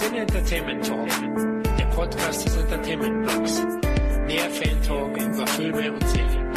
Sin Entertainment Talk, der Podcast des Entertainment Blogs. Mehr Fan Talk über Filme und Serien.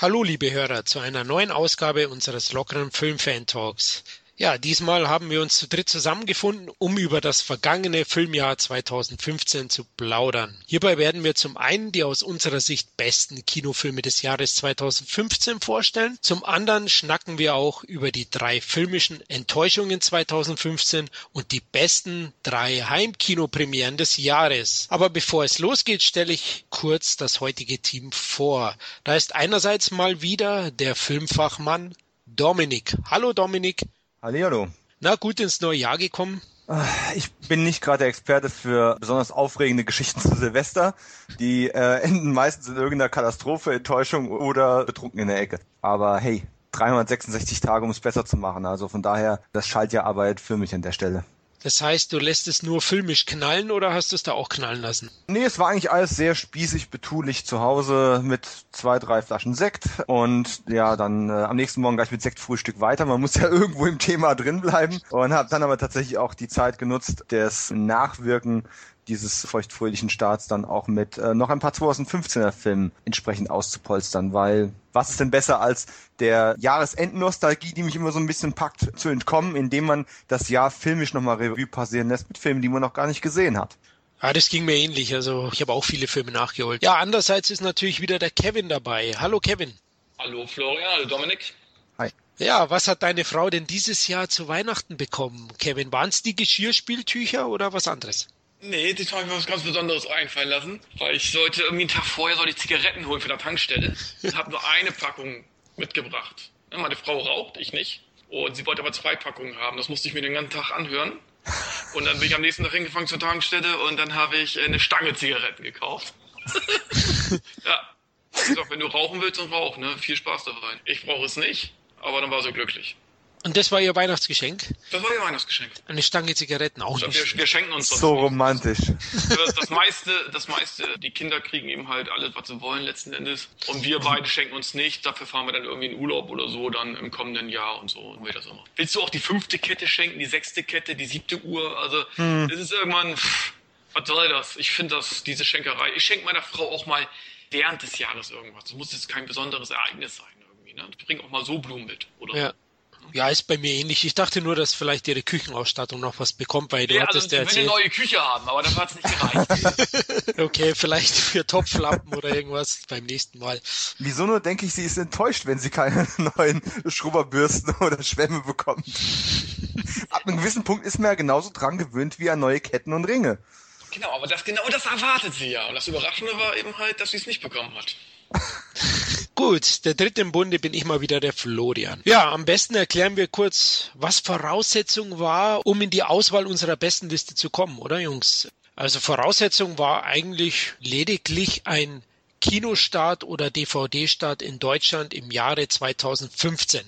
Hallo liebe Hörer zu einer neuen Ausgabe unseres lockeren Filmfan Talks. Ja, diesmal haben wir uns zu dritt zusammengefunden, um über das vergangene Filmjahr 2015 zu plaudern. Hierbei werden wir zum einen die aus unserer Sicht besten Kinofilme des Jahres 2015 vorstellen, zum anderen schnacken wir auch über die drei filmischen Enttäuschungen 2015 und die besten drei Heimkinopremieren des Jahres. Aber bevor es losgeht, stelle ich kurz das heutige Team vor. Da ist einerseits mal wieder der Filmfachmann Dominik. Hallo Dominik. Hallihallo. Na, gut ins neue Jahr gekommen? Ah, ich bin nicht gerade der Experte für besonders aufregende Geschichten zu Silvester. Die äh, enden meistens in irgendeiner Katastrophe, Enttäuschung oder betrunken in der Ecke. Aber hey, 366 Tage, um es besser zu machen. Also von daher, das Schaltjahrarbeit für mich an der Stelle. Das heißt, du lässt es nur filmisch knallen oder hast du es da auch knallen lassen? Nee, es war eigentlich alles sehr spießig, betulich zu Hause mit zwei, drei Flaschen Sekt und ja, dann äh, am nächsten Morgen gleich mit Sektfrühstück weiter. Man muss ja irgendwo im Thema drin bleiben und habe dann aber tatsächlich auch die Zeit genutzt, das Nachwirken dieses feuchtfröhlichen Starts dann auch mit äh, noch ein paar 2015er Filmen entsprechend auszupolstern, weil was ist denn besser als der Jahresendnostalgie, die mich immer so ein bisschen packt, zu entkommen, indem man das Jahr filmisch nochmal Revue passieren lässt mit Filmen, die man noch gar nicht gesehen hat. Ja, das ging mir ähnlich. Also ich habe auch viele Filme nachgeholt. Ja, andererseits ist natürlich wieder der Kevin dabei. Hallo Kevin. Hallo Florian, hallo Dominik. Hi. Ja, was hat deine Frau denn dieses Jahr zu Weihnachten bekommen? Kevin, waren es die Geschirrspieltücher oder was anderes? Nee, diesmal habe ich mir was ganz Besonderes einfallen lassen, weil ich sollte irgendwie einen Tag vorher soll ich Zigaretten holen für der Tankstelle. Ich habe nur eine Packung mitgebracht. Meine Frau raucht, ich nicht. Und sie wollte aber zwei Packungen haben. Das musste ich mir den ganzen Tag anhören. Und dann bin ich am nächsten Tag hingefangen zur Tankstelle und dann habe ich eine Stange Zigaretten gekauft. ja. Ich sag, wenn du rauchen willst, dann rauch, ne? Viel Spaß dabei. Ich brauche es nicht, aber dann war sie glücklich. Und das war ihr Weihnachtsgeschenk? Das war ihr Weihnachtsgeschenk. Eine Stange Zigaretten auch Also nicht. wir, wir schenken uns das. So romantisch. Das, das meiste, das meiste, die Kinder kriegen eben halt alles, was sie wollen letzten Endes. Und wir beide schenken uns nicht. Dafür fahren wir dann irgendwie in Urlaub oder so dann im kommenden Jahr und so. Und wie das immer. Willst du auch die fünfte Kette schenken, die sechste Kette, die siebte Uhr? Also das ist irgendwann, pff, was soll das? Ich finde das, diese Schenkerei. Ich schenke meiner Frau auch mal während des Jahres irgendwas. Das muss jetzt kein besonderes Ereignis sein irgendwie. Ne? Ich bringe auch mal so Blumen mit. Oder Ja. Ja, ist bei mir ähnlich. Ich dachte nur, dass vielleicht ihre Küchenausstattung noch was bekommt, weil du Ja, also hattest ich ja will eine erzählt. neue Küche haben, aber dafür hat es nicht gereicht. Okay, vielleicht für Topflappen oder irgendwas beim nächsten Mal. Wieso nur denke ich, sie ist enttäuscht, wenn sie keine neuen Schrubberbürsten oder Schwämme bekommt. Ab einem gewissen Punkt ist man ja genauso dran gewöhnt wie an neue Ketten und Ringe. Genau, aber das genau das erwartet sie ja. Und das Überraschende war eben halt, dass sie es nicht bekommen hat. Gut, der dritte im Bunde bin ich mal wieder der Florian. Ja, am besten erklären wir kurz, was Voraussetzung war, um in die Auswahl unserer besten Liste zu kommen, oder Jungs? Also Voraussetzung war eigentlich lediglich ein Kinostart oder DVD-Start in Deutschland im Jahre 2015.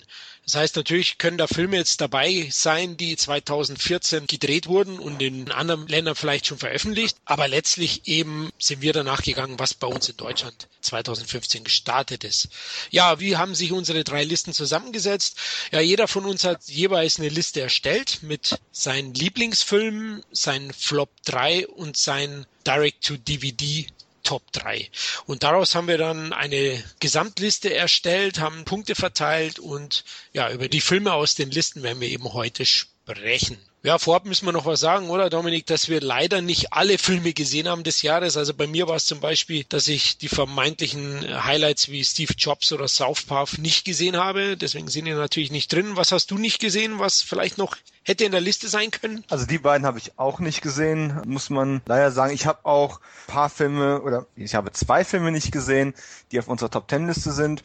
Das heißt, natürlich können da Filme jetzt dabei sein, die 2014 gedreht wurden und in anderen Ländern vielleicht schon veröffentlicht. Aber letztlich eben sind wir danach gegangen, was bei uns in Deutschland 2015 gestartet ist. Ja, wie haben sich unsere drei Listen zusammengesetzt? Ja, jeder von uns hat jeweils eine Liste erstellt mit seinen Lieblingsfilmen, seinen Flop 3 und seinen Direct-to-DVD Top 3. Und daraus haben wir dann eine Gesamtliste erstellt, haben Punkte verteilt und ja, über die Filme aus den Listen werden wir eben heute sprechen. Ja, vorab müssen wir noch was sagen, oder Dominik, dass wir leider nicht alle Filme gesehen haben des Jahres. Also bei mir war es zum Beispiel, dass ich die vermeintlichen Highlights wie Steve Jobs oder South Park nicht gesehen habe. Deswegen sind die natürlich nicht drin. Was hast du nicht gesehen, was vielleicht noch hätte in der Liste sein können? Also die beiden habe ich auch nicht gesehen, muss man leider sagen. Ich habe auch paar Filme oder ich habe zwei Filme nicht gesehen, die auf unserer Top Ten Liste sind,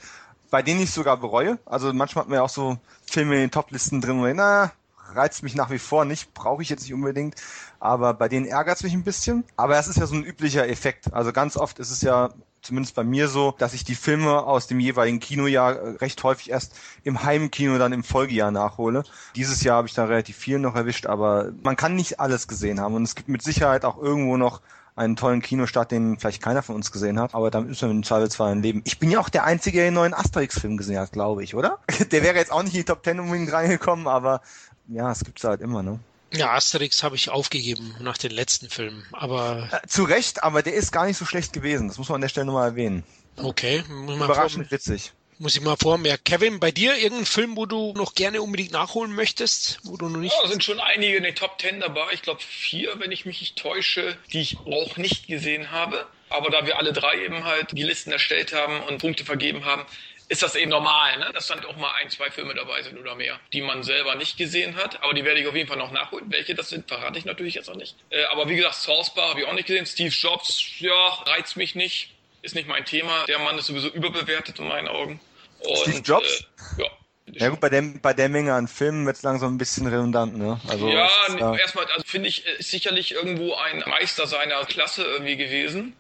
bei denen ich sogar bereue. Also manchmal hat man ja auch so Filme in den Top-Listen drin, wo ich, na, reizt mich nach wie vor nicht, brauche ich jetzt nicht unbedingt, aber bei denen ärgert es mich ein bisschen. Aber es ist ja so ein üblicher Effekt. Also ganz oft ist es ja zumindest bei mir so, dass ich die Filme aus dem jeweiligen Kinojahr äh, recht häufig erst im Heimkino dann im Folgejahr nachhole. Dieses Jahr habe ich da relativ viel noch erwischt, aber man kann nicht alles gesehen haben und es gibt mit Sicherheit auch irgendwo noch einen tollen Kinostart, den vielleicht keiner von uns gesehen hat, aber damit müssen wir im Zweifelsfall leben. Ich bin ja auch der Einzige, der den neuen Asterix-Film gesehen hat, glaube ich, oder? Der wäre jetzt auch nicht in die Top Ten unbedingt reingekommen, aber ja, es gibt's halt immer, ne? Ja, Asterix habe ich aufgegeben nach den letzten Filmen, aber... Äh, zu Recht, aber der ist gar nicht so schlecht gewesen. Das muss man an der Stelle nochmal erwähnen. Okay. Überraschend witzig. Muss ich mal vormerken. Kevin, bei dir irgendein Film, wo du noch gerne unbedingt nachholen möchtest, wo du noch nicht. Ja, sind schon einige in den Top Ten dabei. Ich glaube vier, wenn ich mich nicht täusche, die ich auch nicht gesehen habe. Aber da wir alle drei eben halt die Listen erstellt haben und Punkte vergeben haben, ist das eben normal, ne? dass dann auch mal ein, zwei Filme dabei sind oder mehr, die man selber nicht gesehen hat. Aber die werde ich auf jeden Fall noch nachholen. Welche das sind, verrate ich natürlich jetzt auch nicht. Äh, aber wie gesagt, Source Bar habe ich auch nicht gesehen. Steve Jobs, ja, reizt mich nicht. Ist nicht mein Thema. Der Mann ist sowieso überbewertet in meinen Augen. Und, Steve Jobs? Äh, ja. Ja gut, bei der, bei der Menge an Filmen wird es langsam ein bisschen redundant, ne? Also, ja, ja. erstmal, also finde ich, ist sicherlich irgendwo ein Meister seiner Klasse irgendwie gewesen.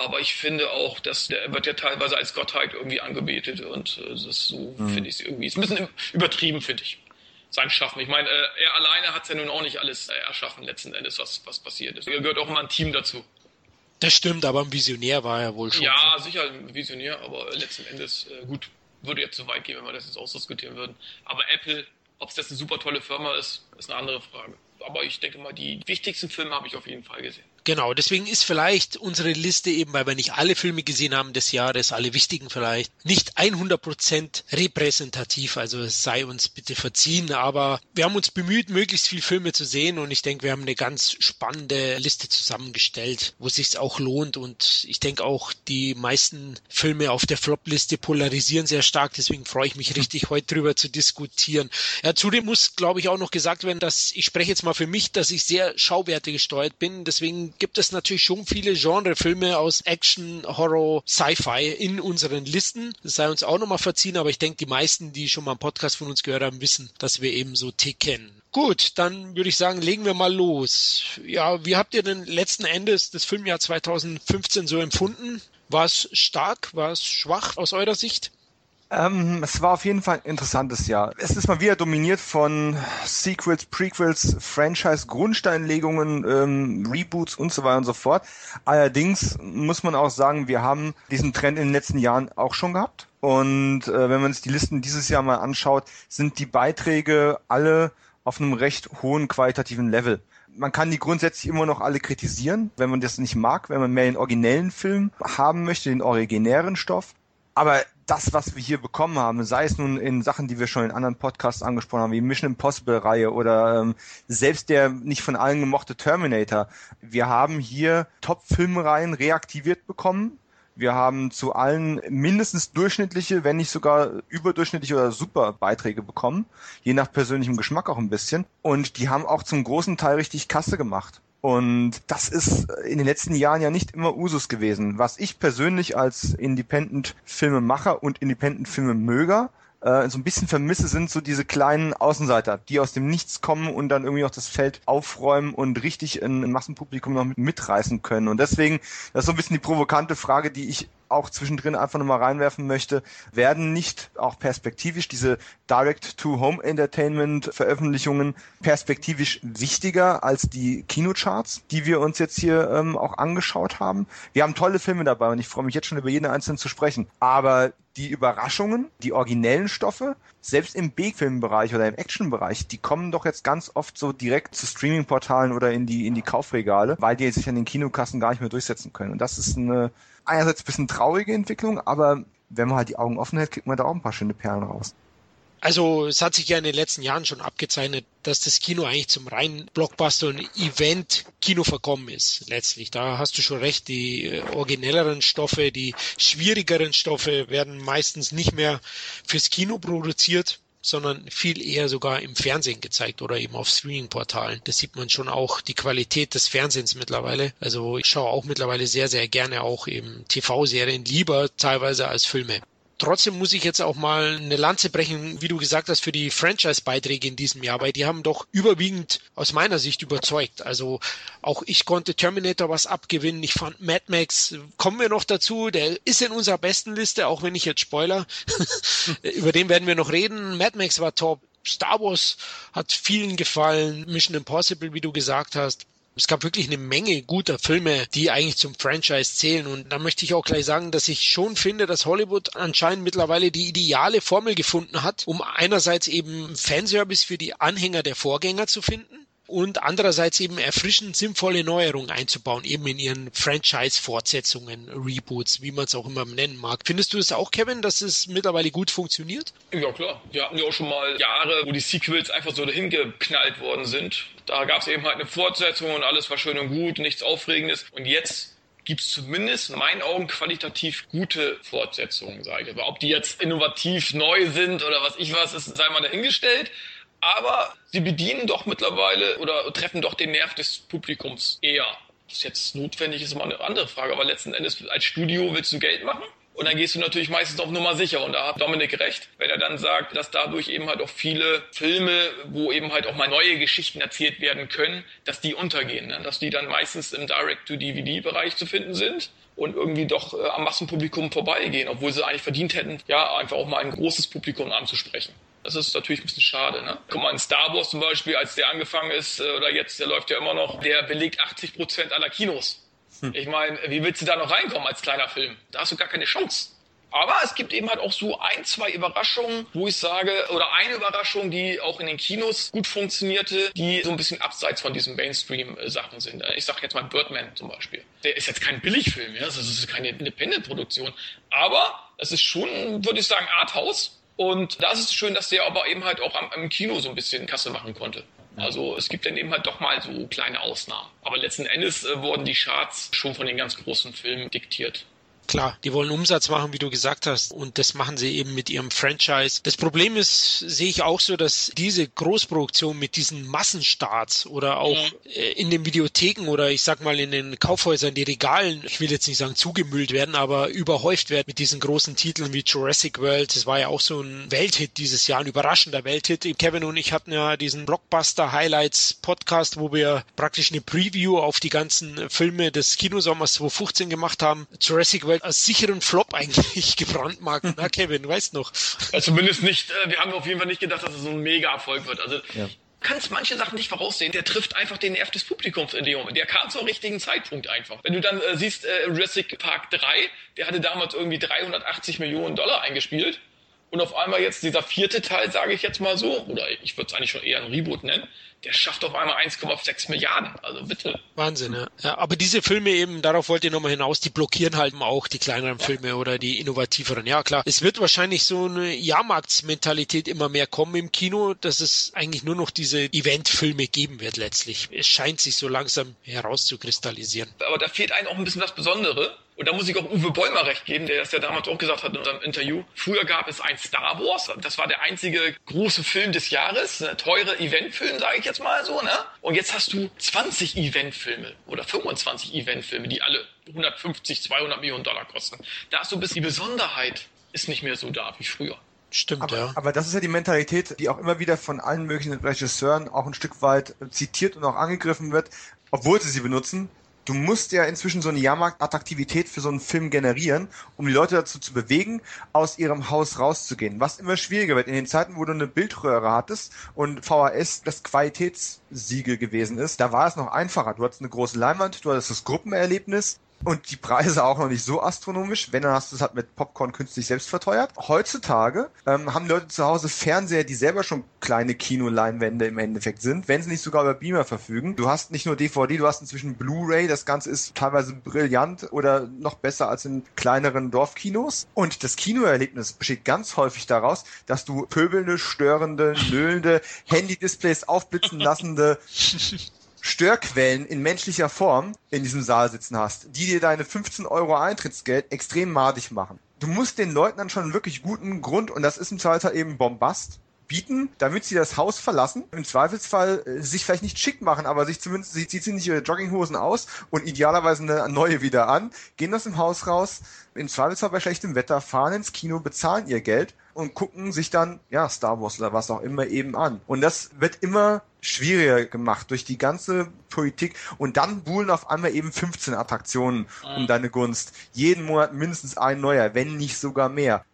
Aber ich finde auch, dass der wird ja teilweise als Gottheit irgendwie angebetet und äh, das ist so, mhm. finde ich irgendwie. Ist ein bisschen übertrieben, finde ich. Sein Schaffen. Ich meine, äh, er alleine hat es ja nun auch nicht alles äh, erschaffen, letzten Endes, was, was passiert ist. Er gehört auch immer ein Team dazu. Das stimmt, aber ein Visionär war er wohl schon. Ja, sicher ein Visionär, aber letzten Endes, äh, gut, würde jetzt zu weit gehen, wenn wir das jetzt ausdiskutieren würden. Aber Apple, ob es das eine super tolle Firma ist, ist eine andere Frage. Aber ich denke mal, die wichtigsten Filme habe ich auf jeden Fall gesehen. Genau, deswegen ist vielleicht unsere Liste eben, weil wir nicht alle Filme gesehen haben des Jahres, alle wichtigen vielleicht, nicht 100% repräsentativ, also es sei uns bitte verziehen, aber wir haben uns bemüht, möglichst viele Filme zu sehen und ich denke, wir haben eine ganz spannende Liste zusammengestellt, wo es sich auch lohnt. Und ich denke auch, die meisten Filme auf der Flop-Liste polarisieren sehr stark, deswegen freue ich mich richtig, heute drüber zu diskutieren. Ja, zudem muss, glaube ich, auch noch gesagt werden, dass ich spreche jetzt mal für mich, dass ich sehr Schauwerte gesteuert bin, deswegen gibt es natürlich schon viele Genrefilme aus Action, Horror, Sci-Fi in unseren Listen. Das sei uns auch nochmal verziehen, aber ich denke, die meisten, die schon mal einen Podcast von uns gehört haben, wissen, dass wir eben so ticken. Gut, dann würde ich sagen, legen wir mal los. Ja, wie habt ihr denn letzten Endes das Filmjahr 2015 so empfunden? War es stark? War es schwach aus eurer Sicht? Ähm, es war auf jeden Fall ein interessantes Jahr. Es ist mal wieder dominiert von Sequels, Prequels, Franchise-Grundsteinlegungen, ähm, Reboots und so weiter und so fort. Allerdings muss man auch sagen, wir haben diesen Trend in den letzten Jahren auch schon gehabt. Und äh, wenn man sich die Listen dieses Jahr mal anschaut, sind die Beiträge alle auf einem recht hohen qualitativen Level man kann die grundsätzlich immer noch alle kritisieren, wenn man das nicht mag, wenn man mehr den originellen Film haben möchte, den originären Stoff. Aber das, was wir hier bekommen haben, sei es nun in Sachen, die wir schon in anderen Podcasts angesprochen haben, wie Mission Impossible Reihe oder ähm, selbst der nicht von allen gemochte Terminator, wir haben hier Top-Filmreihen reaktiviert bekommen. Wir haben zu allen mindestens durchschnittliche, wenn nicht sogar überdurchschnittliche oder super Beiträge bekommen, je nach persönlichem Geschmack auch ein bisschen. Und die haben auch zum großen Teil richtig Kasse gemacht. Und das ist in den letzten Jahren ja nicht immer Usus gewesen. Was ich persönlich als Independent-Filmemacher und Independent-Filmemöger äh, so ein bisschen vermisse, sind so diese kleinen Außenseiter, die aus dem Nichts kommen und dann irgendwie auch das Feld aufräumen und richtig ein, ein Massenpublikum noch mitreißen können. Und deswegen, das ist so ein bisschen die provokante Frage, die ich auch zwischendrin einfach nochmal reinwerfen möchte, werden nicht auch perspektivisch diese Direct-to-Home-Entertainment-Veröffentlichungen perspektivisch wichtiger als die Kinocharts, die wir uns jetzt hier ähm, auch angeschaut haben. Wir haben tolle Filme dabei und ich freue mich jetzt schon über jeden einzelnen zu sprechen. Aber die Überraschungen, die originellen Stoffe, selbst im B-Filmbereich oder im Action-Bereich, die kommen doch jetzt ganz oft so direkt zu Streaming-Portalen oder in die, in die Kaufregale, weil die sich an den Kinokassen gar nicht mehr durchsetzen können. Und das ist eine einerseits ein bisschen traurige Entwicklung, aber wenn man halt die Augen offen hält, kriegt man da auch ein paar schöne Perlen raus. Also es hat sich ja in den letzten Jahren schon abgezeichnet, dass das Kino eigentlich zum reinen Blockbuster- und Event-Kino verkommen ist, letztlich. Da hast du schon recht, die äh, originelleren Stoffe, die schwierigeren Stoffe werden meistens nicht mehr fürs Kino produziert, sondern viel eher sogar im Fernsehen gezeigt oder eben auf Streaming-Portalen. Das sieht man schon auch die Qualität des Fernsehens mittlerweile. Also ich schaue auch mittlerweile sehr, sehr gerne auch eben TV-Serien lieber teilweise als Filme. Trotzdem muss ich jetzt auch mal eine Lanze brechen, wie du gesagt hast, für die Franchise-Beiträge in diesem Jahr, weil die haben doch überwiegend aus meiner Sicht überzeugt. Also auch ich konnte Terminator was abgewinnen. Ich fand Mad Max, kommen wir noch dazu, der ist in unserer besten Liste, auch wenn ich jetzt Spoiler, über den werden wir noch reden. Mad Max war top. Star Wars hat vielen gefallen. Mission Impossible, wie du gesagt hast. Es gab wirklich eine Menge guter Filme, die eigentlich zum Franchise zählen. Und da möchte ich auch gleich sagen, dass ich schon finde, dass Hollywood anscheinend mittlerweile die ideale Formel gefunden hat, um einerseits eben Fanservice für die Anhänger der Vorgänger zu finden und andererseits eben erfrischend sinnvolle Neuerungen einzubauen, eben in ihren Franchise-Fortsetzungen, Reboots, wie man es auch immer nennen mag. Findest du es auch, Kevin, dass es mittlerweile gut funktioniert? Ja, klar. Wir hatten ja auch schon mal Jahre, wo die Sequels einfach so dahin geknallt worden sind. Da gab es eben halt eine Fortsetzung und alles war schön und gut, nichts Aufregendes. Und jetzt gibt es zumindest in meinen Augen qualitativ gute Fortsetzungen, sage ich. Aber ob die jetzt innovativ neu sind oder was ich was, ist, sei mal dahingestellt aber sie bedienen doch mittlerweile oder treffen doch den Nerv des Publikums eher. Was jetzt notwendig ist, immer eine andere Frage, aber letzten Endes als Studio willst du Geld machen und dann gehst du natürlich meistens auf Nummer sicher. Und da hat Dominik recht, wenn er dann sagt, dass dadurch eben halt auch viele Filme, wo eben halt auch mal neue Geschichten erzählt werden können, dass die untergehen. Ne? Dass die dann meistens im Direct-to-DVD-Bereich zu finden sind und irgendwie doch äh, am Massenpublikum vorbeigehen, obwohl sie eigentlich verdient hätten, ja, einfach auch mal ein großes Publikum anzusprechen. Das ist natürlich ein bisschen schade. Ne? Guck mal, in Star Wars zum Beispiel, als der angefangen ist, äh, oder jetzt, der läuft ja immer noch, der belegt 80 Prozent aller Kinos. Hm. Ich meine, wie willst du da noch reinkommen als kleiner Film? Da hast du gar keine Chance. Aber es gibt eben halt auch so ein, zwei Überraschungen, wo ich sage, oder eine Überraschung, die auch in den Kinos gut funktionierte, die so ein bisschen abseits von diesen Mainstream-Sachen sind. Ich sage jetzt mal Birdman zum Beispiel. Der ist jetzt kein Billigfilm, ja, das ist keine Independent-Produktion. Aber es ist schon, würde ich sagen, Arthouse und da ist es schön, dass der aber eben halt auch am, am Kino so ein bisschen Kasse machen konnte. Also es gibt dann eben halt doch mal so kleine Ausnahmen. Aber letzten Endes äh, wurden die Charts schon von den ganz großen Filmen diktiert. Klar, die wollen Umsatz machen, wie du gesagt hast, und das machen sie eben mit ihrem Franchise. Das Problem ist, sehe ich auch so, dass diese Großproduktion mit diesen Massenstarts oder auch mhm. Äh, in den Videotheken oder ich sag mal in den Kaufhäusern, die Regalen, ich will jetzt nicht sagen zugemüllt werden, aber überhäuft werden mit diesen großen Titeln wie Jurassic World. Das war ja auch so ein Welthit dieses Jahr, ein überraschender Welthit. Kevin und ich hatten ja diesen Blockbuster Highlights Podcast, wo wir praktisch eine Preview auf die ganzen Filme des Kinosommers 2015 gemacht haben. Jurassic World als sicheren Flop eigentlich gebrandmarkt. Na, Kevin, weißt noch. Ja, zumindest nicht, äh, wir haben auf jeden Fall nicht gedacht, dass es so ein Mega-Erfolg wird. Also, ja. kannst manche Sachen nicht voraussehen. Der trifft einfach den Nerv des Publikums in dem Moment. Der kam zum richtigen Zeitpunkt einfach. Wenn du dann äh, siehst, äh, Jurassic Park 3, der hatte damals irgendwie 380 Millionen Dollar eingespielt. Und auf einmal jetzt dieser vierte Teil, sage ich jetzt mal so, oder ich würde es eigentlich schon eher ein Reboot nennen, der schafft auf einmal 1,6 Milliarden. Also bitte. Wahnsinn, ja. ja. Aber diese Filme eben, darauf wollt ihr nochmal hinaus, die blockieren halt auch die kleineren ja. Filme oder die innovativeren. Ja, klar. Es wird wahrscheinlich so eine Jahrmarktsmentalität immer mehr kommen im Kino, dass es eigentlich nur noch diese Eventfilme geben wird letztlich. Es scheint sich so langsam herauszukristallisieren. Aber da fehlt einem auch ein bisschen das Besondere. Und da muss ich auch Uwe Bollmer recht geben, der das ja damals auch gesagt hat in unserem Interview. Früher gab es ein Star Wars, das war der einzige große Film des Jahres, ein teure Eventfilm, sage ich jetzt mal so, ne? Und jetzt hast du 20 Eventfilme oder 25 Eventfilme, die alle 150, 200 Millionen Dollar kosten. Da ist so ein bisschen die Besonderheit, ist nicht mehr so da wie früher. Stimmt, aber, ja. Aber das ist ja die Mentalität, die auch immer wieder von allen möglichen Regisseuren auch ein Stück weit zitiert und auch angegriffen wird, obwohl sie sie benutzen du musst ja inzwischen so eine Jahrmarktattraktivität für so einen Film generieren, um die Leute dazu zu bewegen, aus ihrem Haus rauszugehen. Was immer schwieriger wird. In den Zeiten, wo du eine Bildröhre hattest und VHS das Qualitätssiegel gewesen ist, da war es noch einfacher. Du hattest eine große Leinwand, du hattest das Gruppenerlebnis, und die Preise auch noch nicht so astronomisch. Wenn, dann hast du es halt mit Popcorn künstlich selbst verteuert. Heutzutage ähm, haben Leute zu Hause Fernseher, die selber schon kleine Kinoleinwände im Endeffekt sind, wenn sie nicht sogar über Beamer verfügen. Du hast nicht nur DVD, du hast inzwischen Blu-ray. Das Ganze ist teilweise brillant oder noch besser als in kleineren Dorfkinos. Und das Kinoerlebnis besteht ganz häufig daraus, dass du pöbelnde, störende, nöhlende, Handy-Displays aufblitzen lassende Störquellen in menschlicher Form in diesem Saal sitzen hast, die dir deine 15 Euro Eintrittsgeld extrem madig machen. Du musst den Leuten dann schon wirklich guten Grund, und das ist im Zweifelsfall eben Bombast, bieten, damit sie das Haus verlassen. Im Zweifelsfall äh, sich vielleicht nicht schick machen, aber sich zumindest, sie ziehen sich ihre Jogginghosen aus und idealerweise eine neue wieder an, gehen aus dem Haus raus, im Zweifelsfall bei schlechtem Wetter, fahren ins Kino, bezahlen ihr Geld und gucken sich dann, ja, Star Wars oder was auch immer eben an. Und das wird immer schwieriger gemacht durch die ganze Politik und dann buhlen auf einmal eben 15 Attraktionen um deine Gunst. Jeden Monat mindestens ein neuer, wenn nicht sogar mehr.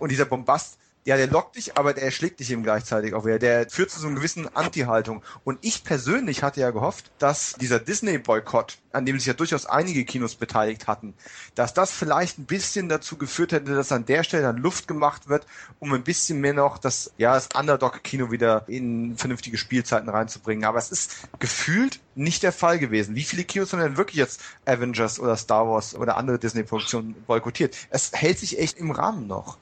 Und dieser Bombast Ja, der lockt dich, aber der erschlägt dich eben gleichzeitig auch wieder. Der führt zu so einer gewissen Anti-Haltung. Und ich persönlich hatte ja gehofft, dass dieser Disney-Boykott, an dem sich ja durchaus einige Kinos beteiligt hatten, dass das vielleicht ein bisschen dazu geführt hätte, dass an der Stelle dann Luft gemacht wird, um ein bisschen mehr noch das, ja, das Underdog-Kino wieder in vernünftige Spielzeiten reinzubringen. Aber es ist gefühlt nicht der Fall gewesen. Wie viele Kinos haben denn wirklich jetzt Avengers oder Star Wars oder andere Disney-Produktionen boykottiert? Es hält sich echt im Rahmen noch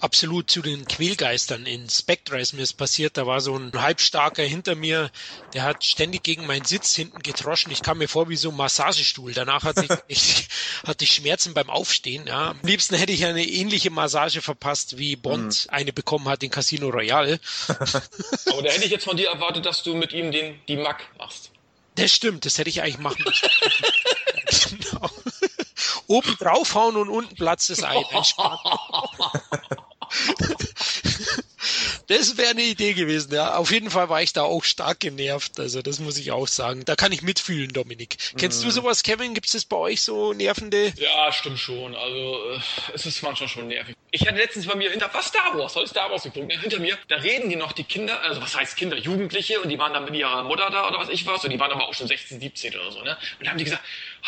absolut zu den Quälgeistern in Spectra ist mir es passiert. Da war so ein halbstarker hinter mir, der hat ständig gegen meinen Sitz hinten getroschen. Ich kam mir vor wie so ein Massagestuhl. Danach hatte ich, ich, hatte ich Schmerzen beim Aufstehen. Ja. Am liebsten hätte ich eine ähnliche Massage verpasst, wie Bond mhm. eine bekommen hat in Casino Royale. Aber da hätte ich jetzt von dir erwartet, dass du mit ihm den, die Mac machst. Das stimmt, das hätte ich eigentlich machen müssen. genau. Oben draufhauen und unten platzt das Ei. Das wäre eine Idee gewesen, ja. Auf jeden Fall war ich da auch stark genervt. Also das muss ich auch sagen. Da kann ich mitfühlen, Dominik. Kennst mhm. du sowas, Kevin? Gibt es bei euch so nervende? Ja, stimmt schon. Also äh, es ist manchmal schon nervig. Ich hatte letztens bei mir hinter was Star Wars, soll ich Star Wars geguckt? Hinter mir, da reden die noch die Kinder, also was heißt Kinder, Jugendliche und die waren dann mit ihrer Mutter da oder was ich was und die waren aber auch schon 16, 17 oder so, ne? Und da haben die gesagt,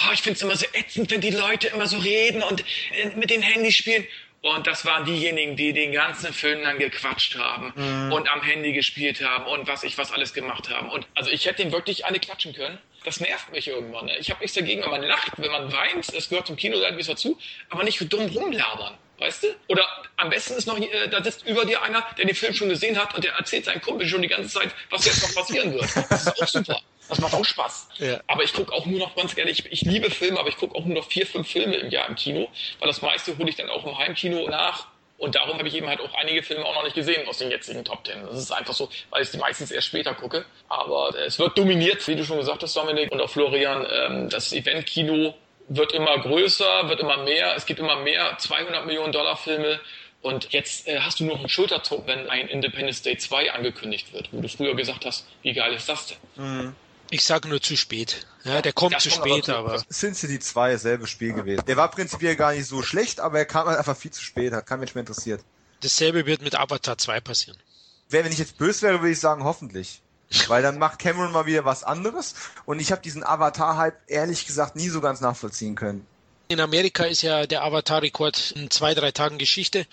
oh, ich finde es immer so ätzend, wenn die Leute immer so reden und äh, mit den Handys spielen. Und das waren diejenigen, die den ganzen Film dann gequatscht haben mhm. und am Handy gespielt haben und was ich was alles gemacht haben. Und also ich hätte ihn wirklich eine klatschen können. Das nervt mich irgendwann. Ne? Ich habe nichts dagegen, wenn man lacht, wenn man weint, es gehört zum Kino irgendwie dazu, aber nicht für dumm rumlabern. Weißt du? Oder am besten ist noch, äh, da sitzt über dir einer, der den Film schon gesehen hat und der erzählt seinem Kumpel schon die ganze Zeit, was jetzt noch passieren wird. Das ist auch super. Das macht auch Spaß. Ja. Aber ich gucke auch nur noch, ganz ehrlich, ich, ich liebe Filme, aber ich gucke auch nur noch vier, fünf Filme im Jahr im Kino, weil das meiste hole ich dann auch im Heimkino nach. Und darum habe ich eben halt auch einige Filme auch noch nicht gesehen aus den jetzigen Top Ten. Das ist einfach so, weil ich die meistens erst später gucke. Aber es wird dominiert, wie du schon gesagt hast, Dominik und auch Florian, ähm, das Event-Kino wird immer größer, wird immer mehr. Es gibt immer mehr 200 Millionen Dollar Filme. Und jetzt äh, hast du noch einen Schulterzucken, wenn ein Independence Day 2 angekündigt wird, wo du früher gesagt hast, wie geil ist das denn? Mhm. Ich sage nur zu spät. Ja, der kommt das zu spät, aber. aber. Sin City 2, selbe Spiel gewesen. Der war prinzipiell gar nicht so schlecht, aber er kam halt einfach viel zu spät, hat kein Mensch mehr interessiert. Dasselbe wird mit Avatar 2 passieren. Wenn ich jetzt böse wäre, würde ich sagen, hoffentlich. Weil dann macht Cameron mal wieder was anderes und ich habe diesen Avatar-Hype ehrlich gesagt nie so ganz nachvollziehen können. In Amerika ist ja der Avatar-Rekord in zwei, drei Tagen Geschichte.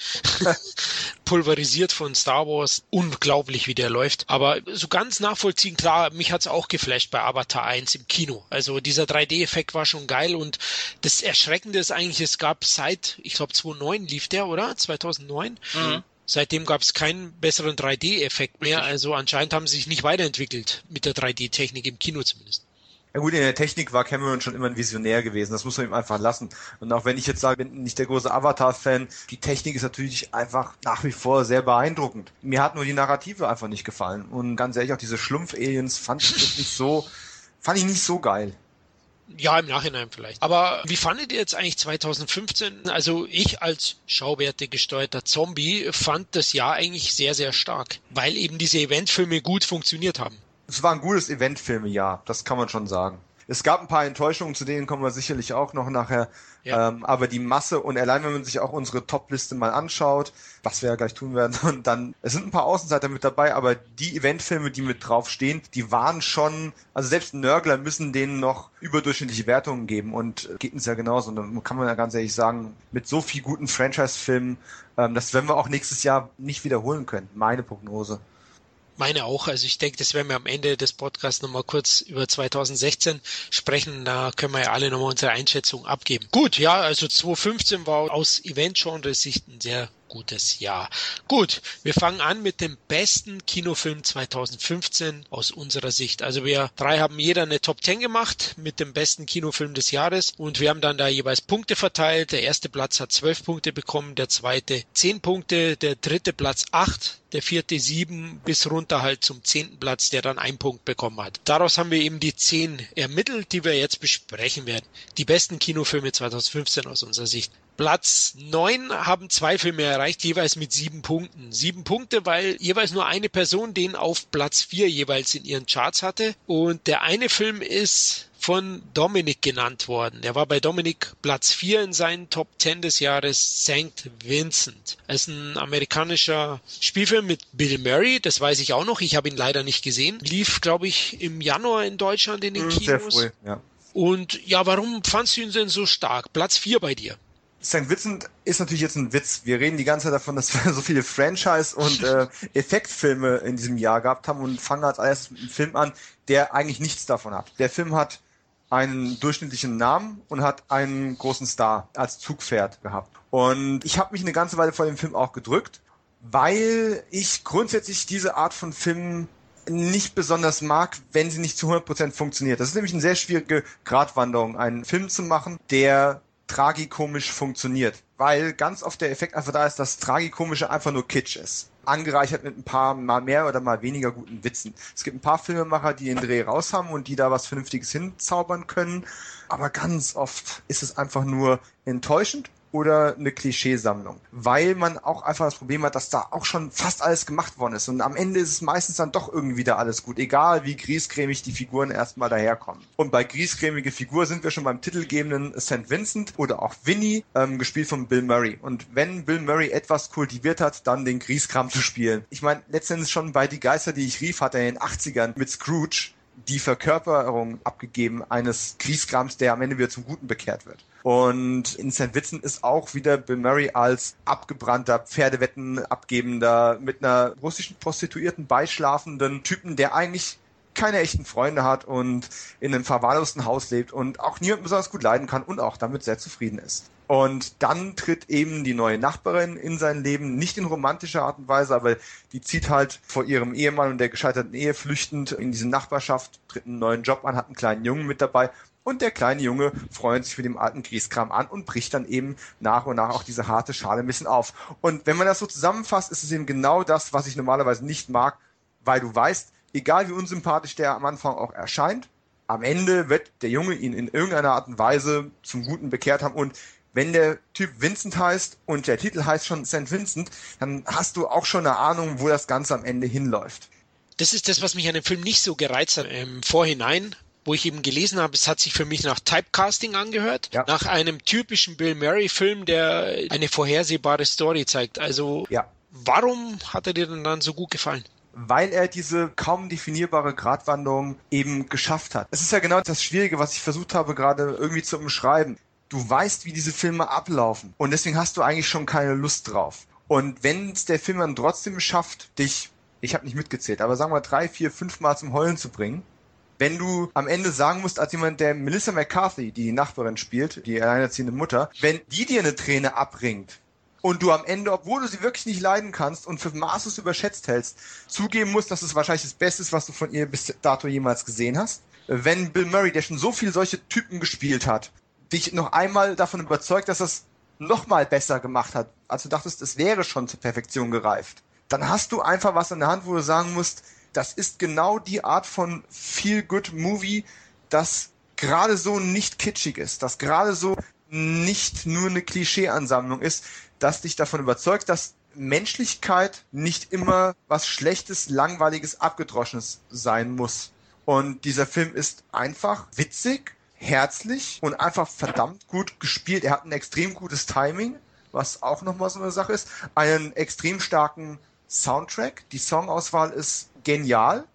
Pulverisiert von Star Wars. Unglaublich, wie der läuft. Aber so ganz nachvollziehen, klar, mich hat's auch geflasht bei Avatar 1 im Kino. Also dieser 3D-Effekt war schon geil und das Erschreckende ist eigentlich, es gab seit, ich glaube 2009 lief der, oder? 2009? Mhm. Seitdem gab es keinen besseren 3D-Effekt mehr. Also anscheinend haben sie sich nicht weiterentwickelt mit der 3D-Technik im Kino zumindest. Ja gut, in der Technik war Cameron schon immer ein Visionär gewesen, das muss man ihm einfach lassen. Und auch wenn ich jetzt sage, bin nicht der große Avatar-Fan, die Technik ist natürlich einfach nach wie vor sehr beeindruckend. Mir hat nur die Narrative einfach nicht gefallen. Und ganz ehrlich, auch diese Schlumpf-Aliens fand ich nicht so, fand ich nicht so geil. Ja, im Nachhinein vielleicht. Aber wie fandet ihr jetzt eigentlich 2015? Also ich als Schauwerte gesteuerter Zombie fand das Jahr eigentlich sehr, sehr stark, weil eben diese Eventfilme gut funktioniert haben es war ein gutes Eventfilme-Jahr, das kann man schon sagen. Es gab ein paar Enttäuschungen, zu denen kommen wir sicherlich auch noch nachher. Ja. Ähm, aber die Masse und allein wenn man sich auch unsere Top-Liste mal anschaut, was wir ja gleich tun werden, und dann, es sind ein paar Außenseiter mit dabei, aber die Eventfilme, die mit draufstehen, die waren schon, also selbst Nörgler müssen denen noch überdurchschnittliche Wertungen geben und geht uns ja genauso. Und dann kann man ja ganz ehrlich sagen, mit so viel guten Franchise-Filmen, ähm, das werden wir auch nächstes Jahr nicht wiederholen können. Meine Prognose. Meine auch. Also ich denke, das werden wir am Ende des Podcasts nochmal kurz über 2016 sprechen. Da können wir ja alle nochmal unsere Einschätzung abgeben. Gut, ja, also 2015 war aus Event-Genre-Sicht ein sehr gutes Jahr. Gut, wir fangen an mit dem besten Kinofilm 2015 aus unserer Sicht. Also wir drei haben jeder eine Top 10 gemacht mit dem besten Kinofilm des Jahres und wir haben dann da jeweils Punkte verteilt. Der erste Platz hat zwölf Punkte bekommen, der zweite zehn Punkte, der dritte Platz acht, der vierte sieben bis runter halt zum zehnten Platz, der dann einen Punkt bekommen hat. Daraus haben wir eben die zehn ermittelt, die wir jetzt besprechen werden. Die besten Kinofilme 2015 aus unserer Sicht. Platz neun haben zwei Filme erreicht, jeweils mit sieben Punkten. Sieben Punkte, weil jeweils nur eine Person den auf Platz vier jeweils in ihren Charts hatte. Und der eine Film ist von Dominik genannt worden. Der war bei Dominik Platz 4 in seinen Top 10 des Jahres, St. Vincent. Es ist ein amerikanischer Spielfilm mit Bill Murray, das weiß ich auch noch. Ich habe ihn leider nicht gesehen. Lief, glaube ich, im Januar in Deutschland in den mhm, Kinos. Sehr früh, ja. Und ja, warum fandst du ihn denn so stark? Platz 4 bei dir. St. Vincent ist natürlich jetzt ein Witz. Wir reden die ganze Zeit davon, dass wir so viele Franchise- und äh, Effektfilme in diesem Jahr gehabt haben und fangen als erstes mit einem Film an, der eigentlich nichts davon hat. Der Film hat einen durchschnittlichen Namen und hat einen großen Star als Zugpferd gehabt. Und ich habe mich eine ganze Weile vor dem Film auch gedrückt, weil ich grundsätzlich diese Art von Filmen nicht besonders mag, wenn sie nicht zu 100% funktioniert. Das ist nämlich eine sehr schwierige Gratwanderung, einen Film zu machen, der tragikomisch funktioniert. Weil ganz oft der Effekt einfach da ist, dass Tragikomische einfach nur Kitsch ist. Angereichert mit ein paar mal mehr oder mal weniger guten Witzen. Es gibt ein paar Filmemacher, die den Dreh raus haben und die da was Vernünftiges hinzaubern können. Aber ganz oft ist es einfach nur enttäuschend oder eine Klischeesammlung, weil man auch einfach das Problem hat, dass da auch schon fast alles gemacht worden ist und am Ende ist es meistens dann doch irgendwie wieder alles gut, egal wie griescremig die Figuren erstmal daherkommen. Und bei griescremige Figur sind wir schon beim titelgebenden St. Vincent oder auch Winnie, ähm, gespielt von Bill Murray. Und wenn Bill Murray etwas kultiviert hat, dann den Grieskram zu spielen. Ich meine, letztendlich schon bei Die Geister, die ich rief, hat er in den 80ern mit Scrooge die Verkörperung abgegeben eines Griesgrams, der am Ende wieder zum Guten bekehrt wird. Und in St. Vincent ist auch wieder Bill Murray als abgebrannter Pferdewetten abgebender, mit einer russischen Prostituierten beischlafenden Typen, der eigentlich keine echten Freunde hat und in einem verwahrlosten Haus lebt und auch niemand besonders gut leiden kann und auch damit sehr zufrieden ist. Und dann tritt eben die neue Nachbarin in sein Leben, nicht in romantischer Art und Weise, aber die zieht halt vor ihrem Ehemann und der gescheiterten Ehe flüchtend in diese Nachbarschaft, tritt einen neuen Job an, hat einen kleinen Jungen mit dabei und der kleine Junge freut sich für den alten Grießkram an und bricht dann eben nach und nach auch diese harte Schale ein bisschen auf. Und wenn man das so zusammenfasst, ist es eben genau das, was ich normalerweise nicht mag, weil du weißt, egal wie unsympathisch der am Anfang auch erscheint, am Ende wird der Junge ihn in irgendeiner Art und Weise zum Guten bekehrt haben und wenn der Typ Vincent heißt und der Titel heißt schon St. Vincent, dann hast du auch schon eine Ahnung, wo das Ganze am Ende hinläuft. Das ist das, was mich an dem Film nicht so gereizt hat im Vorhinein, wo ich eben gelesen habe, es hat sich für mich nach Typecasting angehört, ja. nach einem typischen Bill Murray-Film, der eine vorhersehbare Story zeigt. Also ja. warum hat er dir denn dann so gut gefallen? weil er diese kaum definierbare Gratwanderung eben geschafft hat. Es ist ja genau das Schwierige, was ich versucht habe gerade irgendwie zu umschreiben du weißt, wie diese Filme ablaufen. Und deswegen hast du eigentlich schon keine Lust drauf. Und wenn es der Film dann trotzdem schafft, dich, ich habe nicht mitgezählt, aber sagen wir drei, vier, fünf Mal zum Heulen zu bringen, wenn du am Ende sagen musst, als jemand, der Melissa McCarthy, die die Nachbarin spielt, die alleinerziehende Mutter, wenn die dir eine Träne abbringt und du am Ende, obwohl du sie wirklich nicht leiden kannst und für maßlos überschätzt hältst, zugeben musst, dass es wahrscheinlich das Beste ist, was du von ihr bis dato jemals gesehen hast. Wenn Bill Murray, der schon so viel solche Typen gespielt hat, dich noch einmal davon überzeugt, dass es noch mal besser gemacht hat, als du dachtest, es wäre schon zur Perfektion gereift, dann hast du einfach was in der Hand, wo du sagen musst, das ist genau die Art von Feel-Good-Movie, das gerade so nicht kitschig ist, das gerade so nicht nur eine Klischeeansammlung ist, das dich davon überzeugt, dass Menschlichkeit nicht immer was Schlechtes, Langweiliges, Abgedroschenes sein muss. Und dieser Film ist einfach witzig, herzlich und einfach verdammt gut gespielt. Er hat ein extrem gutes Timing, was auch nochmal so eine Sache ist. Einen extrem starken Soundtrack. Die Songauswahl ist genial.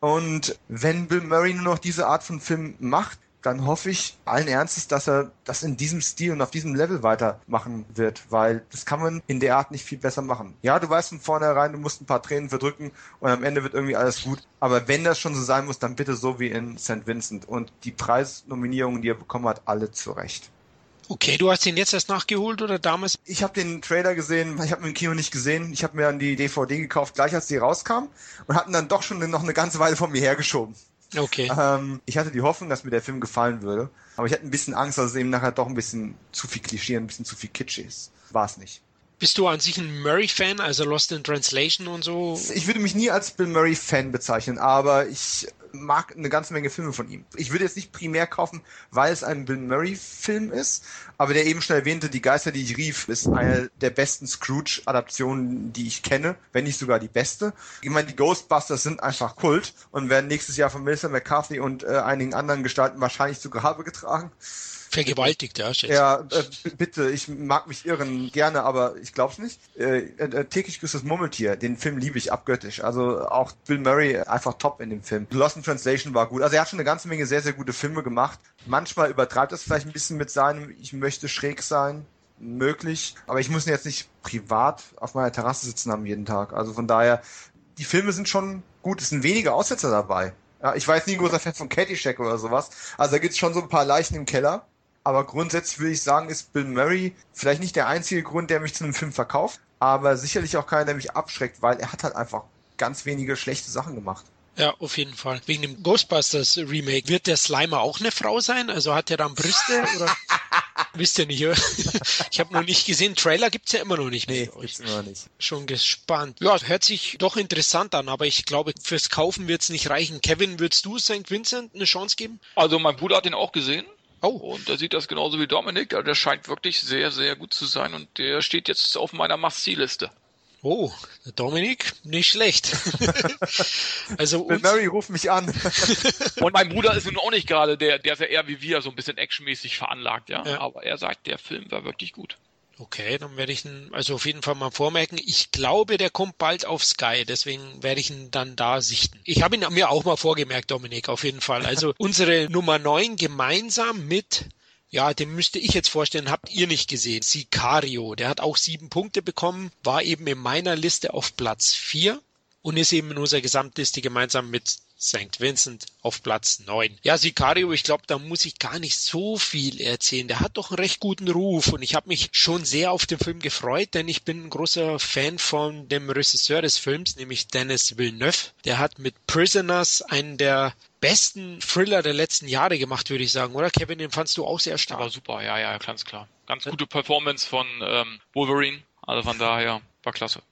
Und wenn Bill Murray nur noch diese Art von Film macht, dann hoffe ich allen Ernstes, dass er das in diesem Stil und auf diesem Level weitermachen wird, weil das kann man in der Art nicht viel besser machen. Ja, du weißt von vornherein, du musst ein paar Tränen verdrücken und am Ende wird irgendwie alles gut. Aber wenn das schon so sein muss, dann bitte so wie in St. Vincent. Und die Preisnominierungen, die er bekommen hat, alle zurecht. Okay, du hast ihn jetzt erst nachgeholt oder damals? Ich habe den Trailer gesehen, ich habe ihn im Kino nicht gesehen. Ich habe mir dann die DVD gekauft, gleich als die rauskam und hatten dann doch schon noch eine ganze Weile von mir hergeschoben. Okay. Ähm, ich hatte die Hoffnung, dass mir der Film gefallen würde, aber ich hatte ein bisschen Angst, dass es eben nachher doch ein bisschen zu viel Klischee, ein bisschen zu viel Kitsch ist. War es nicht. Bist du an sich ein Murray-Fan, also Lost in Translation und so? Ich würde mich nie als Bill Murray-Fan bezeichnen, aber ich mag eine ganze Menge Filme von ihm. Ich würde jetzt nicht primär kaufen, weil es ein Bill Murray-Film ist, aber der eben schon erwähnte Die Geister, die ich rief, ist eine der besten Scrooge-Adaptionen, die ich kenne, wenn nicht sogar die beste. Ich meine, die Ghostbusters sind einfach Kult und werden nächstes Jahr von Melissa McCarthy und äh, einigen anderen Gestalten wahrscheinlich zu Grabe getragen. Vergewaltigt, ja, schätze. Ja, äh, bitte, ich mag mich irren gerne, aber ich glaub's nicht. Äh, äh, täglich grüßt das Murmeltier, den Film liebe ich abgöttisch. Also auch Bill Murray einfach top in dem Film. Lost in Translation war gut. Also er hat schon eine ganze Menge sehr, sehr gute Filme gemacht. Manchmal übertreibt es vielleicht ein bisschen mit seinem, ich möchte schräg sein möglich, aber ich muss ihn jetzt nicht privat auf meiner Terrasse sitzen haben jeden Tag. Also von daher, die Filme sind schon gut, es sind wenige Aussetzer dabei. Ja, ich jetzt nie ein großer Fan von Caddyshack oder sowas. Also da gibt's schon so ein paar Leichen im Keller. Aber grundsätzlich würde ich sagen, ist Bill Murray vielleicht nicht der einzige Grund, der mich zu einem Film verkauft, aber sicherlich auch keiner, der mich abschreckt, weil er hat halt einfach ganz wenige schlechte Sachen gemacht. Ja, auf jeden Fall. Wegen dem Ghostbusters Remake. Wird der Slimer auch eine Frau sein? Also hat er dann Brüste oder? Wisst ihr nicht, oder? Ich habe noch nicht gesehen. Trailer gibt's ja immer noch nicht. Nee, gibt's immer nicht. Schon gespannt. Ja, hört sich doch interessant an, aber ich glaube, fürs Kaufen wird's nicht reichen. Kevin, würdest du St. Vincent eine Chance geben? Also mein Bruder hat den auch gesehen. Oh. Und der sieht das genauso wie Dominik. Also der scheint wirklich sehr, sehr gut zu sein und der steht jetzt auf meiner Must-See-Liste. Oh, Dominik, nicht schlecht. also Murray ruft mich an. und mein Bruder ist nun auch nicht gerade der, der ist ja eher wie wir, so ein bisschen actionmäßig veranlagt, ja? Ja. Aber er sagt, der Film war wirklich gut. Okay, dann werde ich ihn also auf jeden Fall mal vormerken. Ich glaube, der kommt bald auf Sky, deswegen werde ich ihn dann da sichten. Ich habe ihn mir auch mal vorgemerkt, Dominik, auf jeden Fall. Also unsere Nummer 9 gemeinsam mit ja, den müsste ich jetzt vorstellen, habt ihr nicht gesehen. Sicario, der hat auch sieben Punkte bekommen, war eben in meiner Liste auf Platz vier und ist eben in unserer Gesamtliste gemeinsam mit St. Vincent auf Platz 9. Ja, Sicario, ich glaube, da muss ich gar nicht so viel erzählen. Der hat doch einen recht guten Ruf und ich habe mich schon sehr auf den Film gefreut, denn ich bin ein großer Fan von dem Regisseur des Films, nämlich Dennis Villeneuve. Der hat mit Prisoners einen der besten Thriller der letzten Jahre gemacht, würde ich sagen, oder Kevin? Den fandst du auch sehr Aber stark. super, ja, ja, ganz klar. Ganz gute Performance von ähm, Wolverine. Also von daher war klasse.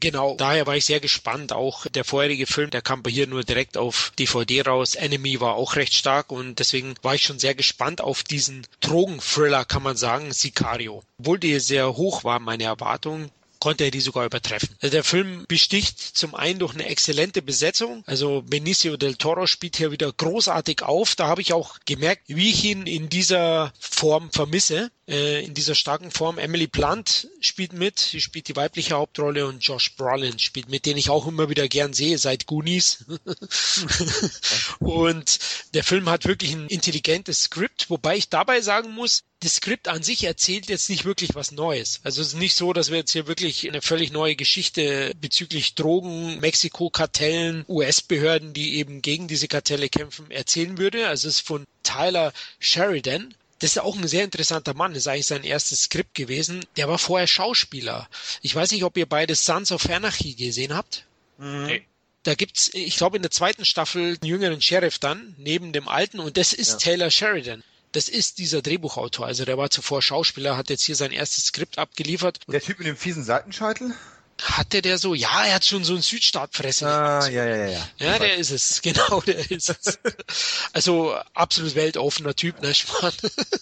Genau, daher war ich sehr gespannt. Auch der vorherige Film, der kam bei hier nur direkt auf DVD raus. Enemy war auch recht stark und deswegen war ich schon sehr gespannt auf diesen Drogenthriller, kann man sagen, Sicario. Obwohl die sehr hoch war, meine Erwartungen, konnte er die sogar übertreffen. Also der Film besticht zum einen durch eine exzellente Besetzung. Also Benicio del Toro spielt hier wieder großartig auf. Da habe ich auch gemerkt, wie ich ihn in dieser Form vermisse. Äh, in dieser starken Form. Emily Blunt spielt mit. Sie spielt die weibliche Hauptrolle und Josh Brolin spielt mit, den ich auch immer wieder gern sehe seit Goonies. und der Film hat wirklich ein intelligentes Skript, wobei ich dabei sagen muss, das Skript an sich erzählt jetzt nicht wirklich was Neues. Also es ist nicht so, dass wir jetzt hier wirklich eine völlig neue Geschichte bezüglich Drogen, Mexiko-Kartellen, US-Behörden, die eben gegen diese Kartelle kämpfen, erzählen würde. Also es ist von Tyler Sheridan. Das ist auch ein sehr interessanter Mann. Das ist eigentlich sein erstes Skript gewesen. Der war vorher Schauspieler. Ich weiß nicht, ob ihr beide Sons of Anarchy gesehen habt. Nee. Da gibt's, ich glaube, in der zweiten Staffel einen jüngeren Sheriff dann, neben dem alten, und das ist Ja. Taylor Sheridan. Das ist dieser Drehbuchautor. Also der war zuvor Schauspieler, hat jetzt hier sein erstes Skript abgeliefert. Der Typ mit dem fiesen Seitenscheitel? Hatte der so, ja, er hat schon so einen Südstaatfressen. Ah, ja, ja, ja, ja. Ja, der ist es, genau, der ist es. Also absolut weltoffener Typ, ne, Schmarrn.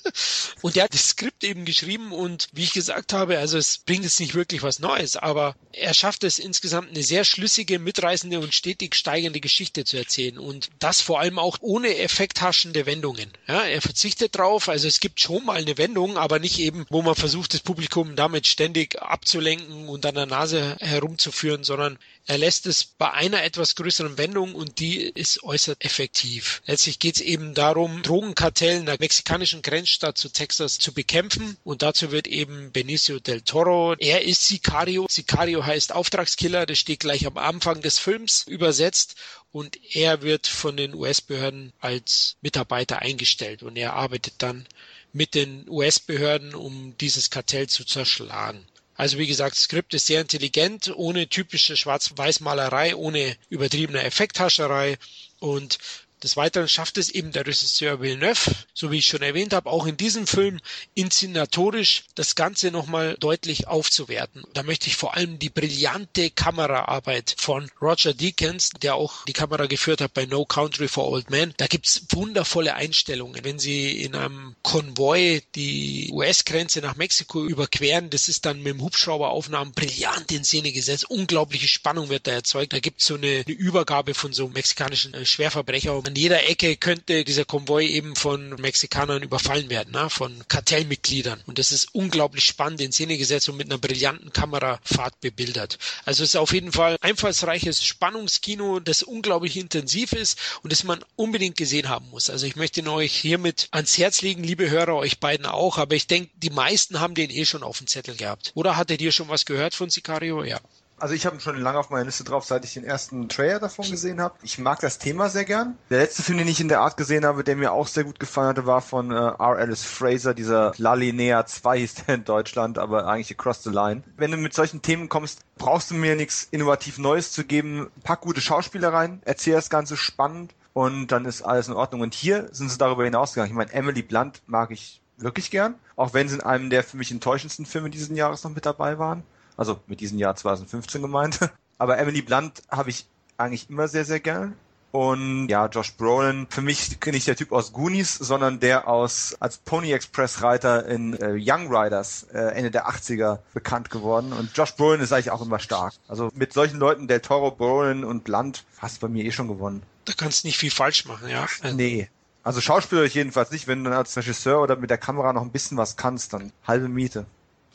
Und der hat das Skript eben geschrieben und wie ich gesagt habe, also es bringt jetzt nicht wirklich was Neues, aber er schafft es insgesamt eine sehr schlüssige, mitreißende und stetig steigende Geschichte zu erzählen und das vor allem auch ohne effekthaschende Wendungen. Ja, er verzichtet drauf, also es gibt schon mal eine Wendung, aber nicht eben, wo man versucht, das Publikum damit ständig abzulenken und an der Nase herumzuführen, sondern er lässt es bei einer etwas größeren Wendung und die ist äußerst effektiv. Letztlich geht es eben darum, Drogenkartellen in der mexikanischen Grenzstadt zu Texas zu bekämpfen und dazu wird eben Benicio del Toro, er ist Sicario. Sicario heißt Auftragskiller, das steht gleich am Anfang des Films übersetzt und er wird von den US-Behörden als Mitarbeiter eingestellt und er arbeitet dann mit den US-Behörden, um dieses Kartell zu zerschlagen. Also wie gesagt, Skript ist sehr intelligent, ohne typische Schwarz-Weiß-Malerei, ohne übertriebene Effekthascherei. Und Des Weiteren schafft es eben der Regisseur Villeneuve, so wie ich schon erwähnt habe, auch in diesem Film inszenatorisch das Ganze nochmal deutlich aufzuwerten. Da möchte ich vor allem die brillante Kameraarbeit von Roger Deakins, der auch die Kamera geführt hat bei No Country for Old Men. Da gibt's wundervolle Einstellungen. Wenn sie in einem Konvoi die US-Grenze nach Mexiko überqueren, das ist dann mit dem Hubschrauberaufnahmen brillant in Szene gesetzt. Unglaubliche Spannung wird da erzeugt. Da gibt's so eine, eine Übergabe von so mexikanischen äh, Schwerverbrecher an jeder Ecke könnte dieser Konvoi eben von Mexikanern überfallen werden, ne? von Kartellmitgliedern. Und das ist unglaublich spannend in Szene gesetzt und mit einer brillanten Kamerafahrt bebildert. Also es ist auf jeden Fall einfallsreiches Spannungskino, das unglaublich intensiv ist und das man unbedingt gesehen haben muss. Also ich möchte ihn euch hiermit ans Herz legen, liebe Hörer, euch beiden auch, aber ich denke, die meisten haben den eh schon auf dem Zettel gehabt. Oder hattet ihr schon was gehört von Sicario? Ja. Also ich habe ihn schon lange auf meiner Liste drauf, seit ich den ersten Trailer davon gesehen habe. Ich mag das Thema sehr gern. Der letzte Film, den ich in der Art gesehen habe, der mir auch sehr gut gefallen hatte, war von äh, R. Alice Fraser, dieser La Linea 2 hieß der in Deutschland, aber eigentlich Across the Line. Wenn du mit solchen Themen kommst, brauchst du mir nichts innovativ Neues zu geben. Pack gute Schauspieler rein, erzähl das Ganze spannend und dann ist alles in Ordnung. Und hier sind sie darüber hinausgegangen. Ich meine, Emily Blunt mag ich wirklich gern, auch wenn sie in einem der für mich enttäuschendsten Filme diesen Jahres noch mit dabei waren. Also mit diesem Jahr 2015 gemeint. Aber Emily Blunt habe ich eigentlich immer sehr, sehr gern. Und ja, Josh Brolin, für mich nicht der Typ aus Goonies, sondern der aus als Pony Express Reiter in äh, Young Riders äh, Ende der 80er bekannt geworden. Und Josh Brolin ist eigentlich auch immer stark. Also mit solchen Leuten, Del Toro, Brolin und Blunt, hast du bei mir eh schon gewonnen. Da kannst du nicht viel falsch machen, ja. Nee. Also Schauspieler jedenfalls nicht. Wenn du dann als Regisseur oder mit der Kamera noch ein bisschen was kannst, dann halbe Miete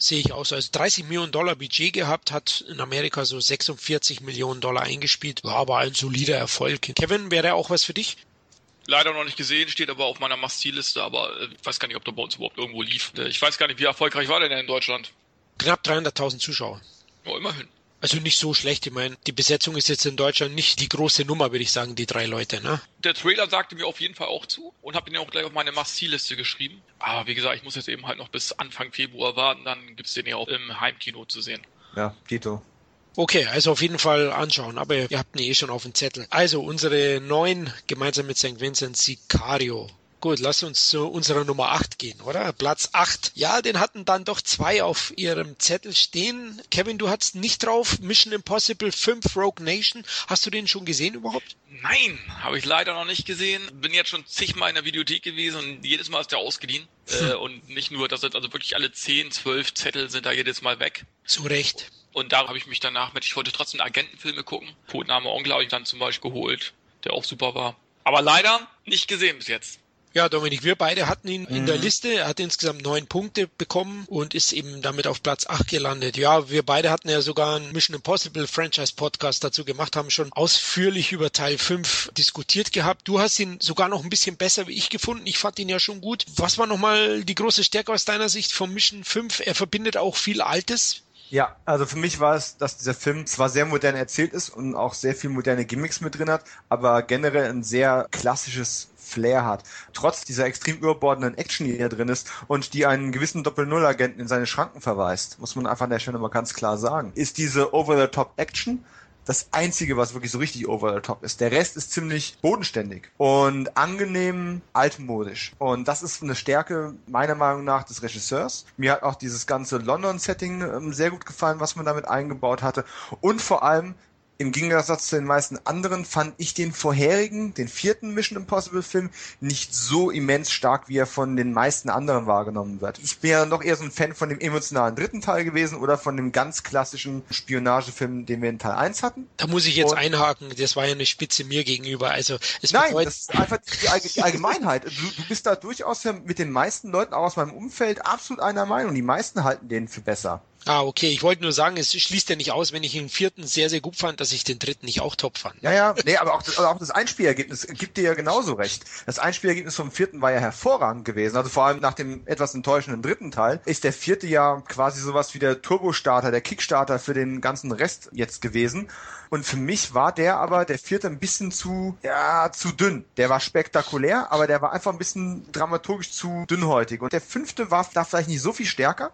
sehe ich auch so. Also 30 Millionen Dollar Budget gehabt, hat in Amerika so 46 Millionen Dollar eingespielt. War aber ein solider Erfolg. Kevin, wäre auch was für dich? Leider noch nicht gesehen, steht aber auf meiner Must-See-Liste, aber äh, ich weiß gar nicht, ob der bei uns überhaupt irgendwo lief. Äh, Ich weiß gar nicht, wie erfolgreich war der in Deutschland? Knapp 300.000 Zuschauer. Oh, immerhin. Also nicht so schlecht. Ich meine, die Besetzung ist jetzt in Deutschland nicht die große Nummer, würde ich sagen, die drei Leute. Ne? Der Trailer sagte mir auf jeden Fall auch zu und habe ihn ja auch gleich auf meine Must-See-Liste geschrieben. Aber wie gesagt, ich muss jetzt eben halt noch bis Anfang Februar warten, dann gibt's den ja auch im Heimkino zu sehen. Ja, Tito. Okay, also auf jeden Fall anschauen, aber ihr habt ihn eh schon auf dem Zettel. Also unsere neun gemeinsam mit St. Vincent Sicario. Gut, lass uns zu unserer Nummer 8 gehen, oder? Platz 8. Ja, den hatten dann doch zwei auf ihrem Zettel stehen. Kevin, du hattest nicht drauf. Mission Impossible 5 Rogue Nation. Hast du den schon gesehen überhaupt? Nein, habe ich leider noch nicht gesehen. Bin jetzt schon zigmal in der Videothek gewesen und jedes Mal ist der ausgeliehen. Äh, und nicht nur, das sind also wirklich alle 10, 12 Zettel sind da jedes Mal weg. Zu Recht. Und da habe ich mich danach mit, ich wollte trotzdem Agentenfilme gucken. Codename Onkel habe ich dann zum Beispiel geholt, der auch super war. Aber leider nicht gesehen bis jetzt. Ja, Dominik, wir beide hatten ihn in der Liste. Er hat insgesamt neun Punkte bekommen und ist eben damit auf Platz acht gelandet. Ja, wir beide hatten ja sogar einen Mission Impossible Franchise Podcast dazu gemacht, haben schon ausführlich über Teil 5 diskutiert gehabt. Du hast ihn sogar noch ein bisschen besser wie ich gefunden. Ich fand ihn ja schon gut. Was war nochmal die große Stärke aus deiner Sicht vom Mission 5? Er verbindet auch viel Altes. Ja, also für mich war es, dass dieser Film zwar sehr modern erzählt ist und auch sehr viel moderne Gimmicks mit drin hat, aber generell ein sehr klassisches Flair hat. Trotz dieser extrem überbordenden Action, die da drin ist und die einen gewissen Doppel-Null-Agenten in seine Schranken verweist, muss man einfach an der Stelle mal ganz klar sagen, ist diese Over-the-Top-Action das einzige, was wirklich so richtig over the top ist. Der Rest ist ziemlich bodenständig und angenehm altmodisch. Und das ist eine Stärke meiner Meinung nach des Regisseurs. Mir hat auch dieses ganze London-Setting ähm, sehr gut gefallen, was man damit eingebaut hatte. Und vor allem im Gegensatz zu den meisten anderen fand ich den vorherigen, den vierten Mission Impossible Film, nicht so immens stark, wie er von den meisten anderen wahrgenommen wird. Ich bin ja noch eher so ein Fan von dem emotionalen dritten Teil gewesen oder von dem ganz klassischen Spionagefilm, den wir in Teil 1 hatten. Da muss ich jetzt Und einhaken, das war ja eine Spitze mir gegenüber. Also es Nein, das ist einfach die, Allgemeinheit. Du, du, bist da durchaus mit den meisten Leuten auch aus meinem Umfeld absolut einer Meinung. Die meisten halten den für besser. Ah, okay. Ich wollte nur sagen, es schließt ja nicht aus, wenn ich den vierten sehr, sehr gut fand, dass ich den dritten nicht auch top fand. Ja, ja, nee, aber auch das, auch das Einspielergebnis gibt dir ja genauso recht. Das Einspielergebnis vom vierten war ja hervorragend gewesen. Also vor allem nach dem etwas enttäuschenden dritten Teil ist der vierte ja quasi sowas wie der Turbostarter, der Kickstarter für den ganzen Rest jetzt gewesen. Und für mich war der aber, der vierte, ein bisschen zu, ja, zu dünn. Der war spektakulär, aber der war einfach ein bisschen dramaturgisch zu dünnhäutig. Und der fünfte war da vielleicht nicht so viel stärker,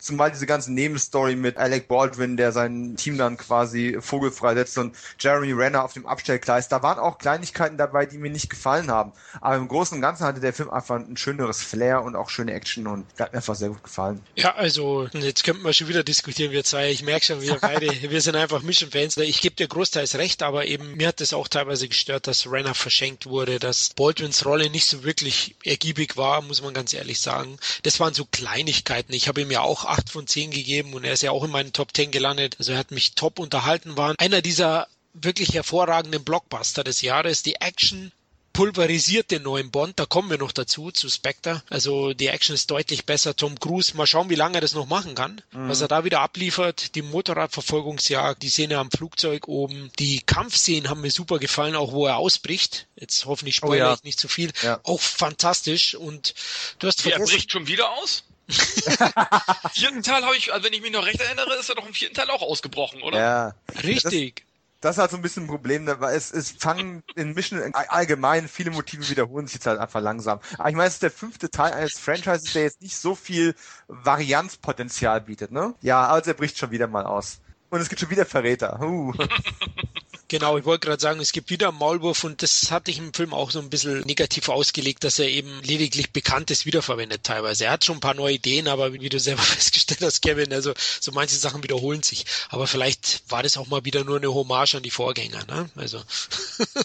Zumal diese ganze Nebenstory mit Alec Baldwin, der sein Team dann quasi vogelfrei setzt und Jeremy Renner auf dem Abstellgleis, da waren auch Kleinigkeiten dabei, die mir nicht gefallen haben. Aber im Großen und Ganzen hatte der Film einfach ein schöneres Flair und auch schöne Action und hat mir einfach sehr gut gefallen. Ja, also jetzt könnten wir schon wieder diskutieren, wir zwei. Ich merke schon, wir beide, wir sind einfach Mission-Fans. Ich gebe dir großteils recht, aber eben mir hat es auch teilweise gestört, dass Renner verschenkt wurde, dass Baldwins Rolle nicht so wirklich ergiebig war, muss man ganz ehrlich sagen. Das waren so Kleinigkeiten. Ich habe ihm ja auch acht von zehn gegeben und er ist ja auch in meinen Top 10 gelandet. Also er hat mich top unterhalten, war einer dieser wirklich hervorragenden Blockbuster des Jahres. Die Action pulverisiert den neuen Bond. Da kommen wir noch dazu, zu Spectre. Also die Action ist deutlich besser. Tom Cruise, mal schauen, wie lange er das noch machen kann. Mhm. Was er da wieder abliefert. Die Motorradverfolgungsjagd, die Szene am Flugzeug oben. Die Kampfszenen haben mir super gefallen, auch wo er ausbricht. Jetzt hoffentlich spoilere oh ja. ich nicht zu viel. Ja. Auch fantastisch. Und du hast vergessen... Er bricht schon wieder aus? vierten Teil habe ich, also wenn ich mich noch recht erinnere, ist er doch im vierten Teil auch ausgebrochen, oder? Ja. Richtig. Das, das ist halt so ein bisschen ein Problem, ne, weil es, es fangen in Mission allgemein viele Motive wiederholen sich jetzt halt einfach langsam. Aber ich meine, es ist der fünfte Teil eines Franchises, der jetzt nicht so viel Varianzpotenzial bietet, ne? Ja, also er bricht schon wieder mal aus. Und es gibt schon wieder Verräter. Uh. Genau, ich wollte gerade sagen, es gibt wieder einen Maulwurf und das hatte ich im Film auch so ein bisschen negativ ausgelegt, dass er eben lediglich Bekanntes wiederverwendet teilweise. Er hat schon ein paar neue Ideen, aber wie du selber festgestellt hast, Kevin, also so manche Sachen wiederholen sich. Aber vielleicht war das auch mal wieder nur eine Hommage an die Vorgänger, ne? Also.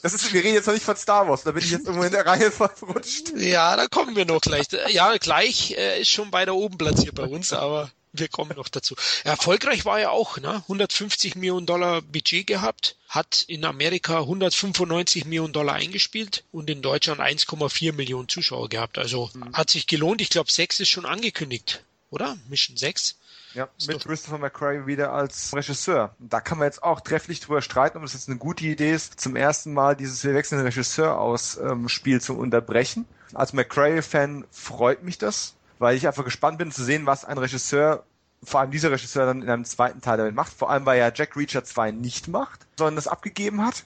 Das ist, wir reden jetzt noch nicht von Star Wars, da bin ich jetzt irgendwo in der Reihe verrutscht. Ja, da kommen wir noch gleich. Ja, gleich äh, ist schon bei der oben platziert bei uns, aber wir kommen noch dazu. Erfolgreich war er auch, ne? 150 Millionen Dollar Budget gehabt, hat in Amerika 195 Millionen Dollar eingespielt und in Deutschland 1,4 Millionen Zuschauer gehabt. Also mhm. hat sich gelohnt. Ich glaube, 6 ist schon angekündigt, oder? Mission 6. Ja, ist mit Christopher McCray wieder als Regisseur. Da kann man jetzt auch trefflich drüber streiten, ob es jetzt eine gute Idee ist, zum ersten Mal dieses Wir wechseln Regisseur aus ähm, Spiel zu unterbrechen. Als McCray-Fan freut mich das, weil ich einfach gespannt bin zu sehen, was ein Regisseur, vor allem dieser Regisseur dann in einem zweiten Teil damit macht, vor allem weil er Jack Reacher 2 nicht macht, sondern das abgegeben hat.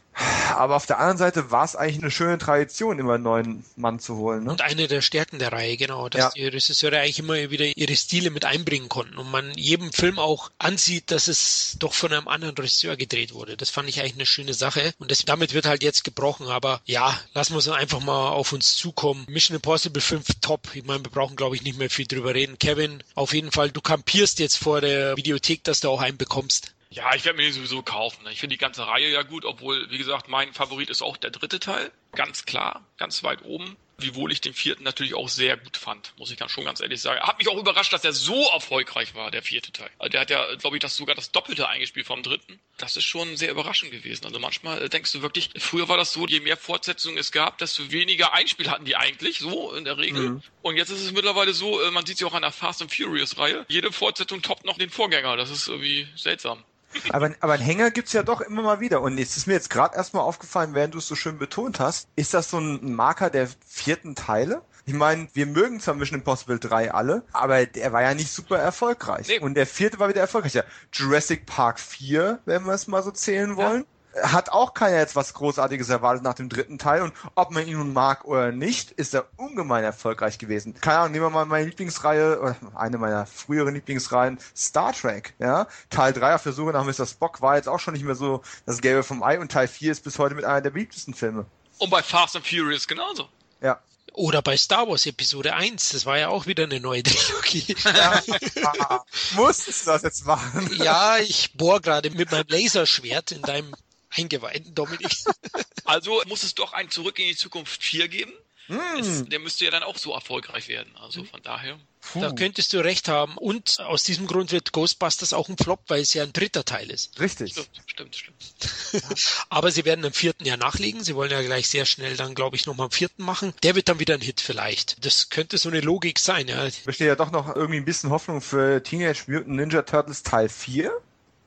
Aber auf der anderen Seite war es eigentlich eine schöne Tradition, immer einen neuen Mann zu holen. Ne? Und eine der Stärken der Reihe, genau, dass ja. die Regisseure eigentlich immer wieder ihre Stile mit einbringen konnten und man jedem Film auch ansieht, dass es doch von einem anderen Regisseur gedreht wurde. Das fand ich eigentlich eine schöne Sache und das, damit wird halt jetzt gebrochen. Aber ja, lassen wir es einfach mal auf uns zukommen. Mission Impossible 5 top. Ich meine, wir brauchen, glaube ich, nicht mehr viel drüber reden. Kevin, auf jeden Fall, du kampierst jetzt vor der Videothek, dass du auch einen bekommst. Ja, ich werde mir den sowieso kaufen. Ich finde die ganze Reihe ja gut, obwohl, wie gesagt, mein Favorit ist auch der dritte Teil. Ganz klar, ganz weit oben. Wiewohl ich den vierten natürlich auch sehr gut fand, muss ich dann schon ganz ehrlich sagen. Hat mich auch überrascht, dass er so erfolgreich war, der vierte Teil. Also der hat ja, glaube ich, das sogar das Doppelte eingespielt vom dritten. Das ist schon sehr überraschend gewesen. Also manchmal denkst du wirklich, früher war das so, je mehr Fortsetzungen es gab, desto weniger Einspiel hatten die eigentlich, so in der Regel. Mhm. Und jetzt ist es mittlerweile so, äh, man sieht sie auch an der Fast and Furious Reihe. Jede Fortsetzung toppt noch den Vorgänger. Das ist irgendwie seltsam. Aber, aber einen Hänger gibt's ja doch immer mal wieder. Und jetzt ist mir jetzt gerade erstmal aufgefallen, während du es so schön betont hast, ist das so ein Marker der vierten Teile? Ich meine, wir mögen zwar Mission Impossible 3 alle, aber der war ja nicht super erfolgreich. Nee. Und der vierte war wieder erfolgreicher. Jurassic Park 4, wenn wir es mal so zählen wollen. Ja hat auch keiner jetzt was Großartiges erwartet nach dem dritten Teil und ob man ihn nun mag oder nicht, ist er ungemein erfolgreich gewesen. Keine Ahnung, nehmen wir mal meine Lieblingsreihe, oder eine meiner früheren Lieblingsreihen, Star Trek, ja. Teil 3 auf der Suche nach Mr. Spock war jetzt auch schon nicht mehr so das Gelbe vom Ei und Teil 4 ist bis heute mit einer der beliebtesten Filme. Und bei Fast and Furious genauso. Ja. Oder bei Star Wars Episode 1, das war ja auch wieder eine neue Trilogie. Ja, musstest du das jetzt machen? Ja, ich bohr gerade mit meinem Laserschwert in deinem Eingeweihten, Dominik. Also muss es doch ein Zurück in die Zukunft 4 geben. Es, der müsste ja dann auch so erfolgreich werden. Also von daher. Puh. Da könntest du recht haben. Und aus diesem Grund wird Ghostbusters auch ein Flop, weil es ja ein dritter Teil ist. Richtig. Stimmt, stimmt, stimmt. Aber sie werden im vierten Jahr nachlegen. Sie wollen ja gleich sehr schnell dann, glaube ich, nochmal einen vierten machen. Der wird dann wieder ein Hit vielleicht. Das könnte so eine Logik sein, ja. Besteht ja doch noch irgendwie ein bisschen Hoffnung für Teenage Mutant Ninja Turtles Teil 4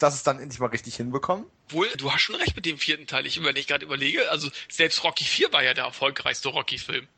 dass es dann endlich mal richtig hinbekommen. Wohl, du hast schon recht mit dem vierten Teil. Ich, wenn ich gerade überlege, also selbst Rocky 4 war ja der erfolgreichste Rocky-Film.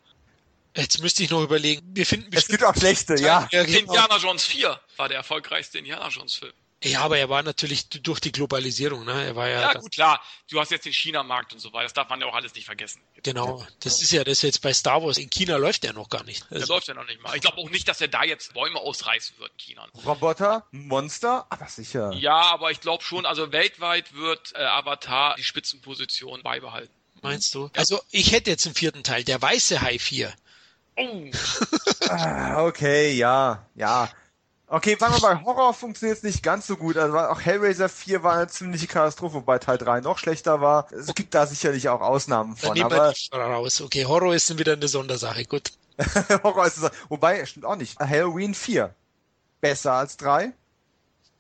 Jetzt müsste ich noch überlegen. Wir finden es gibt auch schlechte, ja. ja genau. Indiana Jones 4 war der erfolgreichste Indiana Jones-Film. Ja, aber er war natürlich durch die Globalisierung, ne? Er war ja. Ja, gut, klar. Du hast jetzt den China-Markt und so weiter. Das darf man ja auch alles nicht vergessen. Genau. Das ist ja das jetzt bei Star Wars. In China läuft er noch gar nicht. Also, der läuft ja noch nicht mal. Ich glaube auch nicht, dass er da jetzt Bäume ausreißen wird in China. Roboter, Monster, aber sicher. Ja, aber ich glaube schon, also weltweit wird äh, Avatar die Spitzenposition beibehalten. Meinst du? Also ich hätte jetzt einen vierten Teil, der weiße Hai 4. Oh. ah, okay, ja, ja. Okay, sagen wir mal, Horror funktioniert nicht ganz so gut. Also auch Hellraiser 4 war eine ziemliche Katastrophe, wobei Teil 3 noch schlechter war. Es gibt da sicherlich auch Ausnahmen von. Dann aber raus. Okay, Horror ist wieder eine Sondersache, gut. Horror ist eine Wobei, stimmt auch nicht. Halloween 4. Besser als 3.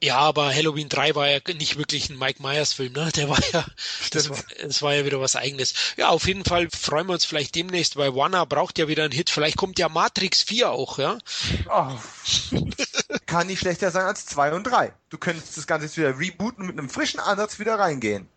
Ja, aber Halloween 3 war ja nicht wirklich ein Mike Myers Film, ne? Der war ja, das, das, war ja wieder was eigenes. Ja, auf jeden Fall freuen wir uns vielleicht demnächst, weil Warner braucht ja wieder einen Hit. Vielleicht kommt ja Matrix 4 auch, ja? Oh. Kann nicht schlechter sein als 2 und 3. Du könntest das Ganze jetzt wieder rebooten und mit einem frischen Ansatz wieder reingehen.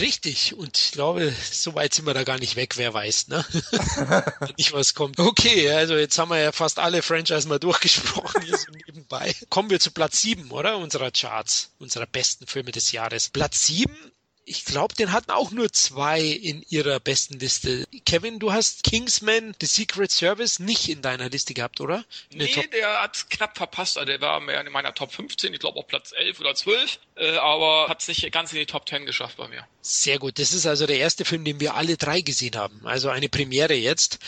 Richtig, und ich glaube, so weit sind wir da gar nicht weg, wer weiß, ne? nicht was kommt. Okay, also jetzt haben wir ja fast alle Franchise mal durchgesprochen, hier so nebenbei. Kommen wir zu Platz 7, oder? Unserer Charts, unserer besten Filme des Jahres. Platz 7 ich glaube, den hatten auch nur zwei in ihrer besten Liste. Kevin, du hast Kingsman The Secret Service nicht in deiner Liste gehabt, oder? In nee, der, der hat knapp verpasst. Also der war mehr in meiner Top 15, ich glaube auf Platz 11 oder 12, äh, aber hat es nicht ganz in die Top 10 geschafft bei mir. Sehr gut. Das ist also der erste Film, den wir alle drei gesehen haben. Also eine Premiere jetzt.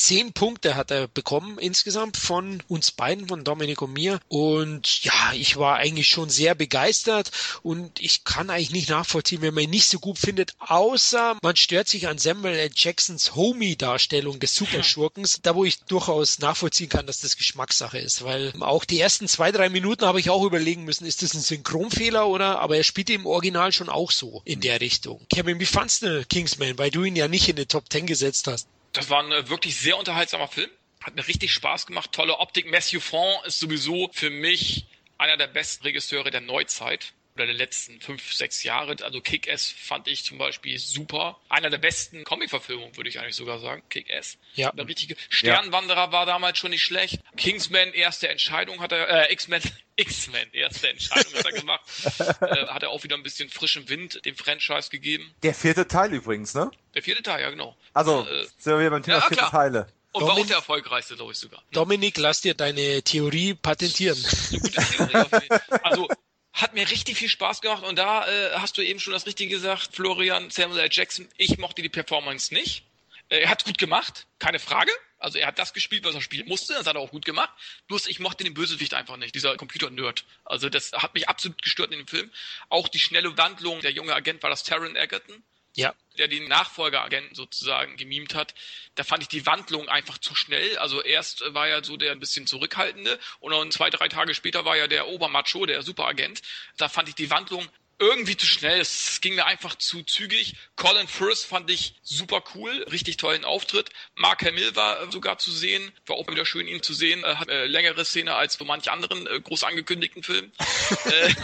Zehn Punkte hat er bekommen insgesamt von uns beiden, von Dominik und mir. Und ja, ich war eigentlich schon sehr begeistert und ich kann eigentlich nicht nachvollziehen, wenn man ihn nicht so gut findet, außer man stört sich an Samuel L. Jacksons Homie-Darstellung des Superschurkens, da wo ich durchaus nachvollziehen kann, dass das Geschmackssache ist, weil auch die ersten zwei, drei Minuten habe ich auch überlegen müssen, ist das ein Synchronfehler oder, aber er spielte im Original schon auch so in der Richtung. Kevin, wie fandst du Kingsman, weil du ihn ja nicht in die Top Ten gesetzt hast? Das war ein wirklich sehr unterhaltsamer Film. Hat mir richtig Spaß gemacht. Tolle Optik. Matthew Vaughn ist sowieso für mich einer der besten Regisseure der Neuzeit oder der letzten fünf, sechs Jahre. Also Kick-Ass fand ich zum Beispiel super. Einer der besten Comic-Verfilmungen, würde ich eigentlich sogar sagen. Kick-Ass. Ja. Eine richtige Sternwanderer ja. war damals schon nicht schlecht. Kingsman, erste Entscheidung hat er, äh, X-Men, X-Men, erste Entscheidung hat er gemacht. äh, hat er auch wieder ein bisschen frischen Wind dem Franchise gegeben. Der vierte Teil übrigens, ne? Der vierte Teil, ja, genau. Also, äh, sind wir beim Thema ja, vierte klar. Teile. Und Dominik, war auch der erfolgreichste, glaube ich sogar. Dominik, lass dir deine Theorie patentieren. Eine gute Theorie. also, hat mir richtig viel Spaß gemacht und da äh, hast du eben schon das Richtige gesagt, Florian Samuel L. Jackson. Ich mochte die Performance nicht. Äh, er hat gut gemacht, keine Frage. Also er hat das gespielt, was er spielen musste, das hat er auch gut gemacht. Bloß ich mochte den Bösewicht einfach nicht, dieser Computer-Nerd. Also das hat mich absolut gestört in dem Film. Auch die schnelle Wandlung, der junge Agent war das Taron Egerton. Ja. Der den Nachfolgeragenten sozusagen gemimt hat. Da fand ich die Wandlung einfach zu schnell. Also erst war er so der ein bisschen zurückhaltende und dann zwei, drei Tage später war ja der Obermacho, der Superagent. Da fand ich die Wandlung irgendwie zu schnell. Es ging mir einfach zu zügig. Colin Firth fand ich super cool, richtig tollen Auftritt. Mark Hamill war sogar zu sehen, war auch wieder schön ihn zu sehen. Hat äh, längere Szene als so manch anderen äh, groß angekündigten Film. Äh,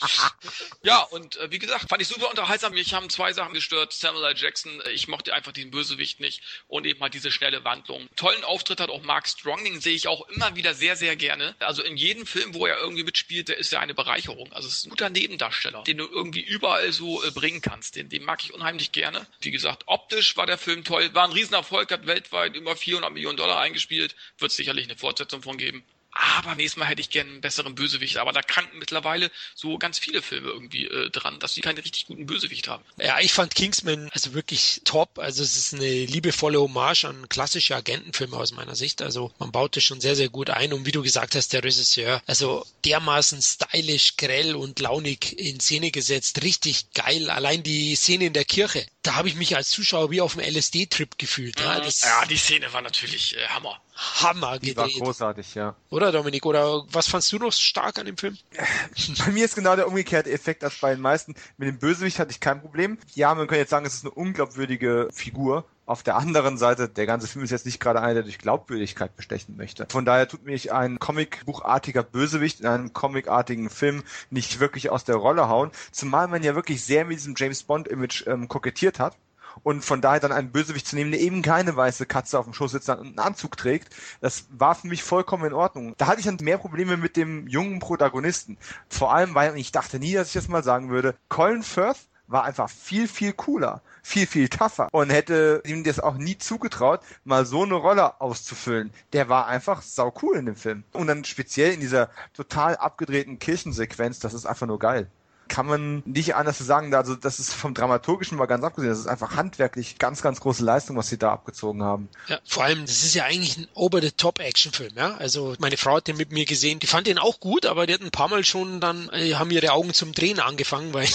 ja, und äh, wie gesagt, fand ich super unterhaltsam. Mich haben zwei Sachen gestört. Samuel L. Jackson, äh, ich mochte einfach diesen Bösewicht nicht und eben mal diese schnelle Wandlung. Tollen Auftritt hat auch Mark Strong, den sehe ich auch immer wieder sehr, sehr gerne. Also in jedem Film, wo er irgendwie mitspielt, der ist ja eine Bereicherung. Also es ist ein guter Nebendarsteller. Darsteller, den du irgendwie überall so äh, bringen kannst. Den, den mag ich unheimlich gerne. Wie gesagt, optisch war der Film toll, war ein Riesenerfolg, hat weltweit über 400 Millionen Dollar eingespielt. Wird sicherlich eine Fortsetzung von geben aber nächstes Mal hätte ich gerne einen besseren Bösewicht. Aber da kranken mittlerweile so ganz viele Filme irgendwie äh, dran, dass sie keine richtig guten Bösewicht haben. Ja, ich fand Kingsman also wirklich top. Also es ist eine liebevolle Hommage an klassische Agentenfilme aus meiner Sicht. Also man baut das schon sehr, sehr gut ein. Und wie du gesagt hast, der Regisseur, also dermaßen stylisch, grell und launig in Szene gesetzt. Richtig geil. Allein die Szene in der Kirche. Da habe ich mich als Zuschauer wie auf einem LSD-Trip gefühlt. Mhm. Ja, ja, die Szene war natürlich äh, Hammer. Hammer gedreht. War großartig, ja. Oder Dominik? Oder was fandst du noch stark an dem Film? Bei mir ist genau der umgekehrte Effekt als bei den meisten. Mit dem Bösewicht hatte ich kein Problem. Ja, man kann jetzt sagen, es ist eine unglaubwürdige Figur. Auf der anderen Seite, der ganze Film ist jetzt nicht gerade einer, der durch Glaubwürdigkeit bestechen möchte. Von daher tut mich ein Comicbuchartiger Bösewicht in einem comicartigen Film nicht wirklich aus der Rolle hauen. Zumal man ja wirklich sehr mit diesem James Bond-Image ähm, kokettiert hat und von daher dann einen Bösewicht zu nehmen, der eben keine weiße Katze auf dem Schoß sitzt und einen Anzug trägt, das war für mich vollkommen in Ordnung. Da hatte ich dann mehr Probleme mit dem jungen Protagonisten. Vor allem, weil ich dachte nie, dass ich das mal sagen würde, Colin Firth war einfach viel, viel cooler, viel, viel tougher und hätte ihm das auch nie zugetraut, mal so eine Rolle auszufüllen. Der war einfach sau cool in dem Film. Und dann speziell in dieser total abgedrehten Kirchensequenz, das ist einfach nur geil kann man nicht anders sagen. Also das ist vom Dramaturgischen mal ganz abgesehen. Das ist einfach handwerklich ganz, ganz große Leistung, was sie da abgezogen haben. Ja, vor allem, das ist ja eigentlich ein over-the-top-Action-Film. Ja? Also meine Frau hat den mit mir gesehen. Die fand den auch gut, aber die hat ein paar Mal schon dann, äh, haben ihre Augen zum Drehen angefangen, weil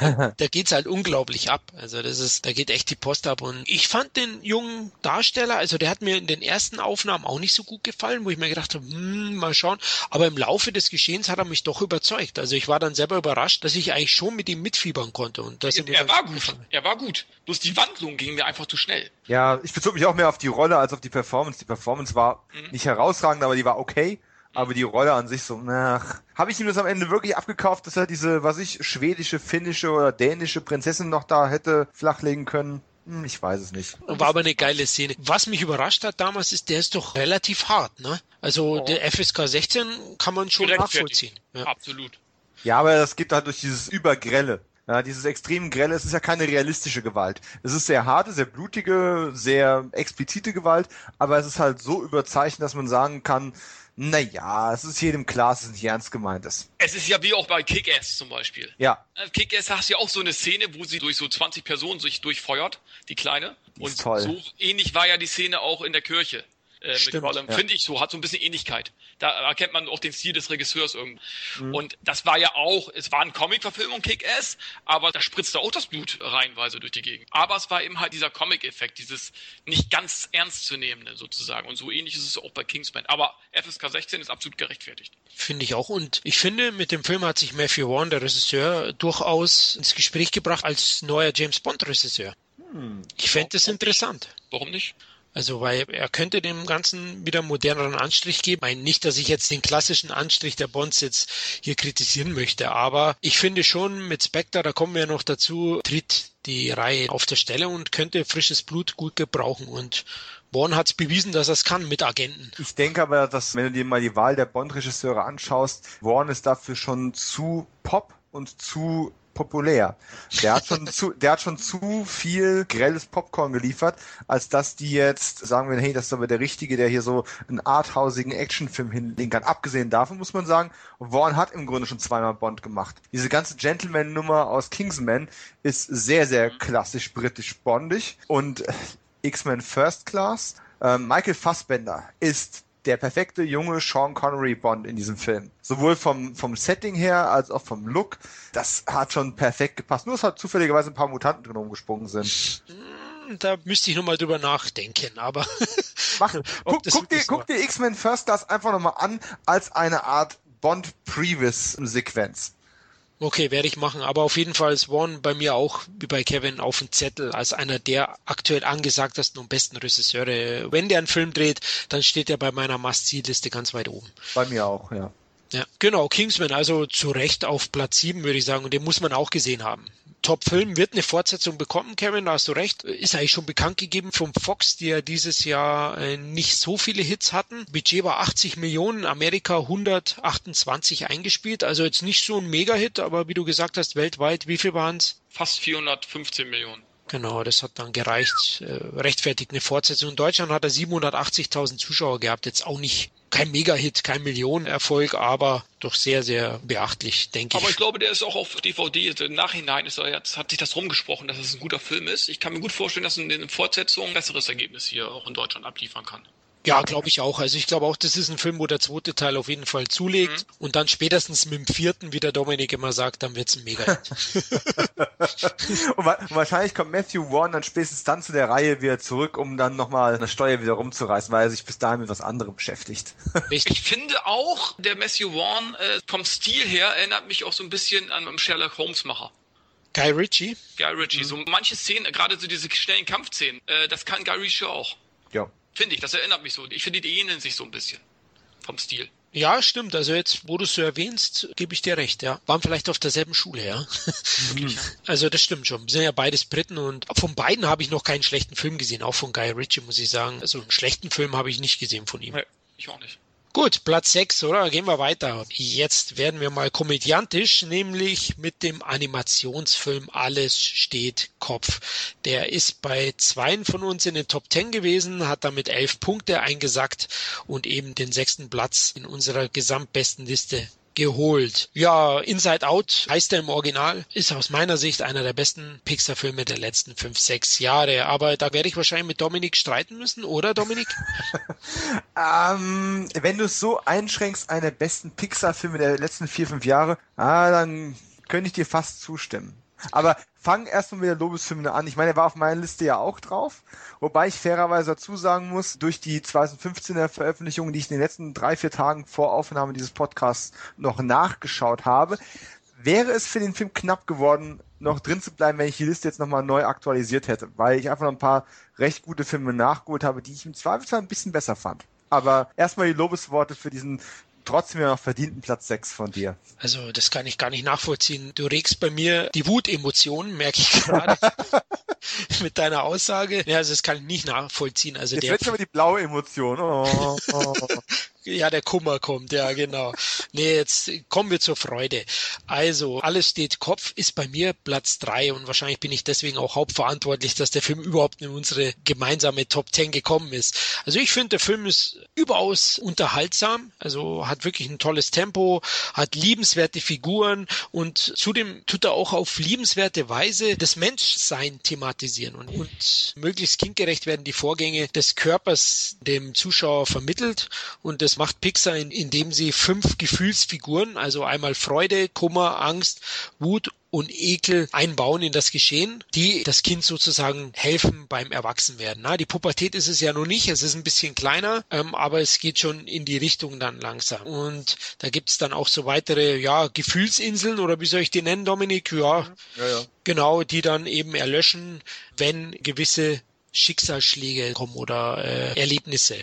da geht's halt unglaublich ab. Also das ist, da geht echt die Post ab. Und ich fand den jungen Darsteller, also der hat mir in den ersten Aufnahmen auch nicht so gut gefallen, wo ich mir gedacht habe, hm, mal schauen. Aber im Laufe des Geschehens hat er mich doch überzeugt. Also ich war dann selber überrascht, überrascht, dass ich eigentlich schon mit ihm mitfiebern konnte. Und das er, er war gut. Er war gut. Bloß die Wandlung ging mir einfach zu schnell. Ja, ich bezog mich auch mehr auf die Rolle als auf die Performance. Die Performance war mhm. nicht herausragend, aber die war okay. Aber die Rolle an sich so, nach. Habe ich ihm das am Ende wirklich abgekauft, dass er diese, was ich, schwedische, finnische oder dänische Prinzessin noch da hätte flachlegen können? Hm, ich weiß es nicht. War aber eine geile Szene. Was mich überrascht hat damals ist, der ist doch relativ hart, ne? Also oh. der FSK 16 kann man schon nachvollziehen. Ja. Absolut. Ja, aber das geht halt durch dieses Übergrelle. Ja, dieses extrem grelle, es ist ja keine realistische Gewalt. Es ist sehr harte, sehr blutige, sehr explizite Gewalt, aber es ist halt so überzeichnet, dass man sagen kann, naja, es ist jedem klar, dass es nicht ernst gemeint ist. Es ist ja wie auch bei Kick-Ass zum Beispiel. Ja. Äh, Kick-Ass hast du ja auch so eine Szene, wo sie durch so 20 Personen sich durchfeuert, die Kleine. Und toll. so ähnlich war ja die Szene auch in der Kirche äh, Stimmt, mit Gollum. Ja. Finde ich so, hat so ein bisschen Ähnlichkeit. Da erkennt man auch den Stil des Regisseurs irgendwie. Mhm. Und das war ja auch, es war eine Comic-Verfilmung, Kick-Ass, aber da spritzte auch das Blut reihenweise durch die Gegend. Aber es war eben halt dieser Comic-Effekt, dieses nicht ganz ernstzunehmende sozusagen. Und so ähnlich ist es auch bei Kingsman. Aber FSK 16 ist absolut gerechtfertigt. Finde ich auch. Und ich finde, mit dem Film hat sich Matthew Vaughn, der Regisseur, durchaus ins Gespräch gebracht als neuer James Bond-Regisseur. Hm. Ich fände das interessant. Warum nicht? Also, weil er könnte dem Ganzen wieder moderneren Anstrich geben. Ich meine nicht, dass ich jetzt den klassischen Anstrich der Bonds jetzt hier kritisieren möchte, aber ich finde schon mit Spectre, da kommen wir noch dazu, tritt die Reihe auf der Stelle und könnte frisches Blut gut gebrauchen und Born hat es bewiesen, dass er es kann mit Agenten. Ich denke aber, dass wenn du dir mal die Wahl der Bond-Regisseure anschaust, Born ist dafür schon zu pop und zu populär. Der hat schon zu, der hat schon zu viel grelles Popcorn geliefert, als dass die jetzt sagen wir, hey, das ist aber der Richtige, der hier so einen arthausigen Actionfilm hinlegen kann. Abgesehen davon muss man sagen, Vaughn hat im Grunde schon zweimal Bond gemacht. Diese ganze Gentleman-Nummer aus Kingsman ist sehr, sehr klassisch britisch bondig und X-Men First Class. Ähm, Michael Fassbender ist der perfekte junge Sean Connery Bond in diesem Film. Sowohl vom, vom Setting her als auch vom Look. Das hat schon perfekt gepasst. Nur, dass halt zufälligerweise ein paar Mutanten drin rumgesprungen sind. Hm, da müsste ich nochmal drüber nachdenken, aber. Mach, guck, guck dir, guck dir X-Men First Class einfach nochmal an als eine Art Bond Previous Sequenz. Okay, werde ich machen. Aber auf jeden Fall ist One bei mir auch, wie bei Kevin, auf dem Zettel als einer der aktuell angesagtesten und besten Regisseure. Wenn der einen Film dreht, dann steht er bei meiner Must-See-Liste ganz weit oben. Bei mir auch, ja. Ja, genau, Kingsman, also zu Recht auf Platz 7, würde ich sagen, und den muss man auch gesehen haben. Top-Film wird eine Fortsetzung bekommen, Kevin, da hast du recht. Ist eigentlich schon bekannt gegeben vom Fox, die ja dieses Jahr äh, nicht so viele Hits hatten. Budget war 80 Millionen, Amerika 128 eingespielt, also jetzt nicht so ein Mega-Hit, aber wie du gesagt hast, weltweit, wie viel waren es? Fast 415 Millionen. Genau, das hat dann gereicht, äh, rechtfertigt eine Fortsetzung. In Deutschland hat er 780.000 Zuschauer gehabt, jetzt auch nicht kein Mega-Hit, kein Millionenerfolg, aber doch sehr, sehr beachtlich, denke ich. Aber ich glaube, der ist auch auf DVD. Im Nachhinein ist er jetzt, hat sich das rumgesprochen, dass es ein guter Film ist. Ich kann mir gut vorstellen, dass eine Fortsetzung ein besseres Ergebnis hier auch in Deutschland abliefern kann. Ja, glaube ich auch. Also ich glaube auch, das ist ein Film, wo der zweite Teil auf jeden Fall zulegt mhm. und dann spätestens mit dem vierten, wie der Dominik immer sagt, dann wird's ein mega und wahrscheinlich kommt Matthew Warren dann spätestens dann zu der Reihe wieder zurück, um dann nochmal eine Steuer wieder rumzureißen, weil er sich bis dahin mit was anderem beschäftigt. ich finde auch, der Matthew Warren äh, vom Stil her erinnert mich auch so ein bisschen an einen Sherlock Holmes Macher. Guy Ritchie? Guy Ritchie. Mhm. So manche Szenen, gerade so diese schnellen Kampfszenen, äh, das kann Guy Ritchie auch. Ja. Finde ich, das erinnert mich so. Ich finde, die ähneln sich so ein bisschen vom Stil. Ja, stimmt. Also jetzt, wo du es so erwähnst, gebe ich dir recht, ja. Waren vielleicht auf derselben Schule, ja. also das stimmt schon. Wir sind ja beides Briten und von beiden habe ich noch keinen schlechten Film gesehen, auch von Guy Ritchie, muss ich sagen. Also einen schlechten Film habe ich nicht gesehen von ihm. Nee, ich auch nicht. Gut, Platz 6, oder? Gehen wir weiter. Jetzt werden wir mal komödiantisch, nämlich mit dem Animationsfilm Alles steht Kopf. Der ist bei zweien von uns in den Top 10 gewesen, hat damit elf Punkte eingesackt und eben den sechsten Platz in unserer gesamtbesten Liste geholt. Ja, Inside Out heißt er im Original, ist aus meiner Sicht einer der besten Pixar-Filme der letzten fünf, sechs Jahre. Aber da werde ich wahrscheinlich mit Dominik streiten müssen, oder Dominik? ähm, wenn du es so einschränkst, einer der besten Pixar-Filme der letzten vier, fünf Jahre, ah, dann könnte ich dir fast zustimmen. Aber fang erstmal mit der Lobeshymne an. Ich meine, er war auf meiner Liste ja auch drauf. Wobei ich fairerweise dazu sagen muss, durch die 2015er Veröffentlichungen, die ich in den letzten drei, vier Tagen vor Aufnahme dieses Podcasts noch nachgeschaut habe, wäre es für den Film knapp geworden, noch drin zu bleiben, wenn ich die Liste jetzt nochmal neu aktualisiert hätte, weil ich einfach noch ein paar recht gute Filme nachgeholt habe, die ich im Zweifelsfall ein bisschen besser fand. Aber erstmal die Lobesworte für diesen trotzdem ja noch verdienten Platz 6 von dir. Also, das kann ich gar nicht nachvollziehen. Du regst bei mir die Wutemotionen, merke ich gerade. mit deiner Aussage. Ja, also das kann ich nicht nachvollziehen. Also Jetzt der wird aber die blaue Emotion. Oh, oh. Ja, der Kummer kommt, ja, genau. Nee, jetzt kommen wir zur Freude. Also, alles steht Kopf ist bei mir Platz drei und wahrscheinlich bin ich deswegen auch hauptverantwortlich, dass der Film überhaupt in unsere gemeinsame Top 10 gekommen ist. Also ich finde, der Film ist überaus unterhaltsam, also hat wirklich ein tolles Tempo, hat liebenswerte Figuren und zudem tut er auch auf liebenswerte Weise das Menschsein thematisieren und, und möglichst kindgerecht werden die Vorgänge des Körpers dem Zuschauer vermittelt und das macht Pixar, indem sie fünf Gefühlsfiguren, also einmal Freude, Kummer, Angst, Wut und Ekel einbauen in das Geschehen, die das Kind sozusagen helfen beim Erwachsenwerden. Na, die Pubertät ist es ja noch nicht, es ist ein bisschen kleiner, ähm, aber es geht schon in die Richtung dann langsam. Und da gibt's dann auch so weitere, ja, Gefühlsinseln oder wie soll ich die nennen, Dominik? Ja, ja, ja. genau, die dann eben erlöschen, wenn gewisse Schicksalsschläge kommen oder äh, Erlebnisse.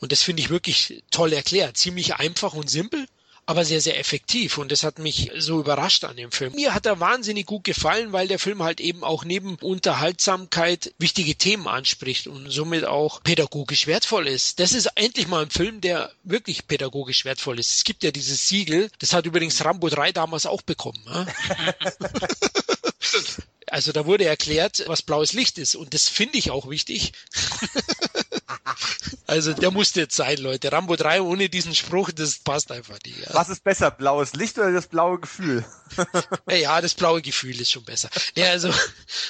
Und das finde ich wirklich toll erklärt. Ziemlich einfach und simpel, aber sehr, sehr effektiv. Und das hat mich so überrascht an dem Film. Mir hat er wahnsinnig gut gefallen, weil der Film halt eben auch neben Unterhaltsamkeit wichtige Themen anspricht und somit auch pädagogisch wertvoll ist. Das ist endlich mal ein Film, der wirklich pädagogisch wertvoll ist. Es gibt ja dieses Siegel, das hat übrigens Rambo 3 damals auch bekommen. Ne? Also da wurde erklärt, was blaues Licht ist und das finde ich auch wichtig. also der musste jetzt sein, Leute. Rambo 3 ohne diesen Spruch, das passt einfach nicht. Ja. Was ist besser, blaues Licht oder das blaue Gefühl? ja, das blaue Gefühl ist schon besser. Ja, also,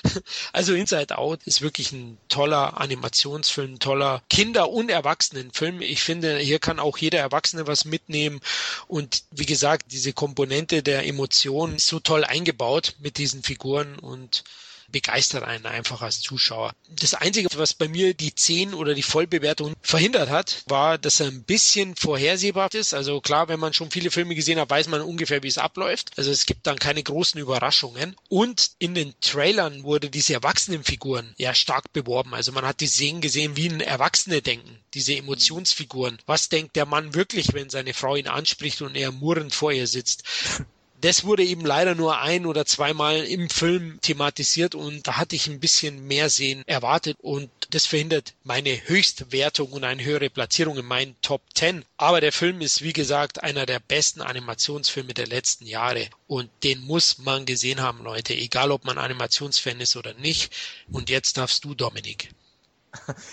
also Inside Out ist wirklich ein toller Animationsfilm, ein toller Kinder- und Erwachsenenfilm. Ich finde, hier kann auch jeder Erwachsene was mitnehmen. Und wie gesagt, diese Komponente der Emotionen ist so toll eingebaut mit diesen Figuren und begeistert einen einfach als Zuschauer. Das Einzige, was bei mir die 10 oder die Vollbewertung verhindert hat, war, dass er ein bisschen vorhersehbar ist. Also klar, wenn man schon viele Filme gesehen hat, weiß man ungefähr, wie es abläuft. Also es gibt dann keine großen Überraschungen. Und in den Trailern wurde diese Erwachsenenfiguren ja stark beworben. Also man hat die Szenen gesehen, wie ein Erwachsene denken. Diese Emotionsfiguren. Was denkt der Mann wirklich, wenn seine Frau ihn anspricht und er murrend vor ihr sitzt? Das wurde eben leider nur ein oder zweimal im Film thematisiert und da hatte ich ein bisschen mehr sehen erwartet und das verhindert meine Höchstwertung und eine höhere Platzierung in meinen Top 10. Aber der Film ist, wie gesagt, einer der besten Animationsfilme der letzten Jahre und den muss man gesehen haben, Leute, egal ob man Animationsfan ist oder nicht. Und jetzt darfst du, Dominik.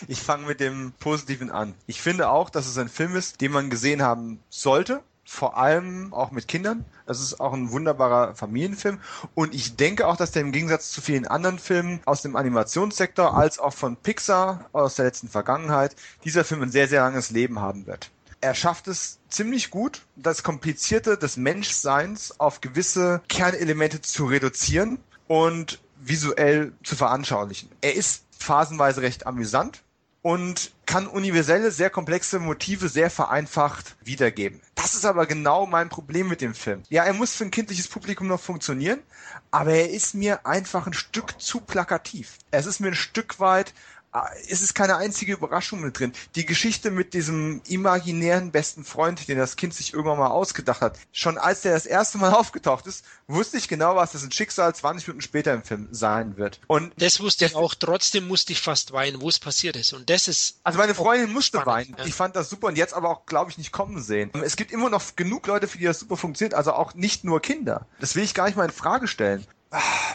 Ich fange mit dem Positiven an. Ich finde auch, dass es ein Film ist, den man gesehen haben sollte vor allem auch mit Kindern. Das ist auch ein wunderbarer Familienfilm. Und ich denke auch, dass der im Gegensatz zu vielen anderen Filmen aus dem Animationssektor als auch von Pixar aus der letzten Vergangenheit dieser Film ein sehr, sehr langes Leben haben wird. Er schafft es ziemlich gut, das Komplizierte des Menschseins auf gewisse Kernelemente zu reduzieren und visuell zu veranschaulichen. Er ist phasenweise recht amüsant, und kann universelle, sehr komplexe Motive sehr vereinfacht wiedergeben. Das ist aber genau mein Problem mit dem Film. Ja, er muss für ein kindliches Publikum noch funktionieren, aber er ist mir einfach ein Stück zu plakativ. Es ist mir ein Stück weit Ah, es ist keine einzige Überraschung mit drin. Die Geschichte mit diesem imaginären besten Freund, den das Kind sich irgendwann mal ausgedacht hat. Schon als der das erste Mal aufgetaucht ist, wusste ich genau, was das ein Schicksal 20 Minuten später im Film sein wird. Und das wusste ich auch. Trotzdem musste ich fast weinen, wo es passiert ist. Und das ist. Also meine Freundin musste spannend, weinen. Ja. Ich fand das super und jetzt aber auch, glaube ich, nicht kommen sehen. Es gibt immer noch genug Leute, für die das super funktioniert. Also auch nicht nur Kinder. Das will ich gar nicht mal in Frage stellen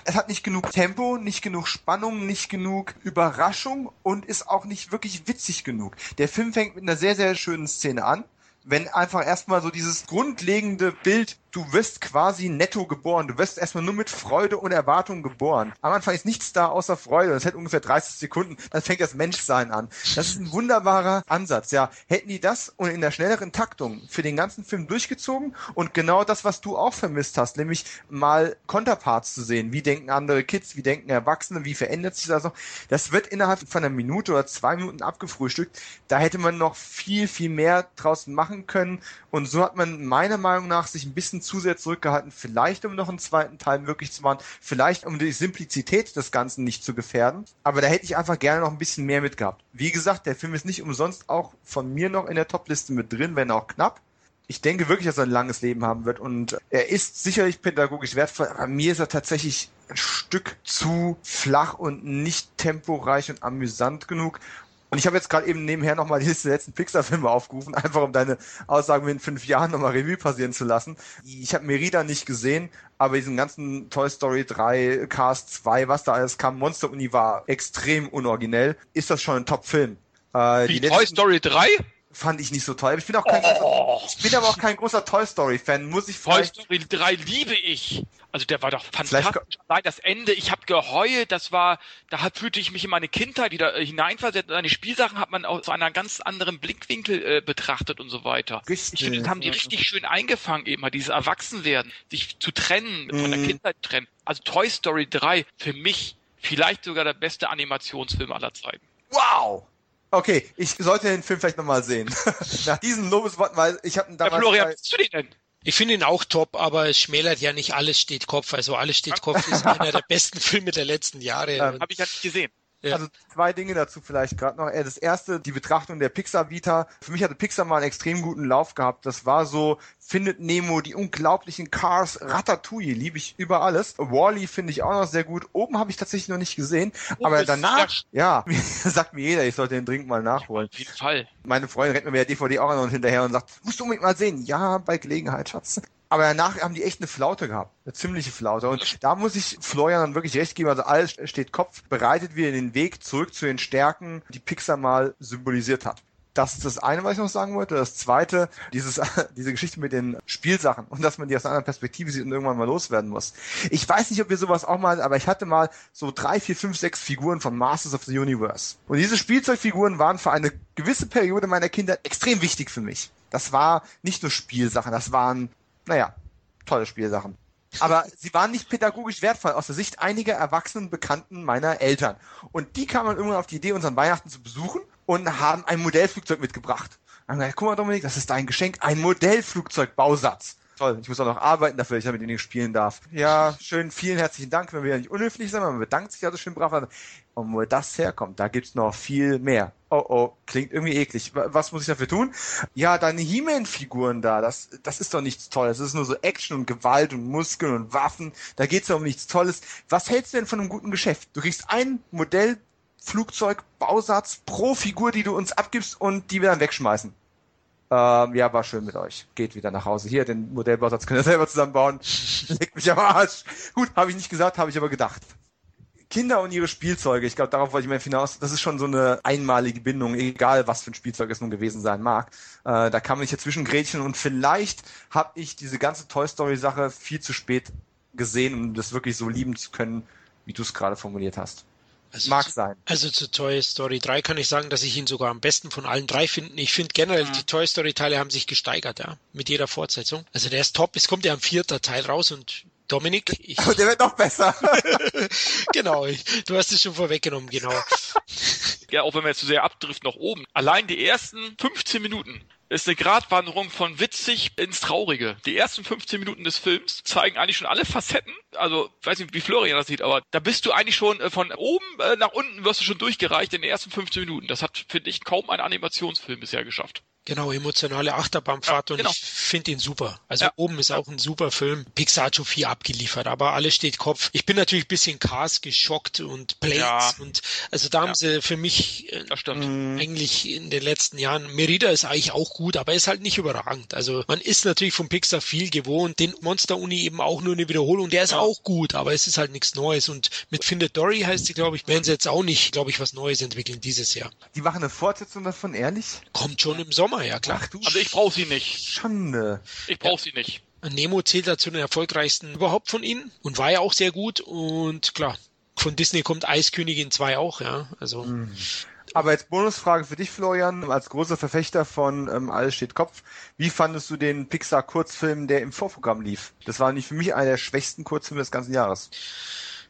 es hat nicht genug Tempo, nicht genug Spannung, nicht genug Überraschung und ist auch nicht wirklich witzig genug. Der Film fängt mit einer sehr, sehr schönen Szene an, wenn einfach erstmal so dieses grundlegende Bild du wirst quasi netto geboren. Du wirst erstmal nur mit Freude und Erwartung geboren. Am Anfang ist nichts da außer Freude. Das hält ungefähr 30 Sekunden. Dann fängt das Menschsein an. Das ist ein wunderbarer Ansatz. Ja, hätten die das und in der schnelleren Taktung für den ganzen Film durchgezogen und genau das, was du auch vermisst hast, nämlich mal Konterparts zu sehen. Wie denken andere Kids? Wie denken Erwachsene? Wie verändert sich das noch? Das wird innerhalb von einer Minute oder zwei Minuten abgefrühstückt. Da hätte man noch viel, viel mehr draußen machen können. Und so hat man meiner Meinung nach sich ein bisschen zu sehr zurückgehalten, vielleicht um noch einen zweiten Teil möglich zu machen, vielleicht um die Simplizität des Ganzen nicht zu gefährden. Aber da hätte ich einfach gerne noch ein bisschen mehr mitgehabt. Wie gesagt, der Film ist nicht umsonst auch von mir noch in der Topliste mit drin, wenn auch knapp. Ich denke wirklich, dass er ein langes Leben haben wird und er ist sicherlich pädagogisch wertvoll, aber mir ist er tatsächlich ein Stück zu flach und nicht temporeich und amüsant genug. Und ich habe jetzt gerade eben nebenher nochmal die letzten Pixar-Filme aufgerufen, einfach um deine Aussagen in fünf Jahren nochmal Revue passieren zu lassen. Ich habe Merida nicht gesehen, aber diesen ganzen Toy Story 3, Cars 2, was da alles kam, Monster Uni war extrem unoriginell. Ist das schon ein Top-Film? Äh, Wie Toy Story 3? Fand ich nicht so toll. Ich bin auch kein oh. großer, ich bin aber auch kein großer Toy Story Fan, muss ich Toy Story 3 liebe ich. Also der war doch fantastisch. Allein das Ende, ich habe geheult, das war, da fühlte ich mich in meine Kindheit wieder äh, hineinversetzt. Seine Spielsachen hat man aus einer ganz anderen Blickwinkel äh, betrachtet und so weiter. Richtig. Ich finde, das haben die richtig schön eingefangen, eben mal dieses Erwachsenwerden, sich zu trennen, von der mhm. Kindheit trennen. Also Toy Story 3, für mich vielleicht sogar der beste Animationsfilm aller Zeiten. Wow! Okay, ich sollte den Film vielleicht nochmal sehen. Nach diesen Lobesworten, weil ich habe damals... Ja, Florian, bist du den denn? Ich finde ihn auch top, aber es schmälert ja nicht alles steht Kopf. Also alles steht Kopf ist einer der besten Filme der letzten Jahre. Ähm, Habe ich ja nicht gesehen. Ja. Also zwei Dinge dazu vielleicht gerade noch. Äh, das erste, die Betrachtung der Pixar Vita. Für mich hatte Pixar mal einen extrem guten Lauf gehabt. Das war so Findet Nemo, die unglaublichen Cars, Ratatouille, liebe ich über alles. Wally finde ich auch noch sehr gut. Oben habe ich tatsächlich noch nicht gesehen, oh, aber danach, ja, sagt mir jeder, ich sollte den dringend mal nachholen. Auf jeden Fall. Meine Freundin rennt mir der DVD auch noch hinterher und sagt, musst du unbedingt mal sehen. Ja, bei Gelegenheit, Schatz. Aber danach haben die echt eine Flaute gehabt. Eine ziemliche Flaute. Und da muss ich Florian dann wirklich recht geben. Also alles steht Kopf, bereitet wieder den Weg zurück zu den Stärken, die Pixar mal symbolisiert hat. Das ist das eine, was ich noch sagen wollte. Das zweite, dieses, diese Geschichte mit den Spielsachen und dass man die aus einer anderen Perspektive sieht und irgendwann mal loswerden muss. Ich weiß nicht, ob wir sowas auch mal, aber ich hatte mal so drei, vier, fünf, sechs Figuren von Masters of the Universe. Und diese Spielzeugfiguren waren für eine gewisse Periode meiner Kindheit extrem wichtig für mich. Das war nicht nur Spielsachen, das waren naja, tolle Spielsachen. Aber sie waren nicht pädagogisch wertvoll aus der Sicht einiger erwachsenen Bekannten meiner Eltern. Und die kamen irgendwann auf die Idee, uns an Weihnachten zu besuchen und haben ein Modellflugzeug mitgebracht. Dann haben gesagt, guck mal Dominik, das ist dein Geschenk, ein Modellflugzeugbausatz. Toll, ich muss auch noch arbeiten dafür, dass ich mit ihnen spielen darf. Ja, schön, vielen herzlichen Dank, wenn wir ja nicht unhöflich sind, man bedankt sich also schön brav. Und wo das herkommt, da gibt's noch viel mehr. Oh oh, klingt irgendwie eklig. Was muss ich dafür tun? Ja, deine He-Man-Figuren da, das, das ist doch nichts Tolles. Das ist nur so Action und Gewalt und Muskeln und Waffen. Da geht's ja um nichts Tolles. Was hältst du denn von einem guten Geschäft? Du kriegst ein Modell Flugzeug, Bausatz pro Figur, die du uns abgibst und die wir dann wegschmeißen. Ähm, ja, war schön mit euch. Geht wieder nach Hause. Hier, den Modellbausatz könnt ihr selber zusammenbauen. Legt mich am Arsch. Gut, habe ich nicht gesagt, habe ich aber gedacht. Kinder und ihre Spielzeuge, ich glaube, darauf wollte ich mir hinaus, das ist schon so eine einmalige Bindung, egal was für ein Spielzeug es nun gewesen sein mag. Äh, da kann man nicht dazwischen grätschen und vielleicht habe ich diese ganze Toy Story Sache viel zu spät gesehen, um das wirklich so lieben zu können, wie du es gerade formuliert hast. Also Mag sein. Also zu Toy Story 3 kann ich sagen, dass ich ihn sogar am besten von allen drei finde. Ich finde generell, mhm. die Toy Story Teile haben sich gesteigert, ja, mit jeder Fortsetzung. Also der ist top. Es kommt ja am vierter Teil raus und Dominik. Ich, Aber der wird noch besser. genau, ich, du hast es schon vorweggenommen, genau. Ja, auch wenn wir jetzt zu sehr abdriften nach oben. Allein die ersten 15 Minuten ist eine Gratwanderung von witzig ins Traurige. Die ersten 15 Minuten des Films zeigen eigentlich schon alle Facetten. Also, ich weiß nicht, wie Florian das sieht, aber da bist du eigentlich schon äh, von oben äh, nach unten wirst du schon durchgereicht in den ersten 15 Minuten. Das hat, finde ich, kaum ein Animationsfilm bisher geschafft. Genau, emotionale Achterbahnfahrt Ja, und genau. ich finde ihn super. Also Ja. oben ist auch ein super Film. Pixar hat schon viel abgeliefert, aber alles steht Kopf. Ich bin natürlich ein bisschen Cars geschockt und Planes Ja. und also da haben sie für mich äh, stimmt. eigentlich in den letzten Jahren, Merida ist eigentlich auch gut, aber ist halt nicht überragend. Also man ist natürlich von Pixar viel gewohnt, den Monster Uni eben auch nur eine Wiederholung, der ist Ja. Auch gut, aber es ist halt nichts Neues und mit Findet Dory heißt sie, glaube ich, werden sie jetzt auch nicht, glaube ich, was Neues entwickeln dieses Jahr. Die machen eine Fortsetzung davon, ehrlich? Kommt schon im Sommer, ja klar. Ach du Also ich brauche sie nicht. Schande. Ich brauche sie nicht. Nemo zählt dazu den erfolgreichsten überhaupt von ihnen und war ja auch sehr gut und klar, von Disney kommt Eiskönigin 2 auch, ja, also Aber jetzt Bonusfrage für dich, Florian, als großer Verfechter von ähm, Alles steht Kopf. Wie fandest du den Pixar-Kurzfilm, der im Vorprogramm lief? Das war nicht für mich einer der schwächsten Kurzfilme des ganzen Jahres.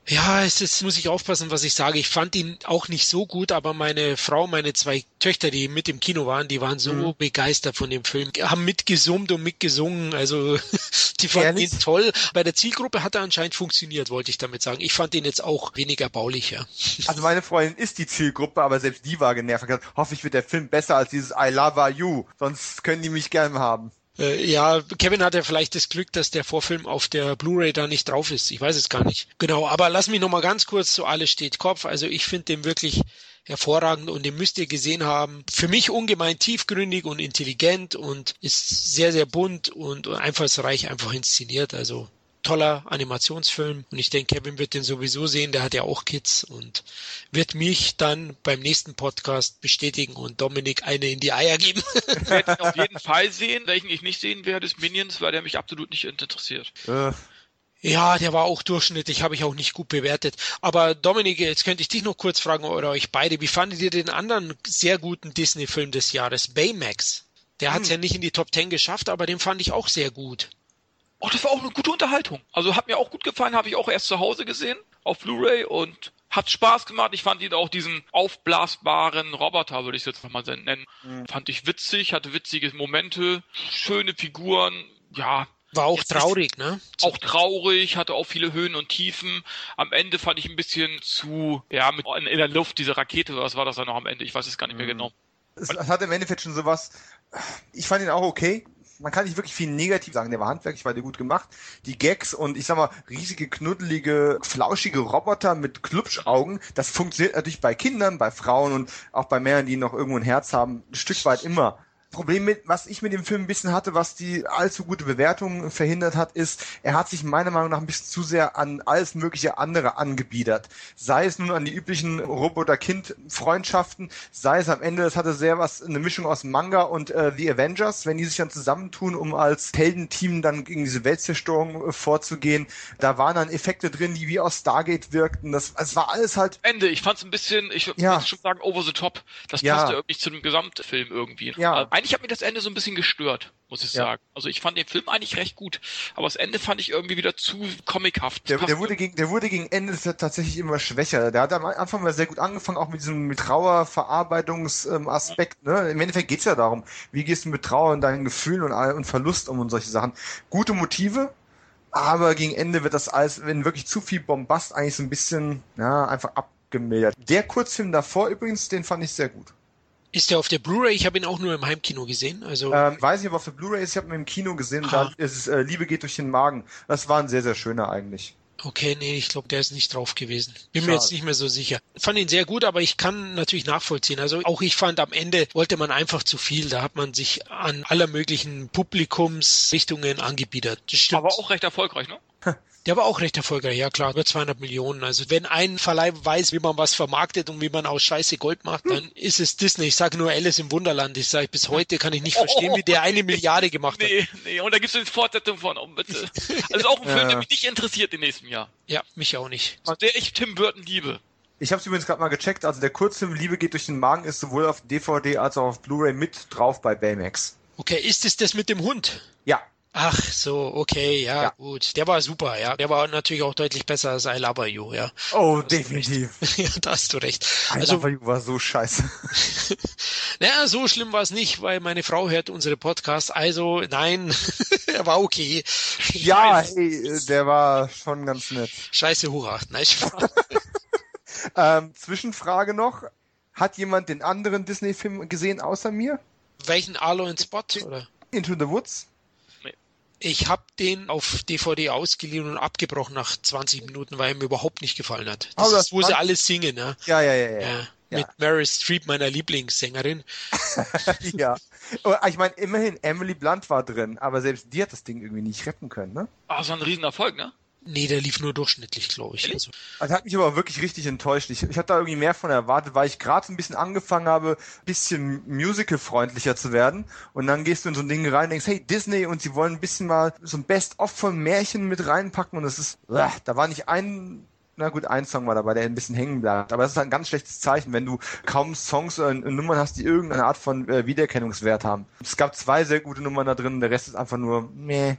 Ja, es ist, muss ich aufpassen, was ich sage. Ich fand ihn auch nicht so gut, aber meine Frau, meine zwei Töchter, die mit im Kino waren, die waren so Mhm. begeistert von dem Film, haben mitgesummt und mitgesungen. Also die fanden Ehrlich? ihn toll. Bei der Zielgruppe hat er anscheinend funktioniert, wollte ich damit sagen. Ich fand ihn jetzt auch weniger baulicher. Also meine Freundin ist die Zielgruppe, aber selbst die war genervt. Hoffe ich wird der Film besser als dieses I Love You. Sonst können die mich gern haben. Äh, ja, Kevin hat ja vielleicht das Glück, dass der Vorfilm auf der Blu-ray da nicht drauf ist. Ich weiß es gar nicht. Genau, aber lass mich noch mal ganz kurz zu Alles steht Kopf. Also ich finde den wirklich hervorragend und den müsst ihr gesehen haben. Für mich ungemein tiefgründig und intelligent und ist sehr, sehr bunt und einfallsreich einfach inszeniert. Also toller Animationsfilm und ich denke, Kevin wird den sowieso sehen, der hat ja auch Kids und wird mich dann beim nächsten Podcast bestätigen und Dominik eine in die Eier geben. werde ich auf jeden Fall sehen. Welchen ich nicht sehen werde, ist Minions, weil der mich absolut nicht interessiert. Äh, Ja, der war auch durchschnittlich, habe ich auch nicht gut bewertet. Aber Dominik, jetzt könnte ich dich noch kurz fragen, oder euch beide, wie fandet ihr den anderen sehr guten Disney-Film des Jahres, Baymax? Der hat es ja nicht in die Top Ten geschafft, aber den fand ich auch sehr gut. Oh, das war auch eine gute Unterhaltung. Also hat mir auch gut gefallen, habe ich auch erst zu Hause gesehen, auf Blu-ray und hat Spaß gemacht. Ich fand ihn auch diesen aufblasbaren Roboter, würde ich es jetzt nochmal nennen, fand ich witzig, hatte witzige Momente, schöne Figuren, ja, War auch traurig, ne? auch traurig, hatte auch viele Höhen und Tiefen. Am Ende fand ich ein bisschen zu, ja, mit in, in der Luft, diese Rakete, was war das dann noch am Ende? Ich weiß es gar nicht mehr genau. es hat im Endeffekt schon sowas. Ich fand ihn auch okay. Man kann nicht wirklich viel negativ sagen. Der war handwerklich, war der gut gemacht. Die Gags und ich sag mal, riesige, knuddelige, flauschige Roboter mit Klubschaugen, das funktioniert natürlich bei Kindern, bei Frauen und auch bei Männern, die noch irgendwo ein Herz haben, ein Stück weit immer. Problem mit, was ich mit dem Film ein bisschen hatte, was die allzu gute Bewertung verhindert hat, ist, er hat sich meiner Meinung nach ein bisschen zu sehr an alles mögliche andere angebiedert. Sei es nun an die üblichen Roboter-Kind-Freundschaften, sei es am Ende, es hatte sehr was, eine Mischung aus Manga und äh, The Avengers, wenn die sich dann zusammentun, um als Heldenteam dann gegen diese Weltzerstörung äh, vorzugehen. Da waren dann Effekte drin, die wie aus Stargate wirkten. Das, es war alles halt Ende, ich fand es ein bisschen, ich Ja. schon sagen, over the top. Das Ja. passte irgendwie zu dem Gesamtfilm irgendwie. Ja. Äh, Eigentlich hat mich das Ende so ein bisschen gestört, muss ich Ja. sagen. Also ich fand den Film eigentlich recht gut, aber das Ende fand ich irgendwie wieder zu comichaft. Der, der, wurde gegen, der wurde gegen Ende tatsächlich immer schwächer. Der hat am Anfang mal sehr gut angefangen, auch mit diesem mit Trauerverarbeitungsaspekt. Ähm, ne? Im Endeffekt geht's ja darum, wie gehst du mit Trauer und deinen Gefühlen und, all- und Verlust um und solche Sachen. Gute Motive, aber gegen Ende wird das alles, wenn wirklich zu viel Bombast, eigentlich so ein bisschen, ja, einfach abgemildert. Der Kurzfilm davor übrigens, den fand ich sehr gut. Ist der auf der Blu-ray? Ich habe ihn auch nur im Heimkino gesehen. Also Ähm, weiß nicht, ob er auf der Blu-ray ist, ich habe ihn im Kino gesehen, Ah. da ist es, äh, Liebe geht durch den Magen. Das war ein sehr, sehr schöner eigentlich. Okay, nee, ich glaube, der ist nicht drauf gewesen. Bin Schade. mir jetzt nicht mehr so sicher. Fand ihn sehr gut, aber ich kann natürlich nachvollziehen. Also auch ich fand am Ende wollte man einfach zu viel. Da hat man sich an aller möglichen Publikumsrichtungen angebiedert. Das stimmt. aber auch recht erfolgreich, ne? Der war auch recht erfolgreich, ja klar, über 200 Millionen. Also wenn ein Verleih weiß, wie man was vermarktet und wie man aus Scheiße Gold macht, dann ist es Disney. Ich sage nur Alice im Wunderland. Ich sage bis heute kann ich nicht verstehen, wie der eine Milliarde gemacht hat. Nee, nee, und da gibt es eine Fortsetzung von, oh, bitte. Also auch ein Film, Ja. der mich nicht interessiert im nächsten Jahr. Ja, mich auch nicht. Zu der ich Tim Burton liebe. Ich habe es übrigens gerade mal gecheckt. Also der Kurzfilm Liebe geht durch den Magen ist sowohl auf DVD als auch auf Blu-ray mit drauf bei Baymax. Okay, ist es das mit dem Hund? Ja, Ach so, okay, ja, Ja. gut. Der war super, ja. Der war natürlich auch deutlich besser als I Love You, ja. Oh, definitiv. ja, da hast du recht. Also, Also, war so scheiße. naja, so schlimm war es nicht, weil meine Frau hört unsere Podcasts. Also, nein, er war okay. Ja, hey, der war schon ganz nett. Scheiße hochachten. Nein, Spaß. Ähm, Zwischenfrage noch. Hat jemand den anderen Disney-Film gesehen außer mir? Welchen Arlo in Spot, oder? Into the Woods? Ich habe den auf DVD ausgeliehen und abgebrochen nach 20 Minuten, weil er mir überhaupt nicht gefallen hat. Das Oh, das ist, wo sie alles singen, ja. Ja, ja, ja, ja. ja. Ja. Mit Meryl Streep, meiner Lieblingssängerin. ja. Ich meine, immerhin, Emily Blunt war drin, aber selbst die hat das Ding irgendwie nicht retten können, ne? Ah, so ein Riesenerfolg, ne? Nee, der lief nur durchschnittlich, glaube ich. Also, Also hat mich aber wirklich richtig enttäuscht. Ich, ich hatte da irgendwie mehr von erwartet, weil ich gerade so ein bisschen angefangen habe, ein bisschen musical-freundlicher zu werden. Und dann gehst du in so ein Ding rein und denkst, hey, Disney, und sie wollen ein bisschen mal so ein Best-of von Märchen mit reinpacken. Und das ist, da war nicht ein, na gut, ein Song war dabei, der ein bisschen hängen bleibt. Aber das ist halt ein ganz schlechtes Zeichen, wenn du kaum Songs oder Nummern hast, die irgendeine Art von äh, Wiedererkennungswert haben. Es gab zwei sehr gute Nummern da drin, der Rest ist einfach nur meh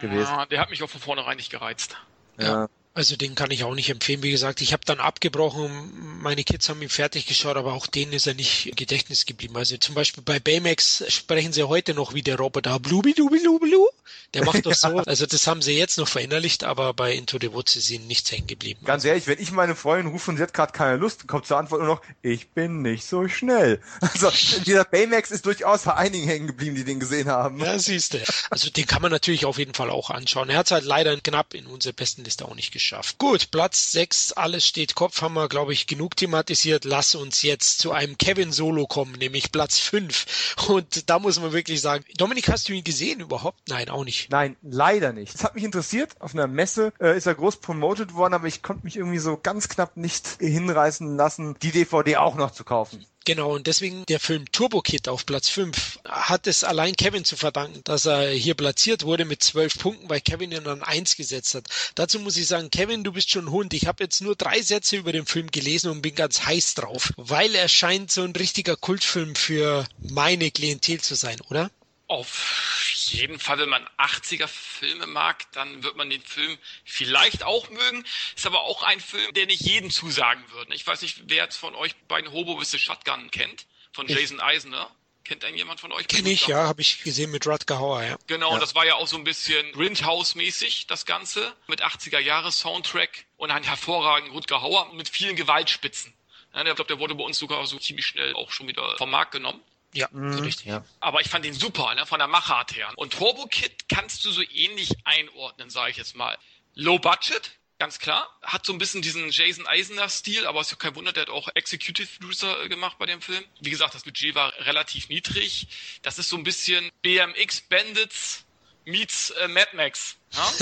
gewesen. Ja, der hat mich auch von vornherein nicht gereizt. Ja. Also den kann ich auch nicht empfehlen. Wie gesagt, ich habe dann abgebrochen. Meine Kids haben ihn fertig geschaut, aber auch denen ist er nicht im Gedächtnis geblieben. Also zum Beispiel bei Baymax sprechen sie heute noch wie der Roboter. Blubi, dubi, dubi, du. Der macht doch so. Also das haben sie jetzt noch verinnerlicht, aber bei Into the Woods ist ihnen nichts hängen geblieben. Ganz ehrlich, wenn ich meine Freundin rufe und sie hat gerade keine Lust, kommt zur Antwort nur noch, ich bin nicht so schnell. Also dieser Baymax ist durchaus bei einigen hängen geblieben, die den gesehen haben. Ja, siehst du. Also den kann man natürlich auf jeden Fall auch anschauen. Er hat es halt leider knapp in unserer besten Liste auch nicht geschafft. Gut, Platz 6, alles steht Kopf, haben wir, glaube ich, genug thematisiert. Lass uns jetzt zu einem Kevin-Solo kommen, nämlich Platz 5. Und da muss man wirklich sagen, Dominik, hast du ihn gesehen überhaupt? Nein, auch nicht. Nein, leider nicht. Das hat mich interessiert. Auf einer Messe äh, ist er groß promoted worden, aber ich konnte mich irgendwie so ganz knapp nicht hinreißen lassen, die DVD auch noch zu kaufen. Genau, und deswegen der Film Turbo Kid auf Platz 5 hat es allein Kevin zu verdanken, dass er hier platziert wurde mit 12 Punkten, weil Kevin ihn an 1 gesetzt hat. Dazu muss ich sagen, Kevin, du bist schon Hund. Ich habe jetzt nur drei Sätze über den Film gelesen und bin ganz heiß drauf, weil er scheint so ein richtiger Kultfilm für meine Klientel zu sein, oder? Auf jeden Fall, wenn man 80er Filme mag, dann wird man den Film vielleicht auch mögen. Ist aber auch ein Film, der nicht jedem zusagen würde. Ich weiß nicht, wer jetzt von euch beiden Hobo with the Shotgun kennt, von Jason Eisner. Kennt einen jemand von euch? Kenn ich, ja, habe ich gesehen mit Rutger Hauer, ja. Genau, und das war ja auch so ein bisschen Grindhouse-mäßig, das Ganze, mit 80er-Jahre-Soundtrack und ein hervorragenden Rutger Hauer mit vielen Gewaltspitzen. Ja, ich glaube, der wurde bei uns sogar so ziemlich schnell auch schon wieder vom Markt genommen. Ja, richtig. Ja. Aber ich fand den super, ne, von der Machart her. Und Turbo Kid kannst du so ähnlich einordnen, sage ich jetzt mal. Low Budget, ganz klar. Hat so ein bisschen diesen Jason Eisner-Stil, aber ist ja kein Wunder, der hat auch Executive Producer äh, gemacht bei dem Film. Wie gesagt, das Budget war relativ niedrig. Das ist so ein bisschen BMX Bandits meets äh, Mad Max. Ja?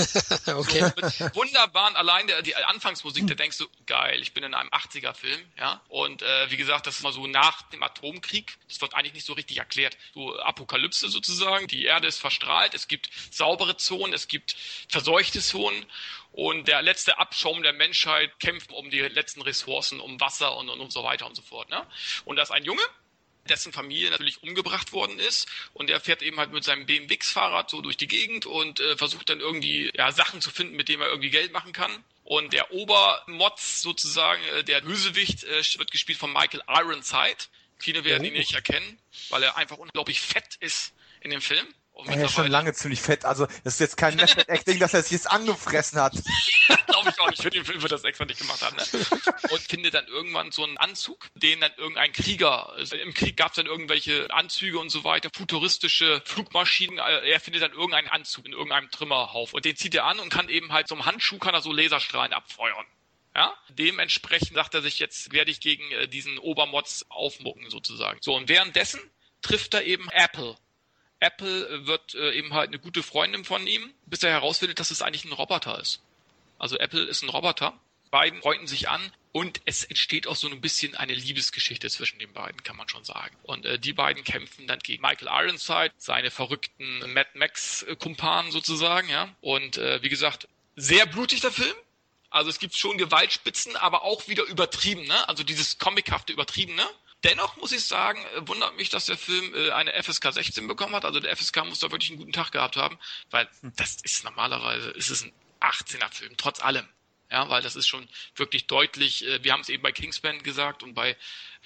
Okay. So, mit wunderbaren, allein der, die Anfangsmusik, da denkst du, geil, ich bin in einem 80er-Film, ja. Und äh, wie gesagt, das ist mal so nach dem Atomkrieg, das wird eigentlich nicht so richtig erklärt. So Apokalypse sozusagen, die Erde ist verstrahlt, es gibt saubere Zonen, es gibt verseuchte Zonen und der letzte Abschaum der Menschheit kämpft um die letzten Ressourcen, um Wasser und, und, und so weiter und so fort. Ne? Und da ist ein Junge, dessen Familie natürlich umgebracht worden ist und er fährt eben halt mit seinem BMX-Fahrrad so durch die Gegend und äh, versucht dann irgendwie ja, Sachen zu finden, mit denen er irgendwie Geld machen kann. Und der Obermotz sozusagen, äh, der Bösewicht, äh, wird gespielt von Michael Ironside. Viele werden ihn nicht erkennen, weil er einfach unglaublich fett ist in dem Film. Er ist schon lange ziemlich fett, also das ist jetzt kein Method Acting, dass er sich jetzt angefressen hat. Glaube ich auch nicht. Für den Film wird das extra nicht gemacht haben. Ne? Und findet dann irgendwann so einen Anzug, den dann irgendein Krieger, also im Krieg gab es dann irgendwelche Anzüge und so weiter, futuristische Flugmaschinen. Äh, Er findet dann irgendeinen Anzug in irgendeinem Trümmerhaufen. Und den zieht er an und kann eben halt zum Handschuh kann er so Laserstrahlen abfeuern. Ja, dementsprechend sagt er sich jetzt, werde ich gegen äh, diesen Obermods aufmucken sozusagen. So, und währenddessen trifft er eben Apple. Apple wird äh, eben halt eine gute Freundin von ihm, bis er herausfindet, dass es eigentlich ein Roboter ist. Also Apple ist ein Roboter. Beiden freunden sich an und es entsteht auch so ein bisschen eine Liebesgeschichte zwischen den beiden, kann man schon sagen. Und äh, die beiden kämpfen dann gegen Michael Ironside, seine verrückten Mad Max-Kumpanen sozusagen, ja. Und äh, wie gesagt, sehr blutig der Film. Also es gibt schon Gewaltspitzen, aber auch wieder übertrieben, ne? Also dieses comichafte Übertriebene. Dennoch muss ich sagen, äh, wundert mich, dass der Film äh, eine FSK 16 bekommen hat. Also der FSK muss da wirklich einen guten Tag gehabt haben, weil hm. das ist normalerweise, ist es ein 18er Film, trotz allem. Ja, weil das ist schon wirklich deutlich, äh, wir haben es eben bei Kingsman gesagt und bei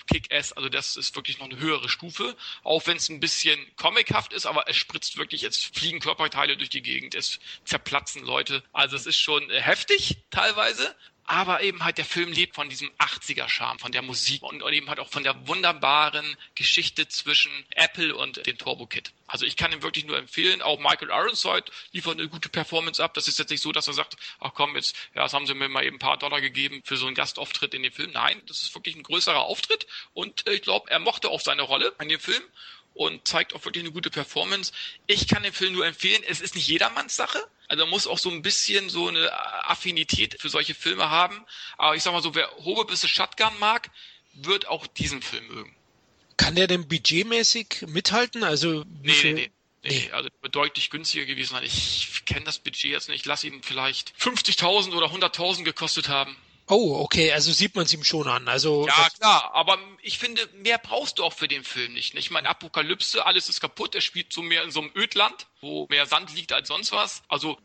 Kick-Ass, also das ist wirklich noch eine höhere Stufe, auch wenn es ein bisschen comichaft ist, aber es spritzt wirklich, es fliegen Körperteile durch die Gegend, es zerplatzen Leute. Also es ist schon heftig teilweise, aber eben halt der Film lebt von diesem 80er-Charme, von der Musik und, eben halt auch von der wunderbaren Geschichte zwischen Apple und dem Turbo Kid. Also ich kann ihn wirklich nur empfehlen. Auch Michael Ironside liefert eine gute Performance ab. Das ist jetzt nicht so, dass er sagt, ach komm, jetzt, ja, das haben sie mir mal eben ein paar Dollar gegeben für so einen Gastauftritt in dem Film. Nein, das ist wirklich ein größerer Auftritt und ich glaube, er mochte auch seine Rolle in dem Film und zeigt auch wirklich eine gute Performance. Ich kann den Film nur empfehlen. Es ist nicht jedermanns Sache. Also man muss auch so ein bisschen so eine Affinität für solche Filme haben. Aber ich sag mal so, wer Hobe bis Shotgun mag, wird auch diesen Film mögen. Kann der denn budgetmäßig mithalten? Also nee, nee, nee. Nee, also deutlich günstiger gewesen sein. Ich kenne das Budget jetzt nicht. Lass ihn vielleicht 50.000 oder 100.000 gekostet haben. Oh, okay, also sieht man es ihm schon an. Also ja, klar, aber ich finde, mehr brauchst du auch für den Film nicht. Ich meine, Apokalypse, alles ist kaputt. Er spielt so mehr in so einem Ödland, wo mehr Sand liegt als sonst was. Also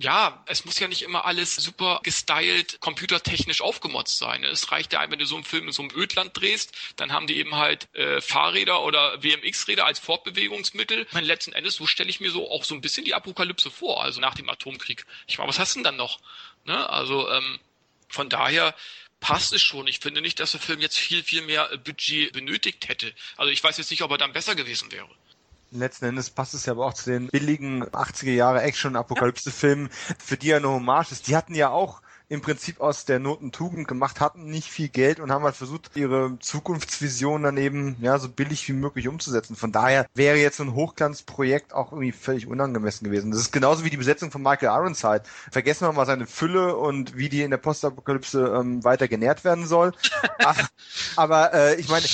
ja, es muss ja nicht immer alles super gestylt, computertechnisch aufgemotzt sein. Es reicht ja, wenn du so einen Film in so einem Ödland drehst, dann haben die eben halt äh, Fahrräder oder WMX-Räder als Fortbewegungsmittel. Ich meine, letzten Endes, so stelle ich mir so auch so ein bisschen die Apokalypse vor, also nach dem Atomkrieg. Ich meine, was hast du denn dann noch? Ne? Also, ähm, von daher passt es schon. Ich finde nicht, dass der Film jetzt viel, viel mehr äh, Budget benötigt hätte. Also ich weiß jetzt nicht, ob er dann besser gewesen wäre. Letzten Endes passt es ja aber auch zu den billigen 80er Jahre Action-Apokalypse-Filmen, für die er eine Hommage ist. Die hatten ja auch im Prinzip aus der Noten Tugend gemacht, hatten nicht viel Geld und haben halt versucht, ihre Zukunftsvision dann eben ja so billig wie möglich umzusetzen. Von daher wäre jetzt so ein Hochglanzprojekt auch irgendwie völlig unangemessen gewesen. Das ist genauso wie die Besetzung von Michael Ironside. Vergessen wir mal seine Fülle und wie die in der Postapokalypse ähm, weiter genährt werden soll. Ach, aber äh, ich meine,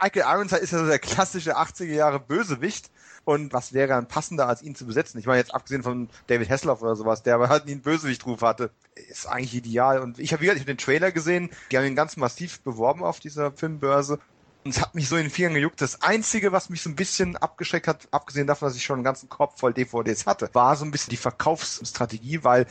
Michael Ironside ist ja so der klassische 80er Jahre Bösewicht. Und was wäre dann passender, als ihn zu besetzen? Ich meine, jetzt abgesehen von David Hasselhoff oder sowas, der aber halt nie einen Bösewichtruf hatte, ist eigentlich ideal. Und ich habe wieder hab den Trailer gesehen, die haben ihn ganz massiv beworben auf dieser Filmbörse. Und es hat mich so in den Fingern gejuckt. Das Einzige, was mich so ein bisschen abgeschreckt hat, abgesehen davon, dass ich schon einen ganzen Korb voll DVDs hatte, war so ein bisschen die Verkaufsstrategie, weil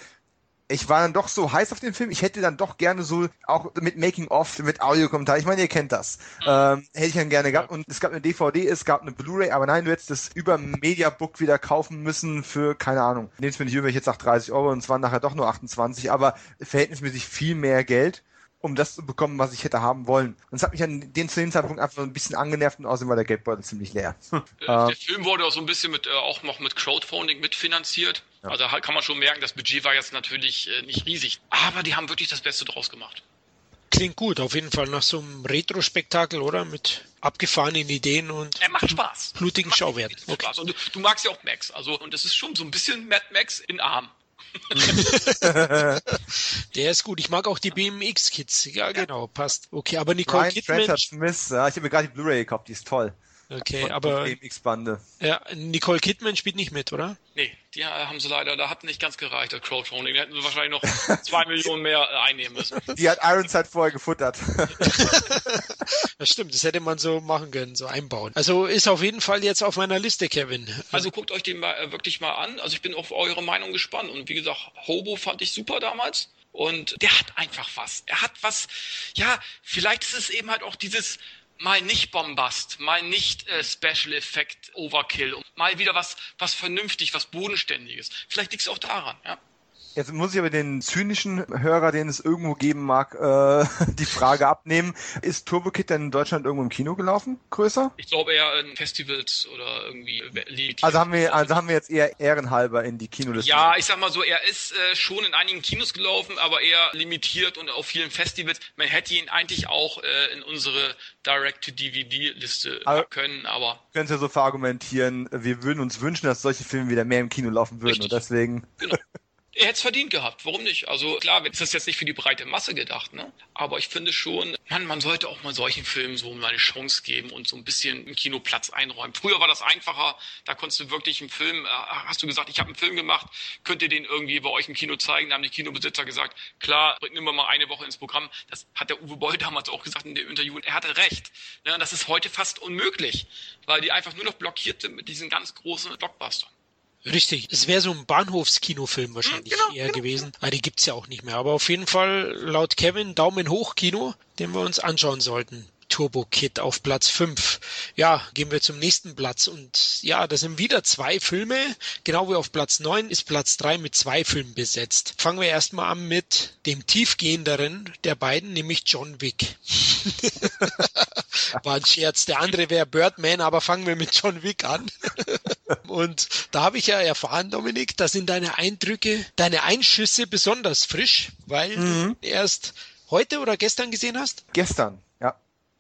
ich war dann doch so heiß auf den Film, ich hätte dann doch gerne so auch mit Making-of, mit Audiokommentar, ich meine, ihr kennt das, ähm, hätte ich dann gerne gehabt. Und es gab eine DVD, es gab eine Blu-ray, aber nein, du hättest das über Mediabook wieder kaufen müssen für, keine Ahnung, nehmt es mir nicht über, ich jetzt sag 30 Euro und es waren nachher doch nur 28, aber verhältnismäßig viel mehr Geld um das zu bekommen, was ich hätte haben wollen. Und es hat mich an den zu dem Zeitpunkt einfach ein bisschen angenervt und außerdem war der Geldbeutel ziemlich leer. Äh, der ähm, Film wurde auch so ein bisschen mit, äh, auch noch mit Crowdfunding mitfinanziert. Ja. Also kann man schon merken, das Budget war jetzt natürlich äh, nicht riesig. Aber die haben wirklich das Beste draus gemacht. Klingt gut, auf jeden Fall nach so einem Retro-Spektakel, oder? Mit abgefahrenen Ideen und er macht Spaß. blutigen Schauwerten. Okay. Und du, du, magst ja auch Max, also und es ist schon so ein bisschen Mad Max in Arm. Der ist gut. Ich mag auch die BMX-Kids. Ja, genau, passt. Okay, aber Nicole Ryan Kidman. Smith, ja, ich habe mir gerade die Blu-ray gekauft, die ist toll. Okay, von, aber. BMX-Bande. Ja, Nicole Kidman spielt nicht mit, oder? Nee, die haben sie leider, da hat nicht ganz gereicht, das Crowdfunding. Die hätten sie wahrscheinlich noch zwei Millionen mehr äh, einnehmen müssen. Die hat Ironside vorher gefuttert. das stimmt, das hätte man so machen können, so einbauen. Also ist auf jeden Fall jetzt auf meiner Liste, Kevin. Also guckt euch den mal, äh, wirklich mal an. Also ich bin auf eure Meinung gespannt. Und wie gesagt, Hobo fand ich super damals. Und der hat einfach was. Er hat was, ja, vielleicht ist es eben halt auch dieses, mal nicht Bombast, mal nicht äh, Special Effect Overkill, mal wieder was, was vernünftig, was bodenständiges. Vielleicht liegt es auch daran, ja. Jetzt muss ich aber den zynischen Hörer, den es irgendwo geben mag, äh, die Frage abnehmen. Ist Turbo Kid denn in Deutschland irgendwo im Kino gelaufen? Größer? Ich glaube eher in Festivals oder irgendwie. Also haben wir, also haben wir jetzt eher ehrenhalber in die Kinoliste. Ja, ich sag mal so, er ist äh, schon in einigen Kinos gelaufen, aber eher limitiert und auf vielen Festivals. Man hätte ihn eigentlich auch äh, in unsere Direct-to-DVD-Liste also, können, aber. Könnt ihr so verargumentieren, wir würden uns wünschen, dass solche Filme wieder mehr im Kino laufen würden Richtig. und deswegen. Genau. er hätte es verdient gehabt. Warum nicht? Also klar, es ist jetzt nicht für die breite Masse gedacht, ne? Aber ich finde schon, man, man sollte auch mal solchen Filmen so mal eine Chance geben und so ein bisschen im Kino Platz einräumen. Früher war das einfacher, da konntest du wirklich einen Film, äh, hast du gesagt, ich habe einen Film gemacht, könnt ihr den irgendwie bei euch im Kino zeigen? Da haben die Kinobesitzer gesagt, klar, nehmen wir mal eine Woche ins Programm. Das hat der Uwe Boll damals auch gesagt in dem Interview und er hatte recht. Ja, das ist heute fast unmöglich, weil die einfach nur noch blockiert sind mit diesen ganz großen Blockbustern. Richtig. Es wäre so ein Bahnhofskinofilm wahrscheinlich genau, eher genau. gewesen. Aber die gibt's ja auch nicht mehr. Aber auf jeden Fall laut Kevin Daumen hoch Kino, den wir uns anschauen sollten. Turbo Kid auf Platz 5. Ja, gehen wir zum nächsten Platz. Und ja, das sind wieder zwei Filme. Genau wie auf Platz 9 ist Platz 3 mit zwei Filmen besetzt. Fangen wir erstmal an mit dem tiefgehenderen der beiden, nämlich John Wick. War ein Scherz. Der andere wäre Birdman, aber fangen wir mit John Wick an. Und da habe ich ja erfahren, Dominik, da sind deine Eindrücke, deine Einschüsse besonders frisch, weil mhm. du erst heute oder gestern gesehen hast? Gestern.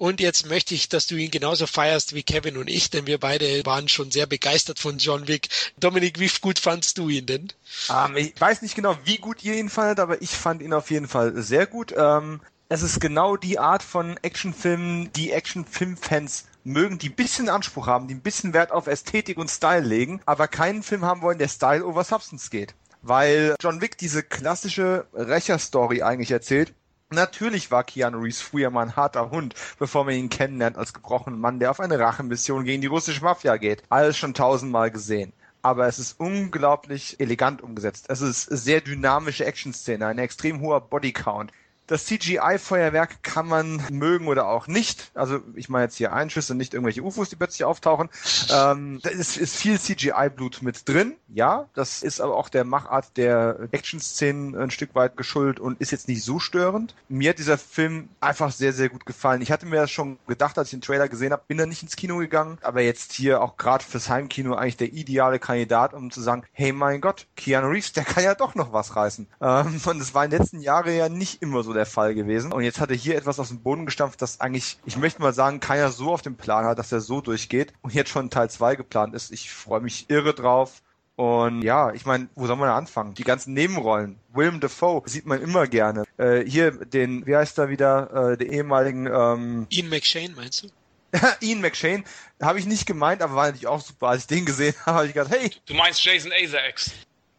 Und jetzt möchte ich, dass du ihn genauso feierst wie Kevin und ich, denn wir beide waren schon sehr begeistert von John Wick. Dominik, wie gut fandst du ihn denn? Ähm, ich weiß nicht genau, wie gut ihr ihn fandet, aber ich fand ihn auf jeden Fall sehr gut. Ähm, es ist genau die Art von Actionfilmen, die Actionfilmfans mögen, die ein bisschen Anspruch haben, die ein bisschen Wert auf Ästhetik und Style legen, aber keinen Film haben wollen, der Style over Substance geht. Weil John Wick diese klassische Rächerstory eigentlich erzählt, Natürlich war Keanu Reeves früher mal ein harter Hund, bevor man ihn kennenlernt als gebrochenen Mann, der auf eine Rachemission gegen die russische Mafia geht. Alles schon tausendmal gesehen. Aber es ist unglaublich elegant umgesetzt. Es ist sehr dynamische Action-Szene, ein extrem hoher Bodycount. Das CGI-Feuerwerk kann man mögen oder auch nicht. Also ich meine jetzt hier Einschüsse, nicht irgendwelche UFOs, die plötzlich auftauchen. Ähm, da ist, ist viel CGI-Blut mit drin, ja. Das ist aber auch der Machart der Action-Szenen ein Stück weit geschuldet und ist jetzt nicht so störend. Mir hat dieser Film einfach sehr, sehr gut gefallen. Ich hatte mir das schon gedacht, als ich den Trailer gesehen habe, bin da nicht ins Kino gegangen, aber jetzt hier auch gerade fürs Heimkino eigentlich der ideale Kandidat, um zu sagen, hey mein Gott, Keanu Reeves, der kann ja doch noch was reißen. Ähm, und es war in den letzten Jahren ja nicht immer so der Fall gewesen. Und jetzt hat er hier etwas aus dem Boden gestampft, das eigentlich, ich möchte mal sagen, keiner so auf dem Plan hat, dass er so durchgeht und jetzt schon Teil 2 geplant ist. Ich freue mich irre drauf. Und ja, ich meine, wo soll man da anfangen? Die ganzen Nebenrollen. William Defoe sieht man immer gerne. Äh, hier den, wie heißt er wieder, äh, der ehemaligen ähm, Ian McShane, meinst du? Ian McShane habe ich nicht gemeint, aber war natürlich auch super. Als ich den gesehen habe, habe ich gedacht, hey. Du meinst Jason Isaacs?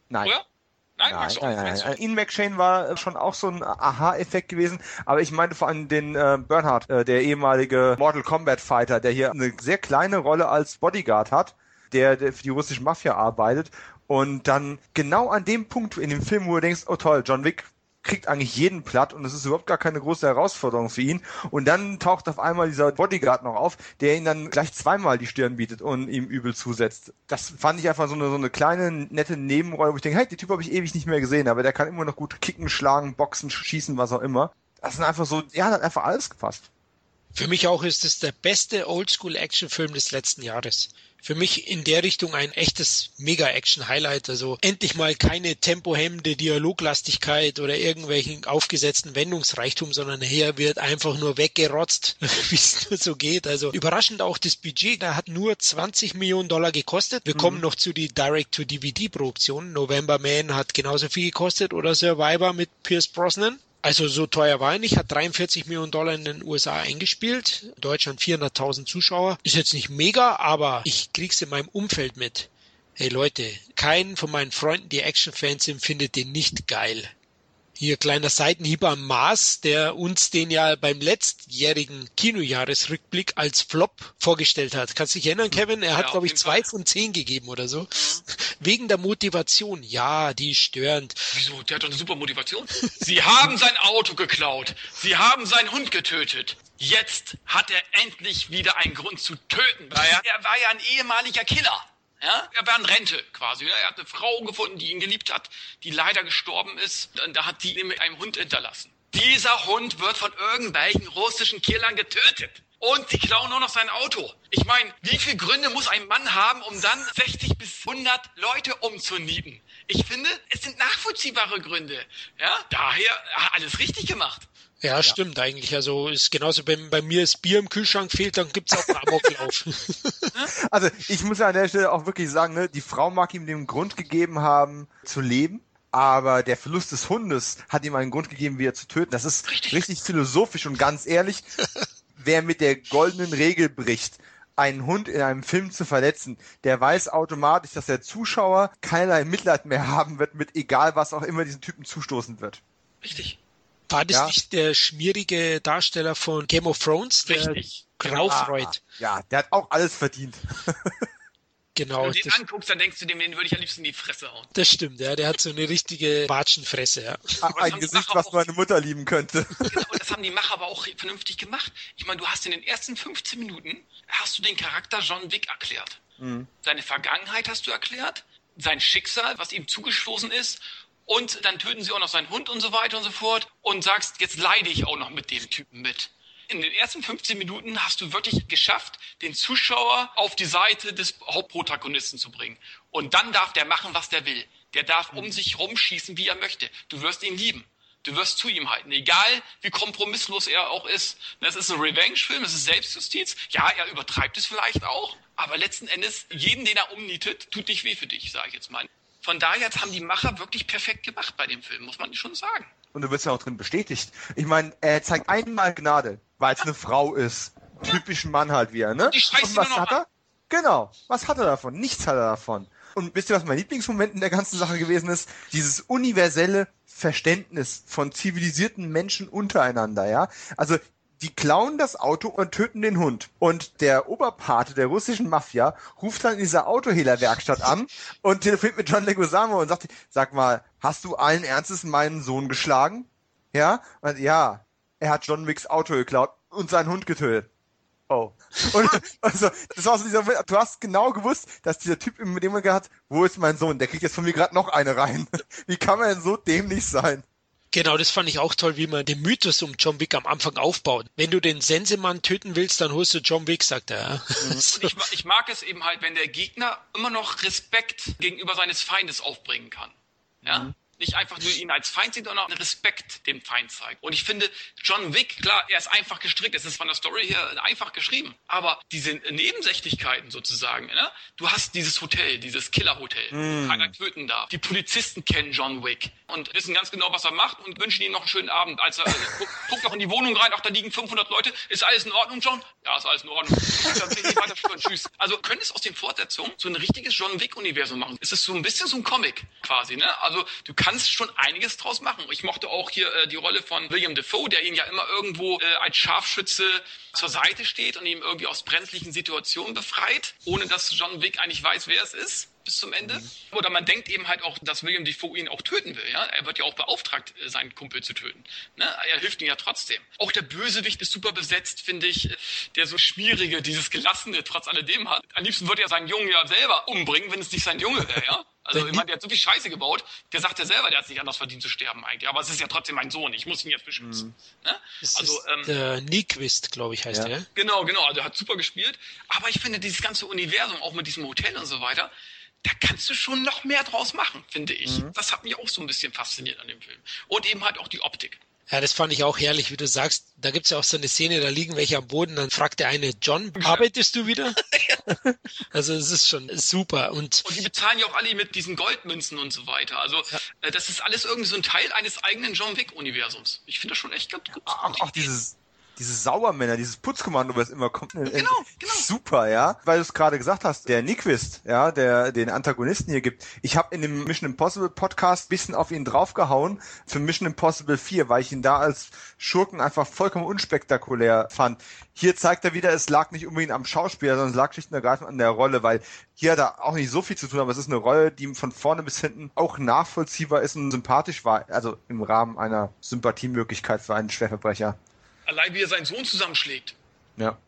Nein. Oder? Nein, nein, nein, nein, nein. Ian McShane war schon auch so ein Aha-Effekt gewesen, aber ich meinte vor allem den äh, Bernhard, äh, der ehemalige Mortal Kombat Fighter, der hier eine sehr kleine Rolle als Bodyguard hat, der, der für die russische Mafia arbeitet. Und dann genau an dem Punkt in dem Film, wo du denkst, oh toll, John Wick kriegt eigentlich jeden platt und es ist überhaupt gar keine große Herausforderung für ihn. Und dann taucht auf einmal dieser Bodyguard noch auf, der ihn dann gleich zweimal die Stirn bietet und ihm übel zusetzt. Das fand ich einfach so eine, so eine kleine, nette Nebenrolle, wo ich denke, hey, die Typ habe ich ewig nicht mehr gesehen, aber der kann immer noch gut kicken, schlagen, boxen, schießen, was auch immer. Das sind einfach so, ja, hat einfach alles gepasst. Für mich auch ist es der beste Oldschool-Action-Film des letzten Jahres für mich in der Richtung ein echtes Mega-Action-Highlight. Also endlich mal keine tempohemmende Dialoglastigkeit oder irgendwelchen aufgesetzten Wendungsreichtum, sondern hier wird einfach nur weggerotzt, wie es nur so geht. Also überraschend auch das Budget, da hat nur 20 Millionen Dollar gekostet. Wir mhm. kommen noch zu die Direct-to-DVD-Produktion. November Man hat genauso viel gekostet oder Survivor mit Pierce Brosnan. Also so teuer war er nicht, hat 43 Millionen Dollar in den USA eingespielt, Deutschland 400.000 Zuschauer. Ist jetzt nicht mega, aber ich krieg's in meinem Umfeld mit. Hey Leute, keinen von meinen Freunden, die Actionfans sind, findet den nicht geil. Hier kleiner Seitenhieb am Mars, der uns den ja beim letztjährigen Kinojahresrückblick als Flop vorgestellt hat. Kannst du dich erinnern, Kevin? Er hat, ja, glaube ich, zwei Fall. von zehn gegeben oder so. Mhm. Wegen der Motivation. Ja, die ist störend. Wieso? Der hat doch eine super Motivation. Sie haben sein Auto geklaut. Sie haben seinen Hund getötet. Jetzt hat er endlich wieder einen Grund zu töten. Er war ja ein ehemaliger Killer. Ja? Er war in Rente quasi. Er hat eine Frau gefunden, die ihn geliebt hat, die leider gestorben ist. Und da hat die ihn mit einem Hund hinterlassen. Dieser Hund wird von irgendwelchen russischen Killern getötet. Und sie klauen nur noch sein Auto. Ich meine, wie viele Gründe muss ein Mann haben, um dann 60 bis 100 Leute umzunieten? Ich finde, es sind nachvollziehbare Gründe. Ja, daher alles richtig gemacht. Ja, ja, stimmt eigentlich. Also ist genauso, wenn bei mir das Bier im Kühlschrank fehlt, dann gibt's auch einen Amoklauf. also ich muss ja an der Stelle auch wirklich sagen, ne, die Frau mag ihm den Grund gegeben haben, zu leben. aber der Verlust des Hundes hat ihm einen Grund gegeben, wie er zu töten. Das ist richtig, richtig philosophisch und ganz ehrlich, wer mit der goldenen Regel bricht, einen Hund in einem Film zu verletzen, der weiß automatisch, dass der Zuschauer keinerlei Mitleid mehr haben wird mit egal was auch immer diesen Typen zustoßen wird. Richtig. War das ja. nicht der schmierige Darsteller von Game of Thrones, der Richtig. Graufreud? Ja, der hat auch alles verdient. Genau. Wenn du den anguckst, dann denkst du dem, den würde ich am liebsten in die Fresse hauen. Das stimmt, ja. Der hat so eine richtige Watschenfresse, ja. Ein Gesicht, was meine Mutter lieben könnte. Genau, und das haben die Macher aber auch vernünftig gemacht. Ich meine, du hast in den ersten 15 Minuten, hast du den Charakter John Wick erklärt. Mhm. Seine Vergangenheit hast du erklärt, sein Schicksal, was ihm zugestoßen ist und dann töten sie auch noch seinen Hund und so weiter und so fort und sagst, jetzt leide ich auch noch mit dem Typen mit in den ersten 15 Minuten hast du wirklich geschafft, den Zuschauer auf die Seite des Hauptprotagonisten zu bringen. Und dann darf der machen, was der will. Der darf um sich rumschießen, wie er möchte. Du wirst ihn lieben. Du wirst zu ihm halten, egal wie kompromisslos er auch ist. Es ist ein Revenge-Film, es ist Selbstjustiz. Ja, er übertreibt es vielleicht auch, aber letzten Endes, jeden, den er umnietet, tut nicht weh für dich, sage ich jetzt mal. Von daher haben die Macher wirklich perfekt gemacht bei dem Film, muss man schon sagen. Und du wirst ja auch drin bestätigt. Ich meine, er zeigt einmal Gnade weil es eine Frau ist. Typischen Mann halt wieder, ne? Die Und was hat er? Genau. Was hat er davon? Nichts hat er davon. Und wisst ihr, was mein Lieblingsmoment in der ganzen Sache gewesen ist? Dieses universelle Verständnis von zivilisierten Menschen untereinander, ja? Also, die klauen das Auto und töten den Hund. Und der Oberpate der russischen Mafia ruft dann in dieser Autohehlerwerkstatt an und telefoniert mit John Leguizamo und sagt, sag mal, hast du allen Ernstes meinen Sohn geschlagen? Ja? Und ja, er hat John Wicks Auto geklaut und seinen Hund getötet. Oh. Und also, das war so dieser, du hast genau gewusst, dass dieser Typ im dem hat, wo ist mein Sohn? Der kriegt jetzt von mir gerade noch eine rein. Wie kann man denn so dämlich sein? Genau, das fand ich auch toll, wie man den Mythos um John Wick am Anfang aufbaut. Wenn du den Sensemann töten willst, dann holst du John Wick, sagt er. Mhm. Ich, ich, mag es eben halt, wenn der Gegner immer noch Respekt gegenüber seines Feindes aufbringen kann. Ja? Mhm nicht einfach nur ihn als Feind sieht, sondern Respekt dem Feind zeigt. Und ich finde, John Wick, klar, er ist einfach gestrickt, es ist von der Story her einfach geschrieben, aber diese Nebensächlichkeiten sozusagen, ne? du hast dieses Hotel, dieses Killerhotel, mm. keiner töten darf. Die Polizisten kennen John Wick und wissen ganz genau, was er macht und wünschen ihm noch einen schönen Abend. Als er äh, guckt noch in die Wohnung rein, ach, da liegen 500 Leute, ist alles in Ordnung, John? Ja, ist alles in Ordnung. Tschüss. Also können es aus den Fortsetzungen so ein richtiges John Wick-Universum machen. Es ist so ein bisschen so ein Comic quasi, ne? Also du kannst schon einiges draus machen. Ich mochte auch hier äh, die Rolle von William Defoe, der ihn ja immer irgendwo äh, als Scharfschütze zur Seite steht und ihm irgendwie aus brenzlichen Situationen befreit, ohne dass John Wick eigentlich weiß, wer es ist bis zum Ende. Mhm. Oder man denkt eben halt auch, dass William Defoe ihn auch töten will. Ja? Er wird ja auch beauftragt, äh, seinen Kumpel zu töten. Ne? Er hilft ihm ja trotzdem. Auch der Bösewicht ist super besetzt, finde ich. Der so schwierige, dieses Gelassene trotz alledem hat. Am liebsten würde er seinen Jungen ja selber umbringen, wenn es nicht sein Junge wäre. Ja? Also ich meine, der hat so viel Scheiße gebaut, der sagt ja selber, der hat sich anders verdient zu sterben eigentlich. Aber es ist ja trotzdem mein Sohn, ich muss ihn jetzt beschützen. Mhm. Ne? Also, ähm, der Nyquist, glaube ich, heißt ja. der. Genau, genau, also er hat super gespielt. Aber ich finde, dieses ganze Universum, auch mit diesem Hotel und so weiter, da kannst du schon noch mehr draus machen, finde ich. Mhm. Das hat mich auch so ein bisschen fasziniert an dem Film. Und eben halt auch die Optik. Ja, das fand ich auch herrlich, wie du sagst. Da gibt's ja auch so eine Szene, da liegen welche am Boden, dann fragt der eine, John, arbeitest du wieder? also es ist schon super. Und, und die bezahlen ja auch alle mit diesen Goldmünzen und so weiter. Also ja. Äh, das ist alles irgendwie so ein Teil eines eigenen John Wick-Universums. Ich finde das schon echt ganz gut. Auch, auch dieses diese Sauermänner, dieses Putzkommando, was immer kommt. Genau, genau. Super, ja. Weil du es gerade gesagt hast, der Nyquist, ja, der den Antagonisten hier gibt. Ich habe in dem Mission Impossible Podcast bisschen auf ihn draufgehauen für Mission Impossible 4, weil ich ihn da als Schurken einfach vollkommen unspektakulär fand. Hier zeigt er wieder, es lag nicht unbedingt am Schauspieler, sondern es lag schlicht und ergreifend an der Rolle, weil hier hat er auch nicht so viel zu tun, aber es ist eine Rolle, die von vorne bis hinten auch nachvollziehbar ist und sympathisch war, also im Rahmen einer Sympathiemöglichkeit für einen Schwerverbrecher. Allein wie er seinen Sohn zusammenschlägt. Ja.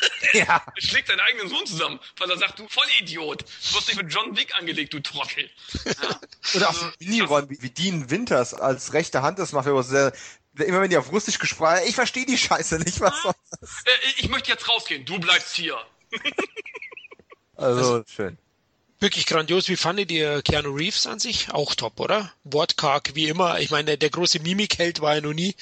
ja. Er schlägt seinen eigenen Sohn zusammen, weil er sagt, du Vollidiot, du wirst dich mit John Wick angelegt, du Trottel. Ja. Oder auch so also, Minirollen wie, wie Dean Winters als rechte Hand des Mafios, der immer wenn die auf Russisch gesprochen ich verstehe die Scheiße nicht, was soll das? Äh, ich möchte jetzt rausgehen, du bleibst hier. also, also, schön. Wirklich grandios. Wie fandet ihr Keanu Reeves an sich? Auch top, oder? Wortkarg, wie immer. Ich meine, der große Mimikheld war er noch nie.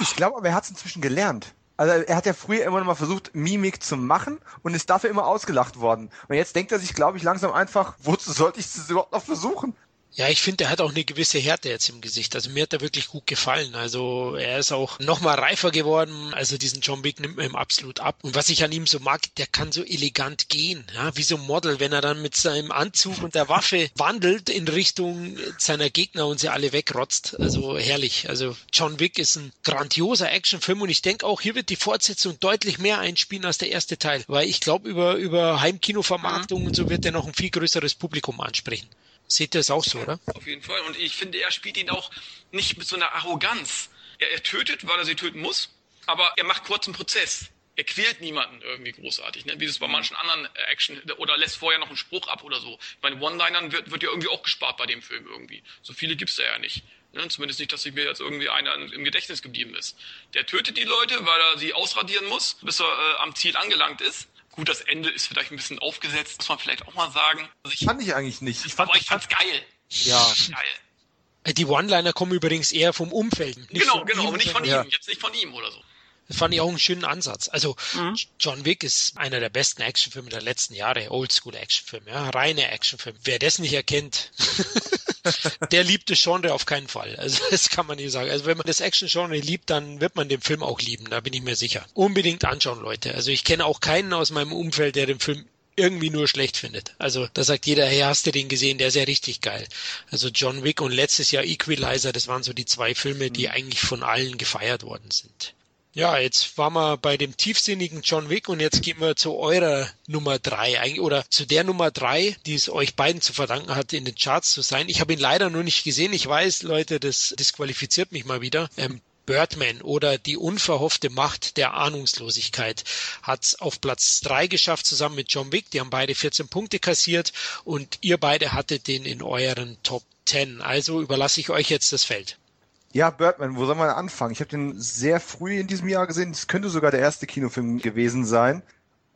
Ich glaube aber, er hat es inzwischen gelernt. Also er hat ja früher immer noch mal versucht, Mimik zu machen und ist dafür immer ausgelacht worden. Und jetzt denkt er sich, glaube ich, langsam einfach, wozu sollte ich es überhaupt noch versuchen? Ja, ich finde, er hat auch eine gewisse Härte jetzt im Gesicht. Also mir hat er wirklich gut gefallen. Also er ist auch noch mal reifer geworden. Also diesen John Wick nimmt man ihm absolut ab. Und was ich an ihm so mag, der kann so elegant gehen, ja, wie so ein Model, wenn er dann mit seinem Anzug und der Waffe wandelt in Richtung seiner Gegner und sie alle wegrotzt. Also herrlich. Also John Wick ist ein grandioser Actionfilm und ich denke auch, hier wird die Fortsetzung deutlich mehr einspielen als der erste Teil, weil ich glaube, über, über Heimkinovermarktung und so wird er noch ein viel größeres Publikum ansprechen. Seht ihr es auch so, oder? Auf jeden Fall. Und ich finde, er spielt ihn auch nicht mit so einer Arroganz. Er, er tötet, weil er sie töten muss, aber er macht kurzen Prozess. Er quält niemanden irgendwie großartig, ne? wie das bei manchen anderen Action oder lässt vorher noch einen Spruch ab oder so. Bei den One-Linern wird, wird ja irgendwie auch gespart bei dem Film irgendwie. So viele gibt's da ja nicht. Ne? Zumindest nicht, dass sich mir jetzt irgendwie einer im Gedächtnis geblieben ist. Der tötet die Leute, weil er sie ausradieren muss, bis er äh, am Ziel angelangt ist. Gut, das Ende ist vielleicht ein bisschen aufgesetzt, muss man vielleicht auch mal sagen. Also ich fand ich eigentlich nicht. Ich fand, aber ich fand's geil. Ja. Geil. Die One-Liner kommen übrigens eher vom Umfeld. Nicht genau, genau, ihm, aber nicht von ja. ihm. Jetzt nicht von ihm oder so. Das fand ich auch einen schönen Ansatz. Also mhm. John Wick ist einer der besten Actionfilme der letzten Jahre, Oldschool-Actionfilme, ja, reine Actionfilme. Wer das nicht erkennt, der liebt das Genre auf keinen Fall. Also das kann man nicht sagen. Also wenn man das Action-Genre liebt, dann wird man den Film auch lieben, da bin ich mir sicher. Unbedingt anschauen, Leute. Also ich kenne auch keinen aus meinem Umfeld, der den Film irgendwie nur schlecht findet. Also da sagt jeder, hey, hast du den gesehen, der ist ja richtig geil. Also John Wick und letztes Jahr Equalizer, das waren so die zwei Filme, die eigentlich von allen gefeiert worden sind. Ja, jetzt waren wir bei dem tiefsinnigen John Wick und jetzt gehen wir zu eurer Nummer drei oder zu der Nummer drei, die es euch beiden zu verdanken hat, in den Charts zu sein. Ich habe ihn leider nur nicht gesehen. Ich weiß, Leute, das disqualifiziert mich mal wieder. Ähm, Birdman oder die unverhoffte Macht der Ahnungslosigkeit hat auf Platz drei geschafft zusammen mit John Wick. Die haben beide 14 Punkte kassiert und ihr beide hattet den in euren Top 10. Also überlasse ich euch jetzt das Feld. Ja, Birdman, wo soll man anfangen? Ich habe den sehr früh in diesem Jahr gesehen. Es könnte sogar der erste Kinofilm gewesen sein.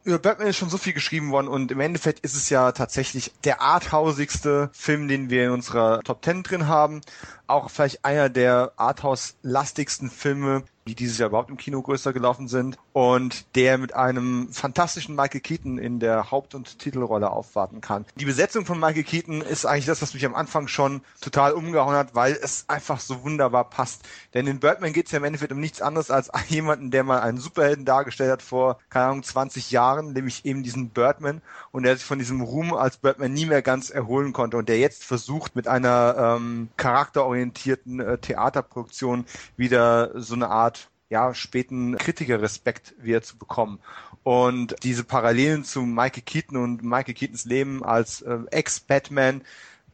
Über Birdman ist schon so viel geschrieben worden und im Endeffekt ist es ja tatsächlich der arthausigste Film, den wir in unserer Top Ten drin haben. Auch vielleicht einer der arthouse-lastigsten Filme, die dieses Jahr überhaupt im Kino größer gelaufen sind und der mit einem fantastischen Michael Keaton in der Haupt- und Titelrolle aufwarten kann. Die Besetzung von Michael Keaton ist eigentlich das, was mich am Anfang schon total umgehauen hat, weil es einfach so wunderbar passt. Denn in Birdman geht es ja im Endeffekt um nichts anderes als jemanden, der mal einen Superhelden dargestellt hat vor, keine Ahnung, 20 Jahren, nämlich eben diesen Birdman und der sich von diesem Ruhm als Birdman nie mehr ganz erholen konnte und der jetzt versucht, mit einer ähm, charakterorientierten äh, Theaterproduktion wieder so eine Art ja, späten Kritikerrespekt wieder zu bekommen. Und diese Parallelen zu Michael Keaton und Michael Keatons Leben als äh, Ex-Batman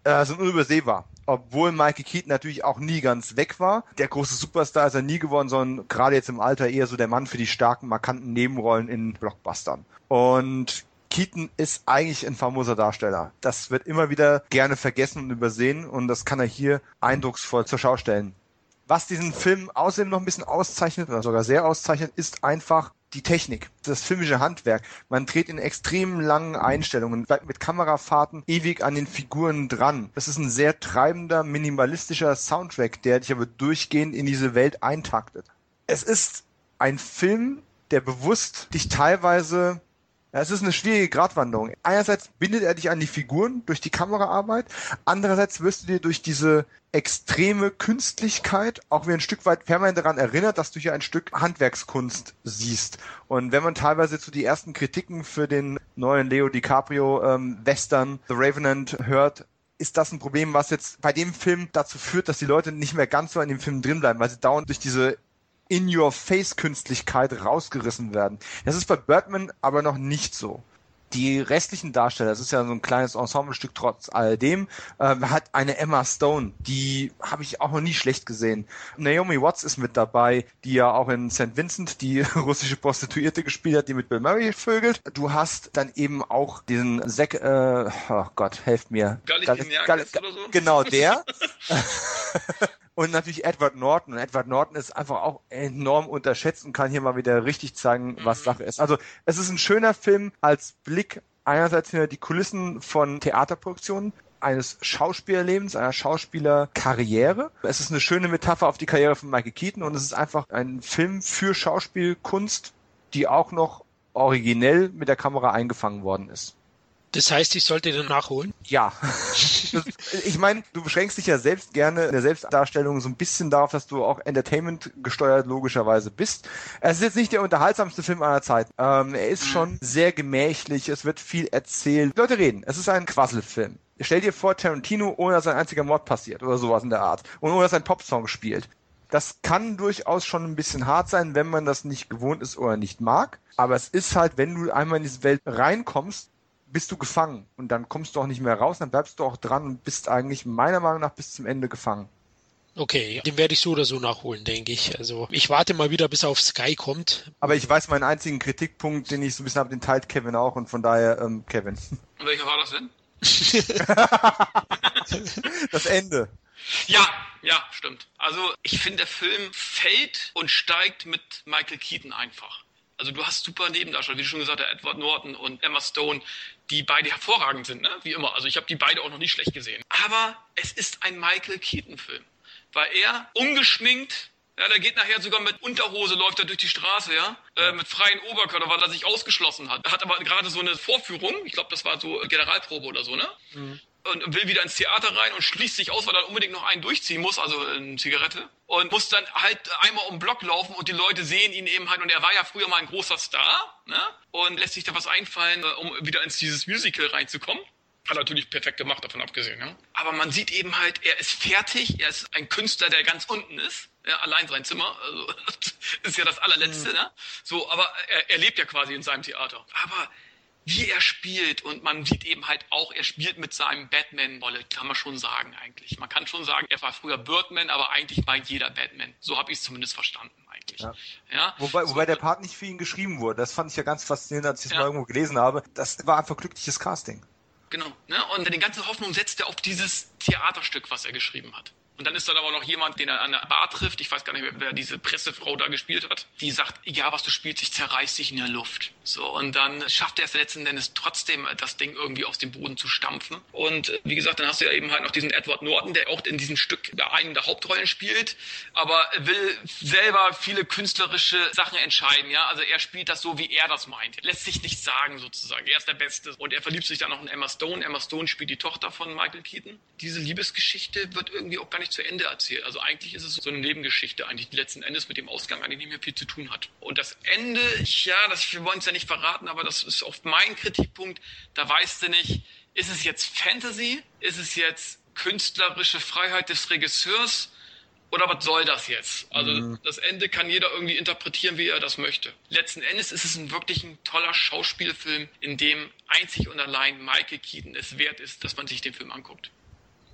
äh, sind unübersehbar. Obwohl Michael Keaton natürlich auch nie ganz weg war. Der große Superstar ist er nie geworden, sondern gerade jetzt im Alter eher so der Mann für die starken, markanten Nebenrollen in Blockbustern. Und Keaton ist eigentlich ein famoser Darsteller. Das wird immer wieder gerne vergessen und übersehen und das kann er hier eindrucksvoll zur Schau stellen. Was diesen Film außerdem noch ein bisschen auszeichnet, oder sogar sehr auszeichnet, ist einfach die Technik, das filmische Handwerk. Man dreht in extrem langen Einstellungen, bleibt mit Kamerafahrten ewig an den Figuren dran. Das ist ein sehr treibender, minimalistischer Soundtrack, der dich aber durchgehend in diese Welt eintaktet. Es ist ein Film, der bewusst dich teilweise ja, es ist eine schwierige Gratwanderung. Einerseits bindet er dich an die Figuren durch die Kameraarbeit, andererseits wirst du dir durch diese extreme Künstlichkeit auch wie ein Stück weit permanent daran erinnert, dass du hier ein Stück Handwerkskunst siehst. Und wenn man teilweise zu die ersten Kritiken für den neuen Leo DiCaprio ähm, Western The Revenant hört, ist das ein Problem, was jetzt bei dem Film dazu führt, dass die Leute nicht mehr ganz so in dem Film drinbleiben, weil sie dauernd durch diese in-your-face-Künstlichkeit rausgerissen werden. Das ist bei Birdman aber noch nicht so. Die restlichen Darsteller, das ist ja so ein kleines Ensemblestück trotz alledem, äh, hat eine Emma Stone, die habe ich auch noch nie schlecht gesehen. Naomi Watts ist mit dabei, die ja auch in St. Vincent die russische Prostituierte gespielt hat, die mit Bill Murray vögelt. Du hast dann eben auch diesen Zack, äh, oh Gott, helft mir. Galifianakis oder so? Genau, der. Und natürlich Edward Norton. Und Edward Norton ist einfach auch enorm unterschätzt und kann hier mal wieder richtig zeigen, was mhm. Sache ist. Also es ist ein schöner Film als Blick einerseits hinter die Kulissen von Theaterproduktionen, eines Schauspielerlebens, einer Schauspielerkarriere. Es ist eine schöne Metapher auf die Karriere von Michael Keaton und es ist einfach ein Film für Schauspielkunst, die auch noch originell mit der Kamera eingefangen worden ist. Das heißt, ich sollte den nachholen? Ja. Das, ich meine, du beschränkst dich ja selbst gerne in der Selbstdarstellung so ein bisschen darauf, dass du auch Entertainment gesteuert logischerweise bist. Es ist jetzt nicht der unterhaltsamste Film aller Zeit. Ähm, er ist schon sehr gemächlich, es wird viel erzählt. Leute reden, es ist ein Quasselfilm. Stell dir vor, Tarantino, ohne dass ein einziger Mord passiert oder sowas in der Art. Und ohne dass ein Popsong spielt. Das kann durchaus schon ein bisschen hart sein, wenn man das nicht gewohnt ist oder nicht mag. Aber es ist halt, wenn du einmal in diese Welt reinkommst, bist du gefangen und dann kommst du auch nicht mehr raus, dann bleibst du auch dran und bist eigentlich meiner Meinung nach bis zum Ende gefangen. Okay, den werde ich so oder so nachholen, denke ich. Also ich warte mal wieder, bis er auf Sky kommt. Aber ich weiß meinen einzigen Kritikpunkt, den ich so ein bisschen habe, den teilt Kevin auch und von daher ähm, Kevin. Und welcher war das denn? das Ende. Ja, ja, stimmt. Also ich finde, der Film fällt und steigt mit Michael Keaton einfach. Also du hast super Nebendarsteller, wie du schon gesagt hast, Edward Norton und Emma Stone, die beide hervorragend sind, ne? wie immer. Also ich habe die beide auch noch nicht schlecht gesehen. Aber es ist ein Michael Keaton-Film, weil er ungeschminkt ja, der geht nachher sogar mit Unterhose, läuft er durch die Straße, ja, äh, mit freien Oberkörper, weil er sich ausgeschlossen hat. Er hat aber gerade so eine Vorführung, ich glaube, das war so Generalprobe oder so, ne? Mhm und will wieder ins Theater rein und schließt sich aus, weil er unbedingt noch einen durchziehen muss, also eine Zigarette. Und muss dann halt einmal um den Block laufen und die Leute sehen ihn eben halt. Und er war ja früher mal ein großer Star, ne? Und lässt sich da was einfallen, äh, um wieder ins dieses Musical reinzukommen. Hat er natürlich perfekt gemacht, davon abgesehen, ja. Aber man sieht eben halt, er ist fertig, er ist ein Künstler, der ganz unten ist. Ja, allein sein Zimmer, also ist ja das allerletzte, mhm. ne? So, aber er, er lebt ja quasi in seinem Theater. Aber wie er spielt und man sieht eben halt auch, er spielt mit seinem Batman-Rolle, kann man schon sagen eigentlich. Man kann schon sagen, er war früher Birdman, aber eigentlich war jeder Batman. So habe ich es zumindest verstanden eigentlich. Ja. ja? Wobei, so, wobei der Part nicht für ihn geschrieben wurde. Das fand ich ja ganz faszinierend, als ich es ja. mal irgendwo gelesen habe. Das war einfach glückliches Casting. Genau. Ne? Und die ganze Hoffnung setzt er auf dieses Theaterstück, was er geschrieben hat. Und dann ist dann aber noch jemand, den er an der Bar trifft, ich weiß gar nicht wer diese Pressefrau da gespielt hat, die sagt, ja, was du spielst, ich zerreiß dich in der Luft. So, und dann schafft er es letzten Endes trotzdem, das Ding irgendwie aus dem Boden zu stampfen. Und wie gesagt, dann hast du ja eben halt noch diesen Edward Norton, der auch in diesem Stück einen der Hauptrollen spielt, aber will selber viele künstlerische Sachen entscheiden, ja. Also er spielt das so, wie er das meint. Lässt sich nicht sagen, sozusagen. Er ist der Beste. Und er verliebt sich dann noch in Emma Stone. Emma Stone spielt die Tochter von Michael Keaton. Diese Liebesgeschichte wird irgendwie auch gar nicht zu Ende erzählt. Also eigentlich ist es so eine Nebengeschichte, eigentlich die letzten Endes mit dem Ausgang eigentlich nicht mehr viel zu tun hat. Und das Ende, ja, das, wir wollen es ja nicht verraten, aber das ist oft mein Kritikpunkt. Da weißt du nicht, ist es jetzt Fantasy? Ist es jetzt künstlerische Freiheit des Regisseurs? Oder was soll das jetzt? Also mhm. das Ende kann jeder irgendwie interpretieren, wie er das möchte. Letzten Endes ist es ein wirklich ein toller Schauspielfilm, in dem einzig und allein Michael Keaton es wert ist, dass man sich den Film anguckt.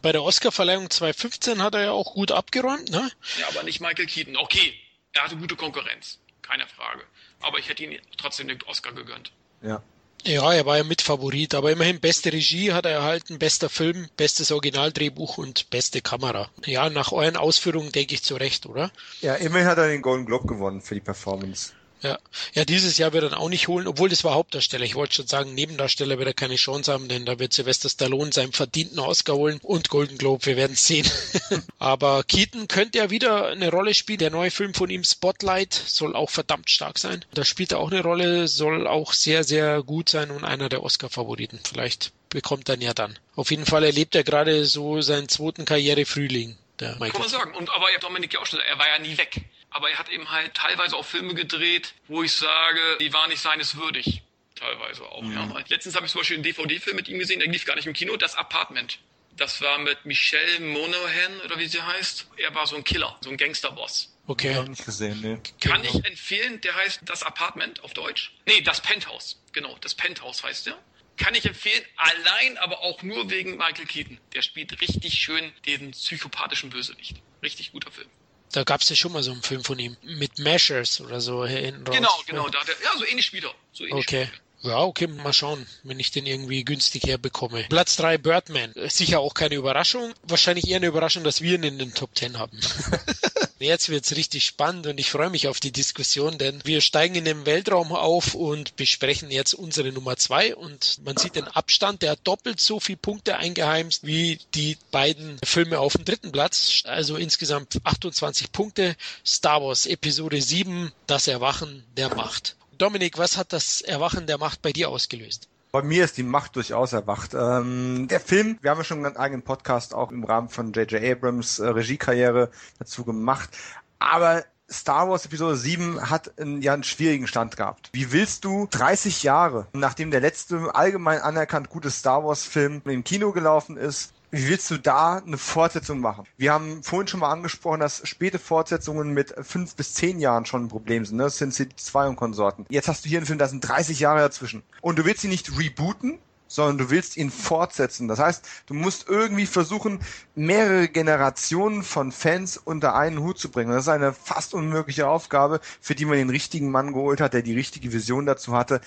Bei der Oscarverleihung 2015 hat er ja auch gut abgeräumt, ne? Ja, aber nicht Michael Keaton. Okay, er hatte gute Konkurrenz, keine Frage. Aber ich hätte ihn trotzdem den Oscar gegönnt. Ja. Ja, er war ja Mitfavorit, aber immerhin beste Regie hat er erhalten, bester Film, bestes Originaldrehbuch und beste Kamera. Ja, nach euren Ausführungen denke ich zu Recht, oder? Ja, immerhin hat er den Golden Globe gewonnen für die Performance. Ja. ja, dieses Jahr wird er dann auch nicht holen, obwohl das war Hauptdarsteller. Ich wollte schon sagen, Nebendarsteller wird er keine Chance haben, denn da wird Sylvester Stallone seinen verdienten Oscar holen und Golden Globe, wir werden sehen. Aber Keaton könnte ja wieder eine Rolle spielen. Der neue Film von ihm, Spotlight, soll auch verdammt stark sein. Da spielt er auch eine Rolle, soll auch sehr, sehr gut sein und einer der Oscar-Favoriten. Vielleicht bekommt er ihn ja dann. Auf jeden Fall erlebt er gerade so seinen zweiten Karrierefrühling. Der Kann man sagen. Und aber Dominik ja auch schon, er war ja nie weg aber er hat eben halt teilweise auch Filme gedreht, wo ich sage, die waren nicht seines würdig. Teilweise auch. Mhm. Ja. Letztens habe ich zum Beispiel einen DVD-Film mit ihm gesehen, der lief gar nicht im Kino, das Apartment. Das war mit Michelle Monaghan oder wie sie heißt. Er war so ein Killer, so ein Gangsterboss. Okay. Hab nicht gesehen, nee. Kann ich empfehlen, der heißt Das Apartment auf Deutsch. Nee, das Penthouse. Genau, das Penthouse heißt der. Kann ich empfehlen, allein aber auch nur wegen Michael Keaton. Der spielt richtig schön den psychopathischen Bösewicht. Richtig guter Film. Da gab es ja schon mal so einen Film von ihm mit Mashers oder so hinten raus. Genau, genau, da der, ja, so ähnlich wieder. So ähnlich okay. Wieder. Ja, okay, mal schauen, wenn ich den irgendwie günstig herbekomme. Platz 3 Birdman. Sicher auch keine Überraschung. Wahrscheinlich eher eine Überraschung, dass wir ihn in den Top 10 haben. Jetzt wird's richtig spannend und ich freue mich auf die Diskussion, denn wir steigen in den Weltraum auf und besprechen jetzt unsere Nummer zwei und man sieht den Abstand, der hat doppelt so viele Punkte eingeheimst wie die beiden Filme auf dem dritten Platz. Also insgesamt 28 Punkte. Star Wars Episode 7, das Erwachen der Macht. Dominik, was hat das Erwachen der Macht bei dir ausgelöst? Bei mir ist die Macht durchaus erwacht. Ähm, der Film, wir haben ja schon einen eigenen Podcast auch im Rahmen von J.J. Abrams äh, Regiekarriere dazu gemacht. Aber Star Wars Episode 7 hat einen, ja einen schwierigen Stand gehabt. Wie willst du 30 Jahre, nachdem der letzte allgemein anerkannt gute Star Wars Film im Kino gelaufen ist, wie willst du da eine Fortsetzung machen? Wir haben vorhin schon mal angesprochen, dass späte Fortsetzungen mit fünf bis zehn Jahren schon ein Problem sind, ne? Sin City 2 und Konsorten. Jetzt hast du hier einen Film, da sind 30 Jahre dazwischen. Und du willst ihn nicht rebooten, sondern du willst ihn fortsetzen. Das heißt, du musst irgendwie versuchen, mehrere Generationen von Fans unter einen Hut zu bringen. Das ist eine fast unmögliche Aufgabe, für die man den richtigen Mann geholt hat, der die richtige Vision dazu hatte.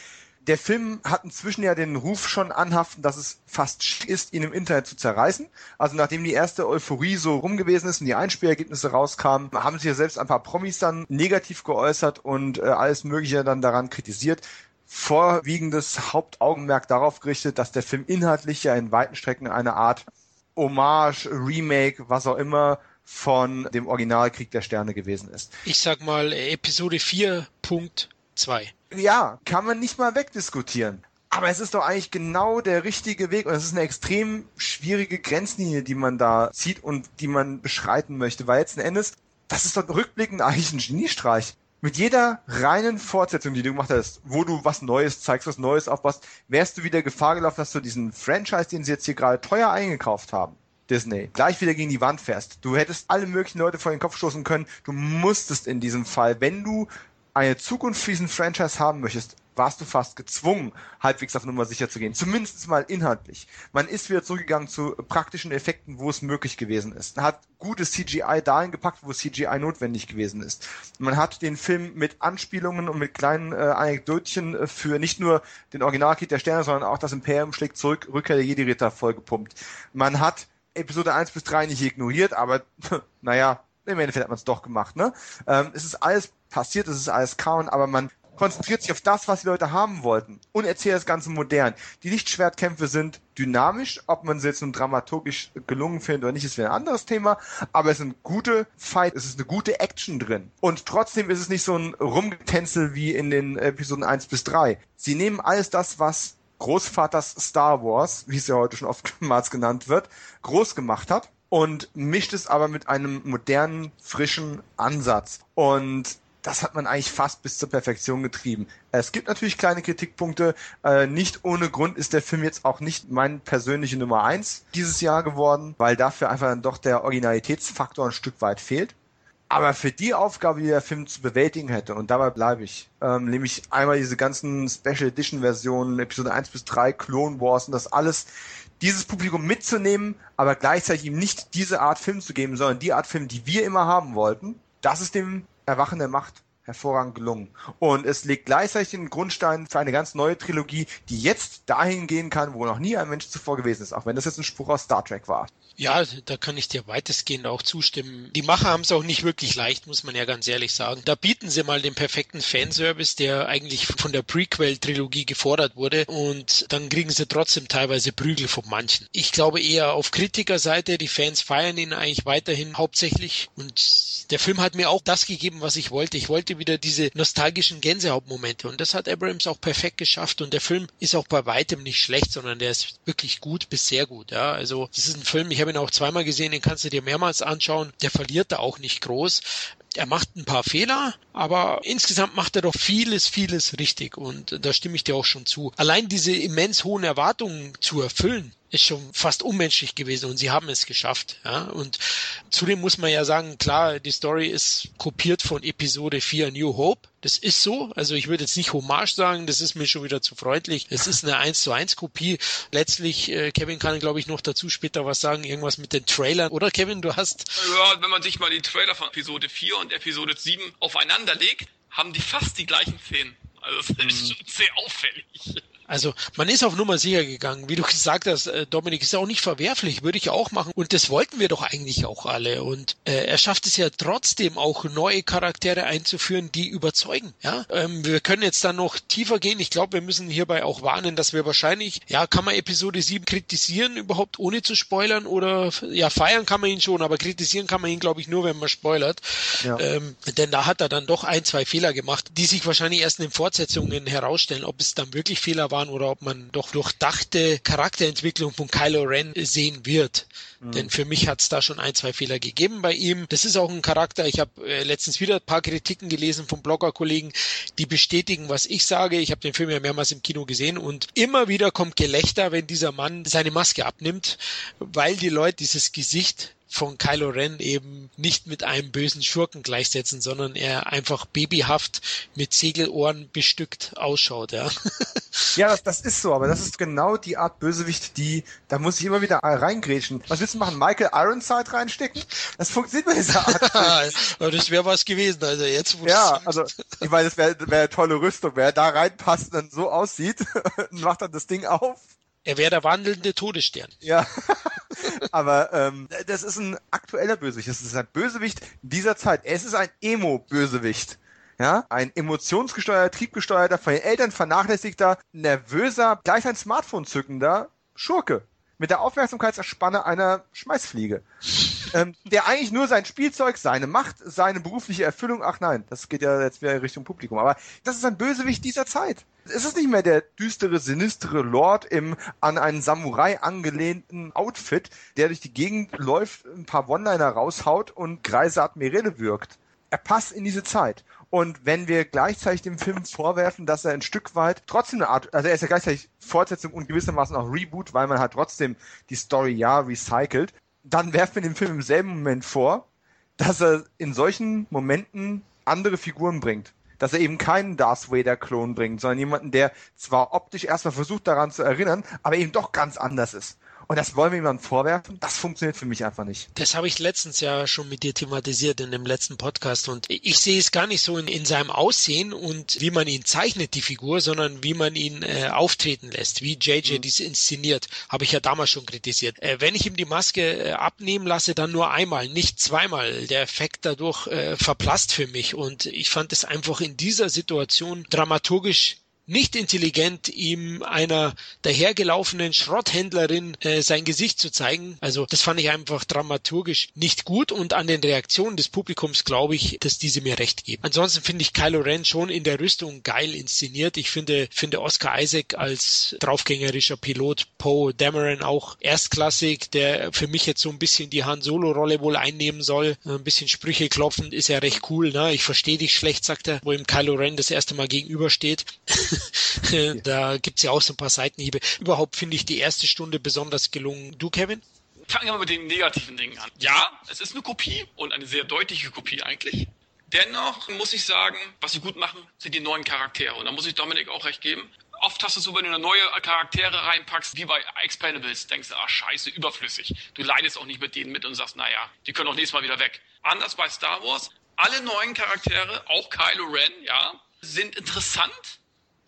Der Film hat inzwischen ja den Ruf schon anhaften, dass es fast schick ist, ihn im Internet zu zerreißen. Also nachdem die erste Euphorie so rum gewesen ist und die Einspielergebnisse rauskamen, haben sich ja selbst ein paar Promis dann negativ geäußert und äh, alles Mögliche dann daran kritisiert vorwiegendes Hauptaugenmerk darauf gerichtet, dass der Film inhaltlich ja in weiten Strecken eine Art Hommage, Remake, was auch immer von dem Original Krieg der Sterne gewesen ist. Ich sag mal Episode 4.2. Ja, kann man nicht mal wegdiskutieren. Aber es ist doch eigentlich genau der richtige Weg und es ist eine extrem schwierige Grenzlinie, die man da zieht und die man beschreiten möchte, weil letzten Endes, das ist doch rückblickend eigentlich ein Geniestreich mit jeder reinen Fortsetzung, die du gemacht hast, wo du was Neues zeigst, was Neues aufbaust, wärst du wieder Gefahr gelaufen, dass du diesen Franchise, den sie jetzt hier gerade teuer eingekauft haben, Disney, gleich wieder gegen die Wand fährst. Du hättest alle möglichen Leute vor den Kopf stoßen können. Du musstest in diesem Fall, wenn du eine Zukunft für diesen Franchise haben möchtest, warst du fast gezwungen, halbwegs auf Nummer sicher zu gehen. Zumindest mal inhaltlich. Man ist wieder zurückgegangen zu praktischen Effekten, wo es möglich gewesen ist. Man hat gutes CGI dahin gepackt, wo CGI notwendig gewesen ist. Man hat den Film mit Anspielungen und mit kleinen äh, Anekdötchen äh, für nicht nur den Originalkit der Sterne, sondern auch das Imperium schlägt zurück, Rückkehr der Jedi-Ritter vollgepumpt. Man hat Episode 1 bis 3 nicht ignoriert, aber naja, im Endeffekt hat man es doch gemacht. Ne? Ähm, es ist alles passiert, es ist alles kaum, aber man konzentriert sich auf das, was die Leute haben wollten und erzählt das Ganze modern. Die Lichtschwertkämpfe sind dynamisch, ob man sie jetzt nun dramaturgisch gelungen findet oder nicht, ist wieder ein anderes Thema, aber es sind gute Fight, es ist eine gute Action drin. Und trotzdem ist es nicht so ein Rumgetänzel wie in den Episoden 1 bis 3. Sie nehmen alles das, was Großvaters Star Wars, wie es ja heute schon oftmals genannt wird, groß gemacht hat und mischt es aber mit einem modernen, frischen Ansatz. Und das hat man eigentlich fast bis zur Perfektion getrieben. Es gibt natürlich kleine Kritikpunkte. Äh, nicht ohne Grund ist der Film jetzt auch nicht mein persönliche Nummer eins dieses Jahr geworden, weil dafür einfach dann doch der Originalitätsfaktor ein Stück weit fehlt. Aber für die Aufgabe, die der Film zu bewältigen hätte, und dabei bleibe ich, ähm, nämlich einmal diese ganzen Special Edition Versionen, Episode 1 bis 3, Clone Wars und das alles, dieses Publikum mitzunehmen, aber gleichzeitig ihm nicht diese Art Film zu geben, sondern die Art Film, die wir immer haben wollten, das ist dem Erwachen der Macht hervorragend gelungen. Und es legt gleichzeitig den Grundstein für eine ganz neue Trilogie, die jetzt dahin gehen kann, wo noch nie ein Mensch zuvor gewesen ist, auch wenn das jetzt ein Spruch aus Star Trek war. Ja, da kann ich dir weitestgehend auch zustimmen. Die Macher haben es auch nicht wirklich leicht, muss man ja ganz ehrlich sagen. Da bieten sie mal den perfekten Fanservice, der eigentlich von der Prequel-Trilogie gefordert wurde und dann kriegen sie trotzdem teilweise Prügel von manchen. Ich glaube eher auf Kritikerseite, die Fans feiern ihn eigentlich weiterhin hauptsächlich und der Film hat mir auch das gegeben, was ich wollte. Ich wollte wieder diese nostalgischen Gänsehautmomente und das hat Abrams auch perfekt geschafft und der Film ist auch bei weitem nicht schlecht, sondern der ist wirklich gut bis sehr gut. Ja, also das ist ein Film, ich habe habe ihn auch zweimal gesehen, den kannst du dir mehrmals anschauen. Der verliert da auch nicht groß. Er macht ein paar Fehler, aber insgesamt macht er doch vieles, vieles richtig und da stimme ich dir auch schon zu. Allein diese immens hohen Erwartungen zu erfüllen, ist schon fast unmenschlich gewesen und sie haben es geschafft. Ja? Und zudem muss man ja sagen, klar, die Story ist kopiert von Episode 4 New Hope. Das ist so. Also ich würde jetzt nicht Hommage sagen, das ist mir schon wieder zu freundlich. Es ist eine 1 zu 1 Kopie. Letztlich, äh, Kevin kann, glaube ich, noch dazu später was sagen, irgendwas mit den Trailern. Oder Kevin, du hast... Ja, wenn man sich mal die Trailer von Episode 4 und Episode 7 aufeinander legt, haben die fast die gleichen Szenen. Also es ist mhm. schon sehr auffällig. Also man ist auf Nummer sicher gegangen. Wie du gesagt hast, äh, Dominik, ist auch nicht verwerflich, würde ich auch machen. Und das wollten wir doch eigentlich auch alle. Und äh, er schafft es ja trotzdem auch neue Charaktere einzuführen, die überzeugen. Ja, ähm, wir können jetzt dann noch tiefer gehen. Ich glaube, wir müssen hierbei auch warnen, dass wir wahrscheinlich, ja, kann man Episode 7 kritisieren überhaupt ohne zu spoilern oder ja, feiern kann man ihn schon, aber kritisieren kann man ihn, glaube ich, nur, wenn man spoilert. Ja. Ähm, denn da hat er dann doch ein, zwei Fehler gemacht, die sich wahrscheinlich erst in den Fortsetzungen herausstellen, ob es dann wirklich Fehler waren waren oder ob man doch durchdachte Charakterentwicklung von Kylo Ren sehen wird. Mhm. Denn für mich hat es da schon ein, zwei Fehler gegeben bei ihm. Das ist auch ein Charakter, ich habe äh, letztens wieder ein paar Kritiken gelesen von Bloggerkollegen, die bestätigen, was ich sage. Ich habe den Film ja mehrmals im Kino gesehen und immer wieder kommt Gelächter, wenn dieser Mann seine Maske abnimmt, weil die Leute dieses Gesicht von Kylo Ren eben nicht mit einem bösen Schurken gleichsetzen, sondern er einfach babyhaft mit Segelohren bestückt ausschaut, ja. Ja, das, das ist so, aber das ist genau die Art Bösewicht, die, da muss ich immer wieder reingrätschen. Was willst du machen? Michael Ironside reinstecken? Das funktioniert bei dieser Art. das wäre was gewesen, also jetzt. Wo ja, also, ich meine, das wäre wär eine tolle Rüstung, wer da reinpasst und dann so aussieht, macht dann das Ding auf. Er wäre der wandelnde Todesstern. Ja. Aber ähm, das ist ein aktueller Bösewicht. Das ist ein Bösewicht dieser Zeit. Es ist ein Emo-Bösewicht. Ja, ein emotionsgesteuerter, triebgesteuerter, von den Eltern vernachlässigter, nervöser, gleich ein Smartphone zückender Schurke. Mit der Aufmerksamkeitserspanne einer Schmeißfliege. ähm, der eigentlich nur sein Spielzeug, seine Macht, seine berufliche Erfüllung, ach nein, das geht ja jetzt wieder Richtung Publikum, aber das ist ein Bösewicht dieser Zeit. Es ist nicht mehr der düstere, sinistere Lord im an einen Samurai angelehnten Outfit, der durch die Gegend läuft, ein paar One-Liner raushaut und greise Admirale wirkt. Er passt in diese Zeit. Und wenn wir gleichzeitig dem Film vorwerfen, dass er ein Stück weit trotzdem eine Art, also er ist ja gleichzeitig Fortsetzung und gewissermaßen auch Reboot, weil man halt trotzdem die Story ja recycelt, dann werfen wir dem Film im selben Moment vor, dass er in solchen Momenten andere Figuren bringt dass er eben keinen Darth Vader-Klon bringt, sondern jemanden, der zwar optisch erstmal versucht daran zu erinnern, aber eben doch ganz anders ist. Und das wollen wir jemandem vorwerfen? Das funktioniert für mich einfach nicht. Das habe ich letztens ja schon mit dir thematisiert in dem letzten Podcast. Und ich sehe es gar nicht so in, in seinem Aussehen und wie man ihn zeichnet, die Figur, sondern wie man ihn äh, auftreten lässt, wie JJ mhm. dies inszeniert. Habe ich ja damals schon kritisiert. Äh, wenn ich ihm die Maske äh, abnehmen lasse, dann nur einmal, nicht zweimal. Der Effekt dadurch äh, verblasst für mich. Und ich fand es einfach in dieser Situation dramaturgisch nicht intelligent, ihm einer dahergelaufenen Schrotthändlerin äh, sein Gesicht zu zeigen. Also das fand ich einfach dramaturgisch nicht gut und an den Reaktionen des Publikums glaube ich, dass diese mir recht geben. Ansonsten finde ich Kylo Ren schon in der Rüstung geil inszeniert. Ich finde, finde Oscar Isaac als draufgängerischer Pilot Poe Dameron auch erstklassig, der für mich jetzt so ein bisschen die Han Solo Rolle wohl einnehmen soll. Ein bisschen Sprüche klopfen ist ja recht cool, ne? Ich verstehe dich schlecht, sagt er, wo ihm Kylo Ren das erste Mal gegenübersteht. da gibt's ja auch so ein paar Seitenhiebe. Überhaupt finde ich die erste Stunde besonders gelungen. Du, Kevin? Fangen wir mal mit den negativen Dingen an. Ja, es ist eine Kopie und eine sehr deutliche Kopie eigentlich. Dennoch muss ich sagen, was sie gut machen, sind die neuen Charaktere. Und da muss ich Dominik auch recht geben. Oft hast du so, wenn du eine neue Charaktere reinpackst, wie bei Expendables, denkst du, ah, scheiße, überflüssig. Du leidest auch nicht mit denen mit und sagst, naja, die können auch nächstes Mal wieder weg. Anders bei Star Wars. Alle neuen Charaktere, auch Kylo Ren, ja, sind interessant,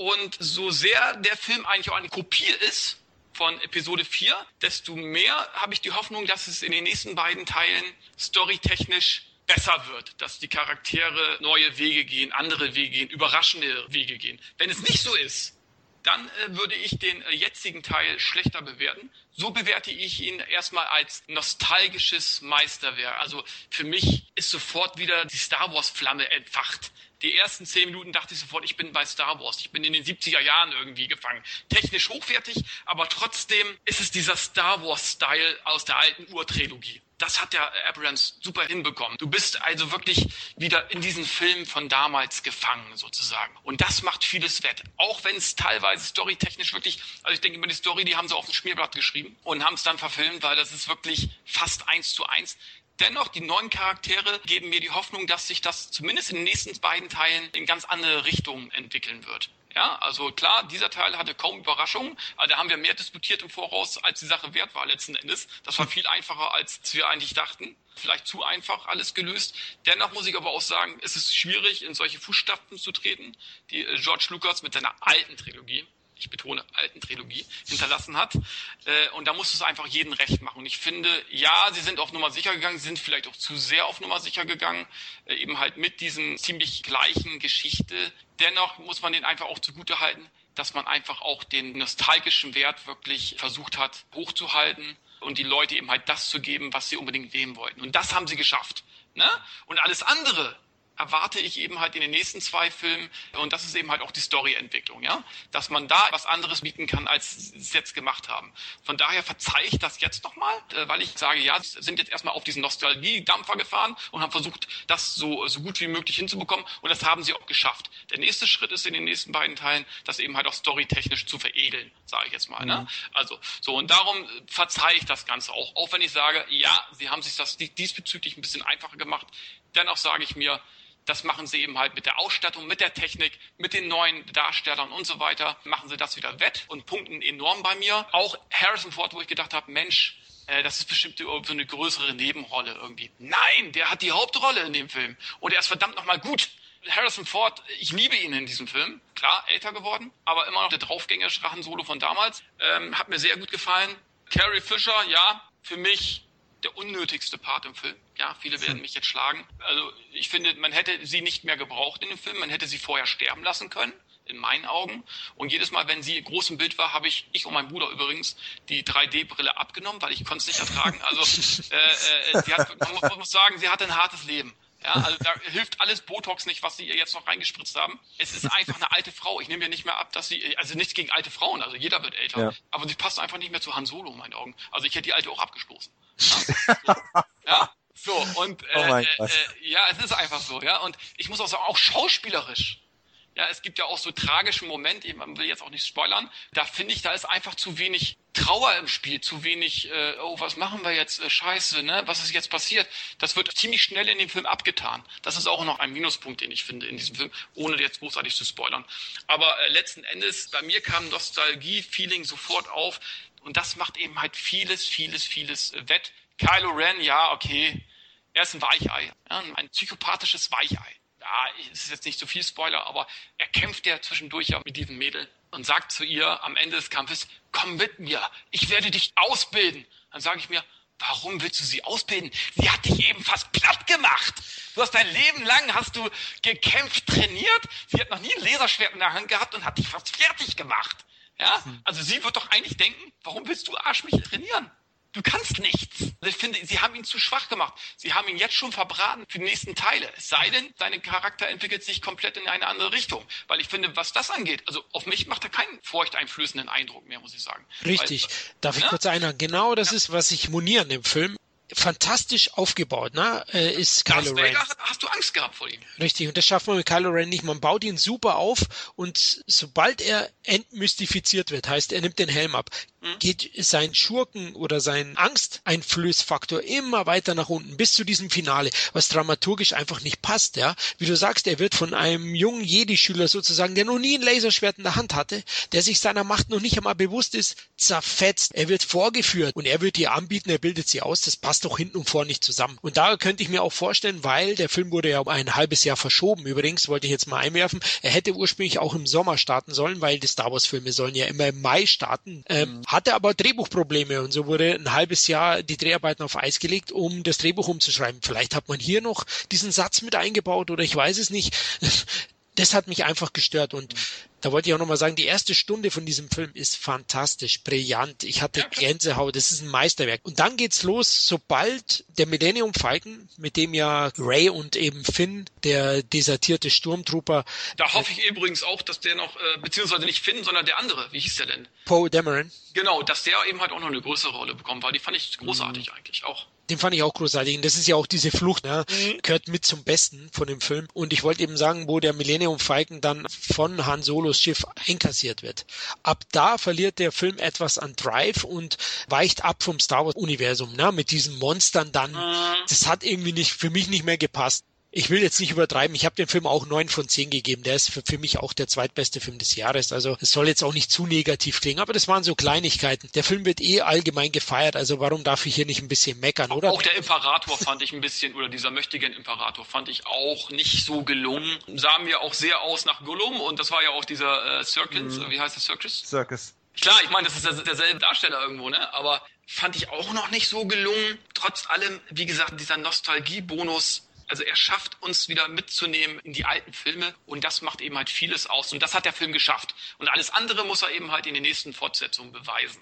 und so sehr der Film eigentlich auch eine Kopie ist von Episode 4, desto mehr habe ich die Hoffnung, dass es in den nächsten beiden Teilen storytechnisch besser wird, dass die Charaktere neue Wege gehen, andere Wege gehen, überraschende Wege gehen. Wenn es nicht so ist, dann äh, würde ich den äh, jetzigen Teil schlechter bewerten. So bewerte ich ihn erstmal als nostalgisches Meisterwerk. Also für mich ist sofort wieder die Star Wars Flamme entfacht die ersten zehn Minuten dachte ich sofort, ich bin bei Star Wars. Ich bin in den 70er Jahren irgendwie gefangen. Technisch hochwertig, aber trotzdem ist es dieser Star Wars-Style aus der alten Urtrilogie. Das hat der Abrams super hinbekommen. Du bist also wirklich wieder in diesen Film von damals gefangen, sozusagen. Und das macht vieles wett. Auch wenn es teilweise storytechnisch wirklich, also ich denke immer, die Story, die haben sie auf dem Schmierblatt geschrieben und haben es dann verfilmt, weil das ist wirklich fast eins zu eins. Dennoch, die neuen Charaktere geben mir die Hoffnung, dass sich das zumindest in den nächsten beiden Teilen in ganz andere Richtungen entwickeln wird. Ja, also klar, dieser Teil hatte kaum Überraschungen, aber da haben wir mehr diskutiert im Voraus, als die Sache wert war letzten Endes. Das war viel einfacher, als wir eigentlich dachten. Vielleicht zu einfach alles gelöst. Dennoch muss ich aber auch sagen, es ist schwierig, in solche Fußstapfen zu treten, die äh, George Lucas mit seiner alten Trilogie ich betone, alten Trilogie hinterlassen hat. Äh, und da muss es einfach jeden recht machen. Und ich finde, ja, sie sind auf Nummer sicher gegangen, sie sind vielleicht auch zu sehr auf Nummer sicher gegangen, äh, eben halt mit diesen ziemlich gleichen Geschichte. Dennoch muss man den einfach auch zugute halten, dass man einfach auch den nostalgischen Wert wirklich versucht hat hochzuhalten und die Leute eben halt das zu geben, was sie unbedingt sehen wollten. Und das haben sie geschafft. Ne? Und alles andere erwarte ich eben halt in den nächsten zwei Filmen. Und das ist eben halt auch die Storyentwicklung, ja. Dass man da was anderes bieten kann, als sie es jetzt gemacht haben. Von daher verzeihe ich das jetzt nochmal, äh, weil ich sage, ja, sind jetzt erstmal auf diesen Nostalgie-Dampfer gefahren und haben versucht, das so, so gut wie möglich hinzubekommen. Und das haben sie auch geschafft. Der nächste Schritt ist in den nächsten beiden Teilen, das eben halt auch storytechnisch zu veredeln, sage ich jetzt mal. Ne? Mhm. Ne? Also, so, und darum verzeihe ich das Ganze auch. Auch wenn ich sage, ja, sie haben sich das diesbezüglich ein bisschen einfacher gemacht. Dennoch sage ich mir, das machen sie eben halt mit der Ausstattung, mit der Technik, mit den neuen Darstellern und so weiter. Machen sie das wieder wett und punkten enorm bei mir. Auch Harrison Ford, wo ich gedacht habe, Mensch, äh, das ist bestimmt so eine größere Nebenrolle irgendwie. Nein, der hat die Hauptrolle in dem Film. Und er ist verdammt nochmal gut. Harrison Ford, ich liebe ihn in diesem Film. Klar, älter geworden, aber immer noch der draufgängerische Rachen-Solo von damals. Ähm, hat mir sehr gut gefallen. Carrie Fisher, ja, für mich der unnötigste Part im Film. Ja, viele werden hm. mich jetzt schlagen. Also ich finde, man hätte sie nicht mehr gebraucht in dem Film. Man hätte sie vorher sterben lassen können in meinen Augen. Und jedes Mal, wenn sie groß im Bild war, habe ich, ich und mein Bruder übrigens, die 3D-Brille abgenommen, weil ich konnte es nicht ertragen. Also äh, äh, sie hat, man muss sagen, sie hatte ein hartes Leben. Ja, also da hilft alles Botox nicht, was sie ihr jetzt noch reingespritzt haben. Es ist einfach eine alte Frau. Ich nehme ja nicht mehr ab, dass sie, also nichts gegen alte Frauen, also jeder wird älter. Ja. Aber sie passt einfach nicht mehr zu Han Solo in meinen Augen. Also ich hätte die alte auch abgestoßen. Ja, so und oh äh, oh äh, ja, es ist einfach so, ja. Und ich muss auch sagen, auch schauspielerisch ja, es gibt ja auch so tragischen Momente, man will jetzt auch nicht spoilern. Da finde ich, da ist einfach zu wenig Trauer im Spiel, zu wenig, äh, oh, was machen wir jetzt, äh, scheiße, ne? Was ist jetzt passiert? Das wird ziemlich schnell in dem Film abgetan. Das ist auch noch ein Minuspunkt, den ich finde in diesem Film, ohne jetzt großartig zu spoilern. Aber äh, letzten Endes, bei mir kam Nostalgie-Feeling sofort auf und das macht eben halt vieles, vieles, vieles äh, wett. Kylo Ren, ja, okay, er ist ein Weichei, ja, ein psychopathisches Weichei ja, es ist jetzt nicht so viel Spoiler, aber er kämpft ja zwischendurch ja mit diesem Mädel und sagt zu ihr am Ende des Kampfes, komm mit mir, ich werde dich ausbilden. Dann sage ich mir, warum willst du sie ausbilden? Sie hat dich eben fast platt gemacht. Du hast dein Leben lang, hast du gekämpft, trainiert. Sie hat noch nie ein Laserschwert in der Hand gehabt und hat dich fast fertig gemacht. Ja, hm. also sie wird doch eigentlich denken, warum willst du Arsch mich trainieren? Du kannst nichts. Ich finde, sie haben ihn zu schwach gemacht. Sie haben ihn jetzt schon verbraten für die nächsten Teile. Es sei denn, dein Charakter entwickelt sich komplett in eine andere Richtung. Weil ich finde, was das angeht, also auf mich macht er keinen furchteinflößenden Eindruck mehr, muss ich sagen. Richtig. Weil, Darf ich ne? kurz einhaken? Genau das ja. ist, was ich monieren im Film fantastisch aufgebaut, ne? Äh, ist Kylo Ren. hast du Angst gehabt vor ihm. Richtig, und das schafft man mit Kylo Ren nicht. Man baut ihn super auf und sobald er entmystifiziert wird, heißt er nimmt den Helm ab? Geht sein Schurken oder sein Angsteinflößfaktor immer weiter nach unten bis zu diesem Finale, was dramaturgisch einfach nicht passt, ja. Wie du sagst, er wird von einem jungen Jedi-Schüler sozusagen, der noch nie ein Laserschwert in der Hand hatte, der sich seiner Macht noch nicht einmal bewusst ist, zerfetzt. Er wird vorgeführt und er wird ihr anbieten, er bildet sie aus, das passt doch hinten und vor nicht zusammen. Und da könnte ich mir auch vorstellen, weil der Film wurde ja um ein halbes Jahr verschoben. Übrigens wollte ich jetzt mal einwerfen, er hätte ursprünglich auch im Sommer starten sollen, weil die Star Wars Filme sollen ja immer im Mai starten. Ähm, mhm. Hatte aber Drehbuchprobleme und so wurde ein halbes Jahr die Dreharbeiten auf Eis gelegt, um das Drehbuch umzuschreiben. Vielleicht hat man hier noch diesen Satz mit eingebaut oder ich weiß es nicht. Das hat mich einfach gestört und da wollte ich auch nochmal sagen, die erste Stunde von diesem Film ist fantastisch, brillant. Ich hatte Gänsehaut, das ist ein Meisterwerk. Und dann geht's los, sobald der Millennium Falcon, mit dem ja Ray und eben Finn, der desertierte Sturmtrooper. Da hoffe ich übrigens auch, dass der noch, äh, beziehungsweise nicht Finn, sondern der andere, wie hieß der denn? Poe Dameron. Genau, dass der eben halt auch noch eine größere Rolle bekommen war. Die fand ich großartig mhm. eigentlich auch. Den fand ich auch großartig. Und das ist ja auch diese Flucht, ne? Mhm. gehört mit zum Besten von dem Film. Und ich wollte eben sagen, wo der Millennium Falcon dann von Han Solos Schiff einkassiert wird. Ab da verliert der Film etwas an Drive und weicht ab vom Star Wars Universum, ne? mit diesen Monstern dann. Mhm. Das hat irgendwie nicht, für mich nicht mehr gepasst ich will jetzt nicht übertreiben, ich habe dem Film auch neun von zehn gegeben. Der ist für, für, mich auch der zweitbeste Film des Jahres. Also es soll jetzt auch nicht zu negativ klingen, aber das waren so Kleinigkeiten. Der Film wird eh allgemein gefeiert, also warum darf ich hier nicht ein bisschen meckern, oder? Auch der Imperator fand ich ein bisschen, oder dieser möchtigen Imperator fand ich auch nicht so gelungen. Sah mir auch sehr aus nach Gollum und das war ja auch dieser äh, Circus, mhm. wie heißt der Circus? Circus. Klar, ich meine, das ist derselbe Darsteller irgendwo, ne? Aber fand ich auch noch nicht so gelungen. Trotz allem, wie gesagt, dieser Nostalgiebonus also er schafft uns wieder mitzunehmen in die alten Filme und das macht eben halt vieles aus. Und das hat der Film geschafft. Und alles andere muss er eben halt in den nächsten Fortsetzungen beweisen.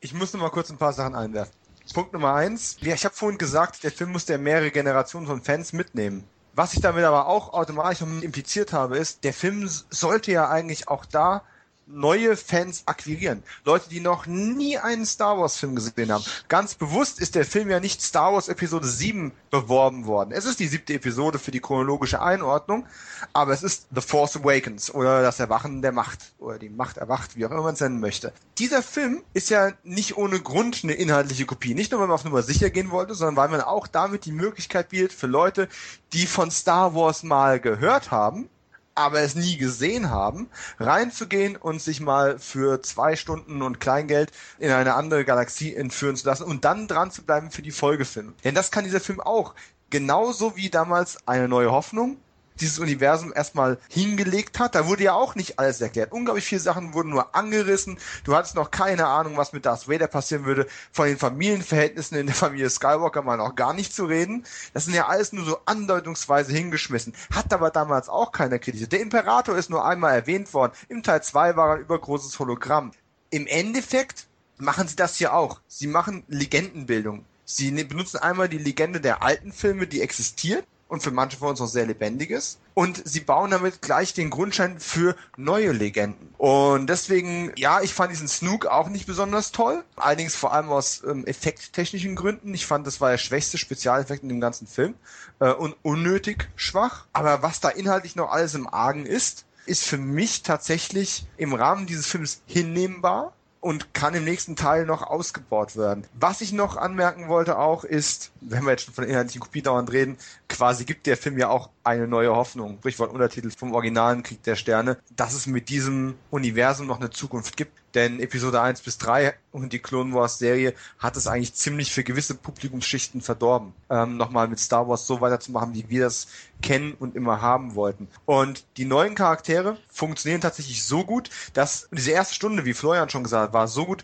Ich muss noch mal kurz ein paar Sachen einwerfen. Punkt Nummer eins. Ja, ich habe vorhin gesagt, der Film muss ja mehrere Generationen von Fans mitnehmen. Was ich damit aber auch automatisch impliziert habe, ist, der Film sollte ja eigentlich auch da neue Fans akquirieren. Leute, die noch nie einen Star Wars Film gesehen haben. Ganz bewusst ist der Film ja nicht Star Wars Episode 7 beworben worden. Es ist die siebte Episode für die chronologische Einordnung, aber es ist The Force Awakens oder das Erwachen der Macht oder die Macht erwacht, wie auch immer man es nennen möchte. Dieser Film ist ja nicht ohne Grund eine inhaltliche Kopie. Nicht nur, weil man auf Nummer sicher gehen wollte, sondern weil man auch damit die Möglichkeit bietet für Leute, die von Star Wars mal gehört haben, aber es nie gesehen haben, reinzugehen und sich mal für zwei Stunden und Kleingeld in eine andere Galaxie entführen zu lassen und dann dran zu bleiben für die Folgefilme. Denn das kann dieser Film auch. Genauso wie damals eine neue Hoffnung dieses Universum erstmal hingelegt hat. Da wurde ja auch nicht alles erklärt. Unglaublich viele Sachen wurden nur angerissen. Du hattest noch keine Ahnung, was mit Darth Vader passieren würde. Von den Familienverhältnissen in der Familie Skywalker mal noch gar nicht zu reden. Das sind ja alles nur so andeutungsweise hingeschmissen. Hat aber damals auch keiner kritisiert. Der Imperator ist nur einmal erwähnt worden. Im Teil 2 war ein übergroßes Hologramm. Im Endeffekt machen sie das hier auch. Sie machen Legendenbildung. Sie ne-, benutzen einmal die Legende der alten Filme, die existiert, und für manche von uns auch sehr lebendiges. Und sie bauen damit gleich den Grundstein für neue Legenden. Und deswegen, ja, ich fand diesen Snook auch nicht besonders toll. Allerdings vor allem aus ähm, effekttechnischen Gründen. Ich fand, das war der schwächste Spezialeffekt in dem ganzen Film. Äh, und unnötig schwach. Aber was da inhaltlich noch alles im Argen ist, ist für mich tatsächlich im Rahmen dieses Films hinnehmbar und kann im nächsten Teil noch ausgebaut werden. Was ich noch anmerken wollte auch ist, wenn wir jetzt schon von inhaltlichen Kopie dauernd reden, quasi gibt der Film ja auch eine neue Hoffnung, Sprichwort Untertitel vom originalen Krieg der Sterne, dass es mit diesem Universum noch eine Zukunft gibt. Denn Episode 1 bis 3 und die Clone Wars Serie hat es eigentlich ziemlich für gewisse Publikumsschichten verdorben. Ähm, nochmal mit Star Wars so weiterzumachen, wie wir das kennen und immer haben wollten. Und die neuen Charaktere funktionieren tatsächlich so gut, dass diese erste Stunde, wie Florian schon gesagt hat, war so gut.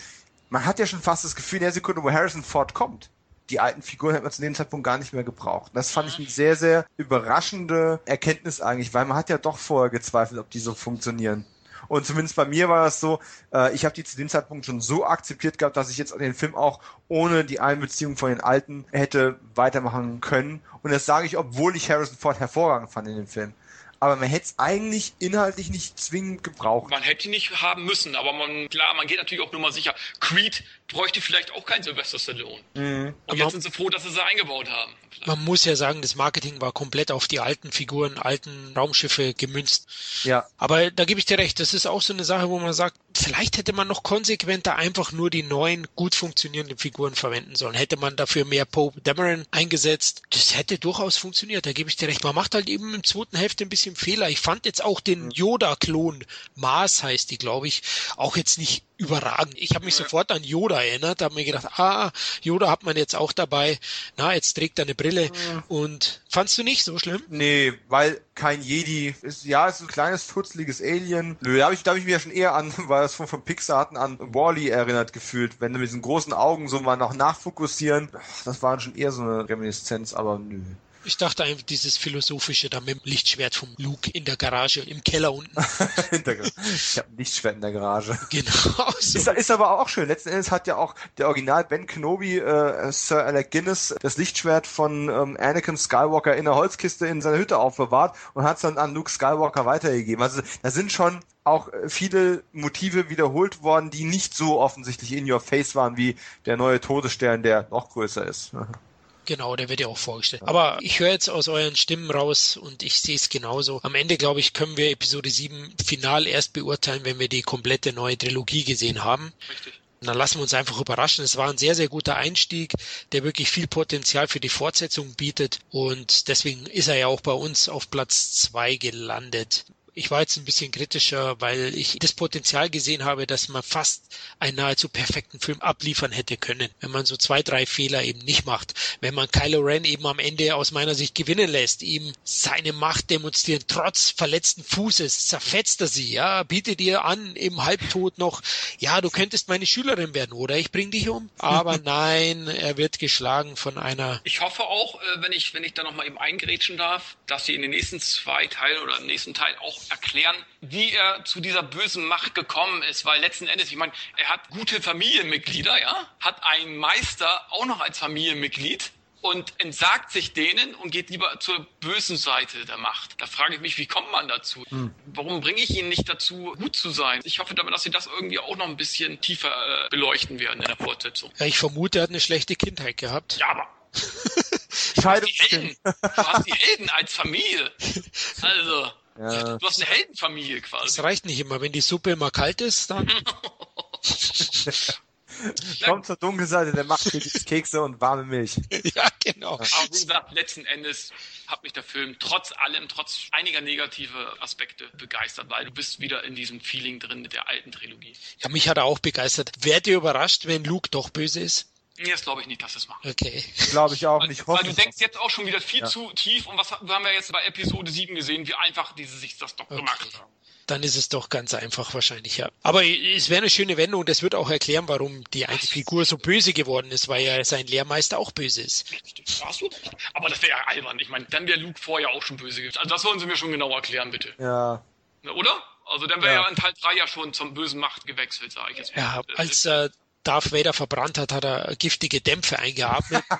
Man hat ja schon fast das Gefühl, in der Sekunde, wo Harrison Ford kommt, die alten Figuren hätte man zu dem Zeitpunkt gar nicht mehr gebraucht. Das fand ich eine sehr, sehr überraschende Erkenntnis eigentlich, weil man hat ja doch vorher gezweifelt, ob die so funktionieren. Und zumindest bei mir war das so, äh, ich habe die zu dem Zeitpunkt schon so akzeptiert gehabt, dass ich jetzt den Film auch ohne die Einbeziehung von den Alten hätte weitermachen können. Und das sage ich, obwohl ich Harrison Ford hervorragend fand in dem Film aber man hätte es eigentlich inhaltlich nicht zwingend gebraucht. Man hätte ihn nicht haben müssen, aber man, klar, man geht natürlich auch nur mal sicher. Creed bräuchte vielleicht auch kein Sylvester Stallone. Mhm. Und jetzt sind sie froh, dass sie sie eingebaut haben. Vielleicht. Man muss ja sagen, das Marketing war komplett auf die alten Figuren, alten Raumschiffe gemünzt. Ja. Aber da gebe ich dir recht, das ist auch so eine Sache, wo man sagt, vielleicht hätte man noch konsequenter einfach nur die neuen, gut funktionierenden Figuren verwenden sollen. Hätte man dafür mehr Pope Dameron eingesetzt, das hätte durchaus funktioniert, da gebe ich dir recht. Man macht halt eben im zweiten Hälfte ein bisschen Fehler. Ich fand jetzt auch den mhm. Yoda-Klon, Mars heißt die, glaube ich, auch jetzt nicht überragend. Ich habe mich ja. sofort an Yoda erinnert, habe mir gedacht, ah, Yoda hat man jetzt auch dabei. Na, jetzt trägt er eine Brille. Ja. Und fandst du nicht so schlimm? Nee, weil kein Jedi ist, ja, ist ein kleines, futzliges Alien. Nö, da habe ich, da hab ich mir ja schon eher an, weil das von, von Pixar hatten, an Wally -E erinnert gefühlt. Wenn du mit diesen großen Augen so mal noch nachfokussieren, das war schon eher so eine Reminiszenz, aber nö. Ich dachte einfach dieses philosophische da mit dem Lichtschwert vom Luke in der Garage, im Keller unten. ich habe ein Lichtschwert in der Garage. Genau. So. Ist, ist, aber auch schön. Letzten Endes hat ja auch der Original Ben Kenobi, äh, Sir Alec Guinness, das Lichtschwert von ähm, Anakin Skywalker in der Holzkiste in seiner Hütte aufbewahrt und hat es dann an Luke Skywalker weitergegeben. Also da sind schon auch viele Motive wiederholt worden, die nicht so offensichtlich in your face waren wie der neue Todesstern, der noch größer ist. Genau, der wird ja auch vorgestellt. Aber ich höre jetzt aus euren Stimmen raus und ich sehe es genauso. Am Ende, glaube ich, können wir Episode 7 final erst beurteilen, wenn wir die komplette neue Trilogie gesehen haben. Richtig. dann lassen wir uns einfach überraschen. Es war ein sehr, sehr guter Einstieg, der wirklich viel Potenzial für die Fortsetzung bietet. Und deswegen ist er ja auch bei uns auf Platz zwei gelandet. Ich war jetzt ein bisschen kritischer, weil ich das Potenzial gesehen habe, dass man fast einen nahezu perfekten Film abliefern hätte können, wenn man so zwei, drei Fehler eben nicht macht. Wenn man Kylo Ren eben am Ende aus meiner Sicht gewinnen lässt, ihm seine Macht demonstrieren, trotz verletzten Fußes, zerfetzt er sie, ja, bietet ihr an, im Halbtod noch, ja, du könntest meine Schülerin werden, oder ich bring dich um. Aber nein, er wird geschlagen von einer. Ich hoffe auch, äh, wenn ich, wenn ich da nochmal eben eingrätschen darf, dass sie in den nächsten zwei Teilen oder im nächsten Teil auch erklären, wie er zu dieser bösen Macht gekommen ist, weil letzten Endes, ich meine, er hat gute Familienmitglieder, ja, hat einen Meister auch noch als Familienmitglied und entsagt sich denen und geht lieber zur bösen Seite der Macht. Da frage ich mich, wie kommt man dazu? Hm. Warum bringe ich ihn nicht dazu, gut zu sein? Ich hoffe damit, dass sie das irgendwie auch noch ein bisschen tiefer äh, beleuchten werden in der Fortsetzung. Ja, ich vermute, er hat eine schlechte Kindheit gehabt. Ja, aber Du hast, die Helden. du hast die Helden als Familie. Also, ja. du hast eine Heldenfamilie quasi. Das reicht nicht immer. Wenn die Suppe immer kalt ist, dann. Kommt zur Dunkelseite der Macht, Kekse und warme Milch. Ja, genau. Aber wie gesagt, letzten Endes hat mich der Film trotz allem, trotz einiger negative Aspekte begeistert, weil du bist wieder in diesem Feeling drin mit der alten Trilogie. Ja, mich hat er auch begeistert. Werdet ihr überrascht, wenn Luke doch böse ist? Nee, das glaube ich nicht, dass es macht. Okay. Glaube ich auch nicht. Weil, weil du denkst jetzt auch schon wieder viel ja. zu tief und was haben wir jetzt bei Episode 7 gesehen, wie einfach diese sich das doch okay. gemacht haben dann ist es doch ganz einfach wahrscheinlich, ja. Aber es wäre eine schöne Wendung und das wird auch erklären, warum die eine Figur so böse geworden ist, weil ja sein Lehrmeister auch böse ist. Hast du? Aber das wäre ja albern. Ich meine, dann wäre Luke vorher auch schon böse gewesen. Also das wollen Sie mir schon genau erklären, bitte. Ja. Oder? Also dann wäre ja. ja in Teil 3 ja schon zum bösen Macht gewechselt, sage ich jetzt mal. Ja, als äh, Darth Vader verbrannt hat, hat er giftige Dämpfe eingeatmet.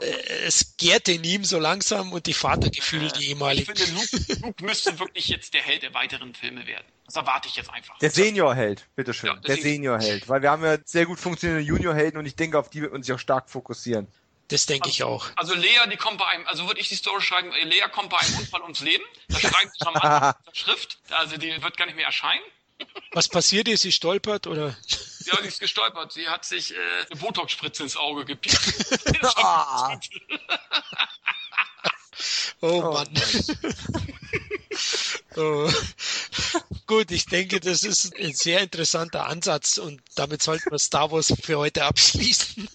Äh, es gärte in ihm so langsam und die Vatergefühle, die ehemaligen. Ich finde, Luke, Luke müsste wirklich jetzt der Held der weiteren Filme werden. Das erwarte ich jetzt einfach. Der Senior-Held, bitteschön. Ja, der Senior-Held. Weil wir haben ja sehr gut funktionierende Junior-Helden und ich denke, auf die wird man sich auch stark fokussieren. Das denke also, ich auch. Also Lea, die kommt bei einem, also würde ich die Story schreiben, Lea kommt bei einem Unfall ums Leben. Das schreiben sie schon mal in der Schrift. Also die wird gar nicht mehr erscheinen. Was passiert ist, sie stolpert oder? Ja, sie ist gestolpert. Sie hat sich äh, eine Botox-Spritze ins Auge gepiekt. oh, oh Mann. oh. Gut, ich denke, das ist ein sehr interessanter Ansatz und damit sollten wir Star Wars für heute abschließen.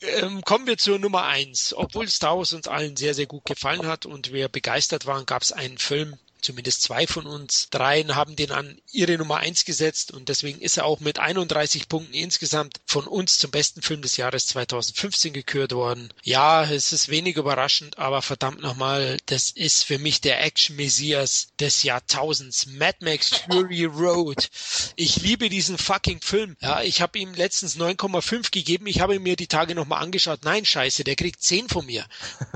ähm, kommen wir zur Nummer eins. Obwohl Star Wars uns allen sehr, sehr gut gefallen hat und wir begeistert waren, gab es einen Film, zumindest zwei von uns dreien haben den an ihre Nummer eins gesetzt und deswegen ist er auch mit 31 Punkten insgesamt von uns zum besten Film des Jahres 2015 gekürt worden. Ja, es ist wenig überraschend, aber verdammt nochmal, das ist für mich der Action-Messias des Jahrtausends. Mad Max Fury Road. Ich liebe diesen fucking Film. Ja, ich habe ihm letztens 9,5 gegeben. Ich habe mir die Tage nochmal angeschaut. Nein, scheiße, der kriegt 10 von mir.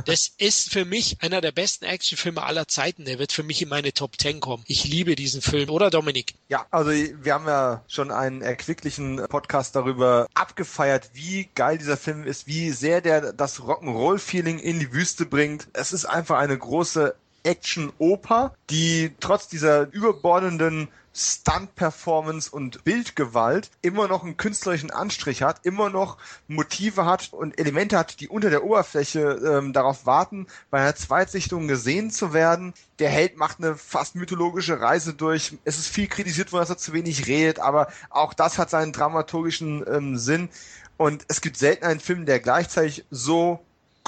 Das ist für mich einer der besten Actionfilme aller Zeiten. Der wird für mich in meinem meine Top 10 kommen. Ich liebe diesen Film, oder Dominik? Ja, also wir haben ja schon einen erquicklichen Podcast darüber abgefeiert, wie geil dieser Film ist, wie sehr der das Rock'n'Roll-Feeling in die Wüste bringt. Es ist einfach eine große Action-Oper, die trotz dieser überbordenden Stunt-Performance und Bildgewalt immer noch einen künstlerischen Anstrich hat, immer noch Motive hat und Elemente hat, die unter der Oberfläche ähm, darauf warten, bei einer Zweitsichtung gesehen zu werden. Der Held macht eine fast mythologische Reise durch. Es ist viel kritisiert worden, dass er zu wenig redet, aber auch das hat seinen dramaturgischen ähm, Sinn. Und es gibt selten einen Film, der gleichzeitig so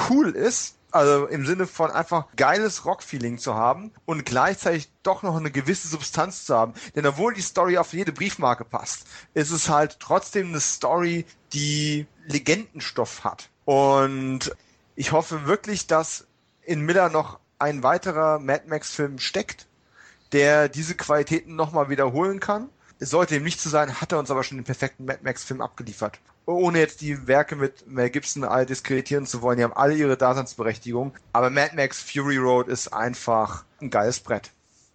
cool ist also im Sinne von einfach geiles Rock-Feeling zu haben und gleichzeitig doch noch eine gewisse Substanz zu haben. Denn obwohl die Story auf jede Briefmarke passt, ist es halt trotzdem eine Story, die Legendenstoff hat. Und ich hoffe wirklich, dass in Miller noch ein weiterer Mad Max-Film steckt, der diese Qualitäten nochmal wiederholen kann. Es sollte ihm nicht zu so sein, hat er uns aber schon den perfekten Mad Max-Film abgeliefert ohne jetzt die Werke mit Mel Gibson all diskreditieren zu wollen, die haben alle ihre Daseinsberechtigung. Aber Mad Max Fury Road ist einfach ein geiles Brett.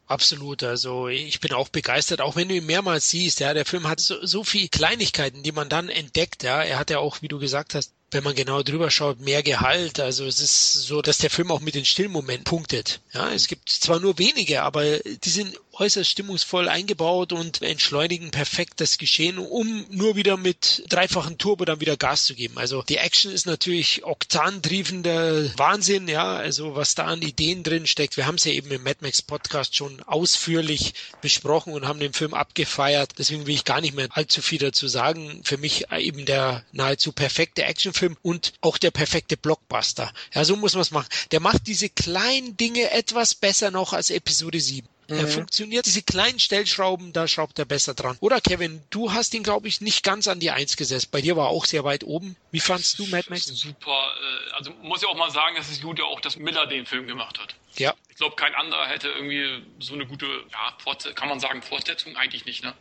Absolut, also ich bin auch begeistert, auch wenn du ihn mehrmals siehst, ja, der Film hat so, so viele Kleinigkeiten, die man dann entdeckt, ja, er hat ja auch, wie du gesagt hast, wenn man genau drüber schaut, mehr Gehalt. Also es ist so, dass der Film auch mit den Stillmomenten punktet. Ja, es gibt zwar nur wenige, aber die sind äußerst stimmungsvoll eingebaut und entschleunigen perfekt das Geschehen, um nur wieder mit dreifachen Turbo dann wieder Gas zu geben. Also die Action ist natürlich oktantriefender Wahnsinn, ja, also was da an Ideen drin steckt. Wir haben es ja eben im Mad Max Podcast schon ausführlich besprochen und haben den Film abgefeiert. Deswegen will ich gar nicht mehr allzu viel dazu sagen. Für mich eben der nahezu perfekte Actionfilm und auch der perfekte Blockbuster. Ja, so muss man es machen. Der macht diese kleinen Dinge etwas besser noch als Episode 7. Mhm. Er funktioniert, diese kleinen Stellschrauben, da schraubt er besser dran. Oder Kevin, du hast ihn, glaube ich, nicht ganz an die Eins gesetzt. Bei dir war auch sehr weit oben. Wie fandst du Mad Max? Super. Äh, also muss ich auch mal sagen, dass es gut ja auch, dass Miller den Film gemacht hat. Ja. Ich glaube, kein anderer hätte irgendwie so eine gute, ja, kann man sagen, Fortsetzung? Eigentlich nicht, ne?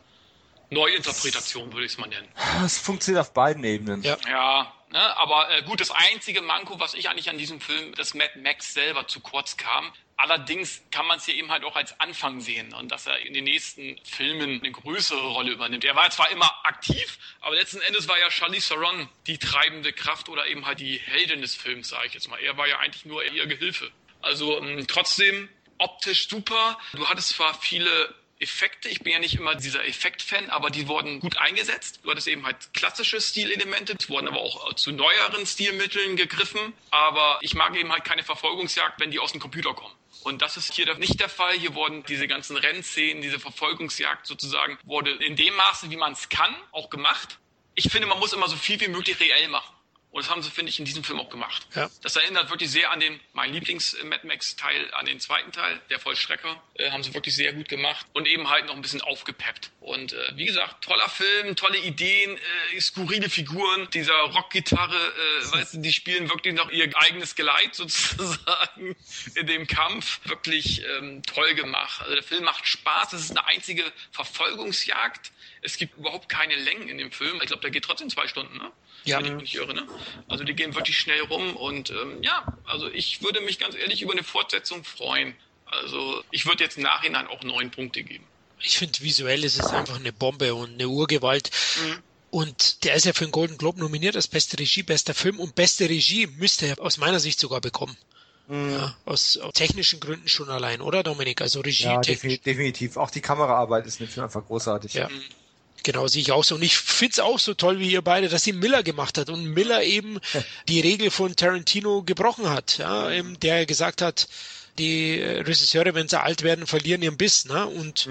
Neuinterpretation, würde ich es mal nennen. Es funktioniert auf beiden Ebenen. Ja. Ja, ne, aber äh, gut, das einzige Manko, was ich eigentlich an diesem Film, dass Mad Max selber zu kurz kam. Allerdings kann man es hier eben halt auch als Anfang sehen und dass er in den nächsten Filmen eine größere Rolle übernimmt. Er war zwar immer aktiv, aber letzten Endes war ja Charlize Theron die treibende Kraft oder eben halt die Heldin des Films, sage ich jetzt mal. Er war ja eigentlich nur ihr Gehilfe. Also ähm, trotzdem optisch super. Du hattest zwar viele Effekte. Ich bin ja nicht immer dieser Effekt-Fan, aber die wurden gut eingesetzt. Du hattest eben halt klassische Stilelemente, es wurden aber auch zu neueren Stilmitteln gegriffen. Aber ich mag eben halt keine Verfolgungsjagd, wenn die aus dem Computer kommen. Und das ist hier nicht der Fall. Hier wurden diese ganzen Rennszenen, diese Verfolgungsjagd sozusagen, wurde in dem Maße, wie man es kann, auch gemacht. Ich finde, man muss immer so viel wie möglich reell machen. Und das haben sie, finde ich, in diesem Film auch gemacht. Ja. Das erinnert wirklich sehr an den, mein Lieblings-Mad Max-Teil, an den zweiten Teil, der Vollstrecker. Äh, haben sie wirklich sehr gut gemacht und eben halt noch ein bisschen aufgepeppt. Und äh, wie gesagt, toller Film, tolle Ideen, äh, skurrile Figuren. Dieser Rockgitarre, äh, weißt du, die spielen wirklich noch ihr eigenes Geleit sozusagen in dem Kampf. Wirklich ähm, toll gemacht. Also der Film macht Spaß. Es ist eine einzige Verfolgungsjagd. Es gibt überhaupt keine Längen in dem Film. Ich glaube, der geht trotzdem zwei Stunden, ne? Ja. Wenn ich mich nicht irre, ne? Also die gehen wirklich schnell rum und ähm, ja, also ich würde mich ganz ehrlich über eine Fortsetzung freuen. Also ich würde jetzt im Nachhinein auch neun Punkte geben. Ich finde, visuell ist es einfach eine Bombe und eine Urgewalt. Mhm. Und der ist ja für den Golden Globe nominiert als beste Regie, bester Film und beste Regie müsste er aus meiner Sicht sogar bekommen. Ja, aus, aus technischen Gründen schon allein, oder Dominik? Also Regie, Ja, definitiv. Auch die Kameraarbeit ist in dem Film einfach großartig. Ja. Genau, sehe ich auch so. Und ich find's auch so toll wie ihr beide, dass sie Miller gemacht hat und Miller eben die Regel von Tarantino gebrochen hat, ja, der gesagt hat, die Regisseure, wenn sie alt werden, verlieren ihren Biss, ne? Und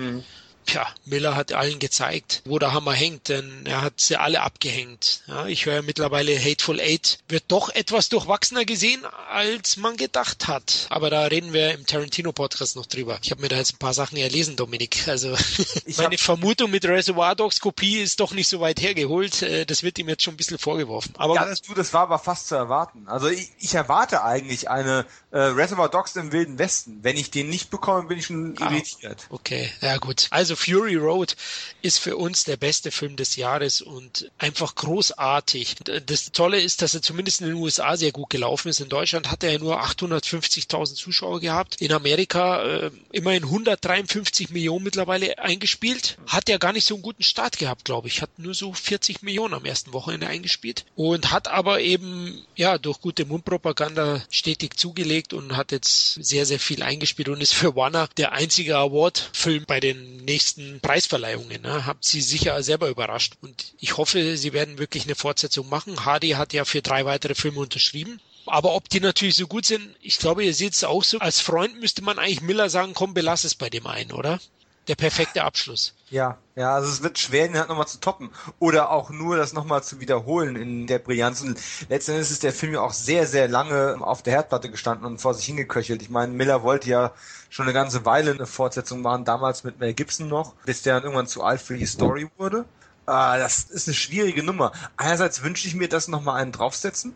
Tja, Miller hat allen gezeigt, wo der Hammer hängt, denn er hat sie alle abgehängt. Ja, ich höre mittlerweile Hateful Eight wird doch etwas durchwachsener gesehen, als man gedacht hat. Aber da reden wir im Tarantino-Podcast noch drüber. Ich habe mir da jetzt ein paar Sachen erlesen, Dominik. Also meine Vermutung mit Reservoir Dogs Kopie ist doch nicht so weit hergeholt. Äh, Das wird ihm jetzt schon ein bisschen vorgeworfen. Aber Ja, das, du, das war aber fast zu erwarten. Also ich, ich erwarte eigentlich eine äh, Reservoir Dogs im Wilden Westen. Wenn ich den nicht bekomme, bin ich schon Ah. irritiert. Okay, ja gut. Also Fury Road ist für uns der beste Film des Jahres und einfach großartig. Das Tolle ist, dass er zumindest in den USA sehr gut gelaufen ist. In Deutschland hat er nur 850.000 Zuschauer gehabt. In Amerika äh, immerhin 153 Millionen mittlerweile eingespielt. Hat ja gar nicht so einen guten Start gehabt, glaube ich. Hat nur so 40 Millionen am ersten Wochenende eingespielt und hat aber eben ja durch gute Mundpropaganda stetig zugelegt und hat jetzt sehr, sehr viel eingespielt und ist für Warner der einzige Award-Film bei den nächsten Preisverleihungen. Ne? Habt sie sicher selber überrascht. Und ich hoffe, sie werden wirklich eine Fortsetzung machen. Hardy hat ja für drei weitere Filme unterschrieben. Aber ob die natürlich so gut sind, ich glaube, ihr seht es auch so. Als Freund müsste man eigentlich Miller sagen, komm, belass es bei dem einen, oder? Der perfekte Abschluss. Ja, ja, also es wird schwer, den halt nochmal zu toppen. Oder auch nur das nochmal zu wiederholen in der Brillanz. Und letztendlich ist der Film ja auch sehr, sehr lange auf der Herdplatte gestanden und vor sich hingeköchelt. Ich meine, Miller wollte ja schon eine ganze Weile eine Fortsetzung machen, damals mit Mel Gibson noch, bis der dann irgendwann zu alt für die Story wurde. Ah, das ist eine schwierige Nummer. Einerseits wünsche ich mir, dass nochmal einen draufsetzen.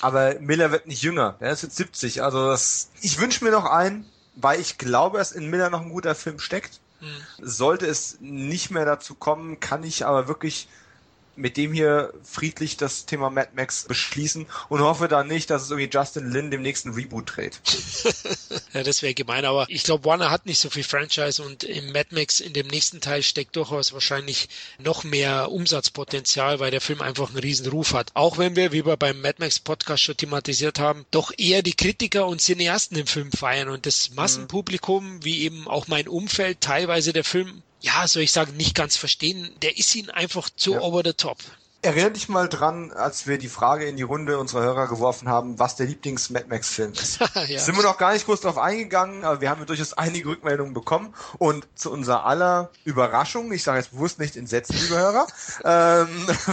Aber Miller wird nicht jünger. Der ist jetzt 70. Also das, ich wünsche mir noch einen, weil ich glaube, dass in Miller noch ein guter Film steckt. Sollte es nicht mehr dazu kommen, kann ich aber wirklich mit dem hier friedlich das Thema Mad Max beschließen und hoffe dann nicht, dass es irgendwie Justin Lin dem nächsten Reboot dreht. Ja, das wäre gemein, aber ich glaube, Warner hat nicht so viel Franchise und im Mad Max in dem nächsten Teil steckt durchaus wahrscheinlich noch mehr Umsatzpotenzial, weil der Film einfach einen riesen Ruf hat. Auch wenn wir, wie wir beim Mad Max Podcast schon thematisiert haben, doch eher die Kritiker und Cineasten im Film feiern und das Massenpublikum, wie eben auch mein Umfeld, teilweise der Film ja, soll ich sagen, nicht ganz verstehen. Der ist ihnen einfach zu Ja. over the top. Erinnert dich mal dran, als wir die Frage in die Runde unserer Hörer geworfen haben, was der Lieblings-Mad Max-Film ist. ja. Sind wir noch gar nicht groß drauf eingegangen, aber wir haben durchaus einige Rückmeldungen bekommen und zu unserer aller Überraschung, ich sage jetzt bewusst nicht entsetzt, liebe Hörer, ähm,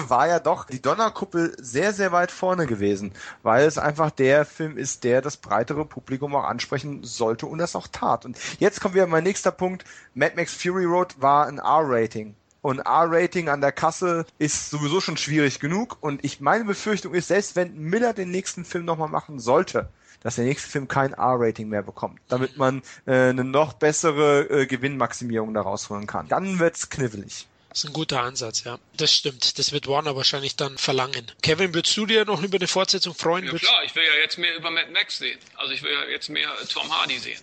war ja doch die Donnerkuppel sehr, sehr weit vorne gewesen, weil es einfach der Film ist, der das breitere Publikum auch ansprechen sollte und das auch tat. Und jetzt kommt wieder mein nächster Punkt. Mad Max Fury Road war ein R-Rating. Und R-Rating an der Kasse ist sowieso schon schwierig genug. Und ich meine Befürchtung ist, selbst wenn Miller den nächsten Film nochmal machen sollte, dass der nächste Film kein R-Rating mehr bekommt, damit man äh, eine noch bessere äh, Gewinnmaximierung daraus holen kann. Dann wird's knifflig. Das ist ein guter Ansatz, ja. Das stimmt. Das wird Warner wahrscheinlich dann verlangen. Kevin, würdest du dir noch über eine Fortsetzung freuen? Ja klar, ich will ja jetzt mehr über Mad Max sehen. Also ich will ja jetzt mehr Tom Hardy sehen.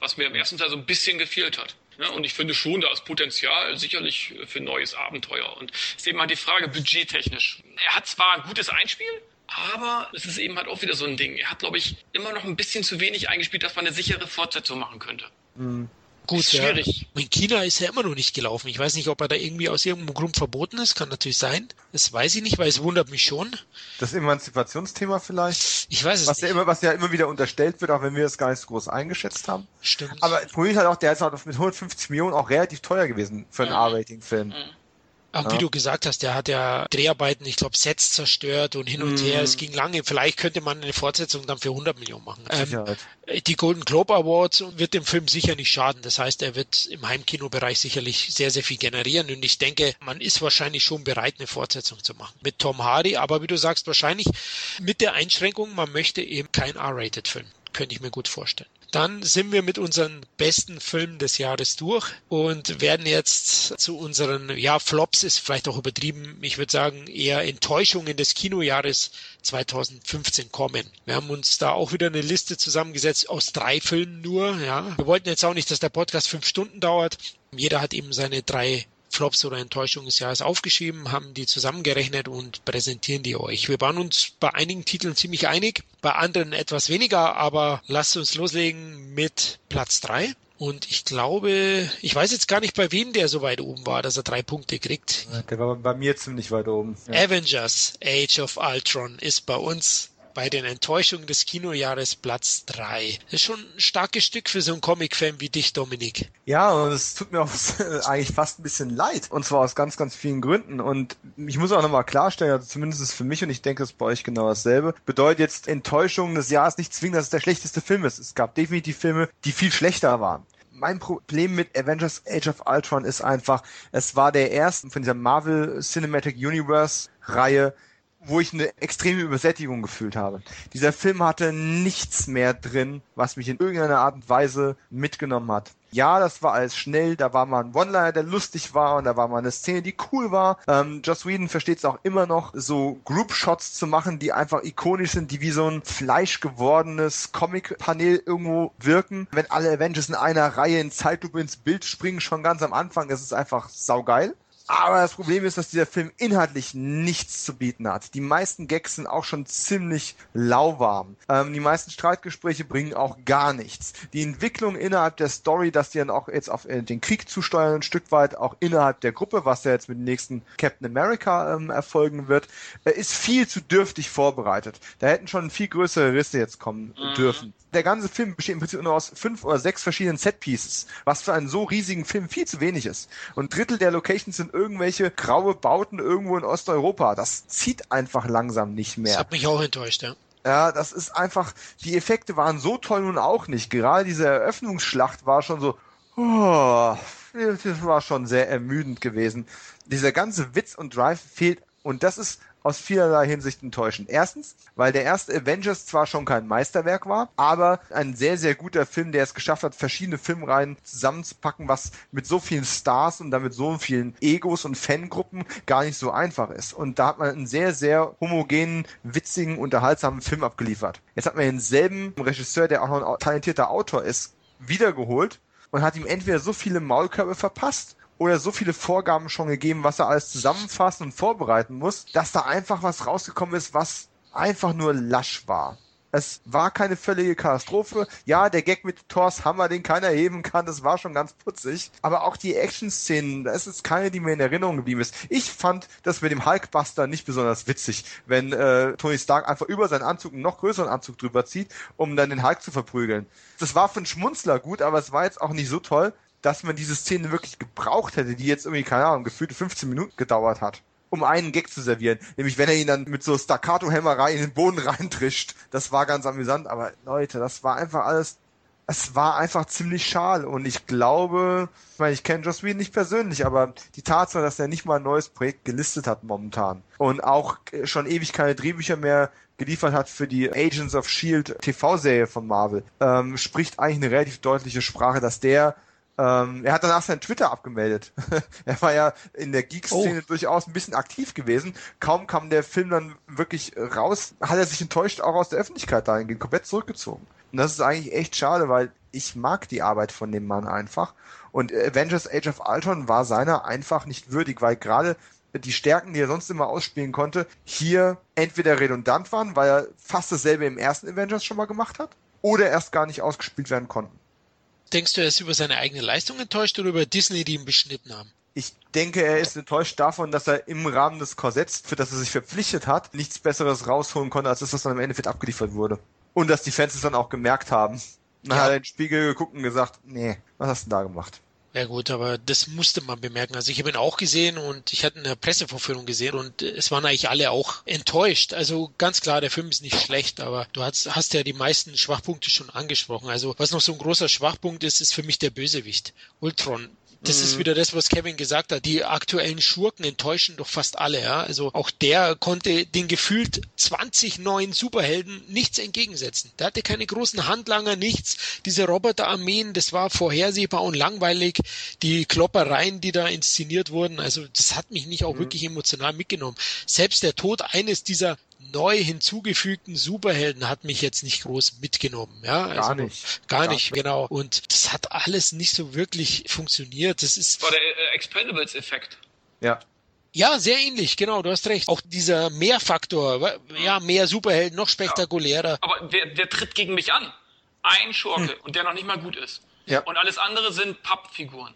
Was mir im ersten Teil so ein bisschen gefehlt hat. Ja, und ich finde schon, da ist Potenzial sicherlich für neues Abenteuer. Und es ist eben halt die Frage, budgettechnisch. Er hat zwar ein gutes Einspiel, aber es ist eben halt auch wieder so ein Ding. Er hat, glaube ich, immer noch ein bisschen zu wenig eingespielt, dass man eine sichere Fortsetzung machen könnte. Mhm. Gut, schwierig. Ja. In China ist er immer noch nicht gelaufen. Ich weiß nicht, ob er da irgendwie aus irgendeinem Grund verboten ist. Kann natürlich sein. Das weiß ich nicht, weil es wundert mich schon. Das Emanzipationsthema vielleicht? Ich weiß es was nicht. Ja immer, was ja immer wieder unterstellt wird, auch wenn wir es gar nicht so groß eingeschätzt haben. Stimmt. Aber Problem ist halt auch, der ist halt mit 150 Millionen auch relativ teuer gewesen für einen mhm. R-Rating-Film. Mhm. Aber ja. wie du gesagt hast, der hat ja Dreharbeiten, ich glaube, Sets zerstört und hin und mm. her. Es ging lange. Vielleicht könnte man eine Fortsetzung dann für 100 Millionen machen. Ähm, die Golden Globe Awards wird dem Film sicher nicht schaden. Das heißt, er wird im Heimkinobereich sicherlich sehr, sehr viel generieren. Und ich denke, man ist wahrscheinlich schon bereit, eine Fortsetzung zu machen. Mit Tom Hardy, aber wie du sagst, wahrscheinlich mit der Einschränkung, man möchte eben kein R-Rated-Film. Könnte ich mir gut vorstellen. Dann sind wir mit unseren besten Filmen des Jahres durch und werden jetzt zu unseren, ja, Flops ist vielleicht auch übertrieben, ich würde sagen eher Enttäuschungen des Kinojahres 2015 kommen. Wir haben uns da auch wieder eine Liste zusammengesetzt aus drei Filmen nur, ja. Wir wollten jetzt auch nicht, dass der Podcast fünf Stunden dauert. Jeder hat eben seine drei Flops oder Enttäuschungen des Jahres aufgeschrieben, haben die zusammengerechnet und präsentieren die euch. Wir waren uns bei einigen Titeln ziemlich einig, bei anderen etwas weniger, aber lasst uns loslegen mit Platz drei. Und ich glaube, ich weiß jetzt gar nicht, bei wem der so weit oben war, dass er drei Punkte kriegt. Der war bei mir ziemlich weit oben. Ja. Avengers Age of Ultron ist bei uns bei den Enttäuschungen des Kinojahres Platz 3. Das ist schon ein starkes Stück für so einen Comic-Fan wie dich, Dominik. Ja, und es tut mir auch eigentlich fast ein bisschen leid. Und zwar aus ganz, ganz vielen Gründen. Und ich muss auch nochmal klarstellen, also zumindest für mich, und ich denke, es ist bei euch genau dasselbe, bedeutet jetzt Enttäuschung des Jahres nicht zwingend, dass es der schlechteste Film ist. Es gab definitiv Filme, die viel schlechter waren mein Problem mit Avengers Age of Ultron ist einfach, es war der erste von dieser Marvel Cinematic Universe Reihe, wo ich eine extreme Übersättigung gefühlt habe. Dieser Film hatte nichts mehr drin, was mich in irgendeiner Art und Weise mitgenommen hat. Ja, das war alles schnell, da war mal ein One-Liner, der lustig war und da war mal eine Szene, die cool war. Ähm, Joss Whedon versteht es auch immer noch, so Group-Shots zu machen, die einfach ikonisch sind, die wie so ein fleischgewordenes Comic-Panel irgendwo wirken. Wenn alle Avengers in einer Reihe in Zeitlupe ins Bild springen, schon ganz am Anfang, ist einfach saugeil. Aber das Problem ist, dass dieser Film inhaltlich nichts zu bieten hat. Die meisten Gags sind auch schon ziemlich lauwarm. Ähm, die meisten Streitgespräche bringen auch gar nichts. Die Entwicklung innerhalb der Story, dass die dann auch jetzt auf äh, den Krieg zusteuern, ein Stück weit auch innerhalb der Gruppe, was ja jetzt mit dem nächsten Captain America ähm, erfolgen wird, äh, ist viel zu dürftig vorbereitet. Da hätten schon viel größere Risse jetzt kommen mhm. dürfen. Der ganze Film besteht im Prinzip nur aus fünf oder sechs verschiedenen Setpieces, was für einen so riesigen Film viel zu wenig ist. Und Drittel der Locations sind irgendwelche graue Bauten irgendwo in Osteuropa. Das zieht einfach langsam nicht mehr. Das hat mich auch enttäuscht, ja. Ja, das ist einfach, die Effekte waren so toll nun auch nicht. Gerade diese Eröffnungsschlacht war schon so, oh, das war schon sehr ermüdend gewesen. Dieser ganze Witz und Drive fehlt und das ist aus vielerlei Hinsicht enttäuschend. Erstens, weil der erste Avengers zwar schon kein Meisterwerk war, aber ein sehr, sehr guter Film, der es geschafft hat, verschiedene Filmreihen zusammenzupacken, was mit so vielen Stars und damit so vielen Egos und Fangruppen gar nicht so einfach ist. Und da hat man einen sehr, sehr homogenen, witzigen, unterhaltsamen Film abgeliefert. Jetzt hat man denselben Regisseur, der auch noch ein talentierter Autor ist, wiedergeholt und hat ihm entweder so viele Maulkörbe verpasst oder so viele Vorgaben schon gegeben, was er alles zusammenfassen und vorbereiten muss, dass da einfach was rausgekommen ist, was einfach nur lasch war. Es war keine völlige Katastrophe. Ja, der Gag mit Thors Hammer, den keiner heben kann, das war schon ganz putzig. Aber auch die Action-Szenen, da ist keine, die mir in Erinnerung geblieben ist. Ich fand das mit dem Hulkbuster nicht besonders witzig, wenn äh, Tony Stark einfach über seinen Anzug einen noch größeren Anzug drüber zieht, um dann den Hulk zu verprügeln. Das war für einen Schmunzler gut, aber es war jetzt auch nicht so toll, dass man diese Szene wirklich gebraucht hätte, die jetzt irgendwie, keine Ahnung, gefühlte 15 Minuten gedauert hat, um einen Gag zu servieren. Nämlich, wenn er ihn dann mit so Staccato-Hämmerei in den Boden reintrischt. Das war ganz amüsant, aber Leute, das war einfach alles, es war einfach ziemlich schal und ich glaube, ich meine, ich kenne Joss Whedon nicht persönlich, aber die Tatsache, dass er nicht mal ein neues Projekt gelistet hat momentan und auch schon ewig keine Drehbücher mehr geliefert hat für die Agents of Shield TV-Serie von Marvel, ähm, spricht eigentlich eine relativ deutliche Sprache, dass der Ähm, er hat danach sein Twitter abgemeldet. er war ja in der Geek-Szene oh. durchaus ein bisschen aktiv gewesen. Kaum kam der Film dann wirklich raus, hat er sich enttäuscht auch aus der Öffentlichkeit dahingehend komplett zurückgezogen. Und das ist eigentlich echt schade, weil ich mag die Arbeit von dem Mann einfach. Und Avengers Age of Ultron war seiner einfach nicht würdig, weil gerade die Stärken, die er sonst immer ausspielen konnte, hier entweder redundant waren, weil er fast dasselbe im ersten Avengers schon mal gemacht hat, oder erst gar nicht ausgespielt werden konnten. Denkst du, er ist über seine eigene Leistung enttäuscht oder über Disney, die ihn beschnitten haben? Ich denke, er ist enttäuscht davon, dass er im Rahmen des Korsetts, für das er sich verpflichtet hat, nichts Besseres rausholen konnte, als das, was dann im Endeffekt abgeliefert wurde. Und dass die Fans es dann auch gemerkt haben. Dann ja. hat er in den Spiegel geguckt und gesagt, nee, was hast du denn da gemacht? Ja gut, aber das musste man bemerken. Also ich habe ihn auch gesehen und ich hatte eine Pressevorführung gesehen und es waren eigentlich alle auch enttäuscht. Also ganz klar, der Film ist nicht schlecht, aber du hast, hast ja die meisten Schwachpunkte schon angesprochen. Also was noch so ein großer Schwachpunkt ist, ist für mich der Bösewicht. Ultron das mhm. ist wieder das, was Kevin gesagt hat. Die aktuellen Schurken enttäuschen doch fast alle. Ja? Also auch der konnte den gefühlt 20 neuen Superhelden nichts entgegensetzen. Der hatte keine großen Handlanger, nichts. Diese Roboterarmeen, das war vorhersehbar und langweilig. Die Kloppereien, die da inszeniert wurden, also das hat mich nicht auch mhm. wirklich emotional mitgenommen. Selbst der Tod eines dieser neu hinzugefügten Superhelden hat mich jetzt nicht groß mitgenommen. Ja, also gar nicht. Gar, nicht, genau. Und das hat alles nicht so wirklich funktioniert. Das ist. War der äh, Expendables-Effekt. Ja. Ja, sehr ähnlich, genau, du hast recht. Auch dieser Mehrfaktor, ja, mehr Superhelden, noch spektakulärer. Ja, aber der, der tritt gegen mich an. Ein Schurke hm. und der noch nicht mal gut ist. Ja. Und alles andere sind Pappfiguren.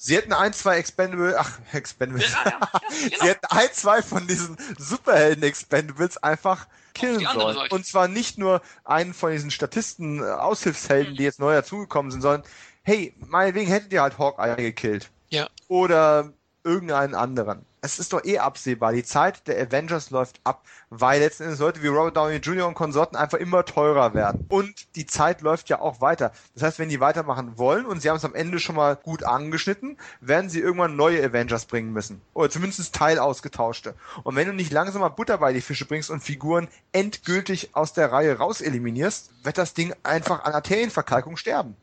Sie hätten ein, zwei Expendables, ach, Expendables. Ja, ja, genau. Sie hätten ein, zwei von diesen Superhelden-Expendables einfach killen sollen. Und zwar nicht nur einen von diesen Statisten, äh, Aushilfshelden, mhm. die jetzt neu dazugekommen sind, sondern, hey, meinetwegen hättet ihr halt Hawkeye gekillt. Ja. Oder irgendeinen anderen es ist doch eh absehbar. Die Zeit der Avengers läuft ab, weil letzten Endes Leute wie Robert Downey Jr. und Konsorten einfach immer teurer werden. Und die Zeit läuft ja auch weiter. Das heißt, wenn die weitermachen wollen und sie haben es am Ende schon mal gut angeschnitten, werden sie irgendwann neue Avengers bringen müssen. Oder zumindest Teil ausgetauschte. Und wenn du nicht langsam mal Butter bei die Fische bringst und Figuren endgültig aus der Reihe raus eliminierst, wird das Ding einfach an Arterienverkalkung sterben.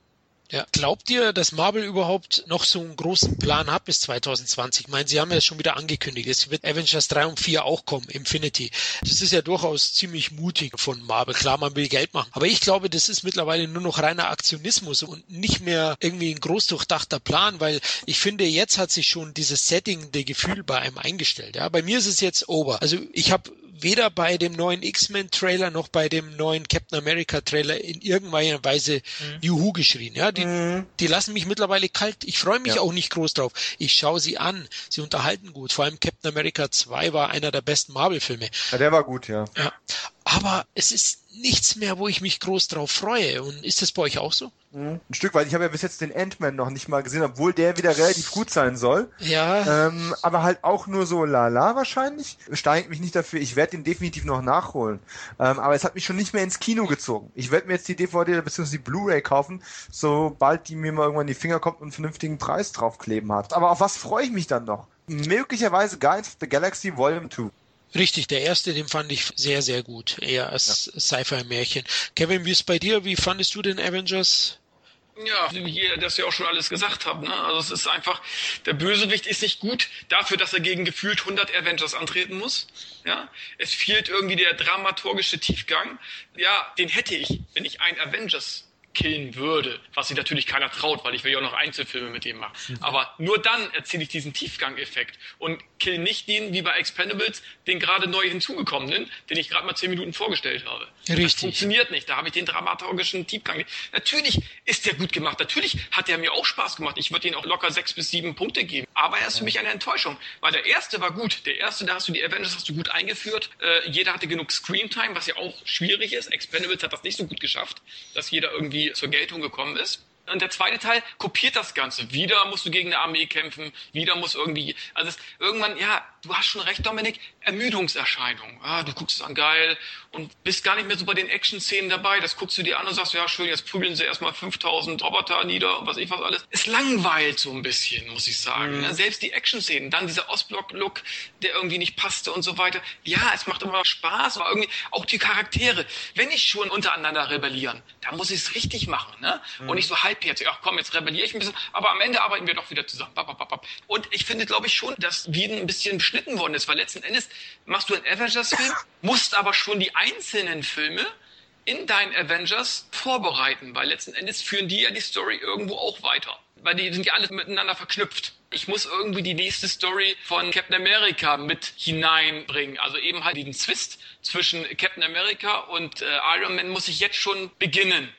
Ja, glaubt ihr, dass Marvel überhaupt noch so einen großen Plan hat bis 2020? Ich meine, sie haben ja schon wieder angekündigt, es wird Avengers 3 und 4 auch kommen, Infinity. Das ist ja durchaus ziemlich mutig von Marvel. Klar, man will Geld machen. Aber ich glaube, das ist mittlerweile nur noch reiner Aktionismus und nicht mehr irgendwie ein groß durchdachter Plan, weil ich finde, jetzt hat sich schon dieses Setting, der Gefühl bei einem eingestellt. Ja, bei mir ist es jetzt over. Also ich habe weder bei dem neuen X-Men-Trailer noch bei dem neuen Captain America-Trailer in irgendeiner Weise mhm. Juhu geschrien. Ja, die, mhm. die lassen mich mittlerweile kalt. Ich freue mich ja. auch nicht groß drauf. Ich schaue sie an. Sie unterhalten gut. Vor allem Captain America 2 war einer der besten Marvel-Filme. Ja, der war gut, ja. ja. Aber es ist nichts mehr, wo ich mich groß drauf freue. Und ist das bei euch auch so? Mhm. Ein Stück weit. Ich habe ja bis jetzt den Ant-Man noch nicht mal gesehen, obwohl der wieder relativ gut sein soll. Ja. Ähm, aber halt auch nur so lala wahrscheinlich. Steigt mich nicht dafür. Ich werde den definitiv noch nachholen. Ähm, aber es hat mich schon nicht mehr ins Kino gezogen. Ich werde mir jetzt die DVD bzw. die Blu-ray kaufen, sobald die mir mal irgendwann in die Finger kommt und einen vernünftigen Preis draufkleben hat. Aber auf was freue ich mich dann noch? Möglicherweise Guardians of the Galaxy Volume 2. Richtig, der erste, den fand ich sehr, sehr gut. Eher als ja. Sci-Fi-Märchen. Kevin, wie ist bei dir? Wie fandest du den Avengers? Ja, wie ihr das ja auch schon alles gesagt habt. Ne? Also es ist einfach, der Bösewicht ist nicht gut dafür, dass er gegen gefühlt 100 Avengers antreten muss. Ja, es fehlt irgendwie der dramaturgische Tiefgang. Ja, den hätte ich, wenn ich ein Avengers killen würde, was sich natürlich keiner traut, weil ich will ja auch noch Einzelfilme mit dem machen. Mhm. Aber nur dann erziele ich diesen Tiefgang-Effekt und kill nicht den, wie bei Expendables, den gerade neu hinzugekommenen, den ich gerade mal zehn Minuten vorgestellt habe. Richtig. Das funktioniert nicht. Da habe ich den dramaturgischen Tiefgang. Natürlich ist der gut gemacht. Natürlich hat er mir auch Spaß gemacht. Ich würde ihm auch locker sechs bis sieben Punkte geben. Aber er ist für mich eine Enttäuschung, weil der erste war gut. Der erste, da hast du die Avengers hast du gut eingeführt. Äh, jeder hatte genug Screamtime, was ja auch schwierig ist. Expendables hat das nicht so gut geschafft, dass jeder irgendwie zur Geltung gekommen ist. Und der zweite Teil kopiert das Ganze. Wieder musst du gegen eine Armee kämpfen, wieder muss irgendwie, also es, irgendwann, ja, du hast schon recht, Dominik, Ermüdungserscheinung. Ah, du guckst es an geil und bist gar nicht mehr so bei den Action-Szenen dabei. Das guckst du dir an und sagst, ja schön, jetzt prügeln sie erstmal 5000 Roboter nieder und was ich was alles. Es langweilt so ein bisschen, muss ich sagen. Mhm. Selbst die Action-Szenen, dann dieser Ostblock-Look, der irgendwie nicht passte und so weiter. Ja, es macht immer Spaß, aber irgendwie auch die Charaktere. Wenn ich schon untereinander rebellieren, dann muss ich es richtig machen, ne? Mhm. Und nicht so halb halbherzig. Ach komm, jetzt rebelliere ich ein bisschen, aber am Ende arbeiten wir doch wieder zusammen. Und ich finde, glaube ich schon, dass Whedon ein bisschen beschnitten worden ist, weil letzten Endes machst du einen Avengers-Film, musst aber schon die einzelnen Filme in deinen Avengers vorbereiten, weil letzten Endes führen die ja die Story irgendwo auch weiter. Weil die sind ja alle miteinander verknüpft. Ich muss irgendwie die nächste Story von Captain America mit hineinbringen. Also eben halt diesen Zwist zwischen Captain America und äh, Iron Man muss ich jetzt schon beginnen.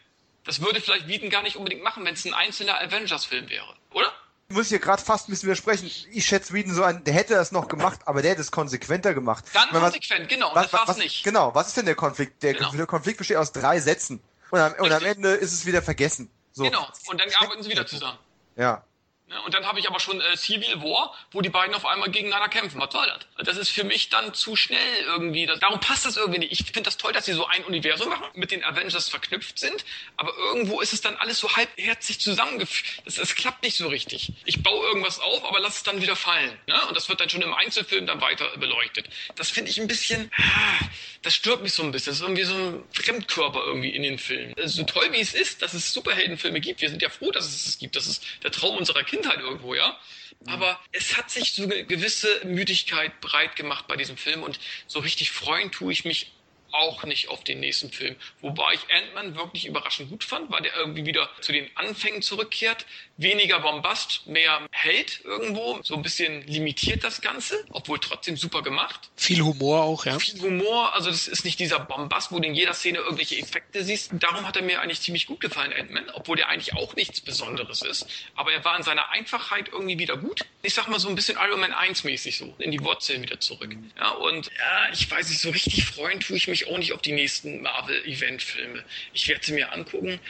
Das würde vielleicht Whedon gar nicht unbedingt machen, wenn es ein einzelner Avengers-Film wäre, oder? Ich muss hier gerade fast ein bisschen widersprechen. Ich schätze Whedon so an, der hätte das noch gemacht, aber der hätte es konsequenter gemacht. Dann meine, konsequent, genau, was, das war's was, nicht. Genau, was ist denn der Konflikt? Der, Genau. Konflikt besteht aus drei Sätzen. Und am, und am. Ende ist es wieder vergessen. So. Genau, und dann arbeiten sie wieder zusammen. Ja. Ne, Und dann habe ich aber schon äh, Civil War, wo die beiden auf einmal gegeneinander kämpfen. Was soll das? Das ist für mich dann zu schnell irgendwie. Das, darum passt das irgendwie nicht. Ich finde das toll, dass sie so ein Universum machen, mit den Avengers verknüpft sind, aber irgendwo ist es dann alles so halbherzig zusammengefügt. Das klappt nicht so richtig. Ich baue irgendwas auf, aber lass es dann wieder fallen. Ne? Und das wird dann schon im Einzelfilm dann weiter beleuchtet. Das finde ich ein bisschen, ah, das stört mich so ein bisschen. Das ist irgendwie so ein Fremdkörper irgendwie in den Filmen. So toll wie es ist, dass es Superheldenfilme gibt. Wir sind ja froh, dass es es gibt. Das ist der Traum unserer Kindheit irgendwo, ja. Aber es hat sich so eine gewisse Müdigkeit breit gemacht bei diesem Film und so richtig freuen tue ich mich auch nicht auf den nächsten Film. Wobei ich Ant-Man wirklich überraschend gut fand, weil der irgendwie wieder zu den Anfängen zurückkehrt. Weniger Bombast, mehr Held irgendwo. So ein bisschen limitiert das Ganze, obwohl trotzdem super gemacht. Viel Humor auch, ja. Viel Humor, also das ist nicht dieser Bombast, wo du in jeder Szene irgendwelche Effekte siehst. Darum hat er mir eigentlich ziemlich gut gefallen, Ant-Man, obwohl der eigentlich auch nichts Besonderes ist. Aber er war in seiner Einfachheit irgendwie wieder gut. Ich sag mal so ein bisschen Iron Man 1 mäßig so, in die Wurzeln wieder zurück. Ja, und ja, ich weiß nicht, so richtig freuen tue ich mich auch nicht auf die nächsten Marvel-Event-Filme. Ich werde sie mir angucken.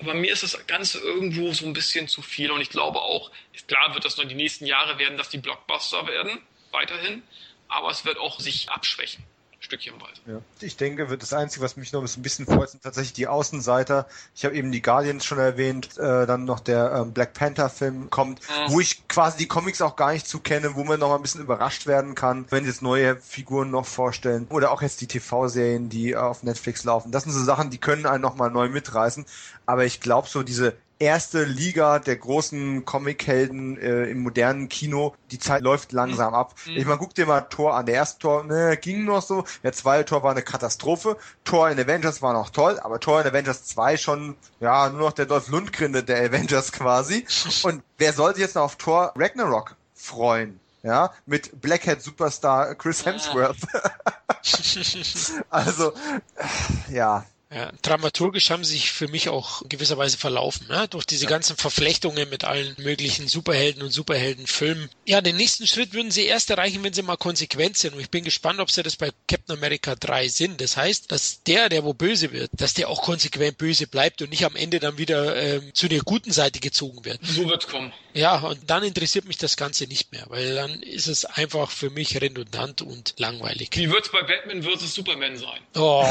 Aber mir ist das Ganze irgendwo so ein bisschen zu viel. Und ich glaube auch, klar wird das noch die nächsten Jahre werden, dass die Blockbuster werden, weiterhin. Aber es wird auch sich abschwächen, stückchenweise. Ja. Ich denke, wird das Einzige, was mich noch ein bisschen freut, sind tatsächlich die Außenseiter. Ich habe eben die Guardians schon erwähnt, äh, dann noch der ähm, Black Panther-Film kommt, Mhm. wo ich quasi die Comics auch gar nicht zu kenne, wo man noch mal ein bisschen überrascht werden kann, wenn jetzt neue Figuren noch vorstellen. Oder auch jetzt die TV-Serien, die äh, auf Netflix laufen. Das sind so Sachen, die können einen noch mal neu mitreißen. Aber ich glaube, so diese erste Liga der großen Comichelden äh, im modernen Kino, die Zeit läuft langsam ab. Mhm. Ich meine, guck dir mal Tor an. Der erste Tor ne, ging noch so, der zweite Tor war eine Katastrophe. Tor in Avengers war noch toll, aber Tor in Avengers 2 schon, ja, nur noch der Dolph Lundgren der Avengers quasi. Und wer sollte jetzt noch auf Tor Ragnarok freuen? Ja, mit Blackhead Superstar Chris Hemsworth. also, äh, ja, Ja, dramaturgisch haben sie sich für mich auch gewisserweise verlaufen, ne? durch diese ganzen Verflechtungen mit allen möglichen Superhelden und Superheldenfilmen. Ja, den nächsten Schritt würden sie erst erreichen, wenn sie mal konsequent sind. Und ich bin gespannt, ob sie das bei Captain America 3 sind. Das heißt, dass der, der wo böse wird, dass der auch konsequent böse bleibt und nicht am Ende dann wieder ähm, zu der guten Seite gezogen wird. So wird's kommen. Ja, und dann interessiert mich das Ganze nicht mehr, weil dann ist es einfach für mich redundant und langweilig. Wie wird's bei Batman vs. Superman sein? Oh,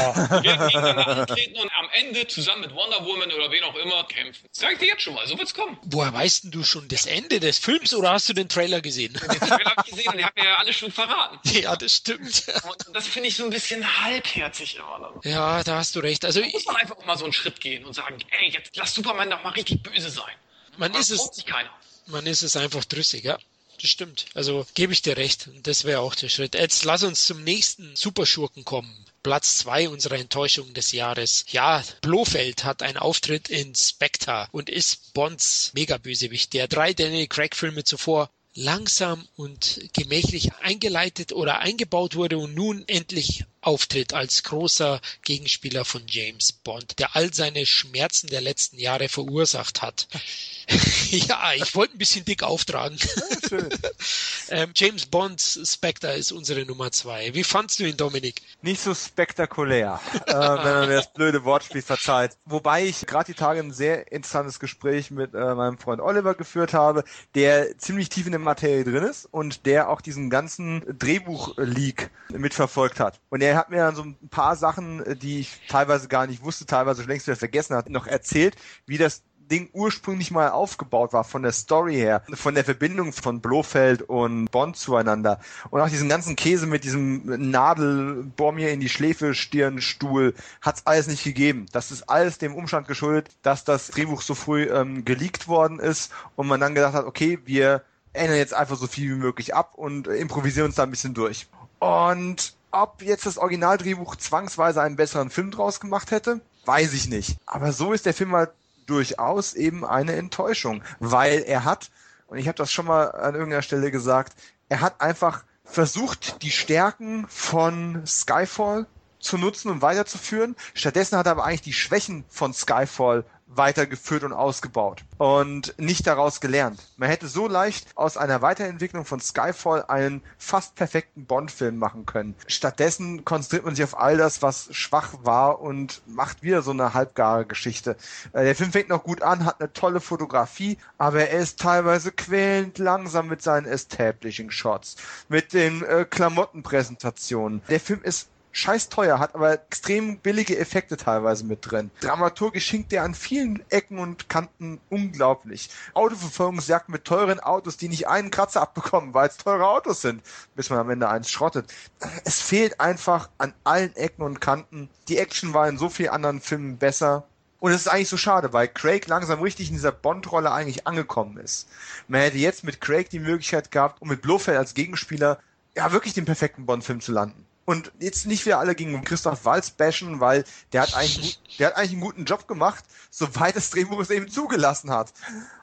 antreten und am Ende zusammen mit Wonder Woman oder wen auch immer kämpfen. Das sag ich dir jetzt schon mal, so wird's kommen. woher weißt denn du schon das Ende des Films oder hast du den Trailer gesehen? Den Trailer hab ich gesehen und ihr habt mir ja alles schon verraten. Ja, das stimmt. Und das finde ich so ein bisschen halbherzig immer. Da Ja, da hast du recht. Also muss man einfach auch mal so einen Schritt gehen und sagen, ey, jetzt lass Superman doch mal richtig böse sein. man ist es, man ist es einfach drüssig, ja. Das stimmt. Also gebe ich dir recht. Das wäre auch der Schritt. Jetzt lass uns zum nächsten Superschurken kommen. Platz zwei unserer Enttäuschung des Jahres. Ja, Blofeld hat einen Auftritt in Spectre und ist Bonds Megabösewicht, der drei Daniel Craig Filme zuvor langsam und gemächlich eingeleitet oder eingebaut wurde und nun endlich auftritt als großer Gegenspieler von James Bond, der all seine Schmerzen der letzten Jahre verursacht hat. ja, ich wollte ein bisschen dick auftragen. ähm, James Bonds Spectre ist unsere Nummer zwei. Wie fandst du ihn, Dominik? nicht so spektakulär, äh, wenn man mir das blöde Wortspiel verzeiht. Wobei ich gerade die Tage ein sehr interessantes Gespräch mit äh, meinem Freund Oliver geführt habe, der ziemlich tief in der Materie drin ist und der auch diesen ganzen Drehbuch-Leak mitverfolgt hat. Und er hat mir dann so ein paar Sachen, äh, die ich teilweise gar nicht wusste, teilweise schon längst wieder vergessen hat, noch erzählt, wie das Ding ursprünglich mal aufgebaut war, von der Story her, von der Verbindung von Blofeld und Bond zueinander und auch diesen ganzen Käse mit diesem Nadel, bohr mir in die Schläfe, Stirn, Stuhl, hat's alles nicht gegeben. Das ist alles dem Umstand geschuldet, dass das Drehbuch so früh ähm, geleakt worden ist und man dann gedacht hat, okay, wir ändern jetzt einfach so viel wie möglich ab und improvisieren uns da ein bisschen durch. Und ob jetzt das Originaldrehbuch zwangsweise einen besseren Film draus gemacht hätte, weiß ich nicht. Aber so ist der Film halt durchaus eben eine Enttäuschung, weil er hat, und ich habe das schon mal an irgendeiner Stelle gesagt, er hat einfach versucht, die Stärken von Skyfall zu nutzen und weiterzuführen. Stattdessen hat er aber eigentlich die Schwächen von Skyfall weitergeführt und ausgebaut und nicht daraus gelernt. Man hätte so leicht aus einer Weiterentwicklung von Skyfall einen fast perfekten Bond-Film machen können. Stattdessen konzentriert man sich auf all das, was schwach war und macht wieder so eine halbgare Geschichte. Äh, der Film fängt noch gut an, hat eine tolle Fotografie, aber er ist teilweise quälend langsam mit seinen Establishing Shots, mit den äh, Klamottenpräsentationen. Der Film ist scheiß teuer, hat aber extrem billige Effekte teilweise mit drin. Dramaturgisch hinkt der an vielen Ecken und Kanten unglaublich. Autoverfolgungsjagd mit teuren Autos, die nicht einen Kratzer abbekommen, weil es teure Autos sind, bis man am Ende eins schrottet. Es fehlt einfach an allen Ecken und Kanten. Die Action war in so vielen anderen Filmen besser. Und es ist eigentlich so schade, weil Craig langsam richtig in dieser Bond-Rolle eigentlich angekommen ist. Man hätte jetzt mit Craig die Möglichkeit gehabt, um mit Blofeld als Gegenspieler ja wirklich den perfekten Bond-Film zu landen. Und jetzt nicht wir alle gegen Christoph Walz bashen, weil der hat eigentlich, der hat eigentlich einen guten Job gemacht, soweit das Drehbuch es eben zugelassen hat.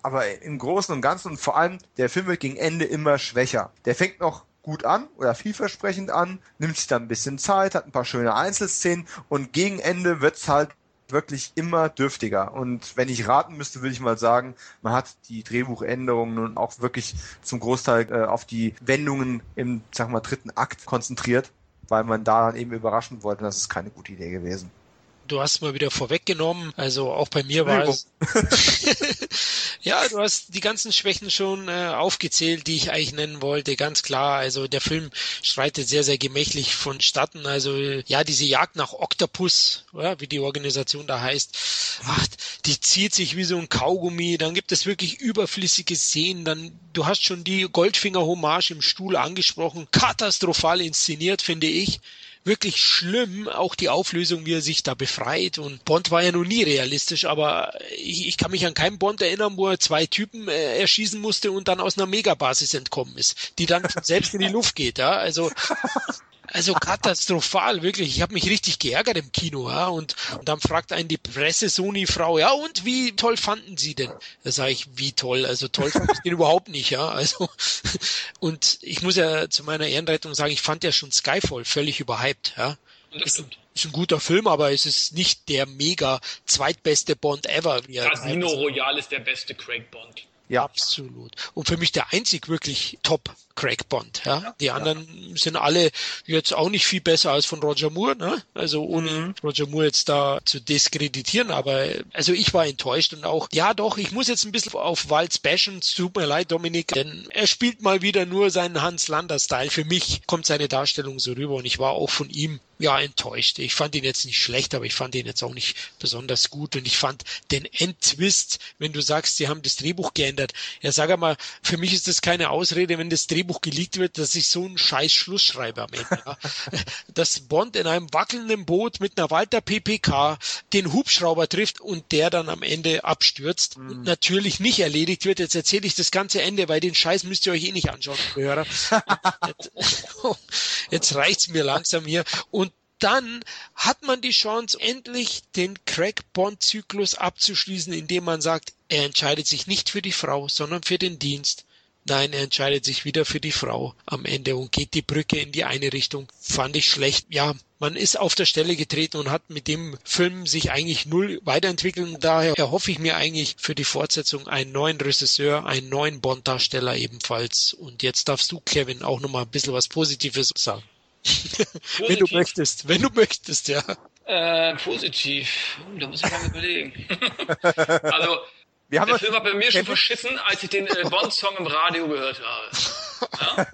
Aber im Großen und Ganzen und vor allem, der Film wird gegen Ende immer schwächer. Der fängt noch gut an oder vielversprechend an, nimmt sich dann ein bisschen Zeit, hat ein paar schöne Einzelszenen und gegen Ende wird's halt wirklich immer dürftiger. Und wenn ich raten müsste, würde ich mal sagen, man hat die Drehbuchänderungen nun auch wirklich zum Großteil äh, auf die Wendungen im, sag mal, dritten Akt konzentriert weil man da dann eben überraschen wollte. Das ist keine gute Idee gewesen. Du hast mal wieder vorweggenommen, also auch bei mir war es. ja, du hast die ganzen Schwächen schon äh, aufgezählt, die ich eigentlich nennen wollte, ganz klar. Also der Film schreitet sehr, sehr gemächlich vonstatten. Also ja, diese Jagd nach Octopus, ja, wie die Organisation da heißt, ach, die zieht sich wie so ein Kaugummi. Dann gibt es wirklich überflüssige Szenen. Dann, du hast schon die Goldfinger-Hommage im Stuhl angesprochen. Katastrophal inszeniert, finde ich wirklich schlimm, auch die Auflösung, wie er sich da befreit. Und Bond war ja noch nie realistisch, aber ich, ich kann mich an keinen Bond erinnern, wo er zwei Typen äh, erschießen musste und dann aus einer Megabasis entkommen ist, die dann selbst in die Luft geht. Ja? Also also katastrophal, wirklich. Ich habe mich richtig geärgert im Kino, ja. Und, und dann fragt einen die Presse-Sony-Frau, ja, und wie toll fanden Sie denn? Da sage ich, wie toll? Also toll fand ich den überhaupt nicht, ja. Also und ich muss ja zu meiner Ehrenrettung sagen, ich fand ja schon Skyfall völlig überhyped, ja. Ist, ist ein guter Film, aber es ist nicht der mega zweitbeste Bond ever. Casino Royale ist der beste Craig Bond. Ja. Absolut. Und für mich der einzig wirklich Top Craig Bond. Ja? die anderen ja. sind alle jetzt auch nicht viel besser als von Roger Moore. Ne? Also ohne mhm. Roger Moore jetzt da zu diskreditieren. Aber also ich war enttäuscht und auch, ja doch, ich muss jetzt ein bisschen auf Walz bashen. Tut mir leid, Dominik, denn er spielt mal wieder nur seinen Hans Lander-Style. Für mich kommt seine Darstellung so rüber und ich war auch von ihm ja, enttäuscht. Ich fand ihn jetzt nicht schlecht, aber ich fand ihn jetzt auch nicht besonders gut. Und ich fand den Endtwist, wenn du sagst, sie haben das Drehbuch geändert. Ja, sag einmal, für mich ist das keine Ausrede, wenn das Drehbuch geleakt wird, dass ich so einen scheiß Schluss schreibe am Ende. Ja. dass Bond in einem wackelnden Boot mit einer Walter PPK den Hubschrauber trifft und der dann am Ende abstürzt mhm. und natürlich nicht erledigt wird. Jetzt erzähle ich das ganze Ende, weil den Scheiß müsst ihr euch eh nicht anschauen, Hörer. jetzt, jetzt reicht's mir langsam hier. Und dann hat man die Chance, endlich den Craig-Bond-Zyklus abzuschließen, indem man sagt, er entscheidet sich nicht für die Frau, sondern für den Dienst. Nein, er entscheidet sich wieder für die Frau am Ende und geht die Brücke in die eine Richtung. Fand ich schlecht. Ja, man ist auf der Stelle getreten und hat mit dem Film sich eigentlich null weiterentwickelt. Und daher erhoffe ich mir eigentlich für die Fortsetzung einen neuen Regisseur, einen neuen Bond-Darsteller ebenfalls. Und jetzt darfst du, Kevin, auch nochmal ein bisschen was Positives sagen wenn du möchtest, wenn du möchtest, ja. Äh, positiv. Da muss ich mal überlegen. also, wir haben der Film war bei mir schon verschissen, als ich den äh, Bond-Song im Radio gehört habe. Ja?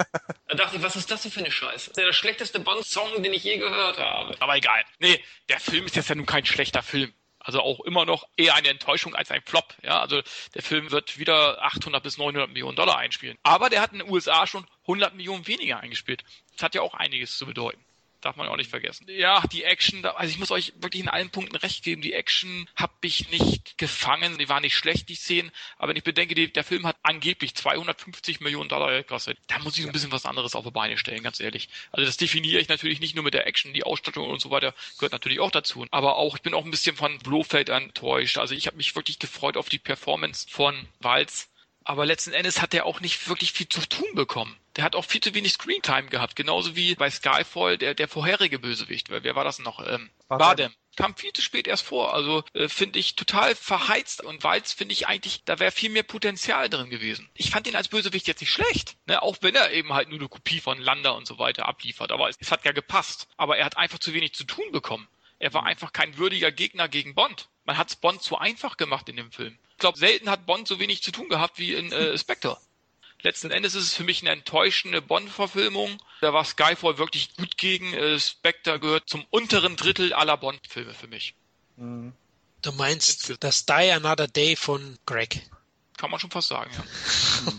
Da dachte ich, was ist das denn für eine Scheiße? Das ist der schlechteste Bond-Song, den ich je gehört habe. Aber egal. Nee, der Film ist jetzt ja nun kein schlechter Film. Also auch immer noch eher eine Enttäuschung als ein Flop. Ja, also der Film wird wieder 800 bis 900 Millionen Dollar einspielen. Aber der hat in den USA schon 100 Millionen weniger eingespielt. Das hat ja auch einiges zu bedeuten. Darf man auch nicht vergessen. Ja, die Action, also ich muss euch wirklich in allen Punkten recht geben. Die Action habe ich nicht gefangen. Die war nicht schlecht, die Szenen. Aber wenn ich bedenke, die, der Film hat angeblich 250 Millionen Dollar gekostet. Da muss ich ein bisschen was anderes auf die Beine stellen, ganz ehrlich. Also das definiere ich natürlich nicht nur mit der Action, die Ausstattung und so weiter gehört natürlich auch dazu. Aber auch, ich bin auch ein bisschen von Blofeld enttäuscht. Also ich habe mich wirklich gefreut auf die Performance von Walz aber letzten Endes hat er auch nicht wirklich viel zu tun bekommen. Der hat auch viel zu wenig Screentime gehabt, genauso wie bei Skyfall der, der vorherige Bösewicht. Wer war das noch? Ähm, Bardem. Kam viel zu spät erst vor. Also äh, finde ich total verheizt und Walz finde ich eigentlich, da wäre viel mehr Potenzial drin gewesen. Ich fand ihn als Bösewicht jetzt nicht schlecht, ne? auch wenn er eben halt nur eine Kopie von Landa und so weiter abliefert. Aber es, es hat ja gepasst. Aber er hat einfach zu wenig zu tun bekommen. Er war einfach kein würdiger Gegner gegen Bond. Man hat Bond zu einfach gemacht in dem Film glaube, selten hat Bond so wenig zu tun gehabt wie in äh, Spectre. Letzten Endes ist es für mich eine enttäuschende Bond-Verfilmung. Da war Skyfall wirklich gut gegen. Äh, Spectre gehört zum unteren Drittel aller Bond-Filme für mich. Du meinst das Die Another Day von Greg? Kann man schon fast sagen, ja.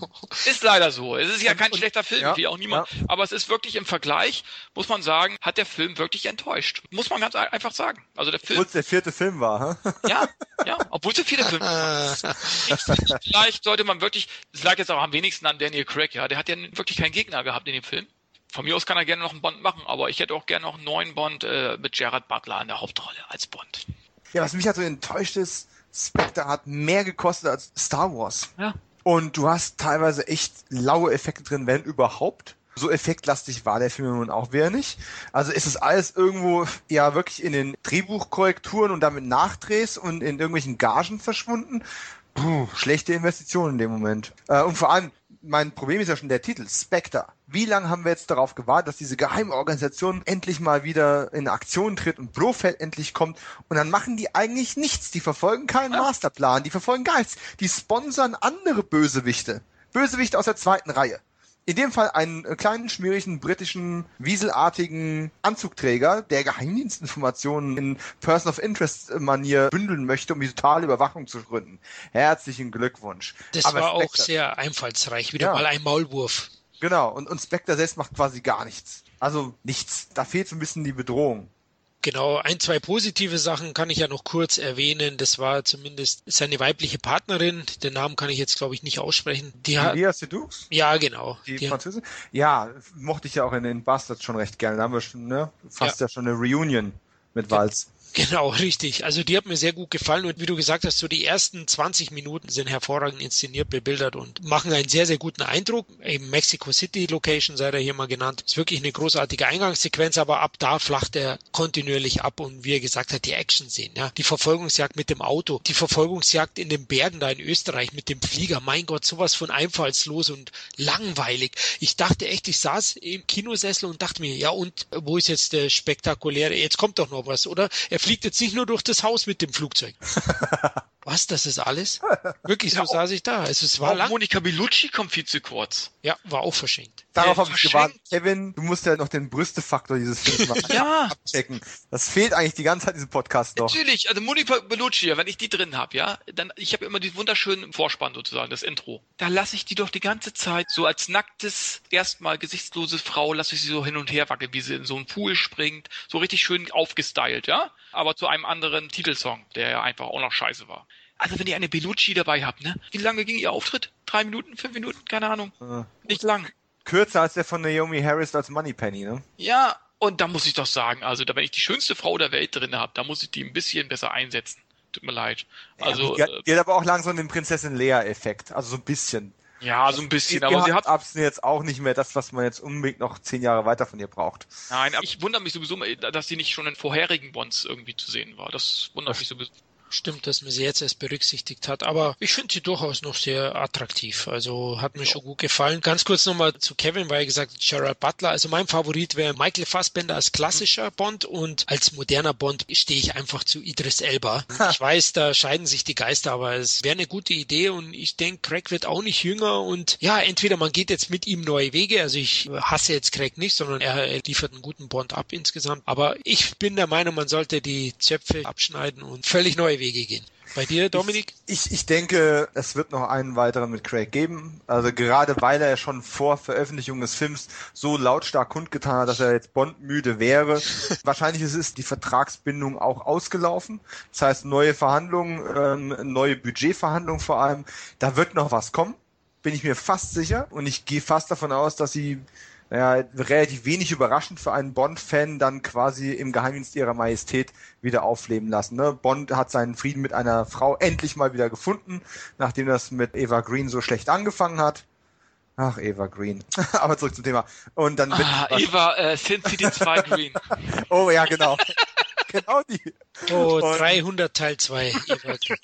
ist leider so. Es ist ja kein schlechter Film, ja, wie auch niemand. Ja. Aber es ist wirklich im Vergleich, muss man sagen, hat der Film wirklich enttäuscht. Muss man ganz einfach sagen. Also der Film. Obwohl es der vierte Film war, hm? Ja, ja, obwohl es der vierte Film war. Vielleicht sollte man wirklich, es lag jetzt auch am wenigsten an Daniel Craig, ja. Der hat ja wirklich keinen Gegner gehabt in dem Film. Von mir aus kann er gerne noch einen Bond machen, aber ich hätte auch gerne noch einen neuen Bond äh, mit Gerard Butler in der Hauptrolle als Bond. Ja, was mich halt so enttäuscht ist, Spectre hat mehr gekostet als Star Wars. Ja. Und du hast teilweise echt laue Effekte drin, wenn überhaupt. So effektlastig war der Film nun auch wieder nicht. Also ist es alles irgendwo ja wirklich in den Drehbuchkorrekturen und damit Nachdrehs und in irgendwelchen Gagen verschwunden. Puh, schlechte Investition in dem Moment. Äh, und vor allem, mein Problem ist ja schon der Titel, Spectre. Wie lange haben wir jetzt darauf gewartet, dass diese geheime Organisation endlich mal wieder in Aktion tritt und Blofeld endlich kommt und dann machen die eigentlich nichts. Die verfolgen keinen. Masterplan, die verfolgen gar nichts. Die sponsern andere Bösewichte. Bösewichte aus der zweiten Reihe in dem Fall einen äh, kleinen, schmierigen, britischen, wieselartigen Anzugträger, der Geheimdienstinformationen in Person of Interest-Manier bündeln möchte, um die totale Überwachung zu gründen. Herzlichen Glückwunsch. Das Aber war Spectre, auch sehr einfallsreich, wieder ja. mal ein Maulwurf. Genau, und, und Spectre selbst macht quasi gar nichts. Also nichts. Da fehlt so ein bisschen die Bedrohung. Genau, ein, zwei positive Sachen kann ich ja noch kurz erwähnen. Das war zumindest seine weibliche Partnerin. Den Namen kann ich jetzt, glaube ich, nicht aussprechen. Die hat, Lia Sedux? Ja, genau. Die, die Französin? Ja, mochte ich ja auch in den Bastards schon recht gerne. Da haben wir schon, ne, fast ja, ja schon eine Reunion mit Walz. Genau, richtig. Also die hat mir sehr gut gefallen und wie du gesagt hast, so die ersten 20 Minuten sind hervorragend inszeniert, bebildert und machen einen sehr, sehr guten Eindruck. Eben Mexico City Location sei da hier mal genannt. Ist wirklich eine großartige Eingangssequenz, aber ab da flacht er kontinuierlich ab und wie er gesagt hat, die Action sehen, ja. Die Verfolgungsjagd mit dem Auto, die Verfolgungsjagd in den Bergen da in Österreich mit dem Flieger. Mein Gott, sowas von einfallslos und langweilig. Ich dachte echt, ich saß im Kinosessel und dachte mir, ja und wo ist jetzt der spektakuläre, jetzt kommt doch noch was, oder? Er fliegt jetzt nicht nur durch das Haus mit dem Flugzeug. Was, das ist alles? Wirklich, so ja, saß ich da. Es, es war auch lang. Monika Bellucci kommt viel zu kurz. Ja, war auch verschenkt. Darauf habe ich gewartet. Kevin, du musst ja noch den Brüstefaktor dieses Films ja. abchecken. Das fehlt eigentlich die ganze Zeit in diesem Podcast noch. Natürlich, also Monika Bellucci, wenn ich die drin habe, ja, dann ich habe immer diesen wunderschönen Vorspann sozusagen, das Intro. Da lasse ich die doch die ganze Zeit so als nacktes, erstmal gesichtslose Frau, lasse ich sie so hin und her wackeln, wie sie in so einen Pool springt, so richtig schön aufgestylt, ja, aber zu einem anderen Titelsong, der ja einfach auch noch scheiße war. Also wenn ihr eine Bellucci dabei habt, ne? Wie lange ging ihr Auftritt? Drei Minuten, fünf Minuten? Keine Ahnung. Äh, Nicht lang. Kürzer als der von Naomi Harris als Moneypenny, ne? Ja, und da muss ich doch sagen, also da wenn ich die schönste Frau der Welt drin habe, da muss ich die ein bisschen besser einsetzen. Tut mir leid. Also ja, die, hat, die hat aber auch langsam den Prinzessin Lea-Effekt, also so ein bisschen. Ja, so ein bisschen, die, aber sie hat Absen jetzt auch nicht mehr das, was man jetzt unbedingt noch zehn Jahre weiter von ihr braucht. Nein, aber ich wundere mich sowieso, dass sie nicht schon in vorherigen Bonds irgendwie zu sehen war. Das wundert mich sowieso. Stimmt, dass man sie jetzt erst berücksichtigt hat. Aber ich finde sie durchaus noch sehr attraktiv. Also hat mir ja. schon gut gefallen. Ganz kurz nochmal zu Kevin, weil er gesagt hat, Gerald Butler. Also mein Favorit wäre Michael Fassbender als klassischer Bond und als moderner Bond stehe ich einfach zu Idris Elba. ich weiß, da scheiden sich die Geister, aber es wäre eine gute Idee und ich denke, Craig wird auch nicht jünger und ja, entweder man geht jetzt mit ihm neue Wege. Also ich hasse jetzt Craig nicht, sondern er, er liefert einen guten Bond ab insgesamt. Aber ich bin der Meinung, man sollte die Zöpfe abschneiden und völlig neue Wege gehen. Bei dir, Dominik? Ich, ich, ich denke, es wird noch einen weiteren mit Craig geben. Also gerade weil er schon vor Veröffentlichung des Films so lautstark kundgetan hat, dass er jetzt Bond-müde wäre. Wahrscheinlich ist es die Vertragsbindung auch ausgelaufen. Das heißt, neue Verhandlungen, ähm, neue Budgetverhandlungen vor allem. Da wird noch was kommen, bin ich mir fast sicher. Und ich gehe fast davon aus, dass sie naja, relativ wenig überraschend für einen Bond-Fan dann quasi im Geheimdienst ihrer Majestät wieder aufleben lassen. Ne? Bond hat seinen Frieden mit einer Frau endlich mal wieder gefunden, nachdem das mit Eva Green so schlecht angefangen hat. Ach, Eva Green. Aber zurück zum Thema. Und dann ah, Eva, äh, Sin City 2 Green. oh ja, genau. genau die. Oh, Und, 300 Teil 2. Eva Green.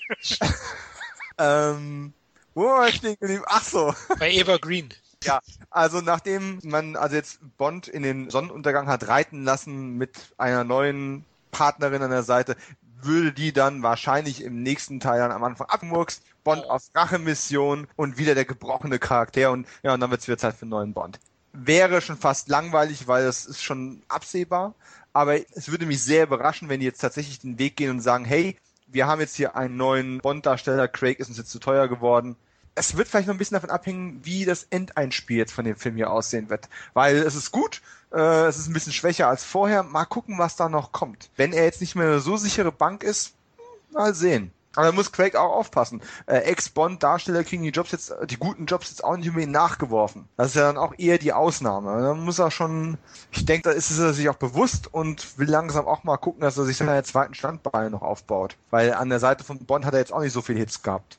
ähm, wo war ich stehen geblieben? Ach so. Bei Eva Green. Ja, also nachdem man also jetzt Bond in den Sonnenuntergang hat reiten lassen mit einer neuen Partnerin an der Seite, würde die dann wahrscheinlich im nächsten Teil dann am Anfang abmurkst, Bond auf Rachemission und wieder der gebrochene Charakter und ja, und dann wird es wieder Zeit für einen neuen Bond. Wäre schon fast langweilig, weil es ist schon absehbar, aber es würde mich sehr überraschen, wenn die jetzt tatsächlich den Weg gehen und sagen, hey, wir haben jetzt hier einen neuen Bond-Darsteller, Craig ist uns jetzt zu teuer geworden, es wird vielleicht noch ein bisschen davon abhängen, wie das Endeinspiel jetzt von dem Film hier aussehen wird. Weil es ist gut, äh, es ist ein bisschen schwächer als vorher. Mal gucken, was da noch kommt. Wenn er jetzt nicht mehr so sichere Bank ist, mal sehen. Aber da muss Craig auch aufpassen. Äh, Ex-Bond-Darsteller kriegen die Jobs jetzt, die guten Jobs jetzt auch nicht unbedingt nachgeworfen. Das ist ja dann auch eher die Ausnahme. Da muss er schon, ich denke, da ist er sich auch bewusst und will langsam auch mal gucken, dass er sich seine zweiten Standbeine noch aufbaut. Weil an der Seite von Bond hat er jetzt auch nicht so viel Hits gehabt.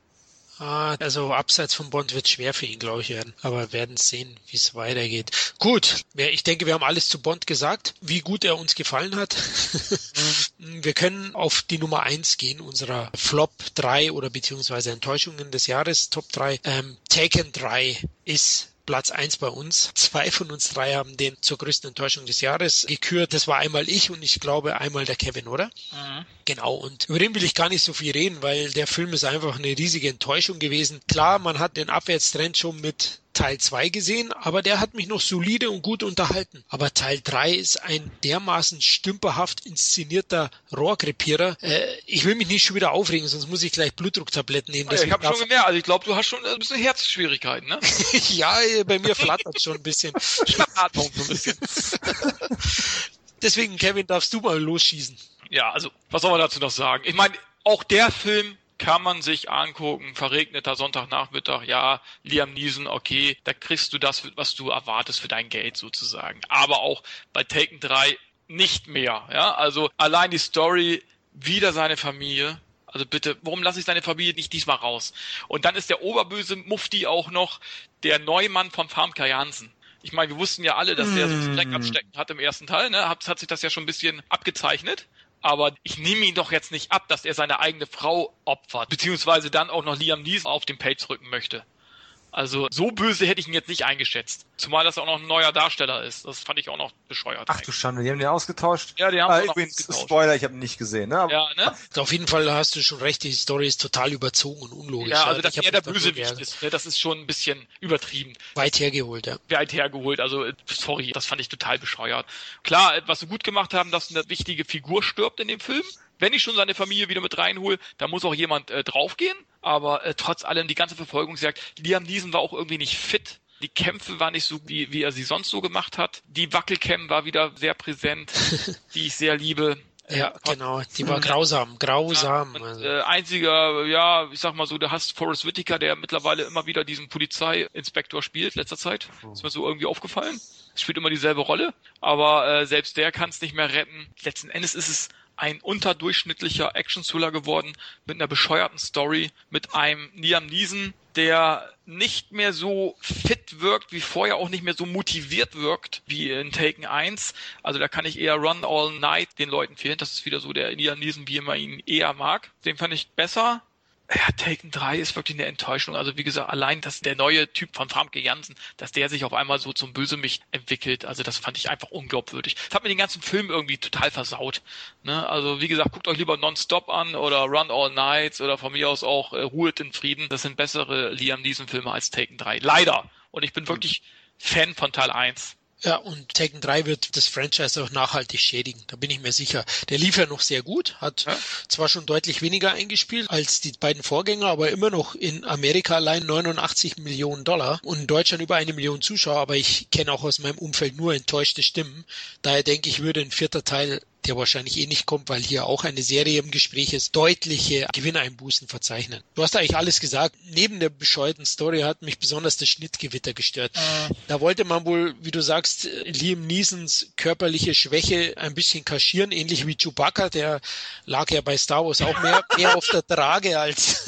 Ah, also abseits von Bond wird schwer für ihn, glaube ich, werden. Aber wir werden sehen, wie es weitergeht. Gut, ich denke, wir haben alles zu Bond gesagt, wie gut er uns gefallen hat. wir können auf die Nummer eins gehen, unserer Flop 3 oder beziehungsweise Enttäuschungen des Jahres, Top 3. Ähm, Taken 3 ist Platz eins bei uns. Zwei von uns drei haben den zur größten Enttäuschung des Jahres gekürt. Das war einmal ich und ich glaube einmal der Kevin, oder? Mhm. Genau, und über den will ich gar nicht so viel reden, weil der Film ist einfach eine riesige Enttäuschung gewesen. Klar, man hat den Abwärtstrend schon mit Teil 2 gesehen, aber der hat mich noch solide und gut unterhalten. Aber Teil 3 ist ein dermaßen stümperhaft inszenierter Rohrkrepierer. Äh, ich will mich nicht schon wieder aufregen, sonst muss ich gleich Blutdrucktabletten nehmen. Ja, ich habe schon gemerkt, also ich glaube, du hast schon ein bisschen Herzschwierigkeiten, ne? ja, bei mir flattert schon ein bisschen. Schnappatmung so ein bisschen. Deswegen, Kevin, darfst du mal losschießen. Ja, also, was soll man dazu noch sagen? Ich meine, auch der Film kann man sich angucken, verregneter Sonntagnachmittag, ja, Liam Neeson, okay, da kriegst du das, was du erwartest für dein Geld sozusagen. Aber auch bei Taken 3 nicht mehr, ja, also allein die Story, wieder seine Familie, also bitte, warum lasse ich seine Familie nicht diesmal raus? Und dann ist der oberböse Mufti auch noch der Neumann von Farmka Jansen. Ich meine, wir wussten ja alle, dass der so ein Dreck abstecken hat im ersten Teil, ne? Hat, hat sich das ja schon ein bisschen abgezeichnet aber ich nehme ihn doch jetzt nicht ab, dass er seine eigene Frau opfert, beziehungsweise dann auch noch Liam Neeson auf den Page rücken möchte. Also so böse hätte ich ihn jetzt nicht eingeschätzt. Zumal das auch noch ein neuer Darsteller ist. Das fand ich auch noch bescheuert. Ach du Schande, die haben den ausgetauscht? Ja, die haben äh, übrigens, Spoiler, ich habe ihn nicht gesehen. Ne? Ja, ne? Auf jeden Fall hast du schon recht, die Story ist total überzogen und unlogisch. Ja, also dass er der Bösewicht ist, ne? das ist schon ein bisschen übertrieben. Weit hergeholt, ja. Weit hergeholt, also sorry, das fand ich total bescheuert. Klar, was sie gut gemacht haben, dass eine wichtige Figur stirbt in dem Film wenn ich schon seine Familie wieder mit reinhole, da muss auch jemand äh, draufgehen. Aber äh, trotz allem, die ganze Verfolgungsjagd, Liam Neeson war auch irgendwie nicht fit. Die Kämpfe waren nicht so, wie, wie er sie sonst so gemacht hat. Die Wackelcam war wieder sehr präsent, die ich sehr liebe. Ja, äh, genau. Die war grausam, grausam. Ja, und, äh, einziger, ja, ich sag mal so, du hast Forrest Whitaker, der mittlerweile immer wieder diesen Polizeiinspektor spielt, letzter Zeit. Oh. Ist mir so irgendwie aufgefallen. Spielt immer dieselbe Rolle, aber äh, selbst der kann es nicht mehr retten. Letzten Endes ist es ein unterdurchschnittlicher Action-Thriller geworden mit einer bescheuerten Story, mit einem Liam Neeson, der nicht mehr so fit wirkt wie vorher, auch nicht mehr so motiviert wirkt wie in Taken 1. Also da kann ich eher Run All Night den Leuten fehlen. Das ist wieder so der Liam Neeson, wie man ihn eher mag. Den fand ich besser ja, Taken 3 ist wirklich eine Enttäuschung. Also wie gesagt, allein, dass der neue Typ von Famke Jansen, dass der sich auf einmal so zum Bösewicht entwickelt, also das fand ich einfach unglaubwürdig. Das hat mir den ganzen Film irgendwie total versaut. Ne? Also wie gesagt, guckt euch lieber Non-Stop an oder Run All Nights oder von mir aus auch äh, Ruhet in Frieden. Das sind bessere Liam Neeson-Filme als Taken 3. Leider. Und ich bin wirklich Fan von Teil 1. Ja, und Taken 3 wird das Franchise auch nachhaltig schädigen, da bin ich mir sicher. Der lief ja noch sehr gut, hat ja. zwar schon deutlich weniger eingespielt als die beiden Vorgänger, aber immer noch in Amerika allein 89 Millionen Dollar und in Deutschland über eine Million Zuschauer, aber ich kenne auch aus meinem Umfeld nur enttäuschte Stimmen. Daher denke ich, würde ein vierter Teil der wahrscheinlich eh nicht kommt, weil hier auch eine Serie im Gespräch ist, deutliche Gewinneinbußen verzeichnen. Du hast eigentlich alles gesagt. Neben der bescheuerten Story hat mich besonders das Schnittgewitter gestört. Äh. Da wollte man wohl, wie du sagst, Liam Neesons körperliche Schwäche ein bisschen kaschieren, ähnlich wie Chewbacca, der lag ja bei Star Wars auch mehr, mehr auf der Trage als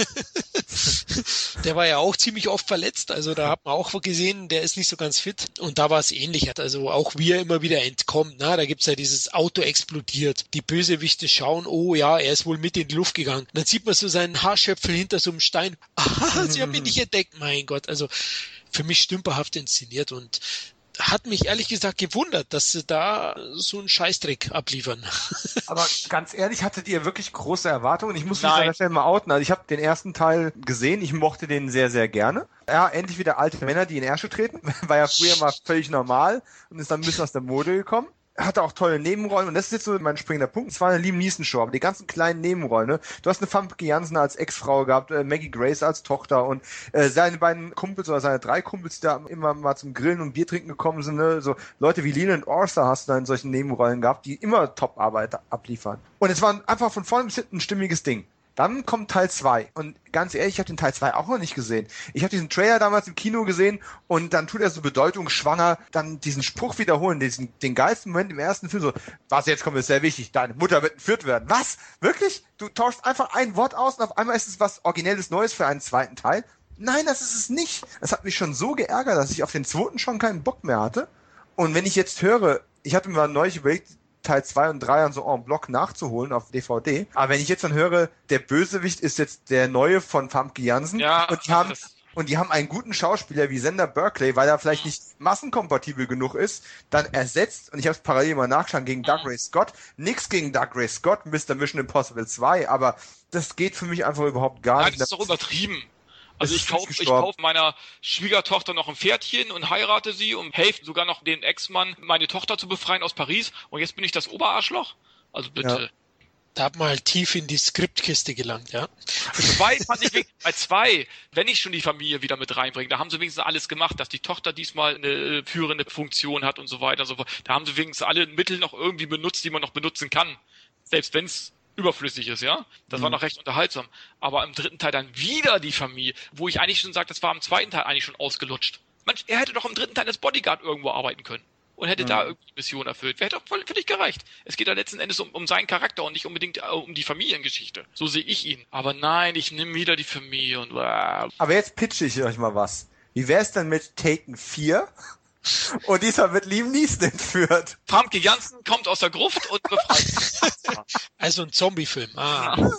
der war ja auch ziemlich oft verletzt, also da hat man auch gesehen, der ist nicht so ganz fit. Und da war es ähnlich, also auch wie er immer wieder entkommt, na, da gibt's ja dieses Auto explodiert, die Bösewichte schauen, oh ja, er ist wohl mit in die Luft gegangen, dann sieht man so seinen Haarschöpfel hinter so einem Stein, aha, sie haben ihn nicht entdeckt, mein Gott, also für mich stümperhaft inszeniert. Und hat mich ehrlich gesagt gewundert, dass sie da so einen Scheißdreck abliefern. Aber ganz ehrlich, hattet ihr wirklich große Erwartungen? Ich muss mich an der Stelle mal outen. Also ich habe den ersten Teil gesehen, ich mochte den sehr, sehr gerne. Ja, endlich wieder alte Männer, die in Ärsche treten. War ja früher mal völlig normal und ist dann ein bisschen aus der Mode gekommen hatte auch tolle Nebenrollen und das ist jetzt so mein springender Punkt. Es war eine Liam Neeson Show, aber die ganzen kleinen Nebenrollen. Ne? Du hast eine Famke Jansen als Ex-Frau gehabt, äh, Maggie Grace als Tochter und äh, seine beiden Kumpels oder seine drei Kumpels, die da immer mal zum Grillen und Bier trinken gekommen sind. Ne? So Leute wie Leland Orser hast du da in solchen Nebenrollen gehabt, die immer Top-Arbeit abliefern. Und es war einfach von vorne bis hinten ein stimmiges Ding. Dann kommt Teil 2. Und ganz ehrlich, ich habe den Teil 2 auch noch nicht gesehen. Ich habe diesen Trailer damals im Kino gesehen und dann tut er so bedeutungsschwanger dann diesen Spruch wiederholen, diesen, den geilsten Moment im ersten Film so, was jetzt kommt, ist sehr wichtig, deine Mutter wird entführt werden. Was? Wirklich? Du tauschst einfach ein Wort aus und auf einmal ist es was Originelles Neues für einen zweiten Teil? Nein, das ist es nicht. Das hat mich schon so geärgert, dass ich auf den zweiten schon keinen Bock mehr hatte. Und wenn ich jetzt höre, ich hatte mir neulich überlegt, Teil 2 und 3 an so en bloc nachzuholen auf DVD. Aber wenn ich jetzt dann höre, der Bösewicht ist jetzt der neue von Famke Jansen ja, und die haben und die haben einen guten Schauspieler wie Sender Berkeley, weil er vielleicht nicht massenkompatibel genug ist, dann ersetzt, und ich habe es parallel mal nachgeschaut, gegen Doug Ray Scott. Nix gegen Doug Ray Scott, Mr. Mission Impossible 2, aber das geht für mich einfach überhaupt gar Nein, nicht. Das ist doch übertrieben. Also ich kaufe ich kauf meiner Schwiegertochter noch ein Pferdchen und heirate sie und helfe sogar noch den Ex-Mann, meine Tochter zu befreien aus Paris. Und jetzt bin ich das Oberarschloch? Also bitte. Ja. Da hat man halt tief in die Skriptkiste gelangt, ja. Zwei fand ich bei zwei, wenn ich schon die Familie wieder mit reinbringe, da haben sie wenigstens alles gemacht, dass die Tochter diesmal eine äh, führende Funktion hat und so weiter. So, da haben sie wenigstens alle Mittel noch irgendwie benutzt, die man noch benutzen kann. Selbst wenn es überflüssig ist, ja. Das mhm. war noch recht unterhaltsam. Aber im dritten Teil dann wieder die Familie, wo ich eigentlich schon sage, das war im zweiten Teil eigentlich schon ausgelutscht. Mensch, er hätte doch im dritten Teil als Bodyguard irgendwo arbeiten können. Und hätte mhm. da irgendwie Mission erfüllt. Wäre doch voll für dich gereicht. Es geht da letzten Endes um, um seinen Charakter und nicht unbedingt äh, um die Familiengeschichte. So sehe ich ihn. Aber nein, ich nehme wieder die Familie und. Äh. Aber jetzt pitche ich euch mal was. Wie wär's denn mit Taken 4? Und dieser wird Liam Neeson entführt. Famke Janssen kommt aus der Gruft und befreit. also ein Zombie-Film. Ah.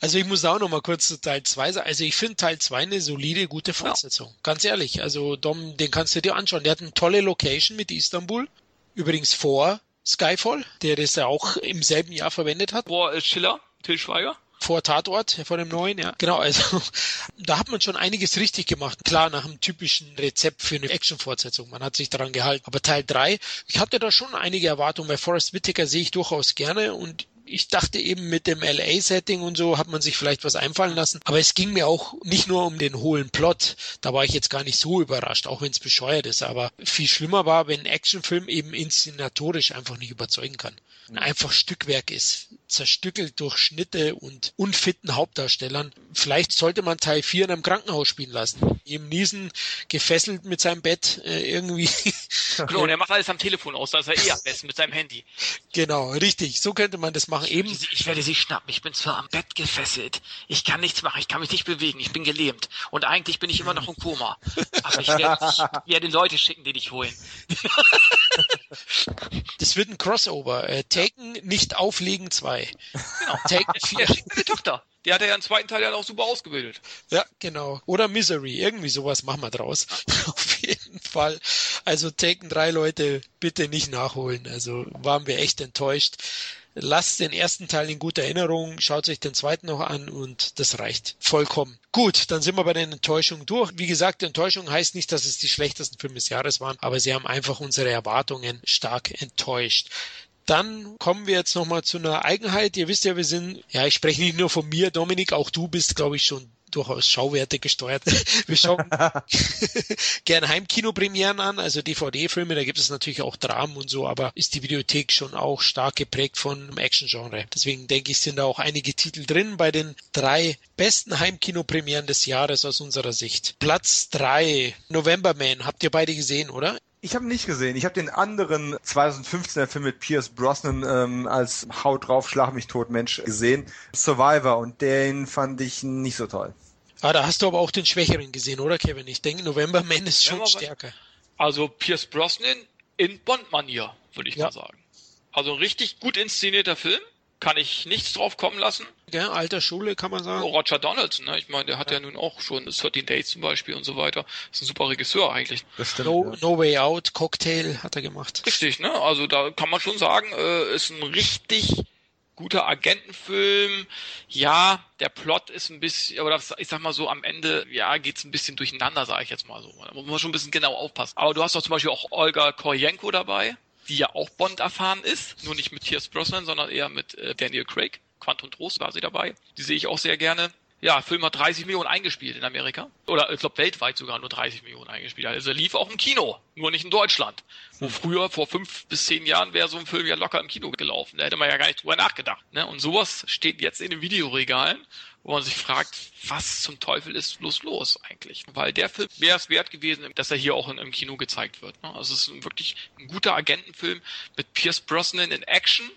Also ich muss auch noch mal kurz zu Teil 2 sagen. Also ich finde Teil 2 eine solide, gute Fortsetzung. Ja. Ganz ehrlich. Also Dom, den kannst du dir anschauen. Der hat eine tolle Location mit Istanbul. Übrigens vor Skyfall, der das ja auch im selben Jahr verwendet hat. Vor Schiller, Till Schweiger vor Tatort, vor dem neuen, ja. Genau, also da hat man schon einiges richtig gemacht. Klar, nach einem typischen Rezept für eine Action-Fortsetzung. Man hat sich daran gehalten. Aber Teil 3, ich hatte da schon einige Erwartungen. Bei Forrest Whitaker sehe ich durchaus gerne und ich dachte eben mit dem LA-Setting und so hat man sich vielleicht was einfallen lassen. Aber es ging mir auch nicht nur um den hohlen Plot. Da war ich jetzt gar nicht so überrascht, auch wenn es bescheuert ist. Aber viel schlimmer war, wenn ein Actionfilm eben inszenatorisch einfach nicht überzeugen kann. Einfach Stückwerk ist zerstückelt durch Schnitte und unfitten Hauptdarstellern. Vielleicht sollte man Teil 4 in einem Krankenhaus spielen lassen. Ihm Niesen gefesselt mit seinem Bett äh, irgendwie. Genau, und er macht alles am Telefon aus, da ist er eh am besten mit seinem Handy. Genau, richtig. So könnte man das machen. Eben. Ich, ich werde sie schnappen. Ich bin zwar am Bett gefesselt. Ich kann nichts machen. Ich kann mich nicht bewegen. Ich bin gelähmt. Und eigentlich bin ich immer noch im Koma. Aber ich werde, ich werde Leute schicken, die dich holen. Das wird ein Crossover. Äh, Taken nicht auflegen 2. Genau. Taken 4. Der schickt meine Tochter. Der hat ja im zweiten Teil ja auch super ausgebildet. Ja, genau. Oder Misery. Irgendwie sowas machen wir draus. Auf jeden Fall. Also Taken 3 Leute bitte nicht nachholen. Also waren wir echt enttäuscht. Lasst den ersten Teil in guter Erinnerung, schaut sich den zweiten noch an und das reicht vollkommen. Gut, dann sind wir bei den Enttäuschungen durch. Wie gesagt, Enttäuschung heißt nicht, dass es die schlechtesten Filme des Jahres waren, aber sie haben einfach unsere Erwartungen stark enttäuscht. Dann kommen wir jetzt nochmal zu einer Eigenheit. Ihr wisst ja, wir sind, ja, ich spreche nicht nur von mir, Dominik, auch du bist, glaube ich, schon durchaus Schauwerte gesteuert. Wir schauen gern Heimkinopremieren an, also DVD-Filme, da gibt es natürlich auch Dramen und so, aber ist die Videothek schon auch stark geprägt von Action-Genre. Deswegen denke ich, sind da auch einige Titel drin bei den drei besten Heimkinopremieren des Jahres aus unserer Sicht. Platz drei, November Man, habt ihr beide gesehen, oder? Ich habe nicht gesehen. Ich habe den anderen 2015er Film mit Pierce Brosnan ähm, als Haut drauf, schlag mich tot Mensch gesehen. Survivor und den fand ich nicht so toll. Ah, da hast du aber auch den Schwächeren gesehen, oder Kevin? Ich denke, November Man ist schon Ja, stärker. Also Pierce Brosnan in Bond-Manier, würde ich Ja. mal sagen. Also ein richtig gut inszenierter Film. Kann ich nichts drauf kommen lassen. Gell? Alter Schule, kann man sagen. Oh, Roger Donaldson, ne? ich meine, der hat ja. nun auch schon 13 Days zum Beispiel und so weiter. Ist ein super Regisseur eigentlich. Das stimmt. No, ja. no Way Out, Cocktail hat er gemacht. Richtig, ne? Also da kann man schon sagen, äh, ist ein richtig guter Agentenfilm. Ja, der Plot ist ein bisschen, oder ich sag mal so, am Ende, ja, geht's ein bisschen durcheinander, sage ich jetzt mal so. Da muss man schon ein bisschen genau aufpassen. Aber du hast doch zum Beispiel auch Olga Koryenko dabei, die ja auch Bond erfahren ist. Nur nicht mit Pierce Brosnan, sondern eher mit äh, Daniel Craig. Quantum Trost war sie dabei. Die sehe ich auch sehr gerne. Ja, Film hat 30 Millionen eingespielt in Amerika. Oder ich glaube weltweit sogar nur 30 Millionen eingespielt. Also er lief auch im Kino, nur nicht in Deutschland. Wo früher, vor fünf bis zehn Jahren, wäre so ein Film ja locker im Kino gelaufen. Da hätte man ja gar nicht drüber nachgedacht. Ne? Und sowas steht jetzt in den Videoregalen, wo man sich fragt, was zum Teufel ist bloß los eigentlich? Weil der Film wäre es wert gewesen, dass er hier auch in, im Kino gezeigt wird. Ne? Also es ist ein wirklich ein guter Agentenfilm mit Pierce Brosnan in Action.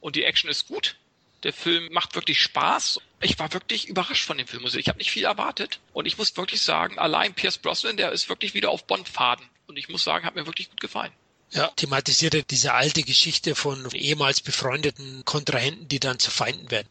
Und die Action ist gut. Der Film macht wirklich Spaß. Ich war wirklich überrascht von dem Film. Also Ich habe nicht viel erwartet. Und ich muss wirklich sagen, allein Pierce Brosnan, der ist wirklich wieder auf Bond-Faden. Und ich muss sagen, hat mir wirklich gut gefallen. Ja, thematisierte diese alte Geschichte von ehemals befreundeten Kontrahenten, die dann zu Feinden werden.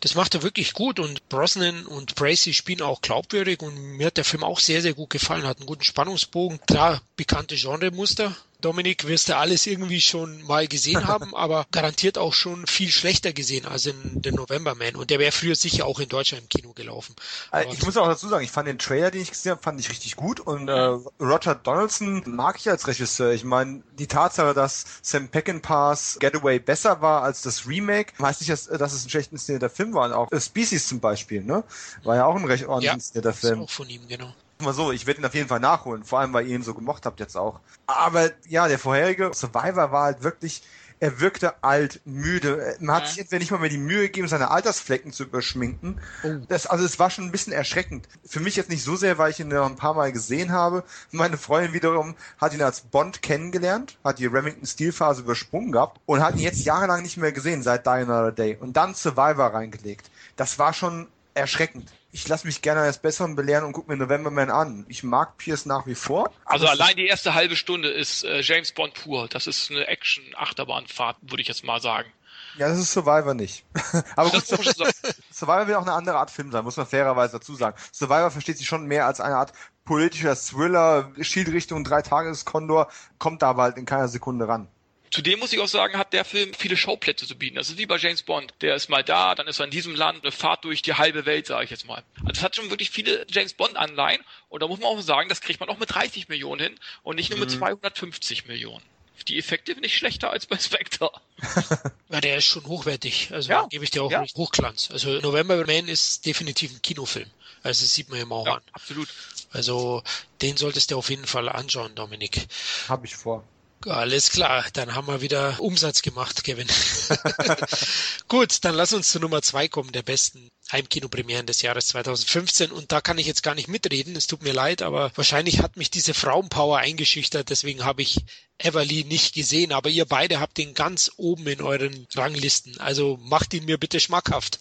Das macht er wirklich gut und Brosnan und Bracey spielen auch glaubwürdig und mir hat der Film auch sehr, sehr gut gefallen, hat einen guten Spannungsbogen, klar, bekannte Genremuster. Dominik, wirst du alles irgendwie schon mal gesehen haben, aber garantiert auch schon viel schlechter gesehen als in The November Man. Und der wäre früher sicher auch in Deutschland im Kino gelaufen. Äh, Aber- Ich muss auch dazu sagen, ich fand den Trailer, den ich gesehen habe, fand ich richtig gut und äh, Roger Donaldson mag ich als Regisseur. Ich meine, die Tatsache, dass Sam Peckinpahs Getaway besser war als das Remake, heißt nicht, dass, dass es ein schlecht inszenierter Film war. Und auch äh, Species zum Beispiel, ne? War ja auch ein recht ordentlich Ja, inszenierter ist Film. auch von ihm, genau. Mal so, ich werde ihn auf jeden Fall nachholen, vor allem weil ihr ihn so gemocht habt jetzt auch. Aber ja, der vorherige Survivor war halt wirklich, er wirkte alt, müde. Man hat Ja. sich entweder nicht mal mehr die Mühe gegeben, seine Altersflecken zu überschminken. Oh. Das, also es war schon ein bisschen erschreckend. Für mich jetzt nicht so sehr, weil ich ihn noch ein paar Mal gesehen habe. Meine Freundin wiederum hat ihn als Bond kennengelernt, hat die Remington Steel Phase übersprungen gehabt und hat ihn jetzt jahrelang nicht mehr gesehen seit Die Another Day und dann Survivor reingelegt. Das war schon erschreckend. Ich lasse mich gerne als Besseren belehren und gucke mir November Man an. Ich mag Pierce nach wie vor. Also allein die erste halbe Stunde ist äh, James Bond pur. Das ist eine Action-Achterbahnfahrt, würde ich jetzt mal sagen. Ja, das ist Survivor nicht. aber gut. Survivor will auch eine andere Art Film sein, muss man fairerweise dazu sagen. Survivor versteht sich schon mehr als eine Art politischer Thriller, schielt Richtung Dreitageskondor, kommt da aber halt in keiner Sekunde ran. Zudem muss ich auch sagen, hat der Film viele Schauplätze zu bieten. Das ist wie bei James Bond. Der ist mal da, dann ist er in diesem Land, eine Fahrt durch die halbe Welt, sage ich jetzt mal. Also es hat schon wirklich viele James Bond-Anleihen. Und da muss man auch sagen, das kriegt man auch mit 30 Millionen hin und nicht nur mit 250 Millionen. Die Effekte nicht schlechter als bei Spectre. Ja, der ist schon hochwertig. Also Ja. gebe ich dir auch Ja. Hochglanz. Also November Man ist definitiv ein Kinofilm. Also das sieht man ihm auch Ja, an. absolut. Also den solltest du auf jeden Fall anschauen, Dominik. Hab ich vor. Alles klar, dann haben wir wieder Umsatz gemacht, Kevin. Gut, dann lass uns zu Nummer zwei kommen, der besten Heimkinopremieren des Jahres 2015. Und da kann ich jetzt gar nicht mitreden, es tut mir leid, aber wahrscheinlich hat mich diese Frauenpower eingeschüchtert, deswegen habe ich Everly nicht gesehen. Aber ihr beide habt ihn ganz oben in euren Ranglisten. Also macht ihn mir bitte schmackhaft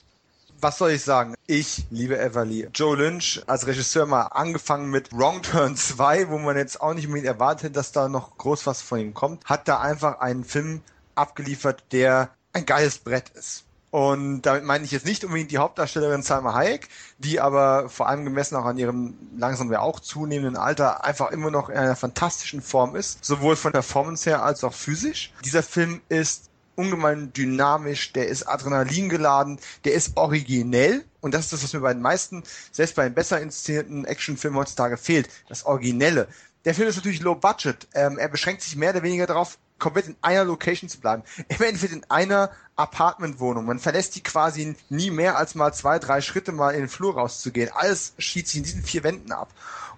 was soll ich sagen? Ich liebe Everly. Joe Lynch als Regisseur mal angefangen mit Wrong Turn 2, wo man jetzt auch nicht unbedingt erwartet, dass da noch groß was von ihm kommt, hat da einfach einen Film abgeliefert, der ein geiles Brett ist. Und damit meine ich jetzt nicht unbedingt die Hauptdarstellerin Salma Hayek, die aber vor allem gemessen auch an ihrem langsam ja auch zunehmenden Alter einfach immer noch in einer fantastischen Form ist, sowohl von Performance her als auch physisch. Dieser Film ist ungemein dynamisch, der ist Adrenalin geladen, der ist originell und das ist das, was mir bei den meisten, selbst bei den besser inszenierten Actionfilmen heutzutage fehlt, das Originelle. Der Film ist natürlich low budget. Ähm, er beschränkt sich mehr oder weniger darauf, komplett in einer Location zu bleiben. Im Endeffekt in einer Apartmentwohnung. Man verlässt die quasi nie mehr als mal zwei, drei Schritte mal in den Flur rauszugehen. Alles schießt sich in diesen vier Wänden ab.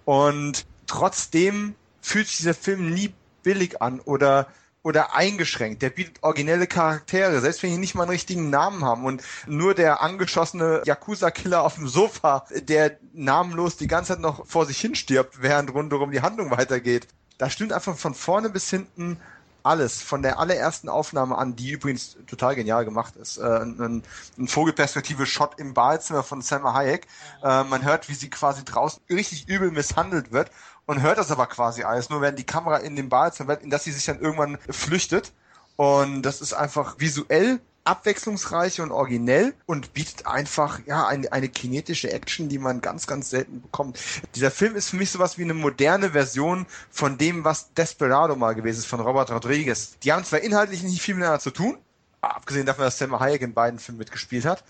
Und trotzdem fühlt sich dieser Film nie billig an oder oder eingeschränkt. Der bietet originelle Charaktere, selbst wenn die nicht mal einen richtigen Namen haben und nur der angeschossene Yakuza-Killer auf dem Sofa, der namenlos die ganze Zeit noch vor sich hin stirbt, während rundherum die Handlung weitergeht. Da stimmt einfach von vorne bis hinten alles, von der allerersten Aufnahme an, die übrigens total genial gemacht ist. Äh, ein, ein Vogelperspektive-Shot im Badezimmer von Selma Hayek. Äh, man hört, wie sie quasi draußen richtig übel misshandelt wird und hört das aber quasi alles, nur wenn die Kamera in dem Badezimmer, in das sie sich dann irgendwann flüchtet. Und das ist einfach visuell abwechslungsreich und originell und bietet einfach ja eine, eine kinetische Action, die man ganz, ganz selten bekommt. Dieser Film ist für mich sowas wie eine moderne Version von dem, was Desperado mal gewesen ist von Robert Rodriguez. Die haben zwar inhaltlich nicht viel miteinander zu tun, abgesehen davon, dass Selma Hayek in beiden Filmen mitgespielt hat,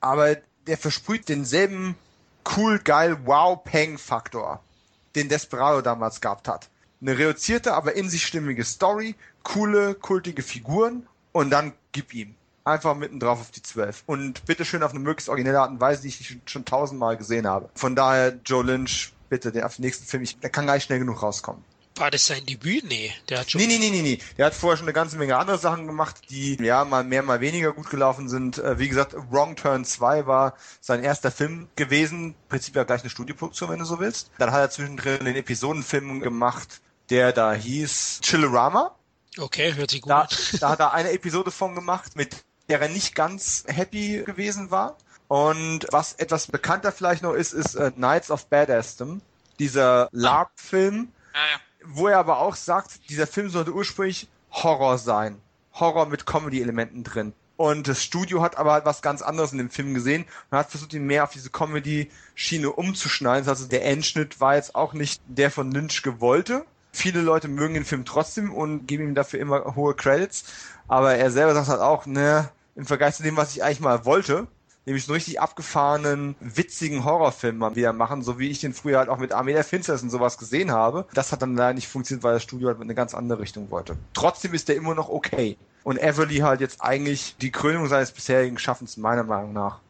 aber der versprüht denselben cool, geil, wow, Peng Faktor den Desperado damals gehabt hat. Eine reduzierte, aber in sich stimmige Story, coole, kultige Figuren und dann gib ihm. Einfach mitten drauf auf die zwölf. Und bitteschön auf eine möglichst originelle Art und Weise, die ich schon tausendmal gesehen habe. Von daher, Joe Lynch, bitte, den auf den nächsten Film, ich, der kann gar nicht schnell genug rauskommen. War das sein Debüt? Nee, der hat schon. Nee, nee, nee, nee, nee. Der hat vorher schon eine ganze Menge andere Sachen gemacht, die ja mal mehr, mal weniger gut gelaufen sind. Äh, wie gesagt, Wrong Turn 2 war sein erster Film gewesen. Im Prinzip ja gleich eine Studioproduktion, wenn du so willst. Dann hat er zwischendrin den Episodenfilm gemacht, der da hieß Chillerama. Okay, hört sich gut da, an. da hat er eine Episode von gemacht, mit der er nicht ganz happy gewesen war. Und was etwas bekannter vielleicht noch ist, ist uh, Knights of Badassdom. Dieser LARP-Film. Ah, ja wo er aber auch sagt, dieser Film sollte ursprünglich Horror sein. Horror mit Comedy-Elementen drin. Und das Studio hat aber halt was ganz anderes in dem Film gesehen und hat versucht, ihn mehr auf diese Comedy-Schiene umzuschneiden. Also der Endschnitt war jetzt auch nicht der von Lynch gewollte. Viele Leute mögen den Film trotzdem und geben ihm dafür immer hohe Credits. Aber er selber sagt halt auch, ne, im Vergleich zu dem, was ich eigentlich mal wollte, nämlich einen richtig abgefahrenen, witzigen Horrorfilm mal wieder machen, so wie ich den früher halt auch mit Armee der Finsternis und sowas gesehen habe. Das hat dann leider nicht funktioniert, weil das Studio halt in eine ganz andere Richtung wollte. Trotzdem ist der immer noch okay. Und Everly halt jetzt eigentlich die Krönung seines bisherigen Schaffens, meiner Meinung nach.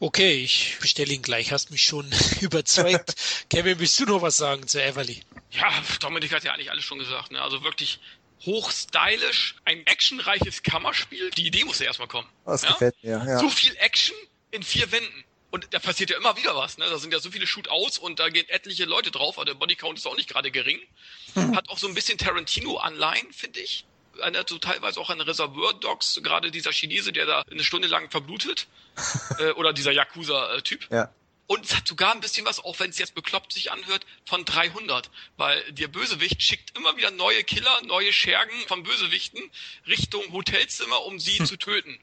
Okay, ich bestelle ihn gleich. Hast mich schon überzeugt. Kevin, willst du noch was sagen zu Everly? Ja, Dominik hat ja eigentlich alles schon gesagt. Ne? Also wirklich hochstylisch, ein actionreiches Kammerspiel. Die Idee muss ja erstmal kommen. Das ja? gefällt mir, ja. So viel Action in vier Wänden. Und da passiert ja immer wieder was, ne? Da sind ja so viele Shootouts und da gehen etliche Leute drauf, aber der Bodycount ist auch nicht gerade gering. Hm. Hat auch so ein bisschen Tarantino-Anleihen, finde ich. Erinnert so teilweise auch an Reservoir Dogs, gerade dieser Chinese, der da eine Stunde lang verblutet. äh, oder dieser Yakuza-Typ. Ja. Und es hat sogar ein bisschen was, auch wenn es jetzt bekloppt sich anhört, von 300. Weil der Bösewicht schickt immer wieder neue Killer, neue Schergen von Bösewichten Richtung Hotelzimmer, um sie hm. zu töten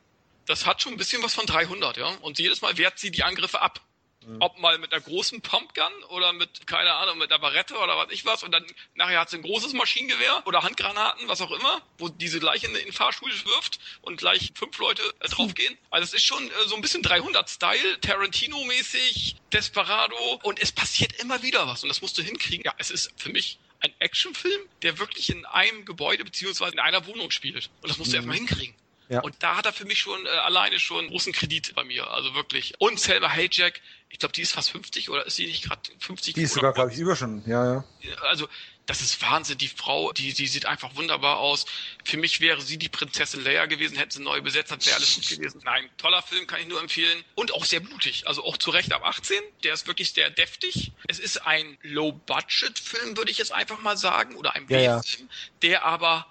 das hat schon ein bisschen was von 300, ja. Und jedes Mal wehrt sie die Angriffe ab. Mhm. Ob mal mit einer großen Pumpgun oder mit, keine Ahnung, mit einer Barrette oder was ich was. Und dann nachher hat sie ein großes Maschinengewehr oder Handgranaten, was auch immer, wo diese gleich in den Fahrstuhl wirft und gleich fünf Leute äh, draufgehen. Also es ist schon äh, so ein bisschen 300-Style, Tarantino-mäßig, Desperado. Und es passiert immer wieder was. Und das musst du hinkriegen. Ja, es ist für mich ein Actionfilm, der wirklich in einem Gebäude beziehungsweise in einer Wohnung spielt. Und das musst du mhm. erstmal hinkriegen. Ja. Und da hat er für mich schon äh, alleine schon großen Kredit bei mir, also wirklich. Und Selma Hayjack, ich glaube, die ist fast 50 oder ist sie nicht gerade 50? Die ist sogar, glaube ich, über schon, ja, ja. Also das ist Wahnsinn. Die Frau, die, die sieht einfach wunderbar aus. Für mich wäre sie die Prinzessin Leia gewesen, hätte sie neu besetzt, dann wäre alles gut gewesen. Nein, toller Film, kann ich nur empfehlen. Und auch sehr blutig. Also auch zu Recht ab 18. Der ist wirklich sehr deftig. Es ist ein Low-Budget-Film, würde ich jetzt einfach mal sagen. Oder ein B-Film, ja, ja. der aber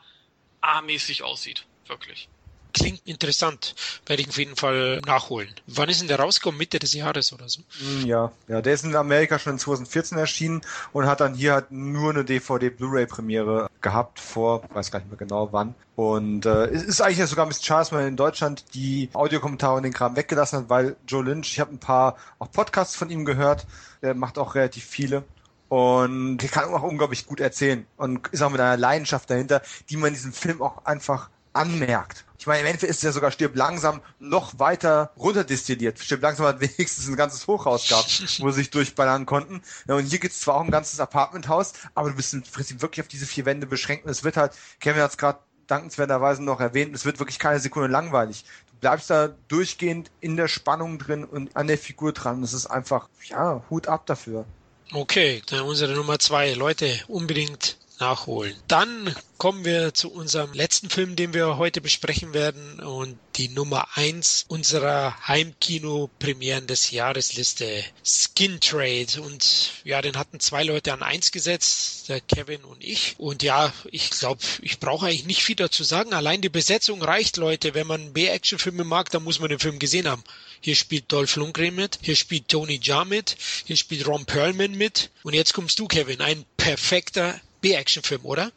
A-mäßig aussieht. Wirklich. Klingt interessant. Werde ich auf jeden Fall nachholen. Wann ist denn der rausgekommen? Mitte des Jahres oder so? Hm, ja, ja, der ist in Amerika schon in 2014 erschienen und hat dann hier halt nur eine DVD-Blu-ray-Premiere gehabt vor, weiß gar nicht mehr genau wann. Und äh, es ist eigentlich sogar ein bisschen schade, dass man in Deutschland die Audiokommentare und den Kram weggelassen hat, weil Joe Lynch, ich habe ein paar auch Podcasts von ihm gehört, der macht auch relativ viele. Und der kann auch unglaublich gut erzählen und ist auch mit einer Leidenschaft dahinter, die man diesem Film auch einfach anmerkt. Ich meine, im Endeffekt ist es ja sogar Stirb langsam noch weiter runterdestilliert. Stirb langsam hat wenigstens ein ganzes Hochhaus gehabt, wo sie sich durchballern konnten. Ja, und hier gibt es zwar auch ein ganzes Apartmenthaus, aber du bist im Prinzip wirklich auf diese vier Wände beschränkt. Und es wird halt, Kevin hat es gerade dankenswerterweise noch erwähnt, es wird wirklich keine Sekunde langweilig. Du bleibst da durchgehend in der Spannung drin und an der Figur dran. Das ist einfach, ja, Hut ab dafür. Okay, dann unsere Nummer zwei. Leute, unbedingt nachholen. Dann kommen wir zu unserem letzten Film, den wir heute besprechen werden und die Nummer eins unserer Heimkino-Premieren des Jahresliste Skin Trade und ja, den hatten zwei Leute an eins gesetzt, der Kevin und ich und ja, ich glaube, ich brauche eigentlich nicht viel dazu sagen. Allein die Besetzung reicht, Leute. Wenn man B-Action-Filme mag, dann muss man den Film gesehen haben. Hier spielt Dolph Lundgren mit, hier spielt Tony Jaa mit, hier spielt Ron Perlman mit und jetzt kommst du, Kevin, ein perfekter B-Action-Film, oder?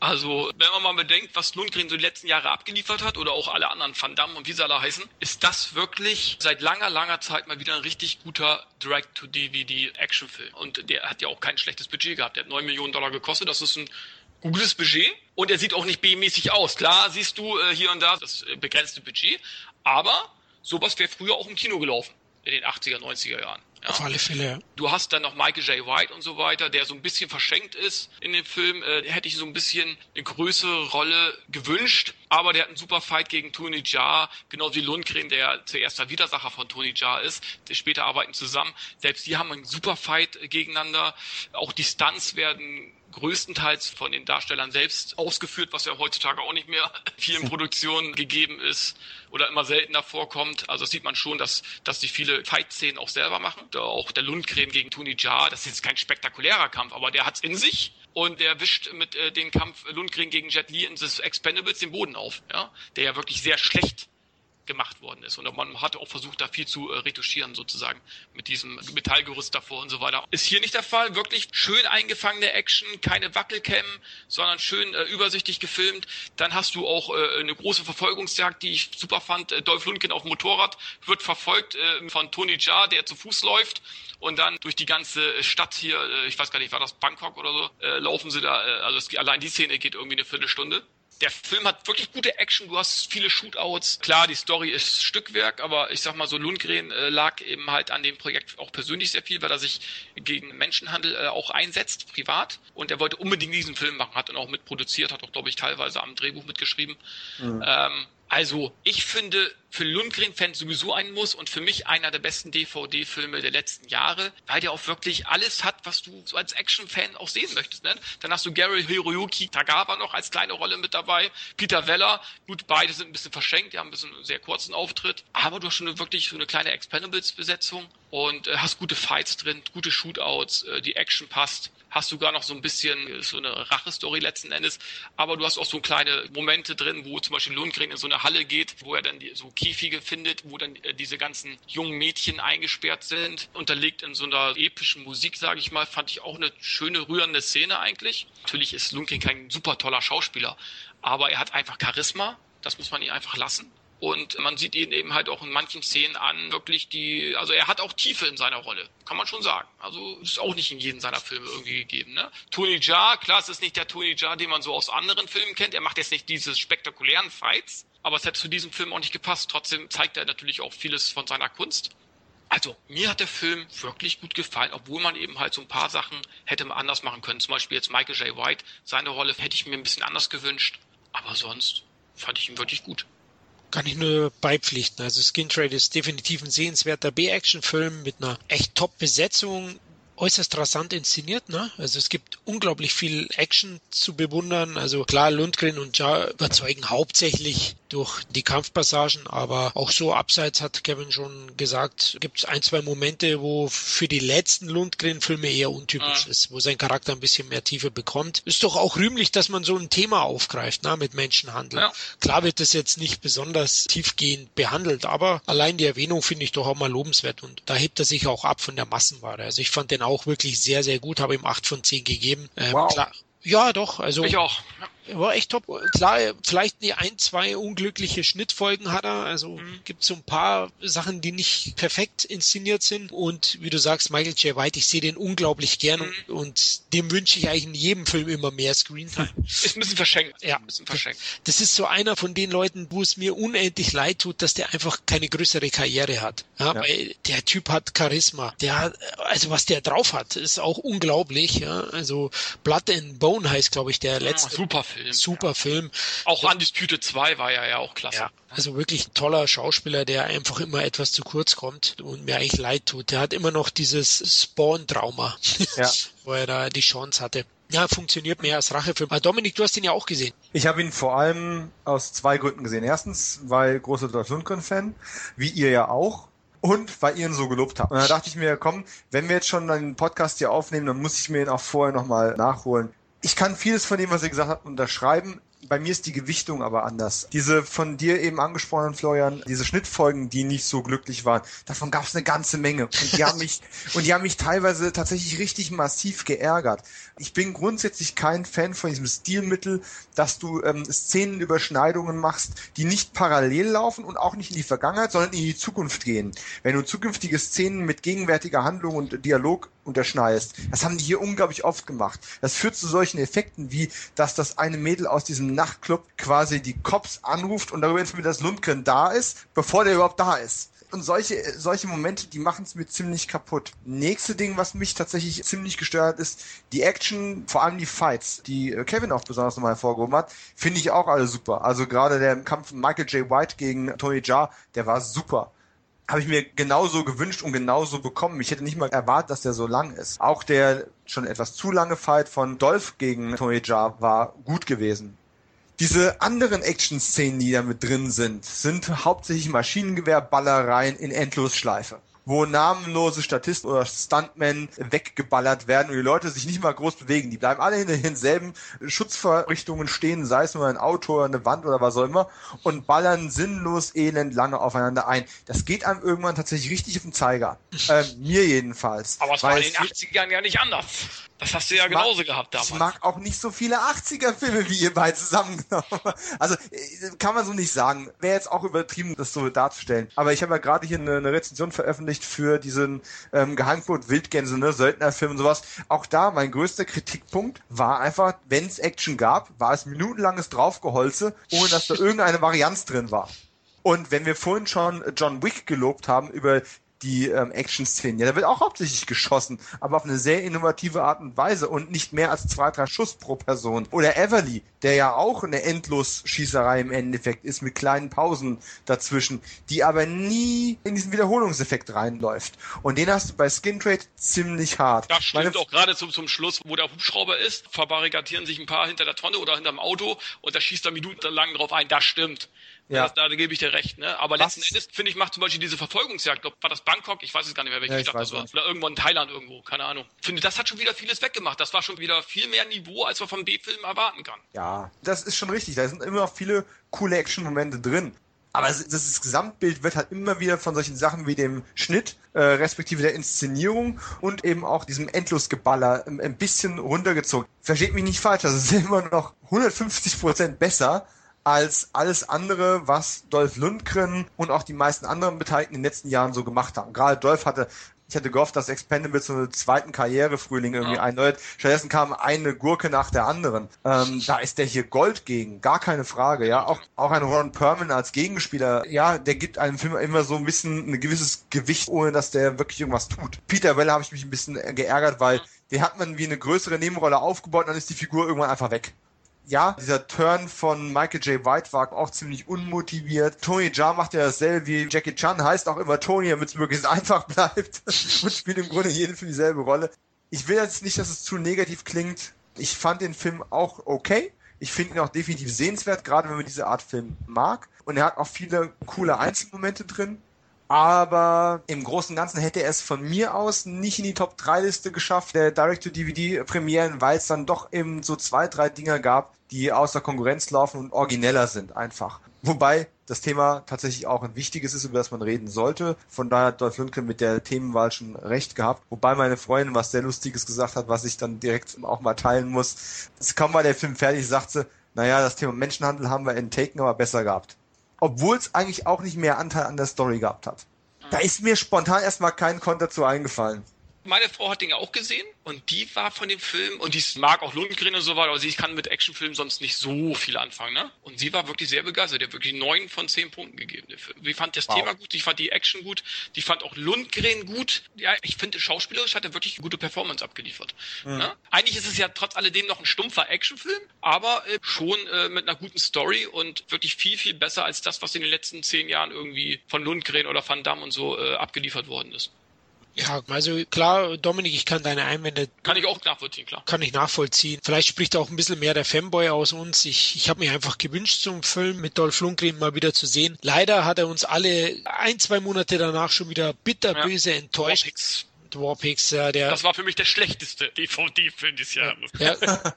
Also, wenn man mal bedenkt, was Lundgren so die letzten Jahre abgeliefert hat oder auch alle anderen Van Damme und wie sie alle heißen, ist das wirklich seit langer, langer Zeit mal wieder ein richtig guter Direct-to-DVD-Actionfilm. Und der hat ja auch kein schlechtes Budget gehabt. Der hat 9 Millionen Dollar gekostet. Das ist ein gutes Budget. Und er sieht auch nicht B-mäßig aus. Klar siehst du äh, hier und da das äh, begrenzte Budget. Aber sowas wäre früher auch im Kino gelaufen. In den 80er, 90er Jahren. Auf alle Fälle. Du hast dann noch Michael J. White und so weiter, der so ein bisschen verschenkt ist in dem Film. Äh, hätte ich so ein bisschen eine größere Rolle gewünscht. Aber der hat einen super Fight gegen Tony Jaa, genauso wie Lundgren, der zuerst der Widersacher von Tony Jaa ist. Die später arbeiten zusammen. Selbst die haben einen super Fight gegeneinander. Auch die Stunts werden größtenteils von den Darstellern selbst ausgeführt, was ja heutzutage auch nicht mehr vielen Produktionen gegeben ist oder immer seltener vorkommt. Also das sieht man schon, dass, dass die viele Fight-Szenen auch selber machen. Auch der Lundgren gegen Tony Jaa, das ist jetzt kein spektakulärer Kampf, aber der hat's in sich und der wischt mit äh, dem Kampf Lundgren gegen Jet Li in des Expendables den Boden auf, ja, der ja wirklich sehr schlecht gemacht worden ist. Und man hatte auch versucht, da viel zu äh, retuschieren, sozusagen, mit diesem Metallgerüst davor und so weiter. Ist hier nicht der Fall. Wirklich schön eingefangene Action, keine Wackelcam, sondern schön äh, übersichtlich gefilmt. Dann hast du auch äh, eine große Verfolgungsjagd, die ich super fand. Äh, Dolph Lundgren auf dem Motorrad wird verfolgt äh, von Tony Jaa, der zu Fuß läuft und dann durch die ganze Stadt hier, äh, ich weiß gar nicht, war das Bangkok oder so, laufen sie da, also es, allein die Szene geht irgendwie eine Viertelstunde der Film hat wirklich gute Action, du hast viele Shootouts. Klar, die Story ist Stückwerk, aber ich sag mal so, Lundgren äh, lag eben halt an dem Projekt auch persönlich sehr viel, weil er sich gegen Menschenhandel äh, auch einsetzt, privat. Und er wollte unbedingt diesen Film machen, hat dann auch mitproduziert, hat auch, glaube ich, teilweise am Drehbuch mitgeschrieben. Mhm. Ähm, also, ich finde, für Lundgren-Fans sowieso ein Muss und für mich einer der besten DVD-Filme der letzten Jahre, weil der auch wirklich alles hat, was du so als Action-Fan auch sehen möchtest. Ne? Dann hast du Gary Hiroyuki Tagawa noch als kleine Rolle mit dabei, Peter Weller, gut, beide sind ein bisschen verschenkt, die haben ein bisschen einen sehr kurzen Auftritt, aber du hast schon wirklich so eine kleine Expendables-Besetzung und äh, hast gute Fights drin, gute Shootouts, äh, die Action passt hast sogar noch so ein bisschen so eine Rache-Story letzten Endes, aber du hast auch so kleine Momente drin, wo zum Beispiel Lundgren in so eine Halle geht, wo er dann die, so Käfige findet, wo dann äh, diese ganzen jungen Mädchen eingesperrt sind, unterlegt in so einer epischen Musik, sage ich mal, fand ich auch eine schöne, rührende Szene eigentlich. Natürlich ist Lundgren kein super toller Schauspieler, aber er hat einfach Charisma, das muss man ihm einfach lassen. Und man sieht ihn eben halt auch in manchen Szenen an, wirklich die, also er hat auch Tiefe in seiner Rolle, kann man schon sagen. Also ist auch nicht in jedem seiner Filme irgendwie gegeben. Ne? Tony Jaa, klar, es ist nicht der Tony Jaa, den man so aus anderen Filmen kennt. Er macht jetzt nicht diese spektakulären Fights, aber es hätte zu diesem Film auch nicht gepasst. Trotzdem zeigt er natürlich auch vieles von seiner Kunst. Also, mir hat der Film wirklich gut gefallen, obwohl man eben halt so ein paar Sachen hätte anders machen können. Zum Beispiel jetzt Michael J. White, seine Rolle hätte ich mir ein bisschen anders gewünscht. Aber sonst fand ich ihn wirklich gut. Kann ich nur beipflichten. Also Skin Trade ist definitiv ein sehenswerter B-Action-Film mit einer echt Top-Besetzung äußerst rasant inszeniert, ne? Also es gibt unglaublich viel Action zu bewundern. Also klar, Lundgren und Ja überzeugen hauptsächlich durch die Kampfpassagen, aber auch so abseits hat Kevin schon gesagt, gibt es ein, zwei Momente, wo für die letzten Lundgren-Filme eher untypisch mhm. ist, wo sein Charakter ein bisschen mehr Tiefe bekommt. Ist doch auch rühmlich, dass man so ein Thema aufgreift, ne, mit Menschenhandel. Ja. Klar wird das jetzt nicht besonders tiefgehend behandelt, aber allein die Erwähnung finde ich doch auch mal lobenswert und da hebt er sich auch ab von der Massenware. Also ich fand den auch wirklich sehr, sehr gut, habe ihm acht von zehn gegeben. Ähm, wow. klar, ja, doch. Also ich auch. Ja war echt top. Klar, vielleicht die ein, zwei unglückliche Schnittfolgen hat er. Also mhm. gibt so ein paar Sachen, die nicht perfekt inszeniert sind. Und wie du sagst, Michael J. White, ich sehe den unglaublich gern mhm. und dem wünsche ich eigentlich in jedem Film immer mehr Screentime. Ist ein bisschen verschenkt. Ja, ein bisschen verschenkt. Das ist so einer von den Leuten, wo es mir unendlich leid tut, dass der einfach keine größere Karriere hat. Ja, ja. Weil der Typ hat Charisma. Der hat, also was der drauf hat, ist auch unglaublich. Ja, also Blood and Bone heißt, glaube ich, der letzte. Ja, super Film. Film. Super Film. Auch Undisputed 2 war ja ja auch klasse. Ja, also wirklich toller Schauspieler, der einfach immer etwas zu kurz kommt und mir eigentlich leid tut. Der hat immer noch dieses Spawn-Trauma, ja. wo er da die Chance hatte. Ja, funktioniert mehr als Rachefilm. Aber Dominik, du hast ihn ja auch gesehen. Ich habe ihn vor allem aus zwei Gründen gesehen. Erstens, weil großer Dolph Lundgren-Fan, wie ihr ja auch und weil ihr ihn so gelobt habt. Und da dachte ich mir, komm, wenn wir jetzt schon einen Podcast hier aufnehmen, dann muss ich mir ihn auch vorher nochmal nachholen ich kann vieles von dem, was ihr gesagt habt, unterschreiben. Bei mir ist die Gewichtung aber anders. Diese von dir eben angesprochenen, Florian, diese Schnittfolgen, die nicht so glücklich waren, davon gab es eine ganze Menge. Und die haben mich, und die haben mich teilweise tatsächlich richtig massiv geärgert. Ich bin grundsätzlich kein Fan von diesem Stilmittel, dass du ähm, Szenenüberschneidungen machst, die nicht parallel laufen und auch nicht in die Vergangenheit, sondern in die Zukunft gehen. Wenn du zukünftige Szenen mit gegenwärtiger Handlung und Dialog unterschneidest, das haben die hier unglaublich oft gemacht. Das führt zu solchen Effekten wie, dass das eine Mädel aus diesem Nachtclub quasi die Cops anruft und darüber informiert, dass Lundgren da ist, bevor der überhaupt da ist und solche, solche Momente, die machen es mir ziemlich kaputt. Nächste Ding, was mich tatsächlich ziemlich gestört hat, ist die Action, vor allem die Fights, die äh, Kevin auch besonders nochmal hervorgehoben hat, finde ich auch alle super. Also gerade der Kampf Michael J. White gegen Tony Jaa, der war super habe ich mir genauso gewünscht und genauso bekommen. Ich hätte nicht mal erwartet, dass der so lang ist. Auch der schon etwas zu lange Fight von Dolph gegen Tony Jaa war gut gewesen. Diese anderen Action-Szenen, die da mit drin sind, sind hauptsächlich Maschinengewehrballereien in Endlosschleife wo namenlose Statisten oder Stuntmen weggeballert werden und die Leute sich nicht mal groß bewegen. Die bleiben alle in denselben Schutzvorrichtungen stehen, sei es nur ein Auto oder eine Wand oder was auch immer, und ballern sinnlos elend lange aufeinander ein. Das geht einem irgendwann tatsächlich richtig auf den Zeiger. Äh, mir jedenfalls. Aber es war in den 80ern ja nicht anders. Das hast du ja genauso mag, gehabt damals. Ich mag auch nicht so viele 80er-Filme wie ihr beide zusammengenommen. Also äh, kann man so nicht sagen. Wäre jetzt auch übertrieben, das so darzustellen. Aber ich habe ja gerade hier eine, eine, Rezension veröffentlicht für diesen ähm, Geheimcode Wildgänse, ne, Söldnerfilm und sowas. Auch da, mein größter Kritikpunkt war einfach, wenn es Action gab, war es minutenlanges Draufgeholze, ohne dass da irgendeine Varianz drin war. Und wenn wir vorhin schon John Wick gelobt haben über die ähm, Action-Szenen. Ja, da wird auch hauptsächlich geschossen, aber auf eine sehr innovative Art und Weise und nicht mehr als zwei, drei Schuss pro Person. Oder Everly, der ja auch eine Endlosschießerei im Endeffekt ist, mit kleinen Pausen dazwischen, die aber nie in diesen Wiederholungseffekt reinläuft. Und den hast du bei Skin Trade ziemlich hart. Das stimmt Meine auch gerade zum, zum Schluss, wo der Hubschrauber ist, verbarrikadieren sich ein paar hinter der Tonne oder hinterm Auto und da schießt er minutenlang drauf ein. Das stimmt. Ja. Das, da gebe ich dir recht, ne? Aber Was? letzten Endes, finde ich, macht zum Beispiel diese Verfolgungsjagd, glaub, war das Bangkok? Ich weiß es gar nicht mehr, welche ja, Stadt das war. Oder irgendwo in Thailand irgendwo, keine Ahnung. Finde, das hat schon wieder vieles weggemacht. Das war schon wieder viel mehr Niveau, als man vom B-Film erwarten kann. Ja, das ist schon richtig. Da sind immer noch viele coole Action-Momente drin. Aber das, das Gesamtbild wird halt immer wieder von solchen Sachen wie dem Schnitt, äh, respektive der Inszenierung und eben auch diesem Endlosgeballer ein, ein bisschen runtergezogen. Versteht mich nicht falsch, das ist immer noch 150 Prozent besser als alles andere, was Dolph Lundgren und auch die meisten anderen Beteiligten in den letzten Jahren so gemacht haben. Gerade Dolph hatte ich hätte gehofft, dass Expendables so einen zweiten Karrierefrühling irgendwie ja. einläutet. Stattdessen kam eine Gurke nach der anderen. Ähm, da ist der hier Gold gegen, gar keine Frage. Ja, auch auch ein Ron Perlman als Gegenspieler. Ja, der gibt einem Film immer so ein bisschen ein gewisses Gewicht, ohne dass der wirklich irgendwas tut. Peter Weller habe ich mich ein bisschen geärgert, weil den hat man wie eine größere Nebenrolle aufgebaut, und dann ist die Figur irgendwann einfach weg ja, dieser Turn von Michael J. White war auch ziemlich unmotiviert. Tony Jaa macht ja dasselbe wie Jackie Chan, heißt auch immer Tony, damit es möglichst einfach bleibt und spielt im Grunde jeden für dieselbe Rolle. Ich will jetzt nicht, dass es zu negativ klingt. Ich fand den Film auch okay. Ich finde ihn auch definitiv sehenswert, gerade wenn man diese Art Film mag. Und er hat auch viele coole Einzelmomente drin. Aber im Großen und Ganzen hätte er es von mir aus nicht in die Top 3 Liste geschafft, der Direct-to-DVD-Premieren, weil es dann doch eben so zwei, drei Dinger gab, die außer Konkurrenz laufen und origineller sind einfach. Wobei das Thema tatsächlich auch ein wichtiges ist, über das man reden sollte. Von daher hat Dolph Lundgren mit der Themenwahl schon recht gehabt. Wobei meine Freundin was sehr Lustiges gesagt hat, was ich dann direkt auch mal teilen muss. Es kaum war der Film fertig, sagt sie, naja, das Thema Menschenhandel haben wir in Taken aber besser gehabt obwohl es eigentlich auch nicht mehr Anteil an der Story gehabt hat. Da ist mir spontan erstmal kein Konter zu eingefallen. Meine Frau hat den ja auch gesehen und die war von dem Film und die mag auch Lundgren und so weiter, aber sie kann mit Actionfilmen sonst nicht so viel anfangen, ne? Und sie war wirklich sehr begeistert. Der hat wirklich neun von zehn Punkten gegeben. Sie fand das wow. Thema gut, die fand die Action gut, die fand auch Lundgren gut. Ja, ich finde, schauspielerisch hat er wirklich eine gute Performance abgeliefert. Mhm. Ne? Eigentlich ist es ja trotz alledem noch ein stumpfer Actionfilm, aber äh, schon äh, mit einer guten Story und wirklich viel, viel besser als das, was in den letzten zehn Jahren irgendwie von Lundgren oder Van Damme und so äh, abgeliefert worden ist. Ja, also klar, Dominik, ich kann deine Einwände. Kann ich auch nachvollziehen, klar. Kann ich nachvollziehen. Vielleicht spricht auch ein bisschen mehr der Fanboy aus uns. Ich, ich habe mich einfach gewünscht, zum Film mit Dolph Lundgren mal wieder zu sehen. Leider hat er uns alle ein, zwei Monate danach schon wieder bitterböse ja. enttäuscht. Warpix. Warpix, ja, der. Das war für mich der schlechteste DVD-Film dieses Jahr. Ja,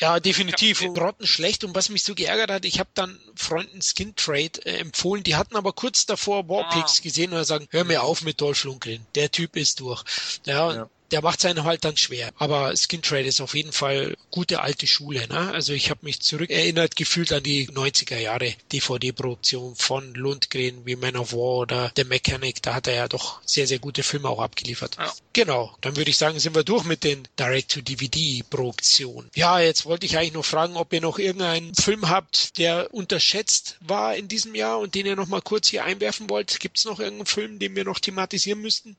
ja definitiv. Grottenschlecht. Und was mich so geärgert hat, ich habe dann Freunden Skin Trade äh, empfohlen, die hatten aber kurz davor Warpix ah. gesehen und sagen, hör mir auf mit Dolph Lundgren. Der Typ ist durch. Ja, ja der macht seinen halt dann schwer. Aber Skin Trade ist auf jeden Fall gute alte Schule. Ne? Also ich habe mich zurückerinnert gefühlt an die 90er Jahre DVD-Produktion von Lundgren wie Man of War oder The Mechanic. Da hat er ja doch sehr, sehr gute Filme auch abgeliefert. Ja. Genau, dann würde ich sagen, sind wir durch mit den Direct-to-DVD-Produktionen. Ja, jetzt wollte ich eigentlich noch fragen, ob ihr noch irgendeinen Film habt, der unterschätzt war in diesem Jahr und den ihr noch mal kurz hier einwerfen wollt. Gibt es noch irgendeinen Film, den wir noch thematisieren müssten?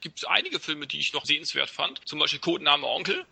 Gibt es einige Filme, die ich noch sehenswert fand. Zum Beispiel Codename Onkel.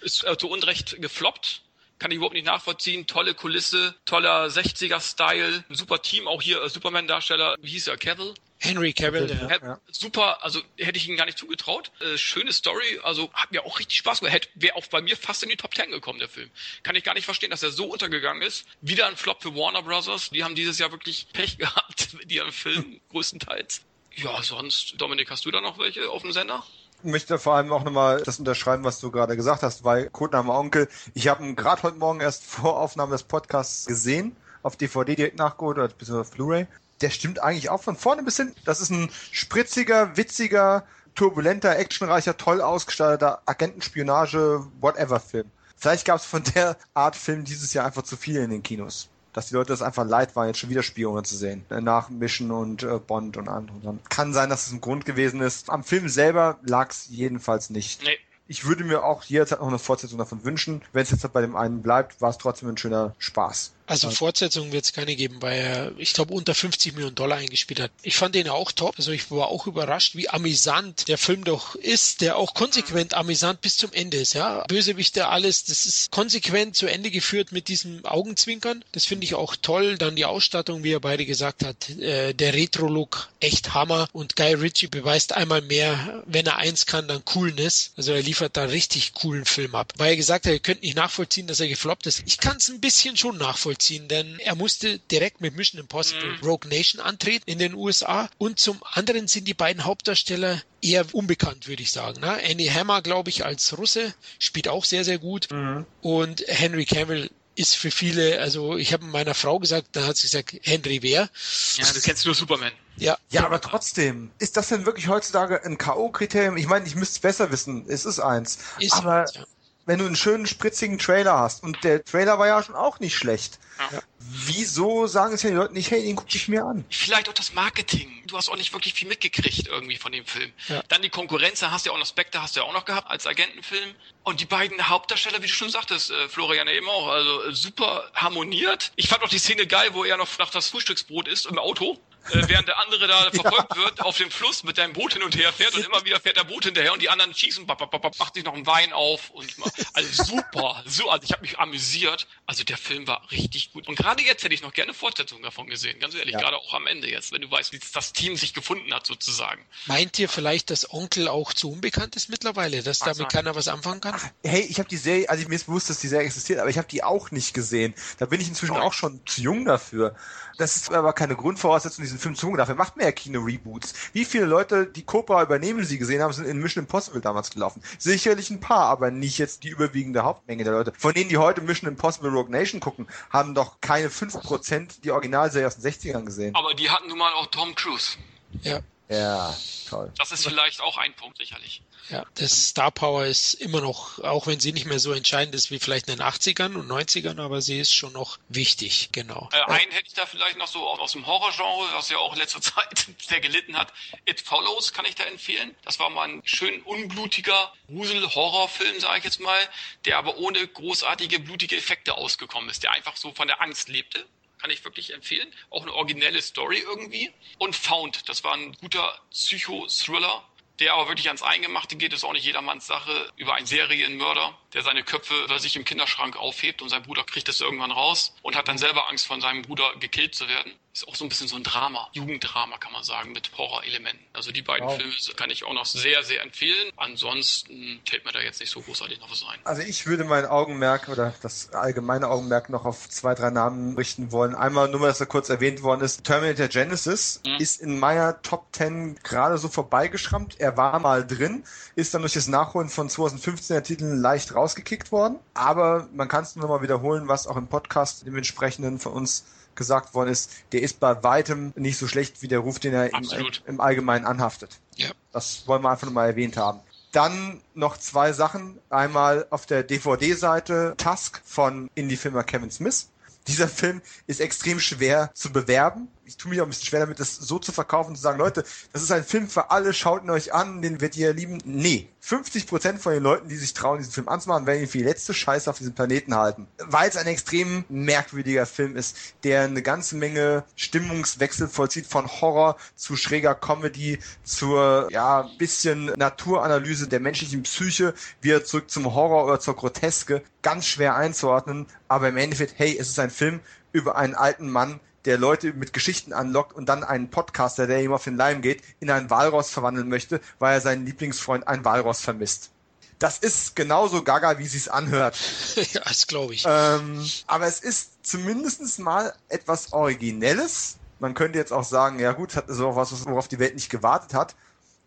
Ist äh, zu Unrecht gefloppt. Kann ich überhaupt nicht nachvollziehen. Tolle Kulisse, toller 60er-Style, ein super Team, auch hier äh, Superman-Darsteller, wie hieß er, Cavill? Henry Cavill, ja. ja. Super, also hätte ich ihn gar nicht zugetraut. Äh, schöne Story, also hat mir auch richtig Spaß gemacht. Wäre auch bei mir fast in die Top Ten gekommen, der Film. Kann ich gar nicht verstehen, dass er so untergegangen ist. Wieder ein Flop für Warner Brothers. Die haben dieses Jahr wirklich Pech gehabt mit ihren Filmen, größtenteils. Ja, sonst, Dominik, hast du da noch welche auf dem Sender? Ich möchte vor allem auch nochmal das unterschreiben, was du gerade gesagt hast, weil Codename Onkel, ich habe ihn gerade heute Morgen erst vor Aufnahme des Podcasts gesehen, auf DVD direkt nachgeholt oder bis auf Blu-ray. Der stimmt eigentlich auch von vorne bis hinten. Das ist ein spritziger, witziger, turbulenter, actionreicher, toll ausgestatteter Agentenspionage, whatever Film. Vielleicht gab es von der Art Film dieses Jahr einfach zu viel in den Kinos dass die Leute das einfach leid waren, jetzt schon wieder Spione zu sehen. Nach Mission und äh, Bond und anderen. Kann sein, dass es ein Grund gewesen ist. Am Film selber lag es jedenfalls nicht. Nee. Ich würde mir auch jederzeit noch eine Fortsetzung davon wünschen. Wenn es jetzt bei dem einen bleibt, war es trotzdem ein schöner Spaß. Also Fortsetzung wird es keine geben, weil er, ich glaube, unter 50 Millionen Dollar eingespielt hat. Ich fand den auch top. Also ich war auch überrascht, wie amüsant der Film doch ist, der auch konsequent amüsant bis zum Ende ist. Ja, Bösewichte, alles, das ist konsequent zu Ende geführt mit diesem Augenzwinkern. Das finde ich auch toll. Dann die Ausstattung, wie er beide gesagt hat, äh, der Retro-Look, echt Hammer. Und Guy Ritchie beweist einmal mehr, wenn er eins kann, dann Coolness. Also er liefert da richtig coolen Film ab. Weil er gesagt hat, ihr könnt nicht nachvollziehen, dass er gefloppt ist. Ich kann es ein bisschen schon nachvollziehen nachvollziehen, denn er musste direkt mit Mission Impossible mhm. Rogue Nation antreten in den USA und zum anderen sind die beiden Hauptdarsteller eher unbekannt, würde ich sagen. Ne? Annie Hammer, glaube ich, als Russe spielt auch sehr, sehr gut mhm. und Henry Cavill ist für viele, also ich habe meiner Frau gesagt, da hat sie gesagt, Henry wer? Ja, du kennst nur Superman. Ja. Ja, aber trotzdem, ist das denn wirklich heutzutage ein K.O.-Kriterium? Ich meine, ich müsste es besser wissen. Es ist eins. Ist aber ja wenn du einen schönen spritzigen Trailer hast und der Trailer war ja schon auch nicht schlecht. Ja. Wieso sagen es ja die Leute nicht, hey, den guck ich mir an? Vielleicht auch das Marketing. Du hast auch nicht wirklich viel mitgekriegt irgendwie von dem Film. Ja. Dann die Konkurrenz, da hast du ja auch noch Spectre, hast du ja auch noch gehabt als Agentenfilm. Und die beiden Hauptdarsteller, wie du schon sagtest, äh, Florian eben auch, also äh, super harmoniert. Ich fand auch die Szene geil, wo er noch nach das Frühstücksbrot isst im Auto äh, während der andere da verfolgt wird, auf dem Fluss mit deinem Boot hin und her fährt und immer wieder fährt der Boot hinterher und die anderen schießen, bap, bap, bap, macht sich noch einen Wein auf und also super, so, also ich habe mich amüsiert. Also der Film war richtig gut. Und gerade jetzt hätte ich noch gerne Fortsetzung davon gesehen, ganz ehrlich, ja. gerade auch am Ende jetzt, wenn du weißt, wie das Team sich gefunden hat sozusagen. Meint ihr vielleicht, dass Onkel auch zu unbekannt ist mittlerweile, dass damit keiner was anfangen kann? Hey, ich habe die Serie, also mir ist bewusst, dass die Serie existiert, aber ich habe die auch nicht gesehen. Da bin ich inzwischen auch schon zu jung dafür. Das ist aber keine Grundvoraussetzung, diesen Film zu gucken. Dafür macht man ja Kino-Reboots. Wie viele Leute, die Cobra übernehmen, sie gesehen haben, sind in Mission Impossible damals gelaufen? Sicherlich ein paar, aber nicht jetzt die überwiegende Hauptmenge der Leute. Von denen, die heute Mission Impossible Rogue Nation gucken, haben doch keine 5% die Originalserie aus den 60ern gesehen. Aber die hatten nun mal auch Tom Cruise. Ja. Ja, toll. Das ist vielleicht auch ein Punkt, sicherlich. Ja, das Star Power ist immer noch, auch wenn sie nicht mehr so entscheidend ist wie vielleicht in den 80ern und 90ern, aber sie ist schon noch wichtig, genau. Äh, einen hätte ich da vielleicht noch so aus dem Horrorgenre, was ja auch in letzter Zeit sehr gelitten hat. It Follows kann ich da empfehlen. Das war mal ein schön unblutiger Grusel-Horrorfilm, sage ich jetzt mal, der aber ohne großartige blutige Effekte ausgekommen ist, der einfach so von der Angst lebte kann ich wirklich empfehlen. Auch eine originelle Story irgendwie. Und Found, das war ein guter Psycho-Thriller, der aber wirklich ans Eingemachte geht, ist auch nicht jedermanns Sache, über einen Serienmörder, der seine Köpfe bei sich im Kinderschrank aufhebt und sein Bruder kriegt das irgendwann raus und hat dann selber Angst von seinem Bruder gekillt zu werden. Ist auch so ein bisschen so ein Drama, Jugenddrama kann man sagen, mit Horrorelementen. Also die beiden wow. Filme kann ich auch noch sehr, sehr empfehlen. Ansonsten fällt mir da jetzt nicht so großartig noch was ein. Also ich würde mein Augenmerk oder das allgemeine Augenmerk noch auf zwei, drei Namen richten wollen. Einmal nur, dass er kurz erwähnt worden ist. Terminator Genesis mhm. ist in meiner Top 10 gerade so vorbeigeschrammt. Er war mal drin, ist dann durch das Nachholen von 2015er Titeln leicht rausgekickt worden. Aber man kann es nur mal wiederholen, was auch im Podcast dem entsprechenden von uns gesagt worden ist, der ist bei weitem nicht so schlecht wie der Ruf, den er im, im, Allgemeinen anhaftet. Ja. Das wollen wir einfach nur mal erwähnt haben. Dann noch zwei Sachen. Einmal auf der DVD-Seite Tusk von Indie-Filmer Kevin Smith. Dieser Film ist extrem schwer zu bewerben ich tue mich auch ein bisschen schwer damit, das so zu verkaufen, zu sagen, Leute, das ist ein Film für alle, schaut ihn euch an, den werdet ihr lieben. Nee. 50% von den Leuten, die sich trauen, diesen Film anzumachen, werden ihn für die letzte Scheiße auf diesem Planeten halten. Weil es ein extrem merkwürdiger Film ist, der eine ganze Menge Stimmungswechsel vollzieht von Horror zu schräger Comedy, zur, ja, bisschen Naturanalyse der menschlichen Psyche, wieder zurück zum Horror oder zur Groteske. Ganz schwer einzuordnen, aber im Endeffekt, hey, es ist ein Film über einen alten Mann, der Leute mit Geschichten anlockt und dann einen Podcaster, der ihm auf den Leim geht, in einen Walross verwandeln möchte, weil er seinen Lieblingsfreund ein Walross vermisst. Das ist genauso gaga, wie sie es anhört. ja, das glaube ich. Ähm, aber es ist zumindest mal etwas Originelles. Man könnte jetzt auch sagen, ja gut, hat so was, worauf die Welt nicht gewartet hat.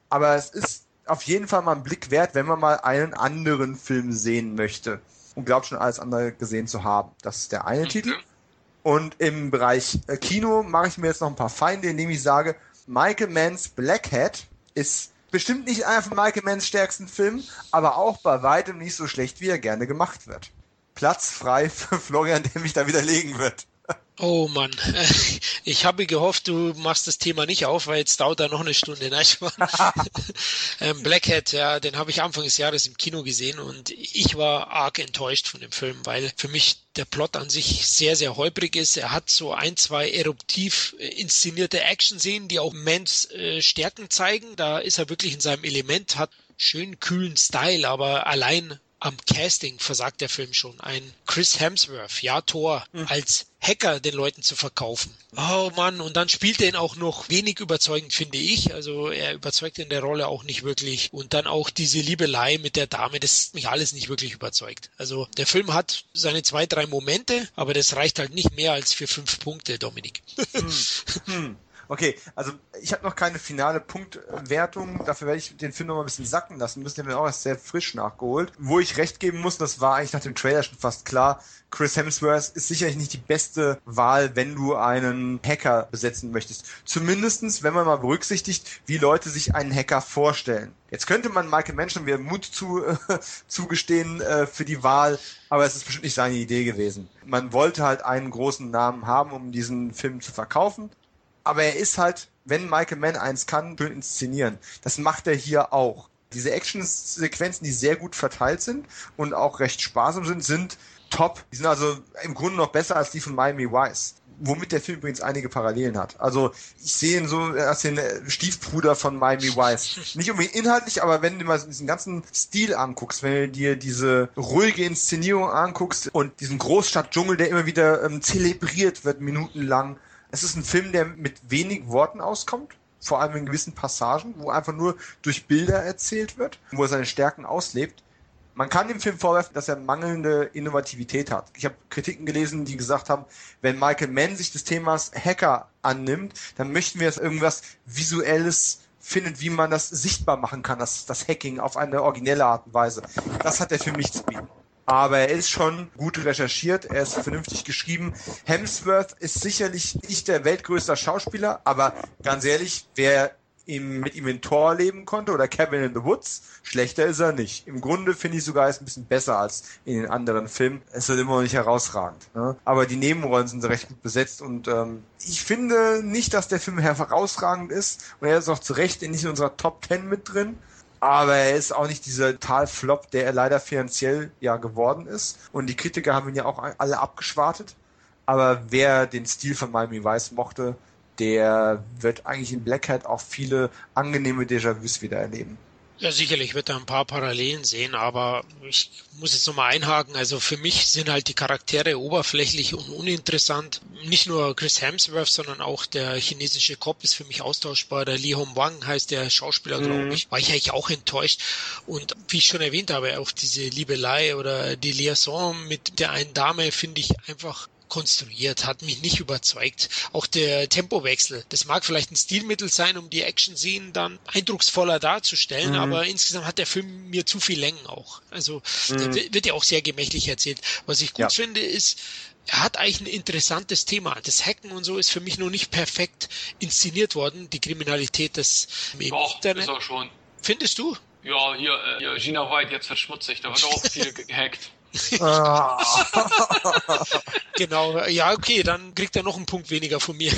Aber es ist auf jeden Fall mal ein Blick wert, wenn man mal einen anderen Film sehen möchte und glaubt schon alles andere gesehen zu haben. Das ist der eine mhm. Titel. Und im Bereich äh, Kino mache ich mir jetzt noch ein paar Feinde, indem ich sage, Michael Manns Black Hat ist bestimmt nicht einer von Michael Manns stärksten Filmen, aber auch bei weitem nicht so schlecht, wie er gerne gemacht wird. Platz frei für Florian, der mich da widerlegen wird. Oh Mann, ich habe gehofft, du machst das Thema nicht auf, weil jetzt dauert da noch eine Stunde. Nein, ähm, Blackhead, ja, den habe ich Anfang des Jahres im Kino gesehen und ich war arg enttäuscht von dem Film, weil für mich der Plot an sich sehr, sehr holprig ist. Er hat so ein, zwei eruptiv äh, inszenierte Action-Szenen, die auch Mans äh, Stärken zeigen. Da ist er wirklich in seinem Element, hat schön kühlen Style, aber allein am Casting versagt der Film schon. Ein Chris Hemsworth, ja, Thor, mhm. als Hacker den Leuten zu verkaufen. Oh Mann, und dann spielt er ihn auch noch wenig überzeugend, finde ich. Also er überzeugt in der Rolle auch nicht wirklich. Und dann auch diese Liebelei mit der Dame, das mich alles nicht wirklich überzeugt. Also der Film hat seine zwei, drei Momente, aber das reicht halt nicht mehr als für fünf Punkte, Dominik. Hm. Hm. Okay, also ich habe noch keine finale Punktwertung. Dafür werde ich den Film noch mal ein bisschen sacken lassen. Müssen den auch erst sehr frisch nachgeholt. Wo ich recht geben muss, das war eigentlich nach dem Trailer schon fast klar. Chris Hemsworth ist sicherlich nicht die beste Wahl, wenn du einen Hacker besetzen möchtest. Zumindestens, wenn man mal berücksichtigt, wie Leute sich einen Hacker vorstellen. Jetzt könnte man Michael Mann schon wieder Mut zu, äh, zugestehen äh, für die Wahl, aber es ist bestimmt nicht seine Idee gewesen. Man wollte halt einen großen Namen haben, um diesen Film zu verkaufen aber er ist halt, wenn Michael Mann eins kann, schön inszenieren. Das macht er hier auch. Diese Action-Sequenzen, die sehr gut verteilt sind und auch recht sparsam sind, sind top. Die sind also im Grunde noch besser als die von Miami Vice. womit der Film übrigens einige Parallelen hat. Also ich sehe ihn so als den Stiefbruder von Miami Vice. Nicht unbedingt inhaltlich, aber wenn du mal diesen ganzen Stil anguckst, wenn du dir diese ruhige Inszenierung anguckst und diesen Großstadtdschungel, der immer wieder ähm, zelebriert wird, minutenlang. Es ist ein Film, der mit wenig Worten auskommt vor allem in gewissen Passagen, wo einfach nur durch Bilder erzählt wird, wo er seine Stärken auslebt. Man kann dem Film vorwerfen, dass er mangelnde Innovativität hat. Ich habe Kritiken gelesen, die gesagt haben, wenn Michael Mann sich des Themas Hacker annimmt, dann möchten wir, dass irgendwas Visuelles findet, wie man das sichtbar machen kann, das, das Hacking auf eine originelle Art und Weise. Das hat der Film nicht zu bieten. Aber er ist schon gut recherchiert, er ist vernünftig geschrieben. Hemsworth ist sicherlich nicht der weltgrößte Schauspieler, aber ganz ehrlich, wer ihm, mit ihm in Tor leben konnte oder Kevin in the Woods. Schlechter ist er nicht. Im Grunde finde ich sogar, er ist ein bisschen besser als in den anderen Filmen. Es wird immer noch nicht herausragend. Ne? Aber die Nebenrollen sind recht gut besetzt und ähm, ich finde nicht, dass der Film herausragend ist und er ist auch zu Recht nicht in unserer Top 10 mit drin. Aber er ist auch nicht dieser Talflop, der er leider finanziell ja geworden ist. Und die Kritiker haben ihn ja auch alle abgeschwartet. Aber wer den Stil von Miami Vice mochte, der wird eigentlich in Black Hat auch viele angenehme Déjà-vus wieder erleben. Ja, sicherlich wird er ein paar Parallelen sehen, aber ich muss jetzt nochmal einhaken. Also für mich sind halt die Charaktere oberflächlich und uninteressant. Nicht nur Chris Hemsworth, sondern auch der chinesische Cop ist für mich austauschbar. Der Li Hong Wang heißt der Schauspieler, mhm. glaube ich. War ich eigentlich auch enttäuscht. Und wie ich schon erwähnt habe, auch diese Liebelei oder die Liaison mit der einen Dame finde ich einfach konstruiert, hat mich nicht überzeugt. Auch der Tempowechsel, das mag vielleicht ein Stilmittel sein, um die Action-Szenen dann eindrucksvoller darzustellen, mhm. aber insgesamt hat der Film mir zu viel Längen auch. Also mhm. wird ja auch sehr gemächlich erzählt. Was ich gut ja. finde, ist, er hat eigentlich ein interessantes Thema. Das Hacken und so ist für mich noch nicht perfekt inszeniert worden, die Kriminalität des im Doch, Internet. Ist auch schon. Findest du? Ja, hier, äh, hier Gina White, jetzt wird schmutzig, da wird auch viel gehackt. genau, ja, okay, dann kriegt er noch einen Punkt weniger von mir.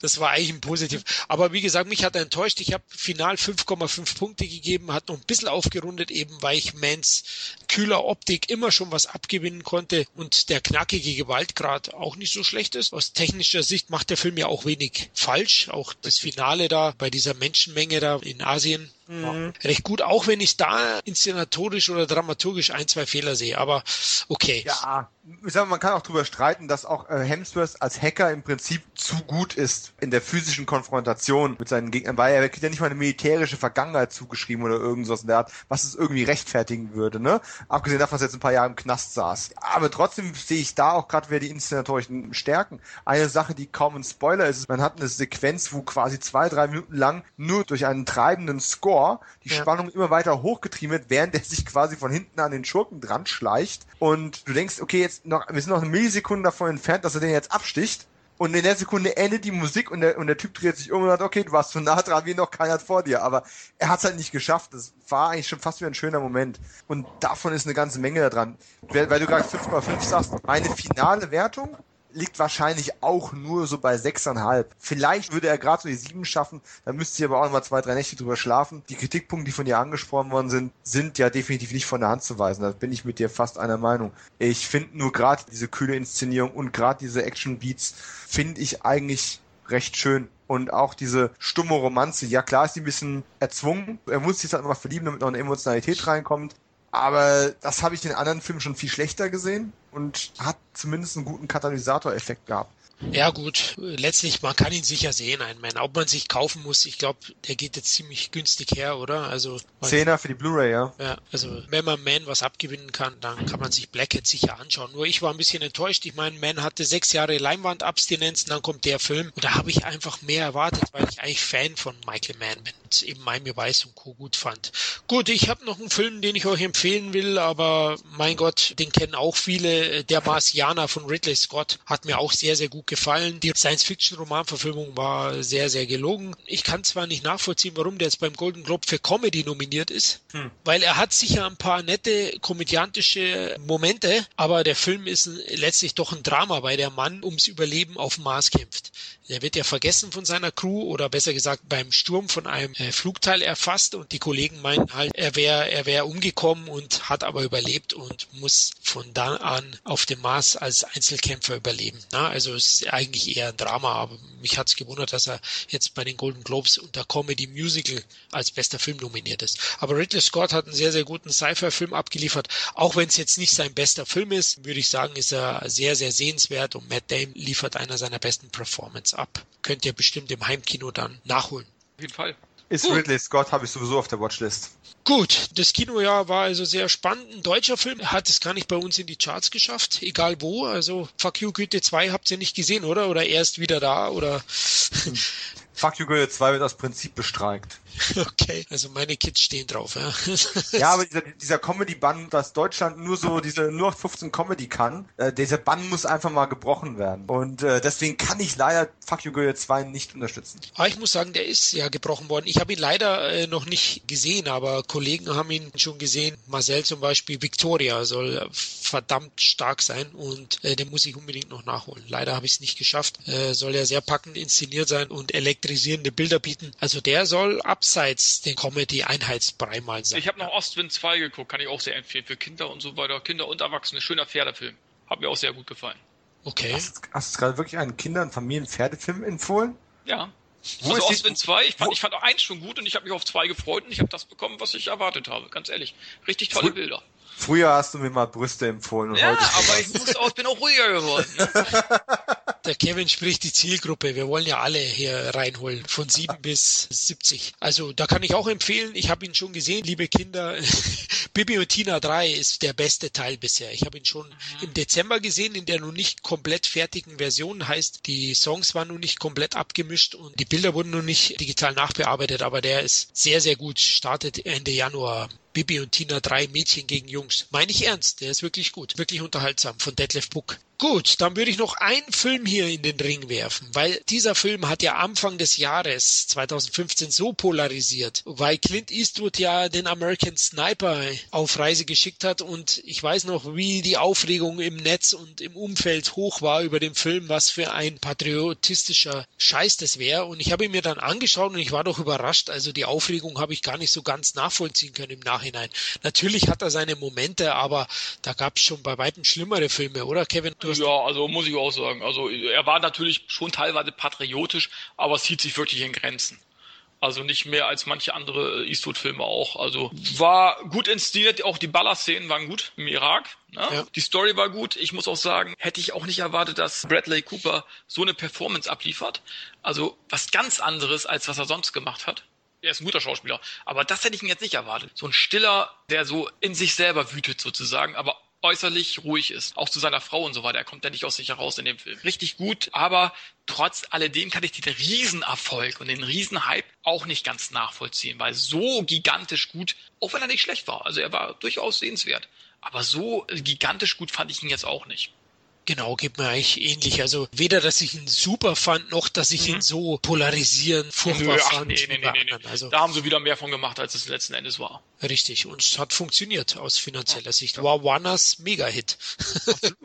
das war eigentlich ein positiv. Aber wie gesagt, mich hat er enttäuscht. Ich habe final 5,5 Punkte gegeben, hat noch ein bisschen aufgerundet, eben weil ich Mans kühler Optik immer schon was abgewinnen konnte und der knackige Gewaltgrad auch nicht so schlecht ist. Aus technischer Sicht macht der Film ja auch wenig falsch. Auch das Finale da bei dieser Menschenmenge da in Asien Mhm. Recht gut, auch wenn ich da inszenatorisch oder dramaturgisch ein, zwei Fehler sehe, aber okay. Ja, ich sag mal, man kann auch drüber streiten, dass auch äh, Hemsworth als Hacker im Prinzip zu gut ist in der physischen Konfrontation mit seinen Gegnern, weil er kriegt ja nicht mal eine militärische Vergangenheit zugeschrieben oder irgendwas in der Art, was es irgendwie rechtfertigen würde, ne? Abgesehen davon, dass er jetzt ein paar Jahre im Knast saß. Aber trotzdem sehe ich da auch gerade wieder die inszenatorischen Stärken. Eine Sache, die kaum ein Spoiler ist, man hat eine Sequenz, wo quasi zwei, drei Minuten lang nur durch einen treibenden Score Score die ja. Spannung immer weiter hochgetrieben wird, während er sich quasi von hinten an den Schurken dran schleicht. Und du denkst, okay, jetzt noch, wir sind noch eine Millisekunde davon entfernt, dass er den jetzt absticht. Und in der Sekunde endet die Musik und der, und der Typ dreht sich um und sagt, okay, du warst so nah dran wie noch keiner vor dir. Aber er hat es halt nicht geschafft. Das war eigentlich schon fast wie ein schöner Moment. Und davon ist eine ganze Menge da dran. Weil, weil du gerade 5,5 sagst, meine finale Wertung liegt wahrscheinlich auch nur so bei sechseinhalb. Vielleicht würde er gerade so die sieben schaffen, da müsste ich aber auch noch mal zwei, drei Nächte drüber schlafen. Die Kritikpunkte, die von dir angesprochen worden sind, sind ja definitiv nicht von der Hand zu weisen. Da bin ich mit dir fast einer Meinung. Ich finde nur gerade diese kühle Inszenierung und gerade diese Action-Beats finde ich eigentlich recht schön. Und auch diese stumme Romanze, ja klar ist die ein bisschen erzwungen. Er muss sich halt mal verlieben, damit noch eine Emotionalität reinkommt. Aber das habe ich in anderen Filmen schon viel schlechter gesehen und hat zumindest einen guten Katalysatoreffekt gehabt. Ja gut, letztlich, man kann ihn sicher sehen, ein Man. Ob man sich kaufen muss, ich glaube, der geht jetzt ziemlich günstig her, oder? Also Zehner für die Blu-ray, ja. Ja, also wenn man Man was abgewinnen kann, dann kann man sich Blackhead sicher anschauen. Nur ich war ein bisschen enttäuscht. Ich meine, Man hatte sechs Jahre Leinwandabstinenz, dann kommt der Film und da habe ich einfach mehr erwartet, weil ich eigentlich Fan von Michael Mann bin und eben Miami Weiß und Co. gut fand. Gut, ich habe noch einen Film, den ich euch empfehlen will, aber mein Gott, den kennen auch viele. Der Marsianer von Ridley Scott hat mir auch sehr, sehr gut gefallen. Die Science-Fiction-Romanverfilmung war sehr, sehr gelungen. Ich kann zwar nicht nachvollziehen, warum der jetzt beim Golden Globe für Comedy nominiert ist, hm. weil er hat sicher ein paar nette komödiantische Momente, aber der Film ist letztlich doch ein Drama, weil der Mann ums Überleben auf Mars kämpft. Er wird ja vergessen von seiner Crew oder besser gesagt beim Sturm von einem äh, Flugteil erfasst und die Kollegen meinen halt, er wäre er wäre umgekommen und hat aber überlebt und muss von dann an auf dem Mars als Einzelkämpfer überleben. Na, also es ist eigentlich eher ein Drama, aber mich hat es gewundert, dass er jetzt bei den Golden Globes unter Comedy Musical als bester Film nominiert ist. Aber Ridley Scott hat einen sehr, sehr guten Sci-Fi-Film abgeliefert. Auch wenn es jetzt nicht sein bester Film ist, würde ich sagen, ist er sehr, sehr sehenswert und Matt Damon liefert einer seiner besten Ab. Könnt ihr bestimmt im Heimkino dann nachholen. Auf jeden Fall. Ist Gut. Ridley Scott, habe ich sowieso auf der Watchlist. Gut, das Kinojahr war also sehr spannend. Ein deutscher Film hat es gar nicht bei uns in die Charts geschafft, egal wo. Also Fuck You Goethe 2 habt ihr nicht gesehen, oder? Oder erst wieder da, oder? Fuck You Goethe 2 wird aus Prinzip bestreikt. Okay, also meine Kids stehen drauf, ja. ja, aber dieser, dieser Comedy-Bann, dass Deutschland nur so diese nur 15 Comedy kann, äh, dieser Bann muss einfach mal gebrochen werden. Und äh, deswegen kann ich leider Fuck You Goethe 2 nicht unterstützen. Aber ich muss sagen, der ist ja gebrochen worden. Ich habe ihn leider äh, noch nicht gesehen, aber Kollegen haben ihn schon gesehen. Marcel zum Beispiel, Victoria soll verdammt stark sein und äh, den muss ich unbedingt noch nachholen. Leider habe ich es nicht geschafft. Äh, soll ja sehr packend inszeniert sein und elektrisierende Bilder bieten. Also der soll ab abseits den Comedy-Einheitsbrei mal sein. Ich habe noch Ostwind 2 geguckt, kann ich auch sehr empfehlen. Für Kinder und so weiter, Kinder und Erwachsene. Schöner Pferdefilm. Hat mir auch sehr gut gefallen. Okay. Hast, hast du gerade wirklich einen Kinder- und Familien-Pferdefilm empfohlen? Ja. Wo also Ostwind 2, ich fand, ich fand auch eins schon gut und ich habe mich auf zwei gefreut und ich habe das bekommen, was ich erwartet habe. Ganz ehrlich. Richtig tolle Fr Bilder. Früher hast du mir mal Brüste empfohlen. ja, aber ich muss auch, bin auch ruhiger geworden. Ne? Der Kevin spricht die Zielgruppe. Wir wollen ja alle hier reinholen, von sieben bis 70. Also da kann ich auch empfehlen, ich habe ihn schon gesehen, liebe Kinder. Bibi und Tina 3 ist der beste Teil bisher. Ich habe ihn schon mhm. im Dezember gesehen, in der noch nicht komplett fertigen Version. Heißt, die Songs waren noch nicht komplett abgemischt und die Bilder wurden noch nicht digital nachbearbeitet, aber der ist sehr, sehr gut. Startet Ende Januar. Bibi und Tina 3 Mädchen gegen Jungs. Meine ich ernst, der ist wirklich gut, wirklich unterhaltsam von Detlef Book. Gut, dann würde ich noch einen Film hier in den Ring werfen, weil dieser Film hat ja Anfang des Jahres 2015 so polarisiert, weil Clint Eastwood ja den American Sniper auf Reise geschickt hat und ich weiß noch, wie die Aufregung im Netz und im Umfeld hoch war über den Film, was für ein patriotistischer Scheiß das wäre und ich habe ihn mir dann angeschaut und ich war doch überrascht, also die Aufregung habe ich gar nicht so ganz nachvollziehen können im Nachhinein. Natürlich hat er seine Momente, aber da gab es schon bei weitem schlimmere Filme, oder Kevin? Ja, also muss ich auch sagen. Also er war natürlich schon teilweise patriotisch, aber es hielt sich wirklich in Grenzen. Also nicht mehr als manche andere Eastwood-Filme auch. Also war gut inszeniert, auch die Ballerszenen waren gut im Irak. Ne? Ja. Die Story war gut. Ich muss auch sagen, hätte ich auch nicht erwartet, dass Bradley Cooper so eine Performance abliefert. Also was ganz anderes, als was er sonst gemacht hat. Er ist ein guter Schauspieler. Aber das hätte ich ihn jetzt nicht erwartet. So ein Stiller, der so in sich selber wütet sozusagen, aber äußerlich ruhig ist. Auch zu seiner Frau und so weiter. Er kommt ja nicht aus sich heraus in dem Film. Richtig gut, aber trotz alledem kann ich den Riesenerfolg und den Riesenhype auch nicht ganz nachvollziehen, weil so gigantisch gut, auch wenn er nicht schlecht war, also er war durchaus sehenswert, aber so gigantisch gut fand ich ihn jetzt auch nicht. Genau, geht mir eigentlich ähnlich. Also weder, dass ich ihn super fand, noch, dass ich mhm. ihn so polarisieren, furchtbar Nö, ach, fand. Nee, nee, nee, nee. Also, da haben sie wieder mehr von gemacht, als es letzten Endes war. Richtig, und es hat funktioniert aus finanzieller Sicht. War Warners Mega-Hit.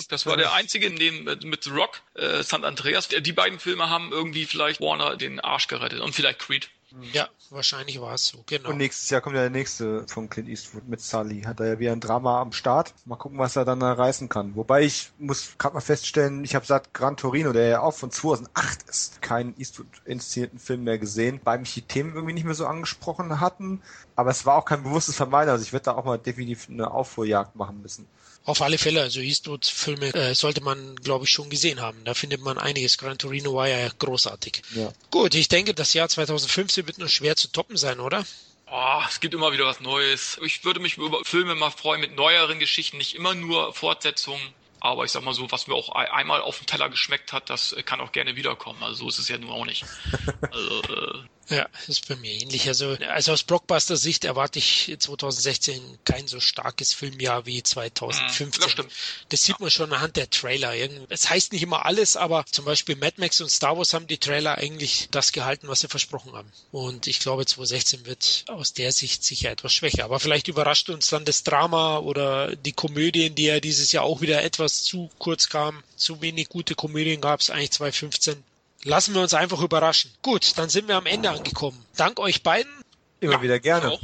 Das war der einzige, in dem mit The Rock, äh, St. Andreas, die beiden Filme haben irgendwie vielleicht Warner den Arsch gerettet und vielleicht Creed. Ja, wahrscheinlich war es so, genau. Und nächstes Jahr kommt ja der nächste von Clint Eastwood mit Sully. Hat er ja wieder ein Drama am Start. Mal gucken, was er dann da reißen kann. Wobei ich muss gerade mal feststellen, ich habe seit Gran Torino, der ja auch von 2008 ist, keinen Eastwood inszenierten Film mehr gesehen, weil mich die Themen irgendwie nicht mehr so angesprochen hatten. Aber es war auch kein bewusstes Vermeiden. Also ich werde da auch mal definitiv eine Aufholjagd machen müssen. Auf alle Fälle, also Eastwood-Filme äh, sollte man, glaube ich, schon gesehen haben. Da findet man einiges. Gran Torino war ja großartig. Ja. Gut, ich denke, das Jahr 2015 wird nur schwer zu toppen sein, oder? Oh, es gibt immer wieder was Neues. Ich würde mich über Filme mal freuen mit neueren Geschichten, nicht immer nur Fortsetzungen. Aber ich sag mal so, was mir auch einmal auf dem Teller geschmeckt hat, das kann auch gerne wiederkommen. Also so ist es ja nun auch nicht. Also, äh, ja, ist bei mir ähnlich. Also, also aus Blockbuster-Sicht erwarte ich 2016 kein so starkes Filmjahr wie 2015. Das, stimmt. das sieht man schon anhand der Trailer. Es heißt nicht immer alles, aber zum Beispiel Mad Max und Star Wars haben die Trailer eigentlich das gehalten, was sie versprochen haben. Und ich glaube, 2016 wird aus der Sicht sicher etwas schwächer. Aber vielleicht überrascht uns dann das Drama oder die Komödien, die ja dieses Jahr auch wieder etwas zu kurz kamen. Zu wenig gute Komödien gab es eigentlich 2015. lassen wir uns einfach überraschen. Gut, dann sind wir am Ende angekommen. Dank euch beiden. Immer ja, wieder gerne. Auch.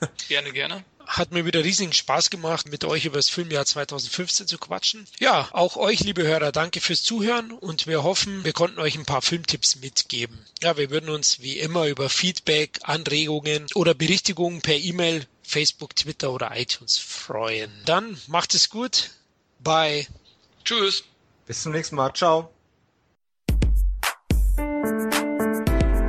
Gerne, gerne. Hat mir wieder riesigen Spaß gemacht, mit euch über das Filmjahr 2015 zu quatschen. Ja, auch euch, liebe Hörer, danke fürs Zuhören und wir hoffen, wir konnten euch ein paar Filmtipps mitgeben. Ja, wir würden uns wie immer über Feedback, Anregungen oder Berichtigungen per E-Mail, Facebook, Twitter oder iTunes freuen. Dann macht es gut. Bye. Tschüss. Bis zum nächsten Mal. Ciao.